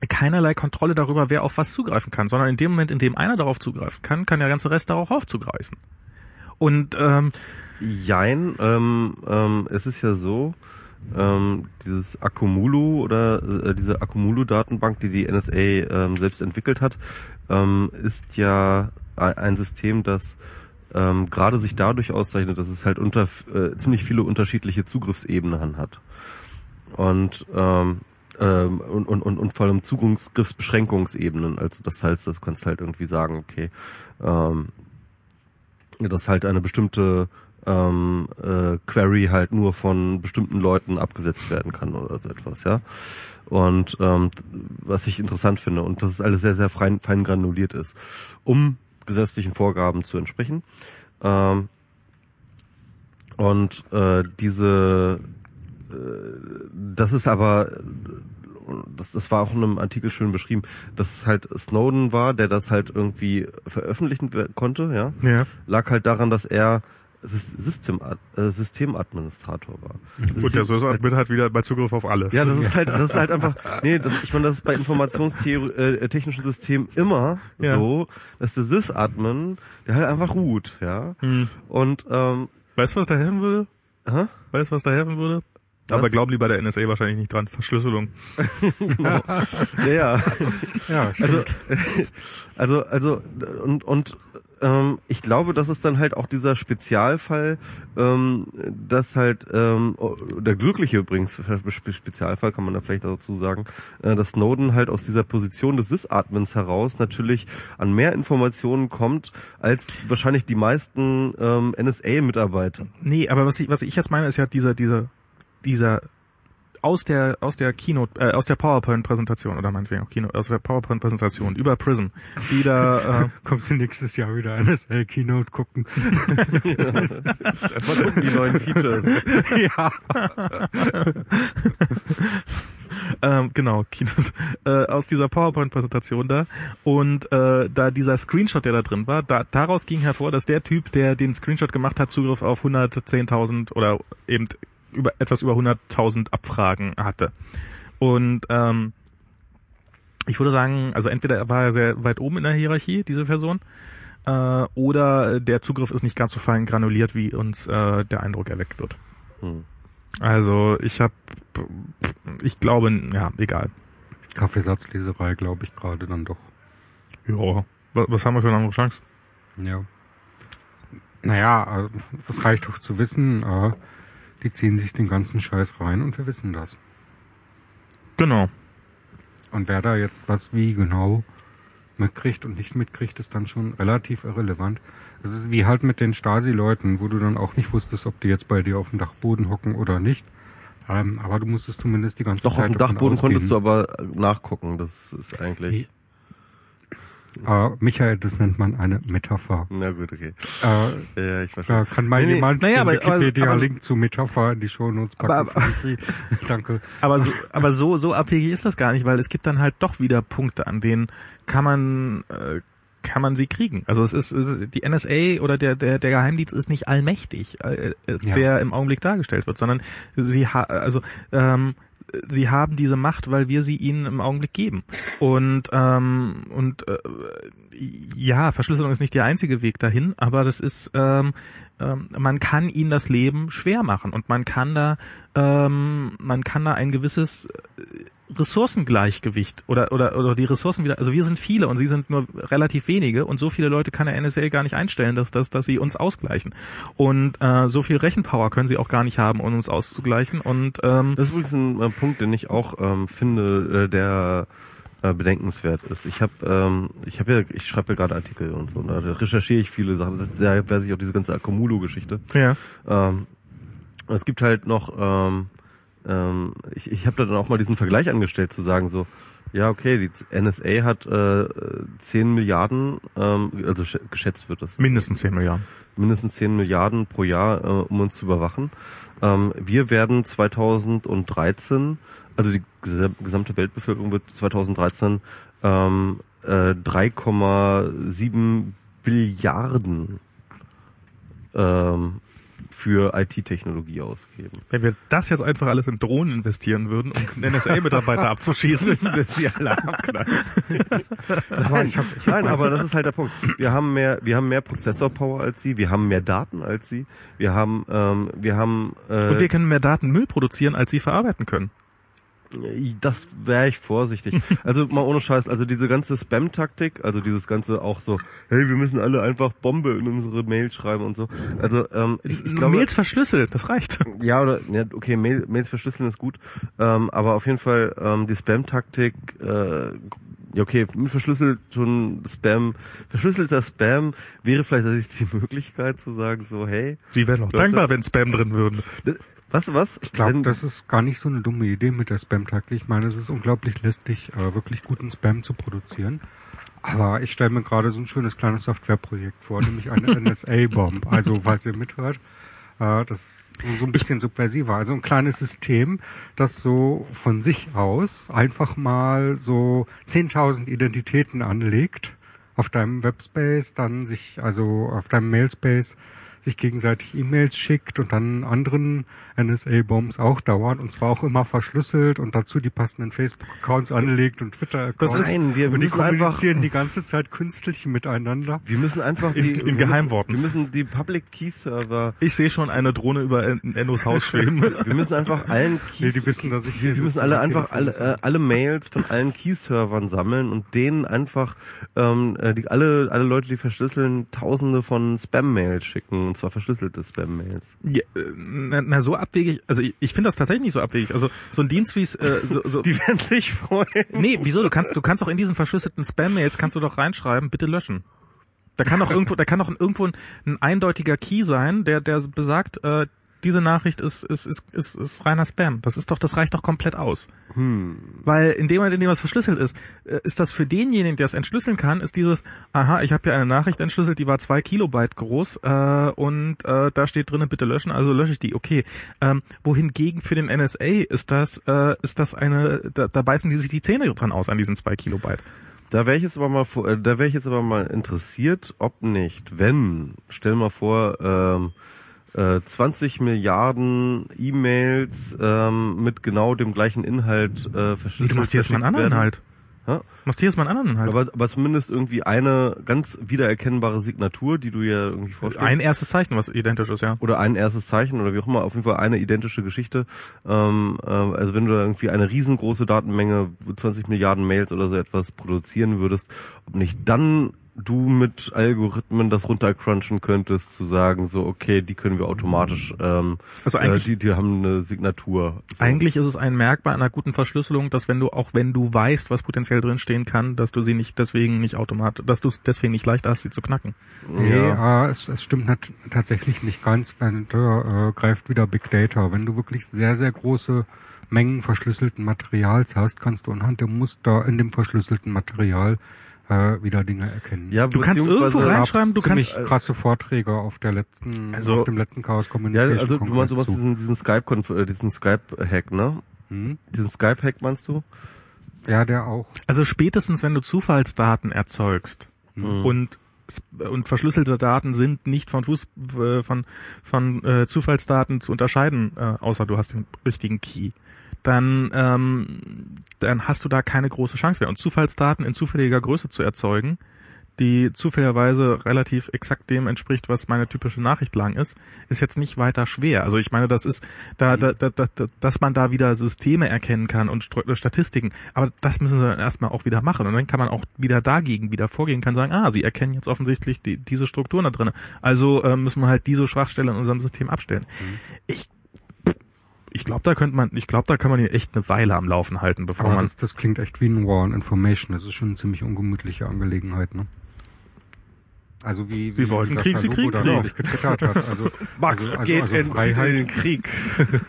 keinerlei Kontrolle darüber, wer auf was zugreifen kann, sondern in dem Moment, in dem einer darauf zugreifen kann, kann der ganze Rest darauf auch zugreifen. Und ähm, Jein, ähm, ähm, es ist ja so, ähm, dieses Accumulo oder äh, diese Accumulo-Datenbank, die die NSA ähm, selbst entwickelt hat, ähm, ist ja ein ein System, das ähm, gerade sich dadurch auszeichnet, dass es halt unter äh, ziemlich viele unterschiedliche Zugriffsebenen hat. Und ähm, ähm, und, und, und, und vor allem Zugriffsbeschränkungsebenen. Also das heißt, das kannst halt irgendwie sagen, okay, ähm, dass halt eine bestimmte ähm, äh, Query halt nur von bestimmten Leuten abgesetzt werden kann oder so etwas, ja. Und ähm, was ich interessant finde und dass es alles sehr, sehr fein, fein granuliert ist, um gesetzlichen Vorgaben zu entsprechen. Ähm, und äh, diese, äh, das ist aber, das, das war auch in einem Artikel schön beschrieben, dass es halt Snowden war, der das halt irgendwie veröffentlichen konnte, ja. Ja. Lag halt daran, dass er System, äh, Systemadministrator war. Gut, der SysAdmin hat wieder bei Zugriff auf alles. Ja, das ist halt, das ist halt einfach, nee, das, ich meine, das ist bei informationstechnischen äh, Systemen immer Ja. so, dass der Sysadmin, der halt einfach ruht, ja. Hm. Und, ähm, Weißt du, was da helfen würde? hä? Weißt du, was da helfen würde? Was? Aber glauben die bei der NSA wahrscheinlich nicht dran. Verschlüsselung. ja, ja. Ja, Also, also, also, und, und, ähm, ich glaube, das ist dann halt auch dieser Spezialfall, ähm, dass halt, ähm, der glückliche übrigens, Spe- Spezialfall kann man da vielleicht dazu sagen, äh, dass Snowden halt aus dieser Position des Sysadmins heraus natürlich an mehr Informationen kommt, als wahrscheinlich die meisten ähm, NSA-Mitarbeiter. Nee, aber was ich, was ich jetzt meine, ist ja dieser, dieser, dieser aus der aus der Keynote, äh, aus der PowerPoint-Präsentation oder meinetwegen auch Keynote, aus der PowerPoint-Präsentation über Prism, die da äh, kommst du nächstes Jahr wieder NSA Keynote gucken. Mal gucken, die neuen Features. ja. ähm, genau, Keynote, äh, aus dieser PowerPoint-Präsentation da und äh, da dieser Screenshot, der da drin war, da, daraus ging hervor, dass der Typ, der den Screenshot gemacht hat, Zugriff auf 110.000 oder eben über etwas über 100.000 Abfragen hatte. Und ähm, ich würde sagen, also entweder war er sehr weit oben in der Hierarchie, diese Person, äh, oder der Zugriff ist nicht ganz so fein granuliert, wie uns äh, der Eindruck erweckt wird. Hm. Also ich habe, ich glaube, ja, egal. Kaffeesatzleserei, glaube ich, gerade dann doch. Ja, was, was haben wir für eine andere Chance? Ja. Naja, äh, das reicht doch zu wissen, äh, die ziehen sich den ganzen Scheiß rein und wir wissen das. Genau. Und wer da jetzt was wie genau mitkriegt und nicht mitkriegt, ist dann schon relativ irrelevant. Es ist wie halt mit den Stasi-Leuten, wo du dann auch nicht wusstest, ob die jetzt bei dir auf dem Dachboden hocken oder nicht. Ähm, aber du musstest zumindest die ganze Doch, Zeit auf dem Dachboden konntest du ausgehen. aber nachgucken. Das ist eigentlich. Äh, Michael, das nennt man eine Metapher. Na gut, okay. Äh, Ja, ich verstehe. da kann mal Nee, nee, jemand naja, den aber- aber- Wikipedia-Link zu Metapher in die Shownotes packen. Aber- mich. Danke. Aber so, aber so, so abwegig ist das gar nicht, weil es gibt dann halt doch wieder Punkte, an denen kann man, äh, kann man sie kriegen. Also es ist, die NSA oder der, der, der Geheimdienst ist nicht allmächtig, äh, äh, Ja. der im Augenblick dargestellt wird, sondern sie ha also ähm, sie haben diese Macht, weil wir sie ihnen im Augenblick geben. Und ähm, und äh, ja, Verschlüsselung ist nicht der einzige Weg dahin, aber das ist ähm, ähm, man kann ihnen das Leben schwer machen und man kann da ähm, man kann da ein gewisses Ressourcengleichgewicht oder, oder, oder die Ressourcen wieder, also wir sind viele und sie sind nur relativ wenige und so viele Leute kann der NSA gar nicht einstellen, dass, dass, dass sie uns ausgleichen. Und äh, so viel Rechenpower können sie auch gar nicht haben, um uns auszugleichen. Und ähm, Das ist übrigens ein äh, Punkt, den ich auch ähm, finde, äh, der äh, bedenkenswert ist. Ich habe, ähm, ich habe ja, ich schreibe ja gerade Artikel und so, da recherchiere ich viele Sachen. Das ist sehr, weiß ich auch diese ganze Accumulo-Geschichte. ja, Ähm, es gibt halt noch, ähm, ähm, ich, ich habe da dann auch mal diesen Vergleich angestellt, zu sagen so, ja okay, die NSA hat äh, 10 Milliarden, ähm, also sch- geschätzt wird das, mindestens 10 Milliarden. mindestens 10 Milliarden pro Jahr, äh, um uns zu überwachen. Ähm, wir werden 2013, also die gesa- gesamte Weltbevölkerung wird 2013 ähm, äh, 3,7 Billiarden ähm, für IT-Technologie ausgeben. Wenn wir das jetzt einfach alles in Drohnen investieren würden, um einen NSA-Mitarbeiter abzuschießen, dass sie alle abknallen. Nein, nein, aber das ist halt der Punkt. Wir haben mehr, wir haben mehr Prozessorpower als sie, wir haben mehr Daten als sie, wir haben, ähm, wir haben, äh, Und wir können mehr Datenmüll produzieren, als sie verarbeiten können. Das wäre ich vorsichtig. Also mal ohne Scheiß, also diese ganze Spam-Taktik, also dieses ganze auch so, hey, wir müssen alle einfach Bombe in unsere Mail schreiben und so. Also ähm, ich, ich glaube, Mails verschlüsselt, das reicht. ja oder ja, okay, Mail, Mails verschlüsseln ist gut, ähm, aber auf jeden Fall ähm, die Spam-Taktik, äh, ja okay, mit verschlüsselt schon Spam, verschlüsselter Spam wäre vielleicht tatsächlich die Möglichkeit zu sagen so, hey, Sie wären auch Leute. dankbar, wenn Spam drin würden. Was was? Ich glaube, das ist gar nicht so eine dumme Idee mit der Spam-Taktik. Ich meine, es ist unglaublich lästig, äh, wirklich guten Spam zu produzieren. Aber ich stelle mir gerade so ein schönes kleines Softwareprojekt vor, nämlich eine NSA-Bomb. Also, falls ihr mithört, äh, das ist so ein bisschen subversiver. Also ein kleines System, das so von sich aus einfach mal so 10.000 Identitäten anlegt auf deinem Webspace, dann sich, also auf deinem Mailspace, sich gegenseitig E-Mails schickt und dann anderen NSA-Bombs auch dauert und zwar auch immer verschlüsselt und dazu die passenden Facebook-Accounts anlegt und Twitter-Accounts. Das ist- Nein, wir und die müssen einfach- kommunizieren die ganze Zeit künstlich miteinander. Wir müssen einfach die, In- in wir müssen- Geheimworten. Wir müssen die Public Key Server, Ich sehe schon eine Drohne über En- Ennos Haus schweben. wir müssen einfach allen Nee, Keys, die wissen, dass ich hier wir müssen alle einfach alle, äh, alle Mails von allen Key-Servern sammeln und denen einfach ähm, äh, die, alle alle Leute, die verschlüsseln, Tausende von Spam-Mails schicken und zwar verschlüsselte Spam-Mails. Ja, äh, na, na, so abwegig, also ich, ich finde das tatsächlich nicht so abwegig. Also so ein Dienst wie es, äh, so, so, Die werden sich freuen. nee, wieso? Du kannst, du kannst auch in diesen verschlüsselten Spam-Mails kannst du doch reinschreiben, bitte löschen. Da kann doch irgendwo, da kann doch irgendwo ein, ein eindeutiger Key sein, der, der besagt, äh, diese Nachricht ist, ist, ist, ist, ist reiner Spam. Das ist doch, das reicht doch komplett aus. Weil in dem Moment, in dem was verschlüsselt ist, äh, ist das für denjenigen, der es entschlüsseln kann, ist dieses, aha, ich habe hier eine Nachricht entschlüsselt, die war zwei Kilobyte groß äh, und äh, da steht drinnen, bitte löschen, also lösche ich die. Okay. Ähm, wohingegen für den NSA ist das, äh, ist das eine, da, da beißen die sich die Zähne dran aus an diesen zwei Kilobyte. Da wäre ich jetzt aber mal vor- äh, da wäre ich jetzt aber mal interessiert, ob nicht, wenn, stell mal vor, ähm, äh, 20 Milliarden E-Mails ähm, mit genau dem gleichen Inhalt äh, verschlüsselt. du machst hier jetzt mal einen anderen. Inhalt. Ja? Du machst hier jetzt mal einen anderen Inhalt. Aber, aber zumindest irgendwie eine ganz wiedererkennbare Signatur, die du ja irgendwie vorstellst. ein erstes Zeichen, was identisch ist, ja. oder ein erstes Zeichen oder wie auch immer, auf jeden Fall eine identische Geschichte. Ähm, äh, also wenn du da irgendwie eine riesengroße Datenmenge, 20 Milliarden Mails oder so etwas produzieren würdest, ob nicht dann du mit Algorithmen das runtercrunchen könntest, zu sagen, so, okay, die können wir automatisch, ähm, Also eigentlich- äh, die, die haben eine Signatur. So. Eigentlich ist es ein Merkmal einer guten Verschlüsselung, dass wenn du, auch wenn du weißt, was potenziell drinstehen kann, dass du sie nicht deswegen nicht automatisch, dass du es deswegen nicht leicht hast, sie zu knacken. Nee, Ja. äh, es, es stimmt nat tatsächlich nicht ganz, wenn du äh, greift wieder Big Data. Wenn du wirklich sehr, sehr große Mengen verschlüsselten Materials hast, kannst du anhand der Muster in dem verschlüsselten Material äh, wieder Dinge erkennen. Ja, Du kannst irgendwo rein- reinschreiben, du ziemlich kannst- krasse Vorträge auf der letzten, Also- auf dem letzten Chaos Ja, Communication also du meinst, du meinst zu. diesen, diesen Skype, äh, diesen Skype-Hack, ne? Hm? Diesen Skype-Hack meinst du? Ja, der auch. Also spätestens, wenn du Zufallsdaten erzeugst und und verschlüsselte Daten sind nicht von Fuß, äh, von von äh, Zufallsdaten zu unterscheiden, äh, außer du hast den richtigen Key. Dann ähm, dann hast du da keine große Chance mehr. Und Zufallsdaten in zufälliger Größe zu erzeugen, die zufälligerweise relativ exakt dem entspricht, was meine typische Nachricht lang ist, ist jetzt nicht weiter schwer. Also ich meine, das ist, da, da, da, da, da- dass man da wieder Systeme erkennen kann und Stru- Statistiken, aber das müssen sie dann erstmal auch wieder machen. Und dann kann man auch wieder dagegen wieder vorgehen, kann sagen, ah, sie erkennen jetzt offensichtlich die, diese Strukturen da drin. Also äh, müssen wir halt diese Schwachstelle in unserem System abstellen. Ich ich glaube, da könnte man, ich glaube, da kann man ihn echt eine Weile am Laufen halten, bevor Aber man das, das klingt echt wie ein War on Information. Das ist schon eine ziemlich ungemütliche Angelegenheit, ne? Also wie, Sie wie wollten Krieg, Sie da Krieg. neulich getwittert hat. Also, Max also, also, geht also in, Freiheit, in den Krieg.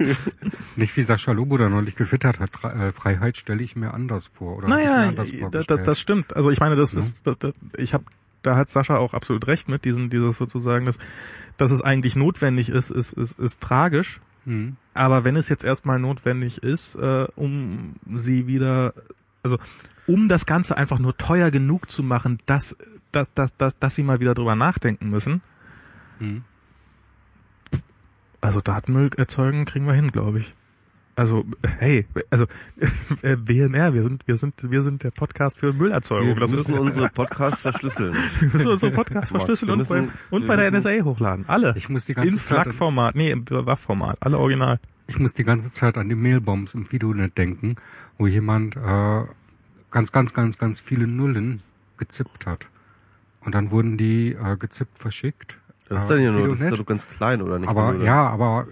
nicht wie Sascha Lobo da neulich getwittert hat. Äh, Freiheit stelle ich mir anders vor. Oder Naja, anders da, da, vorgestellt. das stimmt. Also ich meine, das Ja. ist, das, das, ich habe, da hat Sascha auch absolut recht mit diesen, dieses sozusagen, dass, dass es eigentlich notwendig ist, ist, ist, ist tragisch. Hm. Aber wenn es jetzt erstmal notwendig ist, äh, um sie wieder, also um das Ganze einfach nur teuer genug zu machen, dass, dass, dass, dass, dass sie mal wieder drüber nachdenken müssen. Hm. Also Datenmüll erzeugen kriegen wir hin, glaube ich. Also hey, also äh, WMR, wir sind wir sind wir sind der Podcast für Müllerzeugung. Wir das ist müssen unsere Podcasts verschlüsseln. wir müssen unsere Podcast Max, verschlüsseln und, bei, müssen- und wir bei der NSA hochladen. Alle. Ich muss die ganze in Zeit- FLAC-Format, nee, im WAV-Format, alle original. ich muss die ganze Zeit an die Mailbombs im Videonet denken, wo jemand äh, ganz, ganz, ganz, ganz viele Nullen gezippt hat. Und dann wurden die äh, gezippt verschickt. Das ist äh, dann ja nur, das ist doch ganz klein, oder nicht? Aber ja, aber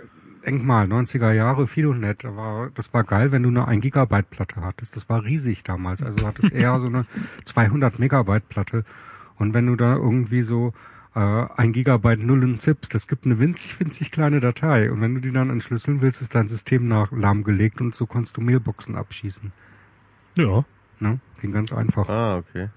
denk mal, 90er Jahre Fidonet, war, das war geil, wenn du eine 1 Gigabyte Platte hattest. Das war riesig damals. Also du hattest eher so eine 200 Megabyte Platte. Und wenn du da irgendwie so äh, 1 Gigabyte Nullen zippst, das gibt eine winzig, winzig kleine Datei. Und wenn du die dann entschlüsseln willst, ist dein System nach lahmgelegt und so konntest du Mailboxen abschießen. Ja. Ne? Ging ganz einfach. Ah, okay.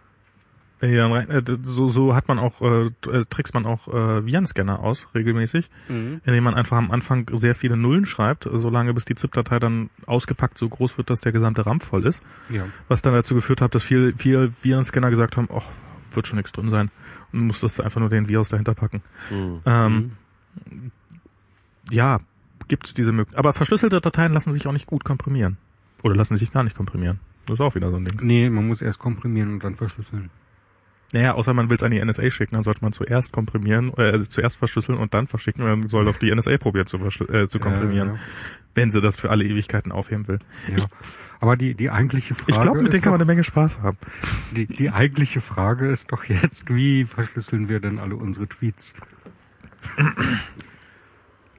Ja, rein- äh, so, so hat man auch, äh, äh, trickst man auch äh, Virenscanner aus, regelmäßig, indem man einfach am Anfang sehr viele Nullen schreibt, solange bis die ZIP-Datei dann ausgepackt so groß wird, dass der gesamte RAM voll ist. Ja. Was dann dazu geführt hat, dass viele, viele Virenscanner gesagt haben, ach, wird schon nichts drin sein. Und musstest einfach nur den Virus dahinter packen. Hm. Ähm, Ja, gibt diese Möglichkeit. Aber verschlüsselte Dateien lassen sich auch nicht gut komprimieren. Oder lassen sich gar nicht komprimieren. Das ist auch wieder so ein Ding. Nee, man muss erst komprimieren und dann verschlüsseln. Naja, außer man will es an die NSA schicken, dann sollte man zuerst komprimieren, äh, also zuerst verschlüsseln und dann verschicken und dann soll doch die NSA probieren zu, äh, zu komprimieren, Ja, wenn sie das für alle Ewigkeiten aufheben will. ja. Aber die, die eigentliche Frage Ich glaube, mit denen ist kann man doch, eine Menge Spaß haben. die, die eigentliche Frage ist doch jetzt, wie verschlüsseln wir denn alle unsere Tweets?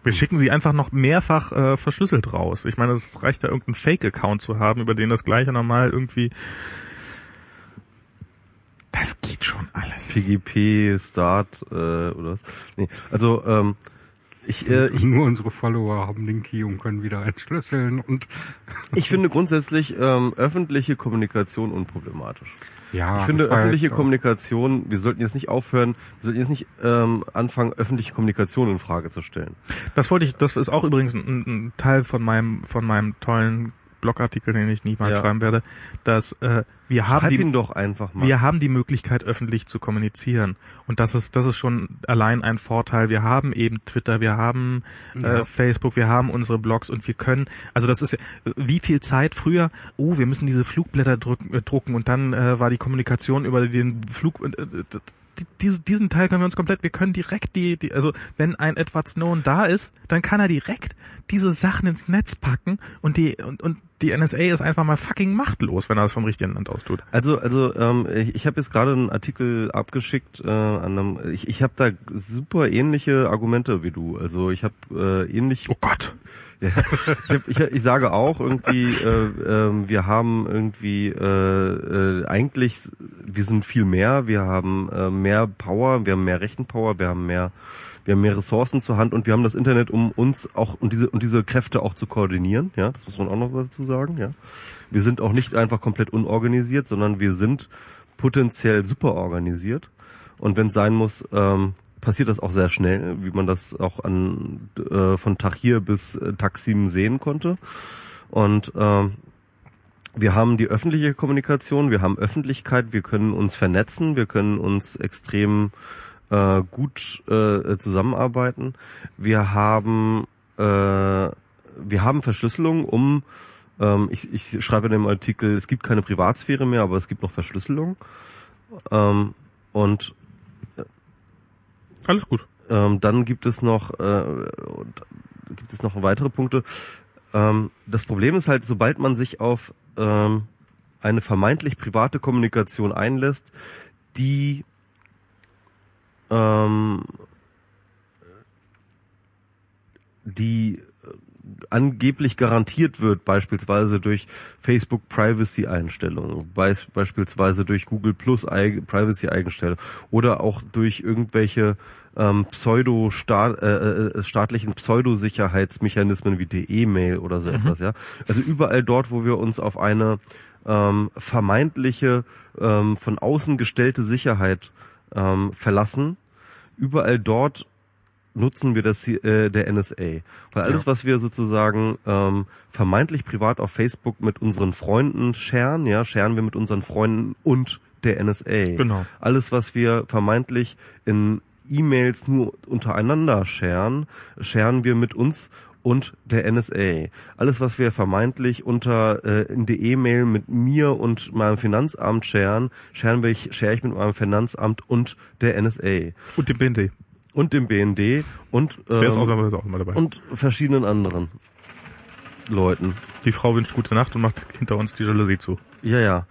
Wir schicken sie einfach noch mehrfach äh, verschlüsselt raus. Ich meine, es reicht ja irgendeinen Fake-Account zu haben, über den das gleiche normal irgendwie. Das geht schon alles. PGP, Start äh, oder was? Nee, also ähm, ich, äh, ich, Nur unsere Follower haben den Key und können wieder entschlüsseln und ich finde grundsätzlich ähm, öffentliche Kommunikation unproblematisch. ja. ich finde öffentliche Kommunikation, wir sollten jetzt nicht aufhören, wir sollten jetzt nicht ähm, anfangen, öffentliche Kommunikation in Frage zu stellen. Das wollte ich, das ist auch übrigens ein, ein Teil von meinem, von meinem tollen Blogartikel, den ich nicht mal Ja. schreiben werde, dass äh, wir haben Schreib die, ihn doch einfach mal. wir haben die Möglichkeit, öffentlich zu kommunizieren. Und das ist, das ist schon allein ein Vorteil. Wir haben eben Twitter, wir haben äh, Ja. Facebook, wir haben unsere Blogs und wir können, also das ist wie viel Zeit früher, oh, wir müssen diese Flugblätter drücken, äh, drucken und dann äh, war die Kommunikation über den Flug, äh, äh, die- diesen, diesen Teil können wir uns komplett, wir können direkt die, die, also wenn ein Edward Snowden da ist, dann kann er direkt diese Sachen ins Netz packen und die, und, und die NSA ist einfach mal fucking machtlos, wenn er das vom richtigen Land aus tut. Also, also ähm, ich, ich habe jetzt gerade einen Artikel abgeschickt äh, an einem. Ich, ich habe da super ähnliche Argumente wie du. Also ich habe äh, ähnlich. Oh Gott. Ja, ich, hab, ich, ich sage auch irgendwie, äh, ähm, wir haben irgendwie äh, äh, eigentlich, wir sind viel mehr, wir haben äh, mehr Power, wir haben mehr Rechenpower, wir haben mehr, wir haben mehr Ressourcen zur Hand und wir haben das Internet, um uns auch und diese und diese Kräfte auch zu koordinieren. Ja, das muss man auch noch dazu sagen. Ja, wir sind auch nicht einfach komplett unorganisiert, sondern wir sind potenziell super organisiert. Und wenn es sein muss, ähm, passiert das auch sehr schnell, wie man das auch an äh, von Tahrir bis äh, Taksim sehen konnte. Und ähm, wir haben die öffentliche Kommunikation, wir haben Öffentlichkeit, wir können uns vernetzen, wir können uns extrem äh, gut äh, zusammenarbeiten. Wir haben äh, wir haben Verschlüsselung, um ähm, ich, ich schreibe in dem Artikel, es gibt keine Privatsphäre mehr, aber es gibt noch Verschlüsselung. Ähm, und Alles gut. ähm, dann gibt es noch äh, gibt es noch weitere Punkte. Ähm, das Problem ist halt, sobald man sich auf ähm, eine vermeintlich private Kommunikation einlässt, die ähm, die äh, angeblich garantiert wird, beispielsweise durch Facebook Privacy Einstellungen, beis beispielsweise durch Google Plus Privacy Einstellungen oder auch durch irgendwelche ähm, pseudo -staat, äh, äh, staatlichen Pseudosicherheitsmechanismen wie die E-Mail oder so etwas, ja. Also überall dort, wo wir uns auf eine ähm, vermeintliche ähm, von außen gestellte Sicherheit ähm, verlassen, überall dort nutzen wir das äh, der NSA. Weil alles, was wir sozusagen ähm, vermeintlich privat auf Facebook mit unseren Freunden scheren, ja, scheren wir mit unseren Freunden und der NSA. Genau. Alles, was wir vermeintlich in E-Mails nur untereinander scheren, scheren wir mit uns und der NSA. Alles, was wir vermeintlich unter äh, in der E-Mail mit mir und meinem Finanzamt scheren, scheren wir, share ich mit meinem Finanzamt und der NSA Und dem BND. und dem BND und, Der ist ähm, ausnahmsweise auch immer dabei. und verschiedenen anderen Leuten. die Frau wünscht gute Nacht und macht hinter uns die Jalousie zu. Ja, ja.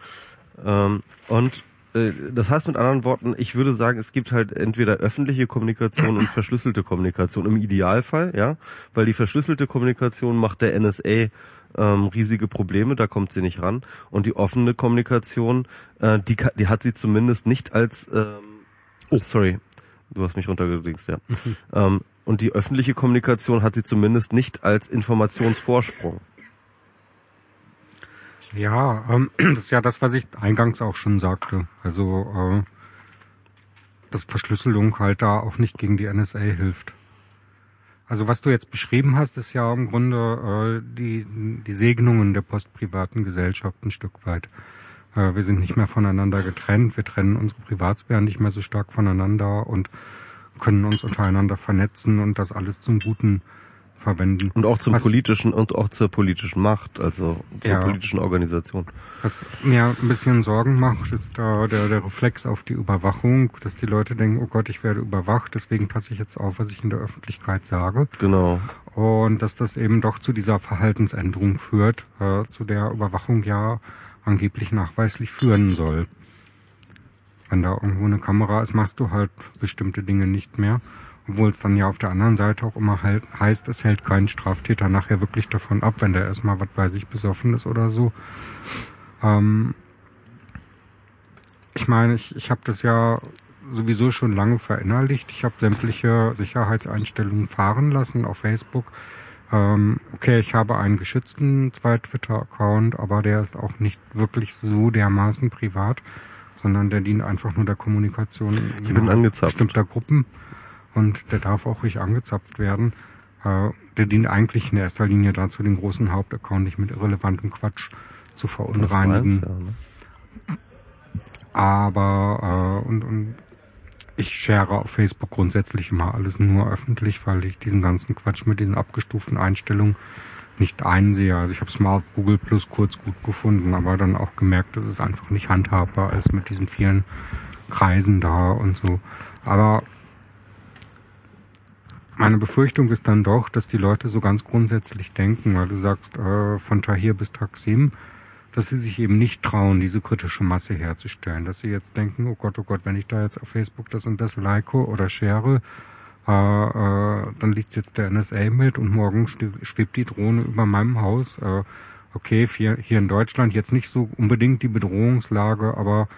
Ähm, und das heißt mit anderen Worten, ich würde sagen, es gibt halt entweder öffentliche Kommunikation und verschlüsselte Kommunikation im Idealfall, ja, weil die verschlüsselte Kommunikation macht der NSA ähm, riesige Probleme, da kommt sie nicht ran. Und die offene Kommunikation, äh, die, die hat sie zumindest nicht als ähm, Oh, sorry, du hast mich runtergedingst, ja. ähm, und die öffentliche Kommunikation hat sie zumindest nicht als Informationsvorsprung. Ja, ähm, das ist ja das, was ich eingangs auch schon sagte. Also, äh, dass Verschlüsselung halt da auch nicht gegen die NSA hilft. Also was du jetzt beschrieben hast, ist ja im Grunde äh, die, die Segnungen der postprivaten Gesellschaft ein Stück weit. Äh, wir sind nicht mehr voneinander getrennt, wir trennen unsere Privatsphäre nicht mehr so stark voneinander und können uns untereinander vernetzen und das alles zum Guten verwenden. Und auch zum Was- politischen und auch zur politischen Macht, also zur Ja. politischen Organisation. Was mir ein bisschen Sorgen macht, ist da der, der Reflex auf die Überwachung, dass die Leute denken, oh Gott, ich werde überwacht, deswegen passe ich jetzt auf, was ich in der Öffentlichkeit sage. Genau. Und dass das eben doch zu dieser Verhaltensänderung führt, äh, zu der Überwachung ja angeblich nachweislich führen soll. Wenn da irgendwo eine Kamera ist, machst du halt bestimmte Dinge nicht mehr. Obwohl es dann ja auf der anderen Seite auch immer halt heißt, es hält keinen Straftäter nachher wirklich davon ab, wenn der erstmal, was weiß ich, besoffen ist oder so. Ähm, ich meine, ich, ich habe das ja sowieso schon lange verinnerlicht. Ich habe sämtliche Sicherheitseinstellungen fahren lassen auf Facebook. Ähm, okay, ich habe einen geschützten Zweit-Twitter-Account, aber der ist auch nicht wirklich so dermaßen privat, sondern der dient einfach nur der Kommunikation Ich bin angezapft. bestimmter Gruppen und der darf auch ruhig angezapft werden. Äh, der dient eigentlich in erster Linie dazu, den großen Hauptaccount nicht mit irrelevantem Quatsch zu verunreinigen. ja, ne? Aber äh, und, und ich share auf Facebook grundsätzlich immer alles nur öffentlich, weil ich diesen ganzen Quatsch mit diesen abgestuften Einstellungen nicht einsehe. Also ich habe es mal auf Google Plus kurz gut gefunden, aber dann auch gemerkt, dass es einfach nicht handhabbar ist mit diesen vielen Kreisen da und so. Aber meine Befürchtung ist dann doch, dass die Leute so ganz grundsätzlich denken, weil du sagst, äh, von Tahir bis Taksim, dass sie sich eben nicht trauen, diese kritische Masse herzustellen. Dass sie jetzt denken, oh Gott, oh Gott, wenn ich da jetzt auf Facebook das und das like oder share, äh, äh, dann liest jetzt der NSA mit und morgen schwe- schwebt die Drohne über meinem Haus. Äh, okay, hier, hier in Deutschland jetzt nicht so unbedingt die Bedrohungslage, aber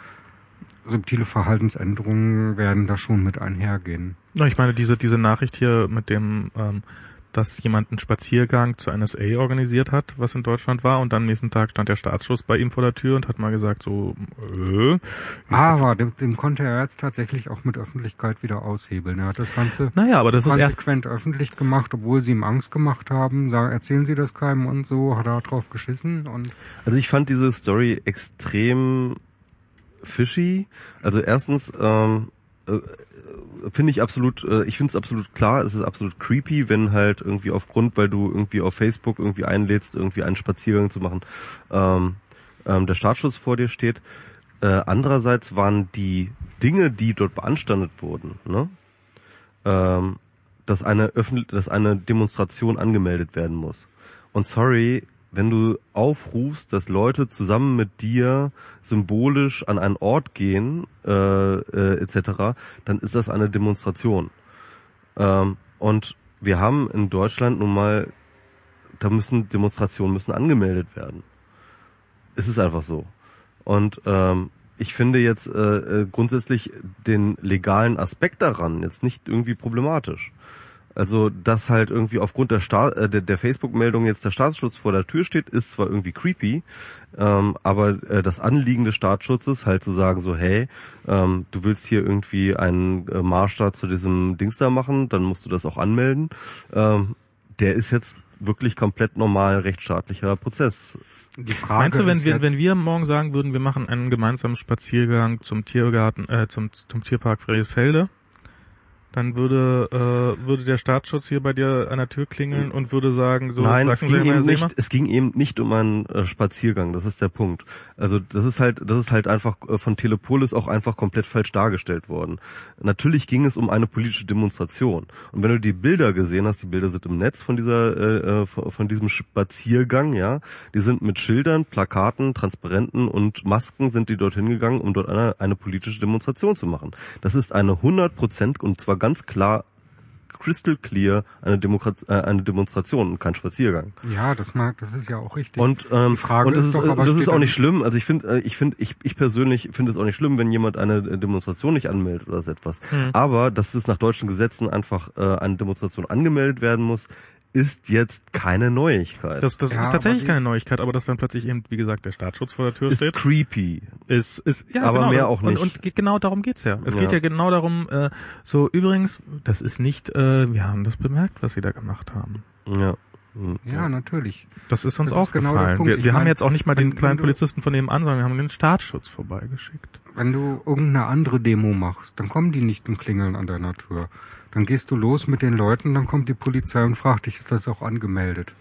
subtile Verhaltensänderungen werden da schon mit einhergehen. Ich meine, diese, diese Nachricht hier mit dem, ähm, dass jemand einen Spaziergang zur NSA organisiert hat, was in Deutschland war, und dann am nächsten Tag stand der Staatsschutz bei ihm vor der Tür und hat mal gesagt, so, äh, Aber dem, dem konnte er jetzt tatsächlich auch mit Öffentlichkeit wieder aushebeln. Er hat das Ganze naja, aber das ist erst, konsequent öffentlich gemacht, obwohl sie ihm Angst gemacht haben. Sagen, erzählen Sie das keinem und so, hat er drauf geschissen und Also ich fand diese Story extrem fishy. Also erstens ähm, äh, finde ich absolut, äh, ich finde es absolut klar, es ist absolut creepy, wenn halt irgendwie aufgrund, weil du irgendwie auf Facebook irgendwie einlädst, irgendwie einen Spaziergang zu machen, ähm, ähm, der Staatsschutz vor dir steht. Äh, andererseits waren die Dinge, die dort beanstandet wurden, ne? ähm, dass eine öffentlich, dass eine Demonstration angemeldet werden muss. Und sorry, wenn du aufrufst, dass Leute zusammen mit dir symbolisch an einen Ort gehen, äh, äh, etc., dann ist das eine Demonstration. Ähm, und wir haben in Deutschland nun mal, da müssen Demonstrationen müssen angemeldet werden. Es ist einfach so. Und ähm, ich finde jetzt äh, äh, grundsätzlich den legalen Aspekt daran jetzt nicht irgendwie problematisch. Also, dass halt irgendwie aufgrund der, Sta äh, der, der Facebook-Meldung jetzt der Staatsschutz vor der Tür steht, ist zwar irgendwie creepy, ähm, aber äh, das Anliegen des Staatsschutzes halt zu sagen so, hey, ähm, du willst hier irgendwie einen äh, Marsch da zu diesem Dings da machen, dann musst du das auch anmelden. Ähm, der ist jetzt wirklich komplett normal rechtsstaatlicher Prozess. die Frage meinst du, wenn wir, wenn wir morgen sagen würden, wir machen einen gemeinsamen Spaziergang zum Tiergarten, äh, zum, zum Tierpark Friedrichsfelde, dann würde äh, würde der Staatsschutz hier bei dir an der Tür klingeln und würde sagen, so Nein, es ging, Sie eben nicht, es ging eben nicht um einen äh, Spaziergang, das ist der Punkt. Also das ist halt, das ist halt einfach äh, von Telepolis auch einfach komplett falsch dargestellt worden. Natürlich ging es um eine politische Demonstration. Und wenn du die Bilder gesehen hast, die Bilder sind im Netz von dieser, äh, äh, von von diesem Spaziergang, ja, die sind mit Schildern, Plakaten, Transparenten und Masken sind die dorthin gegangen, um dort eine, eine politische Demonstration zu machen. Das ist eine 100 Prozent und zwar ganz klar crystal clear eine, Demokrat äh, eine Demonstration und kein Spaziergang. Ja, das mag, das ist ja auch richtig. Und, ähm, Die Frage und das ist ist, doch aber, das ist auch nicht schlimm. Also ich finde, äh, ich finde, ich, ich persönlich finde es auch nicht schlimm, wenn jemand eine äh, Demonstration nicht anmeldet oder so etwas. Hm. Aber dass es nach deutschen Gesetzen einfach äh, eine Demonstration angemeldet werden muss, ist jetzt keine Neuigkeit. Das, das Ja, ist tatsächlich keine Neuigkeit, aber dass dann plötzlich eben, wie gesagt, der Staatsschutz vor der Tür ist steht, creepy. ist, ist ja, Aber genau, mehr das- auch und, nicht. Und ge- genau darum geht's ja. Es Ja. geht ja genau darum, äh, so übrigens, das ist nicht, äh, wir haben das bemerkt, was sie da gemacht haben. Ja. Ja, natürlich. Das ist uns Das ist genau der aufgefallen. Punkt. wir Ich wir haben mein, jetzt auch nicht mal wenn- den kleinen du- Polizisten von nebenan, sondern wir haben den Staatsschutz vorbeigeschickt. Wenn du irgendeine andere Demo machst, dann kommen die nicht und klingeln an deiner Tür. Dann gehst du los mit den Leuten, dann kommt die Polizei und fragt dich, ist das auch angemeldet?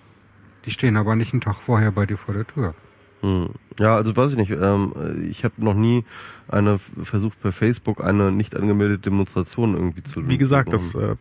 Die stehen aber nicht einen Tag vorher bei dir vor der Tür. Hm. Ja, also weiß ich nicht. Ähm, ich habe noch nie eine versucht per Facebook eine nicht angemeldete Demonstration irgendwie zu. Wie gesagt, das äh,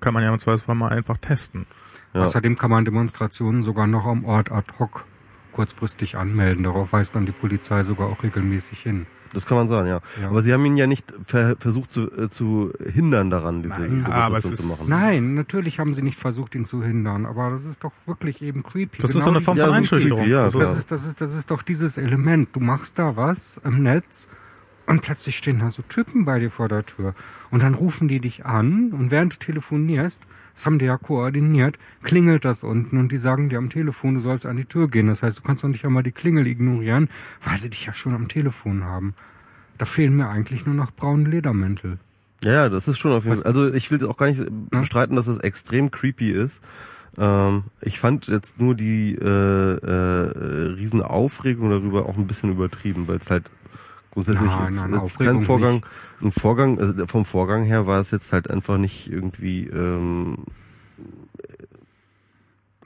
kann man ja im Zweifelsfall mal einfach testen. Ja. Außerdem kann man Demonstrationen sogar noch am Ort ad hoc kurzfristig anmelden. Darauf weist dann die Polizei sogar auch regelmäßig hin. Das kann man sagen, ja. Ja. Aber sie haben ihn ja nicht ver versucht zu, äh, zu hindern daran, diese Nein, aber es ist- zu machen. Nein, natürlich haben sie nicht versucht, ihn zu hindern, aber das ist doch wirklich eben creepy. Das ist so eine Form von Einschüchterung. creepy, ja. Das ist, das ist, das ist doch dieses Element. Du machst da was im Netz und plötzlich stehen da so Typen bei dir vor der Tür. Und dann rufen die dich an und während du telefonierst, das haben die ja koordiniert, klingelt das unten und die sagen dir am Telefon, du sollst an die Tür gehen. Das heißt, du kannst doch nicht einmal die Klingel ignorieren, weil sie dich ja schon am Telefon haben. Da fehlen mir eigentlich nur noch braune Ledermäntel. Ja, das ist schon auf jeden Fall. Also ich will auch gar nicht bestreiten, dass es extrem creepy ist. Ähm, ich fand jetzt nur die äh, äh, Riesenaufregung darüber auch ein bisschen übertrieben, weil es halt grundsätzlich Nein, nein, Aufregung kein Vorgang, nicht. ein Vorgang, also vom Vorgang her war es jetzt halt einfach nicht irgendwie ähm,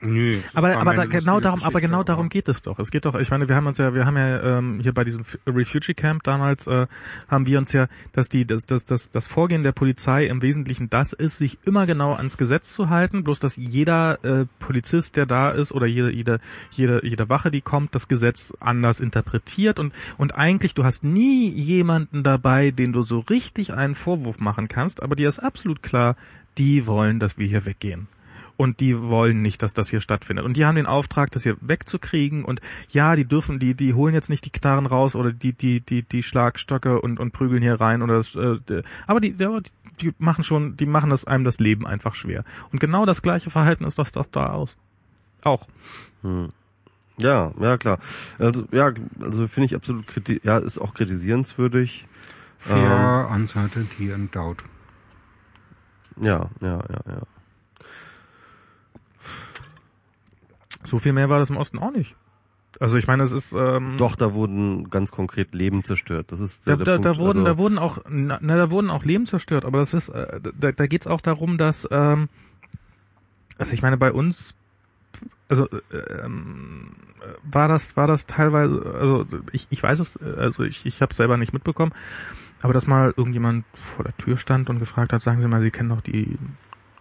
Nö. aber aber da, genau darum, aber genau darum geht es doch. Es geht doch, ich meine, wir haben uns ja, wir haben ja ähm, hier bei diesem Refugee Camp damals äh, haben wir uns ja, dass die das das das das Vorgehen der Polizei im Wesentlichen das ist, sich immer genau ans Gesetz zu halten, bloß dass jeder äh, Polizist, der da ist oder jede jede jede jede Wache, die kommt, das Gesetz anders interpretiert und und eigentlich du hast nie jemanden dabei, den du so richtig einen Vorwurf machen kannst, aber dir ist absolut klar, die wollen, dass wir hier weggehen und die wollen nicht, dass das hier stattfindet. Und die haben den Auftrag, das hier wegzukriegen und ja, die dürfen, die, die holen jetzt nicht die Knarren raus oder die, die, die, die Schlagstöcke und, und prügeln hier rein oder das, äh, aber die, ja, die, die machen schon, die machen das einem das Leben einfach schwer. Und genau das gleiche Verhalten ist das, das da aus. Auch. ja, ja klar. Also ja, also finde ich absolut kriti ja, ist auch kritisierenswürdig. Fear, Uncertainty and Doubt. Ja, ja, ja, ja. So viel mehr war das im Osten auch nicht. Also ich meine, es ist ähm, Doch, da wurden ganz konkret Leben zerstört. Das ist Da, der, da, der da Punkt. wurden, also, da wurden auch, na, na, da wurden auch Leben zerstört, aber das ist, äh, da, da geht es auch darum, dass, ähm, also ich meine, bei uns, also äh, ähm, war das, war das teilweise, also ich, ich weiß es, äh, also ich, ich habe selber nicht mitbekommen, aber dass mal irgendjemand vor der Tür stand und gefragt hat, sagen Sie mal, Sie kennen doch die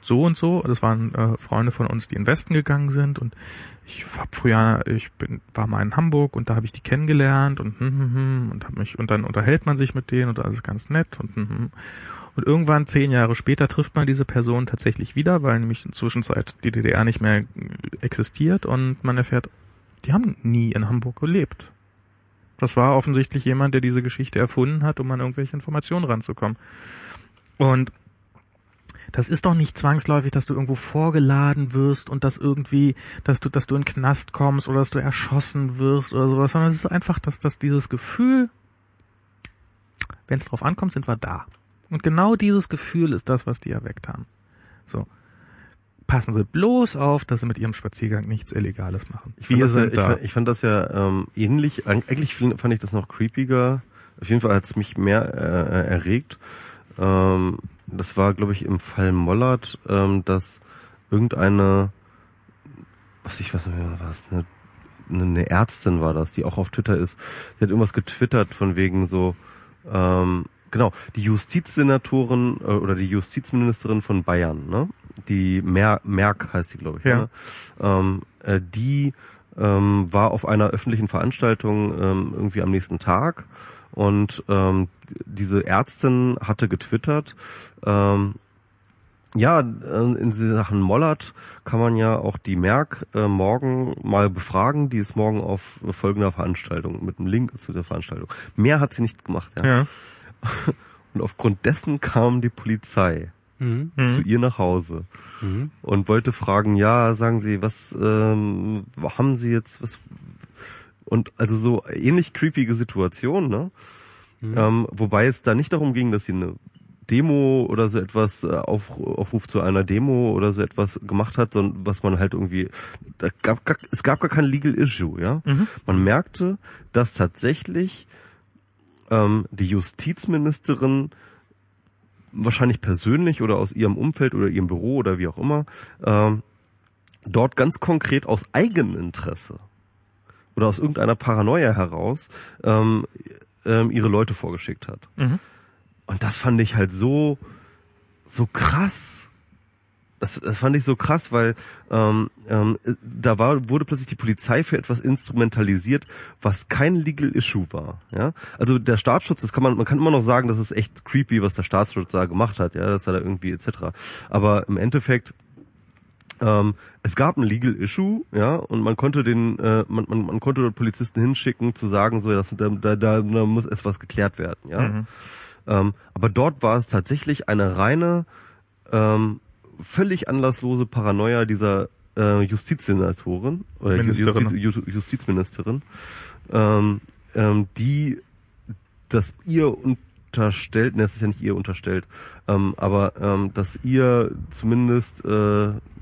so und so. Das waren äh, Freunde von uns, die in den Westen gegangen sind und ich hab früher, ich bin, war mal in Hamburg und da habe ich die kennengelernt und hm, hm, hm, und hab mich und dann unterhält man sich mit denen und alles ganz nett und hm, hm. und irgendwann zehn Jahre später trifft man diese Person tatsächlich wieder, weil nämlich inzwischen Zeit die DDR nicht mehr existiert und man erfährt, die haben nie in Hamburg gelebt. Das war offensichtlich jemand, der diese Geschichte erfunden hat, um an irgendwelche Informationen ranzukommen. Und das ist doch nicht zwangsläufig, dass du irgendwo vorgeladen wirst und dass irgendwie, dass du, dass du in den Knast kommst oder dass du erschossen wirst oder sowas, sondern es ist einfach, dass das dieses Gefühl, wenn es drauf ankommt, sind wir da. Und genau dieses Gefühl ist das, was die erweckt haben. So. Passen Sie bloß auf, dass Sie mit Ihrem Spaziergang nichts Illegales machen. ich fand, Wir das ja, sind ich, da. fand- ich fand das ja ähm, ähnlich. Eigentlich fand fand ich das noch creepiger. Auf jeden Fall hat es mich mehr äh, erregt. Ähm, das war, glaube ich, im Fall Mollert, ähm, dass irgendeine, was ich weiß nicht mehr, was, eine, eine Ärztin war das, die auch auf Twitter ist, sie hat irgendwas getwittert von wegen so, ähm, genau, die Justizsenatorin äh, oder die Justizministerin von Bayern, ne? Die Mer Merck heißt die, glaube ich, Ja. ne? ähm, äh, die ähm, war auf einer öffentlichen Veranstaltung ähm, irgendwie am nächsten Tag und ähm, diese Ärztin hatte getwittert, ähm, ja, äh, in Sachen Mollert kann man ja auch die Merck äh, morgen mal befragen. Die ist morgen auf folgender Veranstaltung mit einem Link zu der Veranstaltung. Mehr hat sie nicht gemacht. Ja. Ja. Und aufgrund dessen kam die Polizei Mhm. zu ihr nach Hause Mhm. und wollte fragen, ja, sagen Sie, was ähm, haben Sie jetzt, was und also so ähnlich creepige Situation, ne? Ähm, wobei es da nicht darum ging, dass sie eine Demo oder so etwas äh, auf, Aufruf zu einer Demo oder so etwas gemacht hat, sondern was man halt irgendwie da gab, gar, es gab gar kein Legal Issue, ja. Man merkte, dass tatsächlich ähm, die Justizministerin wahrscheinlich persönlich oder aus ihrem Umfeld oder ihrem Büro oder wie auch immer, ähm, dort ganz konkret aus Eigeninteresse oder aus irgendeiner Paranoia heraus ähm, ähm, ihre Leute vorgeschickt hat. Mhm. Und das fand ich halt so, so krass. Das, das fand ich so krass, weil ähm, ähm, da war, wurde plötzlich die Polizei für etwas instrumentalisiert, was kein Legal Issue war. Ja, also der Staatsschutz, das kann man, man kann immer noch sagen, das ist echt creepy, was der Staatsschutz da gemacht hat. Ja, das hat er irgendwie etc. Aber im Endeffekt ähm, es gab ein Legal Issue, ja, und man konnte den, äh, man, man, man konnte dort Polizisten hinschicken, zu sagen, so, dass, da, da, da muss etwas geklärt werden, ja. Mhm. Ähm, aber dort war es tatsächlich eine reine, ähm, völlig anlasslose Paranoia dieser äh, Justizsenatorin oder Ministerin. Justiz, Ju- Justizministerin, ähm, ähm, die das ihr unterstellt, ne, es ist ja nicht ihr unterstellt, ähm, aber ähm, dass ihr zumindest äh,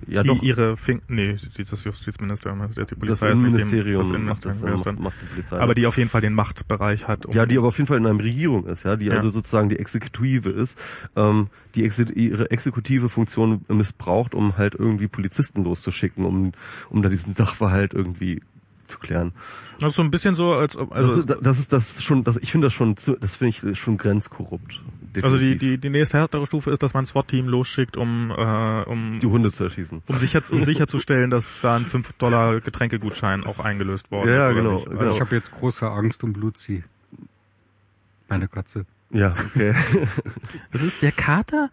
ja die doch ihre Fing nee, das Justizministerium, also die das Polizei ist nicht dem- Innenministerium das macht das, Innenministerium ist macht, macht die Polizei. aber die auf jeden Fall den Machtbereich hat. Um, ja, die aber auf jeden Fall in einer Regierung ist, ja, die Ja. also sozusagen die Exekutive ist, ähm, die Exe ihre exekutive Funktion missbraucht, um halt irgendwie Polizisten loszuschicken, um um da diesen Sachverhalt irgendwie zu klären. das ist so ein bisschen so, als ob, also das, ist, das ist das ist schon, das, ich finde das schon, das finde ich schon grenzkorrupt. Also die, Definitiv. die, die nächste härtere Stufe ist, dass man ein SWAT-Team losschickt, um, äh, um, die Hunde zu erschießen. um, sicher, um sicherzustellen, dass da ein 5 Dollar Getränkegutschein auch eingelöst worden Ja, ist. oder genau, nicht. genau. Also, Ich habe jetzt große Angst um Luzi. Meine Katze. Ja, okay. das ist der Kater,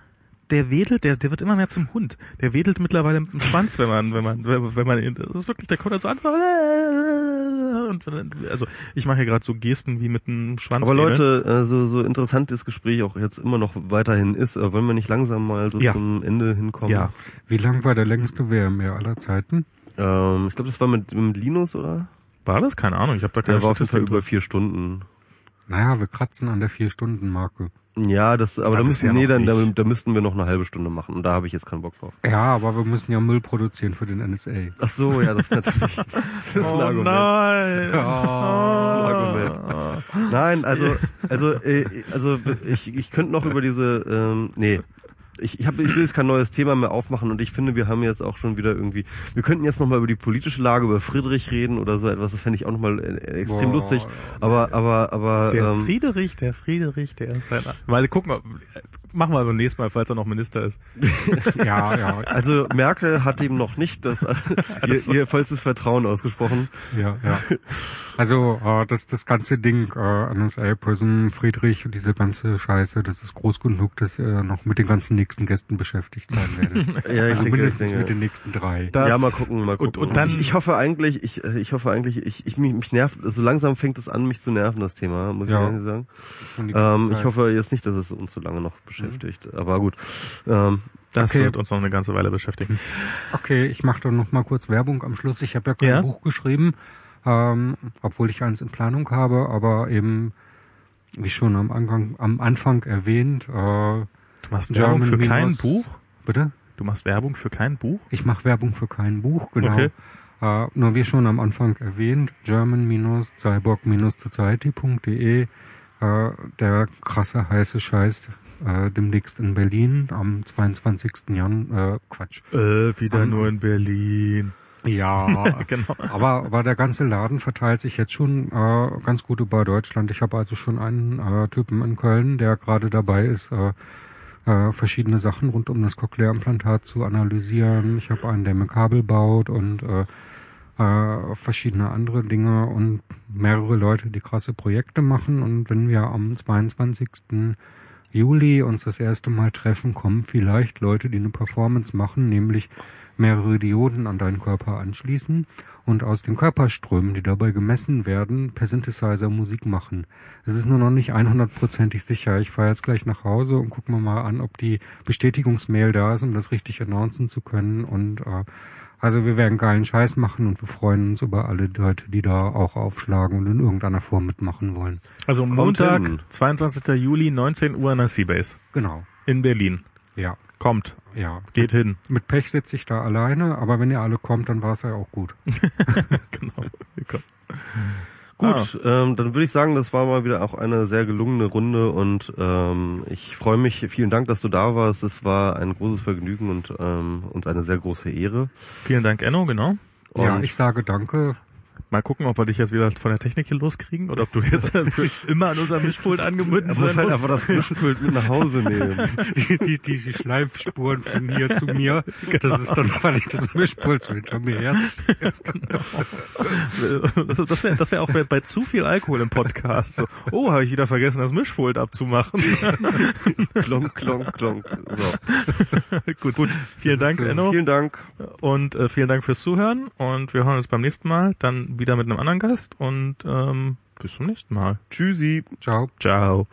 der wedelt, der, der wird immer mehr zum Hund. Der wedelt mittlerweile mit dem Schwanz, wenn man, wenn man, wenn wenn man, ihn- das ist wirklich, der kommt dann so an, und also ich mache hier gerade so Gesten wie mit einem Schwanz. Aber Leute, äh, so, so interessant das Gespräch auch jetzt immer noch weiterhin ist, äh, wollen wir nicht langsam mal so Ja. zum Ende hinkommen? ja, Wie lang war der längste WMR aller Zeiten? Ähm, ich glaube, das war mit, mit Linus, oder? war das? Keine Ahnung, ich habe da keine Der war auf jeden Fall über vier Stunden. Naja, wir kratzen an der Vier-Stunden-Marke. Ja, das, aber Ah, da müssen, nee, noch dann, da, da müssten wir noch eine halbe Stunde machen und da habe ich jetzt keinen Bock drauf. Ja, aber wir müssen ja Müll produzieren für den NSA. Ach so, ja, das ist natürlich, das ist ein Oh Argument. nein! Das ist ein Nein, also, also, äh, also ich, ich könnte noch über diese, ähm, nee, ich, ich, hab, ich will jetzt kein neues Thema mehr aufmachen und ich finde, wir haben jetzt auch schon wieder irgendwie, wir könnten jetzt nochmal über die politische Lage, über Friedrich reden oder so etwas, das fände ich auch nochmal äh, extrem Boah, lustig, aber, aber, aber, Der ähm, Friedrich, der Friedrich, der ist ein... Mal gucken, ob- machen wir beim nächsten Mal, falls er noch Minister ist. Ja, ja, also Merkel hat ihm noch nicht das, ihr, ihr vollstes Vertrauen ausgesprochen. ja, ja. Also äh, das, das ganze Ding, äh, NSA, Prison, Friedrich und diese ganze Scheiße, das ist groß genug, dass ihr noch mit den ganzen nächsten Gästen beschäftigt sein werdet. Ja, ich also denke, ich mindestens denke. mit den nächsten drei. Das- ja, mal gucken, mal gucken. und- und dann- ich, ich hoffe eigentlich, ich, ich hoffe eigentlich, ich, ich mich, mich nervt, so langsam fängt es an, mich zu nerven, das Thema, muss Ja. ich ehrlich sagen. Ähm, ich hoffe jetzt nicht, dass es uns so lange noch beschäftigt. Aber gut. Ähm, Das Okay. wird uns noch eine ganze Weile beschäftigen. Okay, ich mache dann noch mal kurz Werbung am Schluss. Ich habe ja kein Ja? Buch geschrieben, ähm, obwohl ich eins in Planung habe, aber eben, wie schon am Anfang, am Anfang erwähnt, äh, Du machst Werbung für kein minus- Buch? Bitte? Du machst Werbung für kein Buch? Ich mache Werbung für kein Buch, genau. Okay. Äh, nur wie schon am Anfang erwähnt, german-cyborg-society.de, äh, der krasse heiße Scheiß äh, demnächst in Berlin am 22. Januar, äh, Quatsch. Äh, wieder Am- nur in Berlin. Ja, genau. aber, aber der ganze Laden verteilt sich jetzt schon äh, ganz gut über Deutschland. Ich habe also schon einen äh, Typen in Köln, der gerade dabei ist, äh, äh, verschiedene Sachen rund um das Cochlea-Implantat zu analysieren. Ich habe einen, der mir Kabel baut und äh, äh, verschiedene andere Dinge und mehrere Leute, die krasse Projekte machen. Und wenn wir am 22. Juli uns das erste Mal treffen, kommen vielleicht Leute, die eine Performance machen, nämlich mehrere Dioden an deinen Körper anschließen und aus den Körperströmen, die dabei gemessen werden, per Synthesizer Musik machen. Es ist nur noch nicht 100%ig sicher. Ich fahre jetzt gleich nach Hause und gucke mir mal an, ob die Bestätigungsmail da ist, um das richtig announcen zu können. Und äh, also wir werden geilen Scheiß machen und wir freuen uns über alle Leute, die da auch aufschlagen und in irgendeiner Form mitmachen wollen. Also Kommt Montag, hin. 22. Juli, 19 Uhr in der Seabase Genau. in Berlin. Ja. Kommt, Ja. geht hin. Mit Pech sitze ich da alleine, aber wenn ihr alle kommt, dann war es ja auch gut. genau. Gut, ähm, dann würde ich sagen, das war mal wieder auch eine sehr gelungene Runde und ähm, ich freue mich. Vielen Dank, dass du da warst. Es war ein großes Vergnügen und ähm, und eine sehr große Ehre. Vielen Dank, Enno, genau. ja, Und- ich sage danke. Mal gucken, ob wir dich jetzt wieder von der Technik hier loskriegen oder ob du jetzt immer an unserem Mischpult angebunden sein halt musst. einfach das Mischpult mit nach Hause nehmen. Die, die, die, die Schleifspuren von hier zu mir, das ist dann, ich das Mischpult hinter mir herz. Das, das wäre das wär auch bei, zu viel Alkohol im Podcast. So, oh, habe ich wieder vergessen, das Mischpult abzumachen. klonk, klonk, klonk. So. Gut, Gut. Vielen Dank, Enno. Vielen Dank. Und äh, vielen Dank fürs Zuhören. Und wir hören uns beim nächsten Mal dann wieder mit einem anderen Gast. Und ähm, bis zum nächsten Mal. Tschüssi. Ciao. Ciao.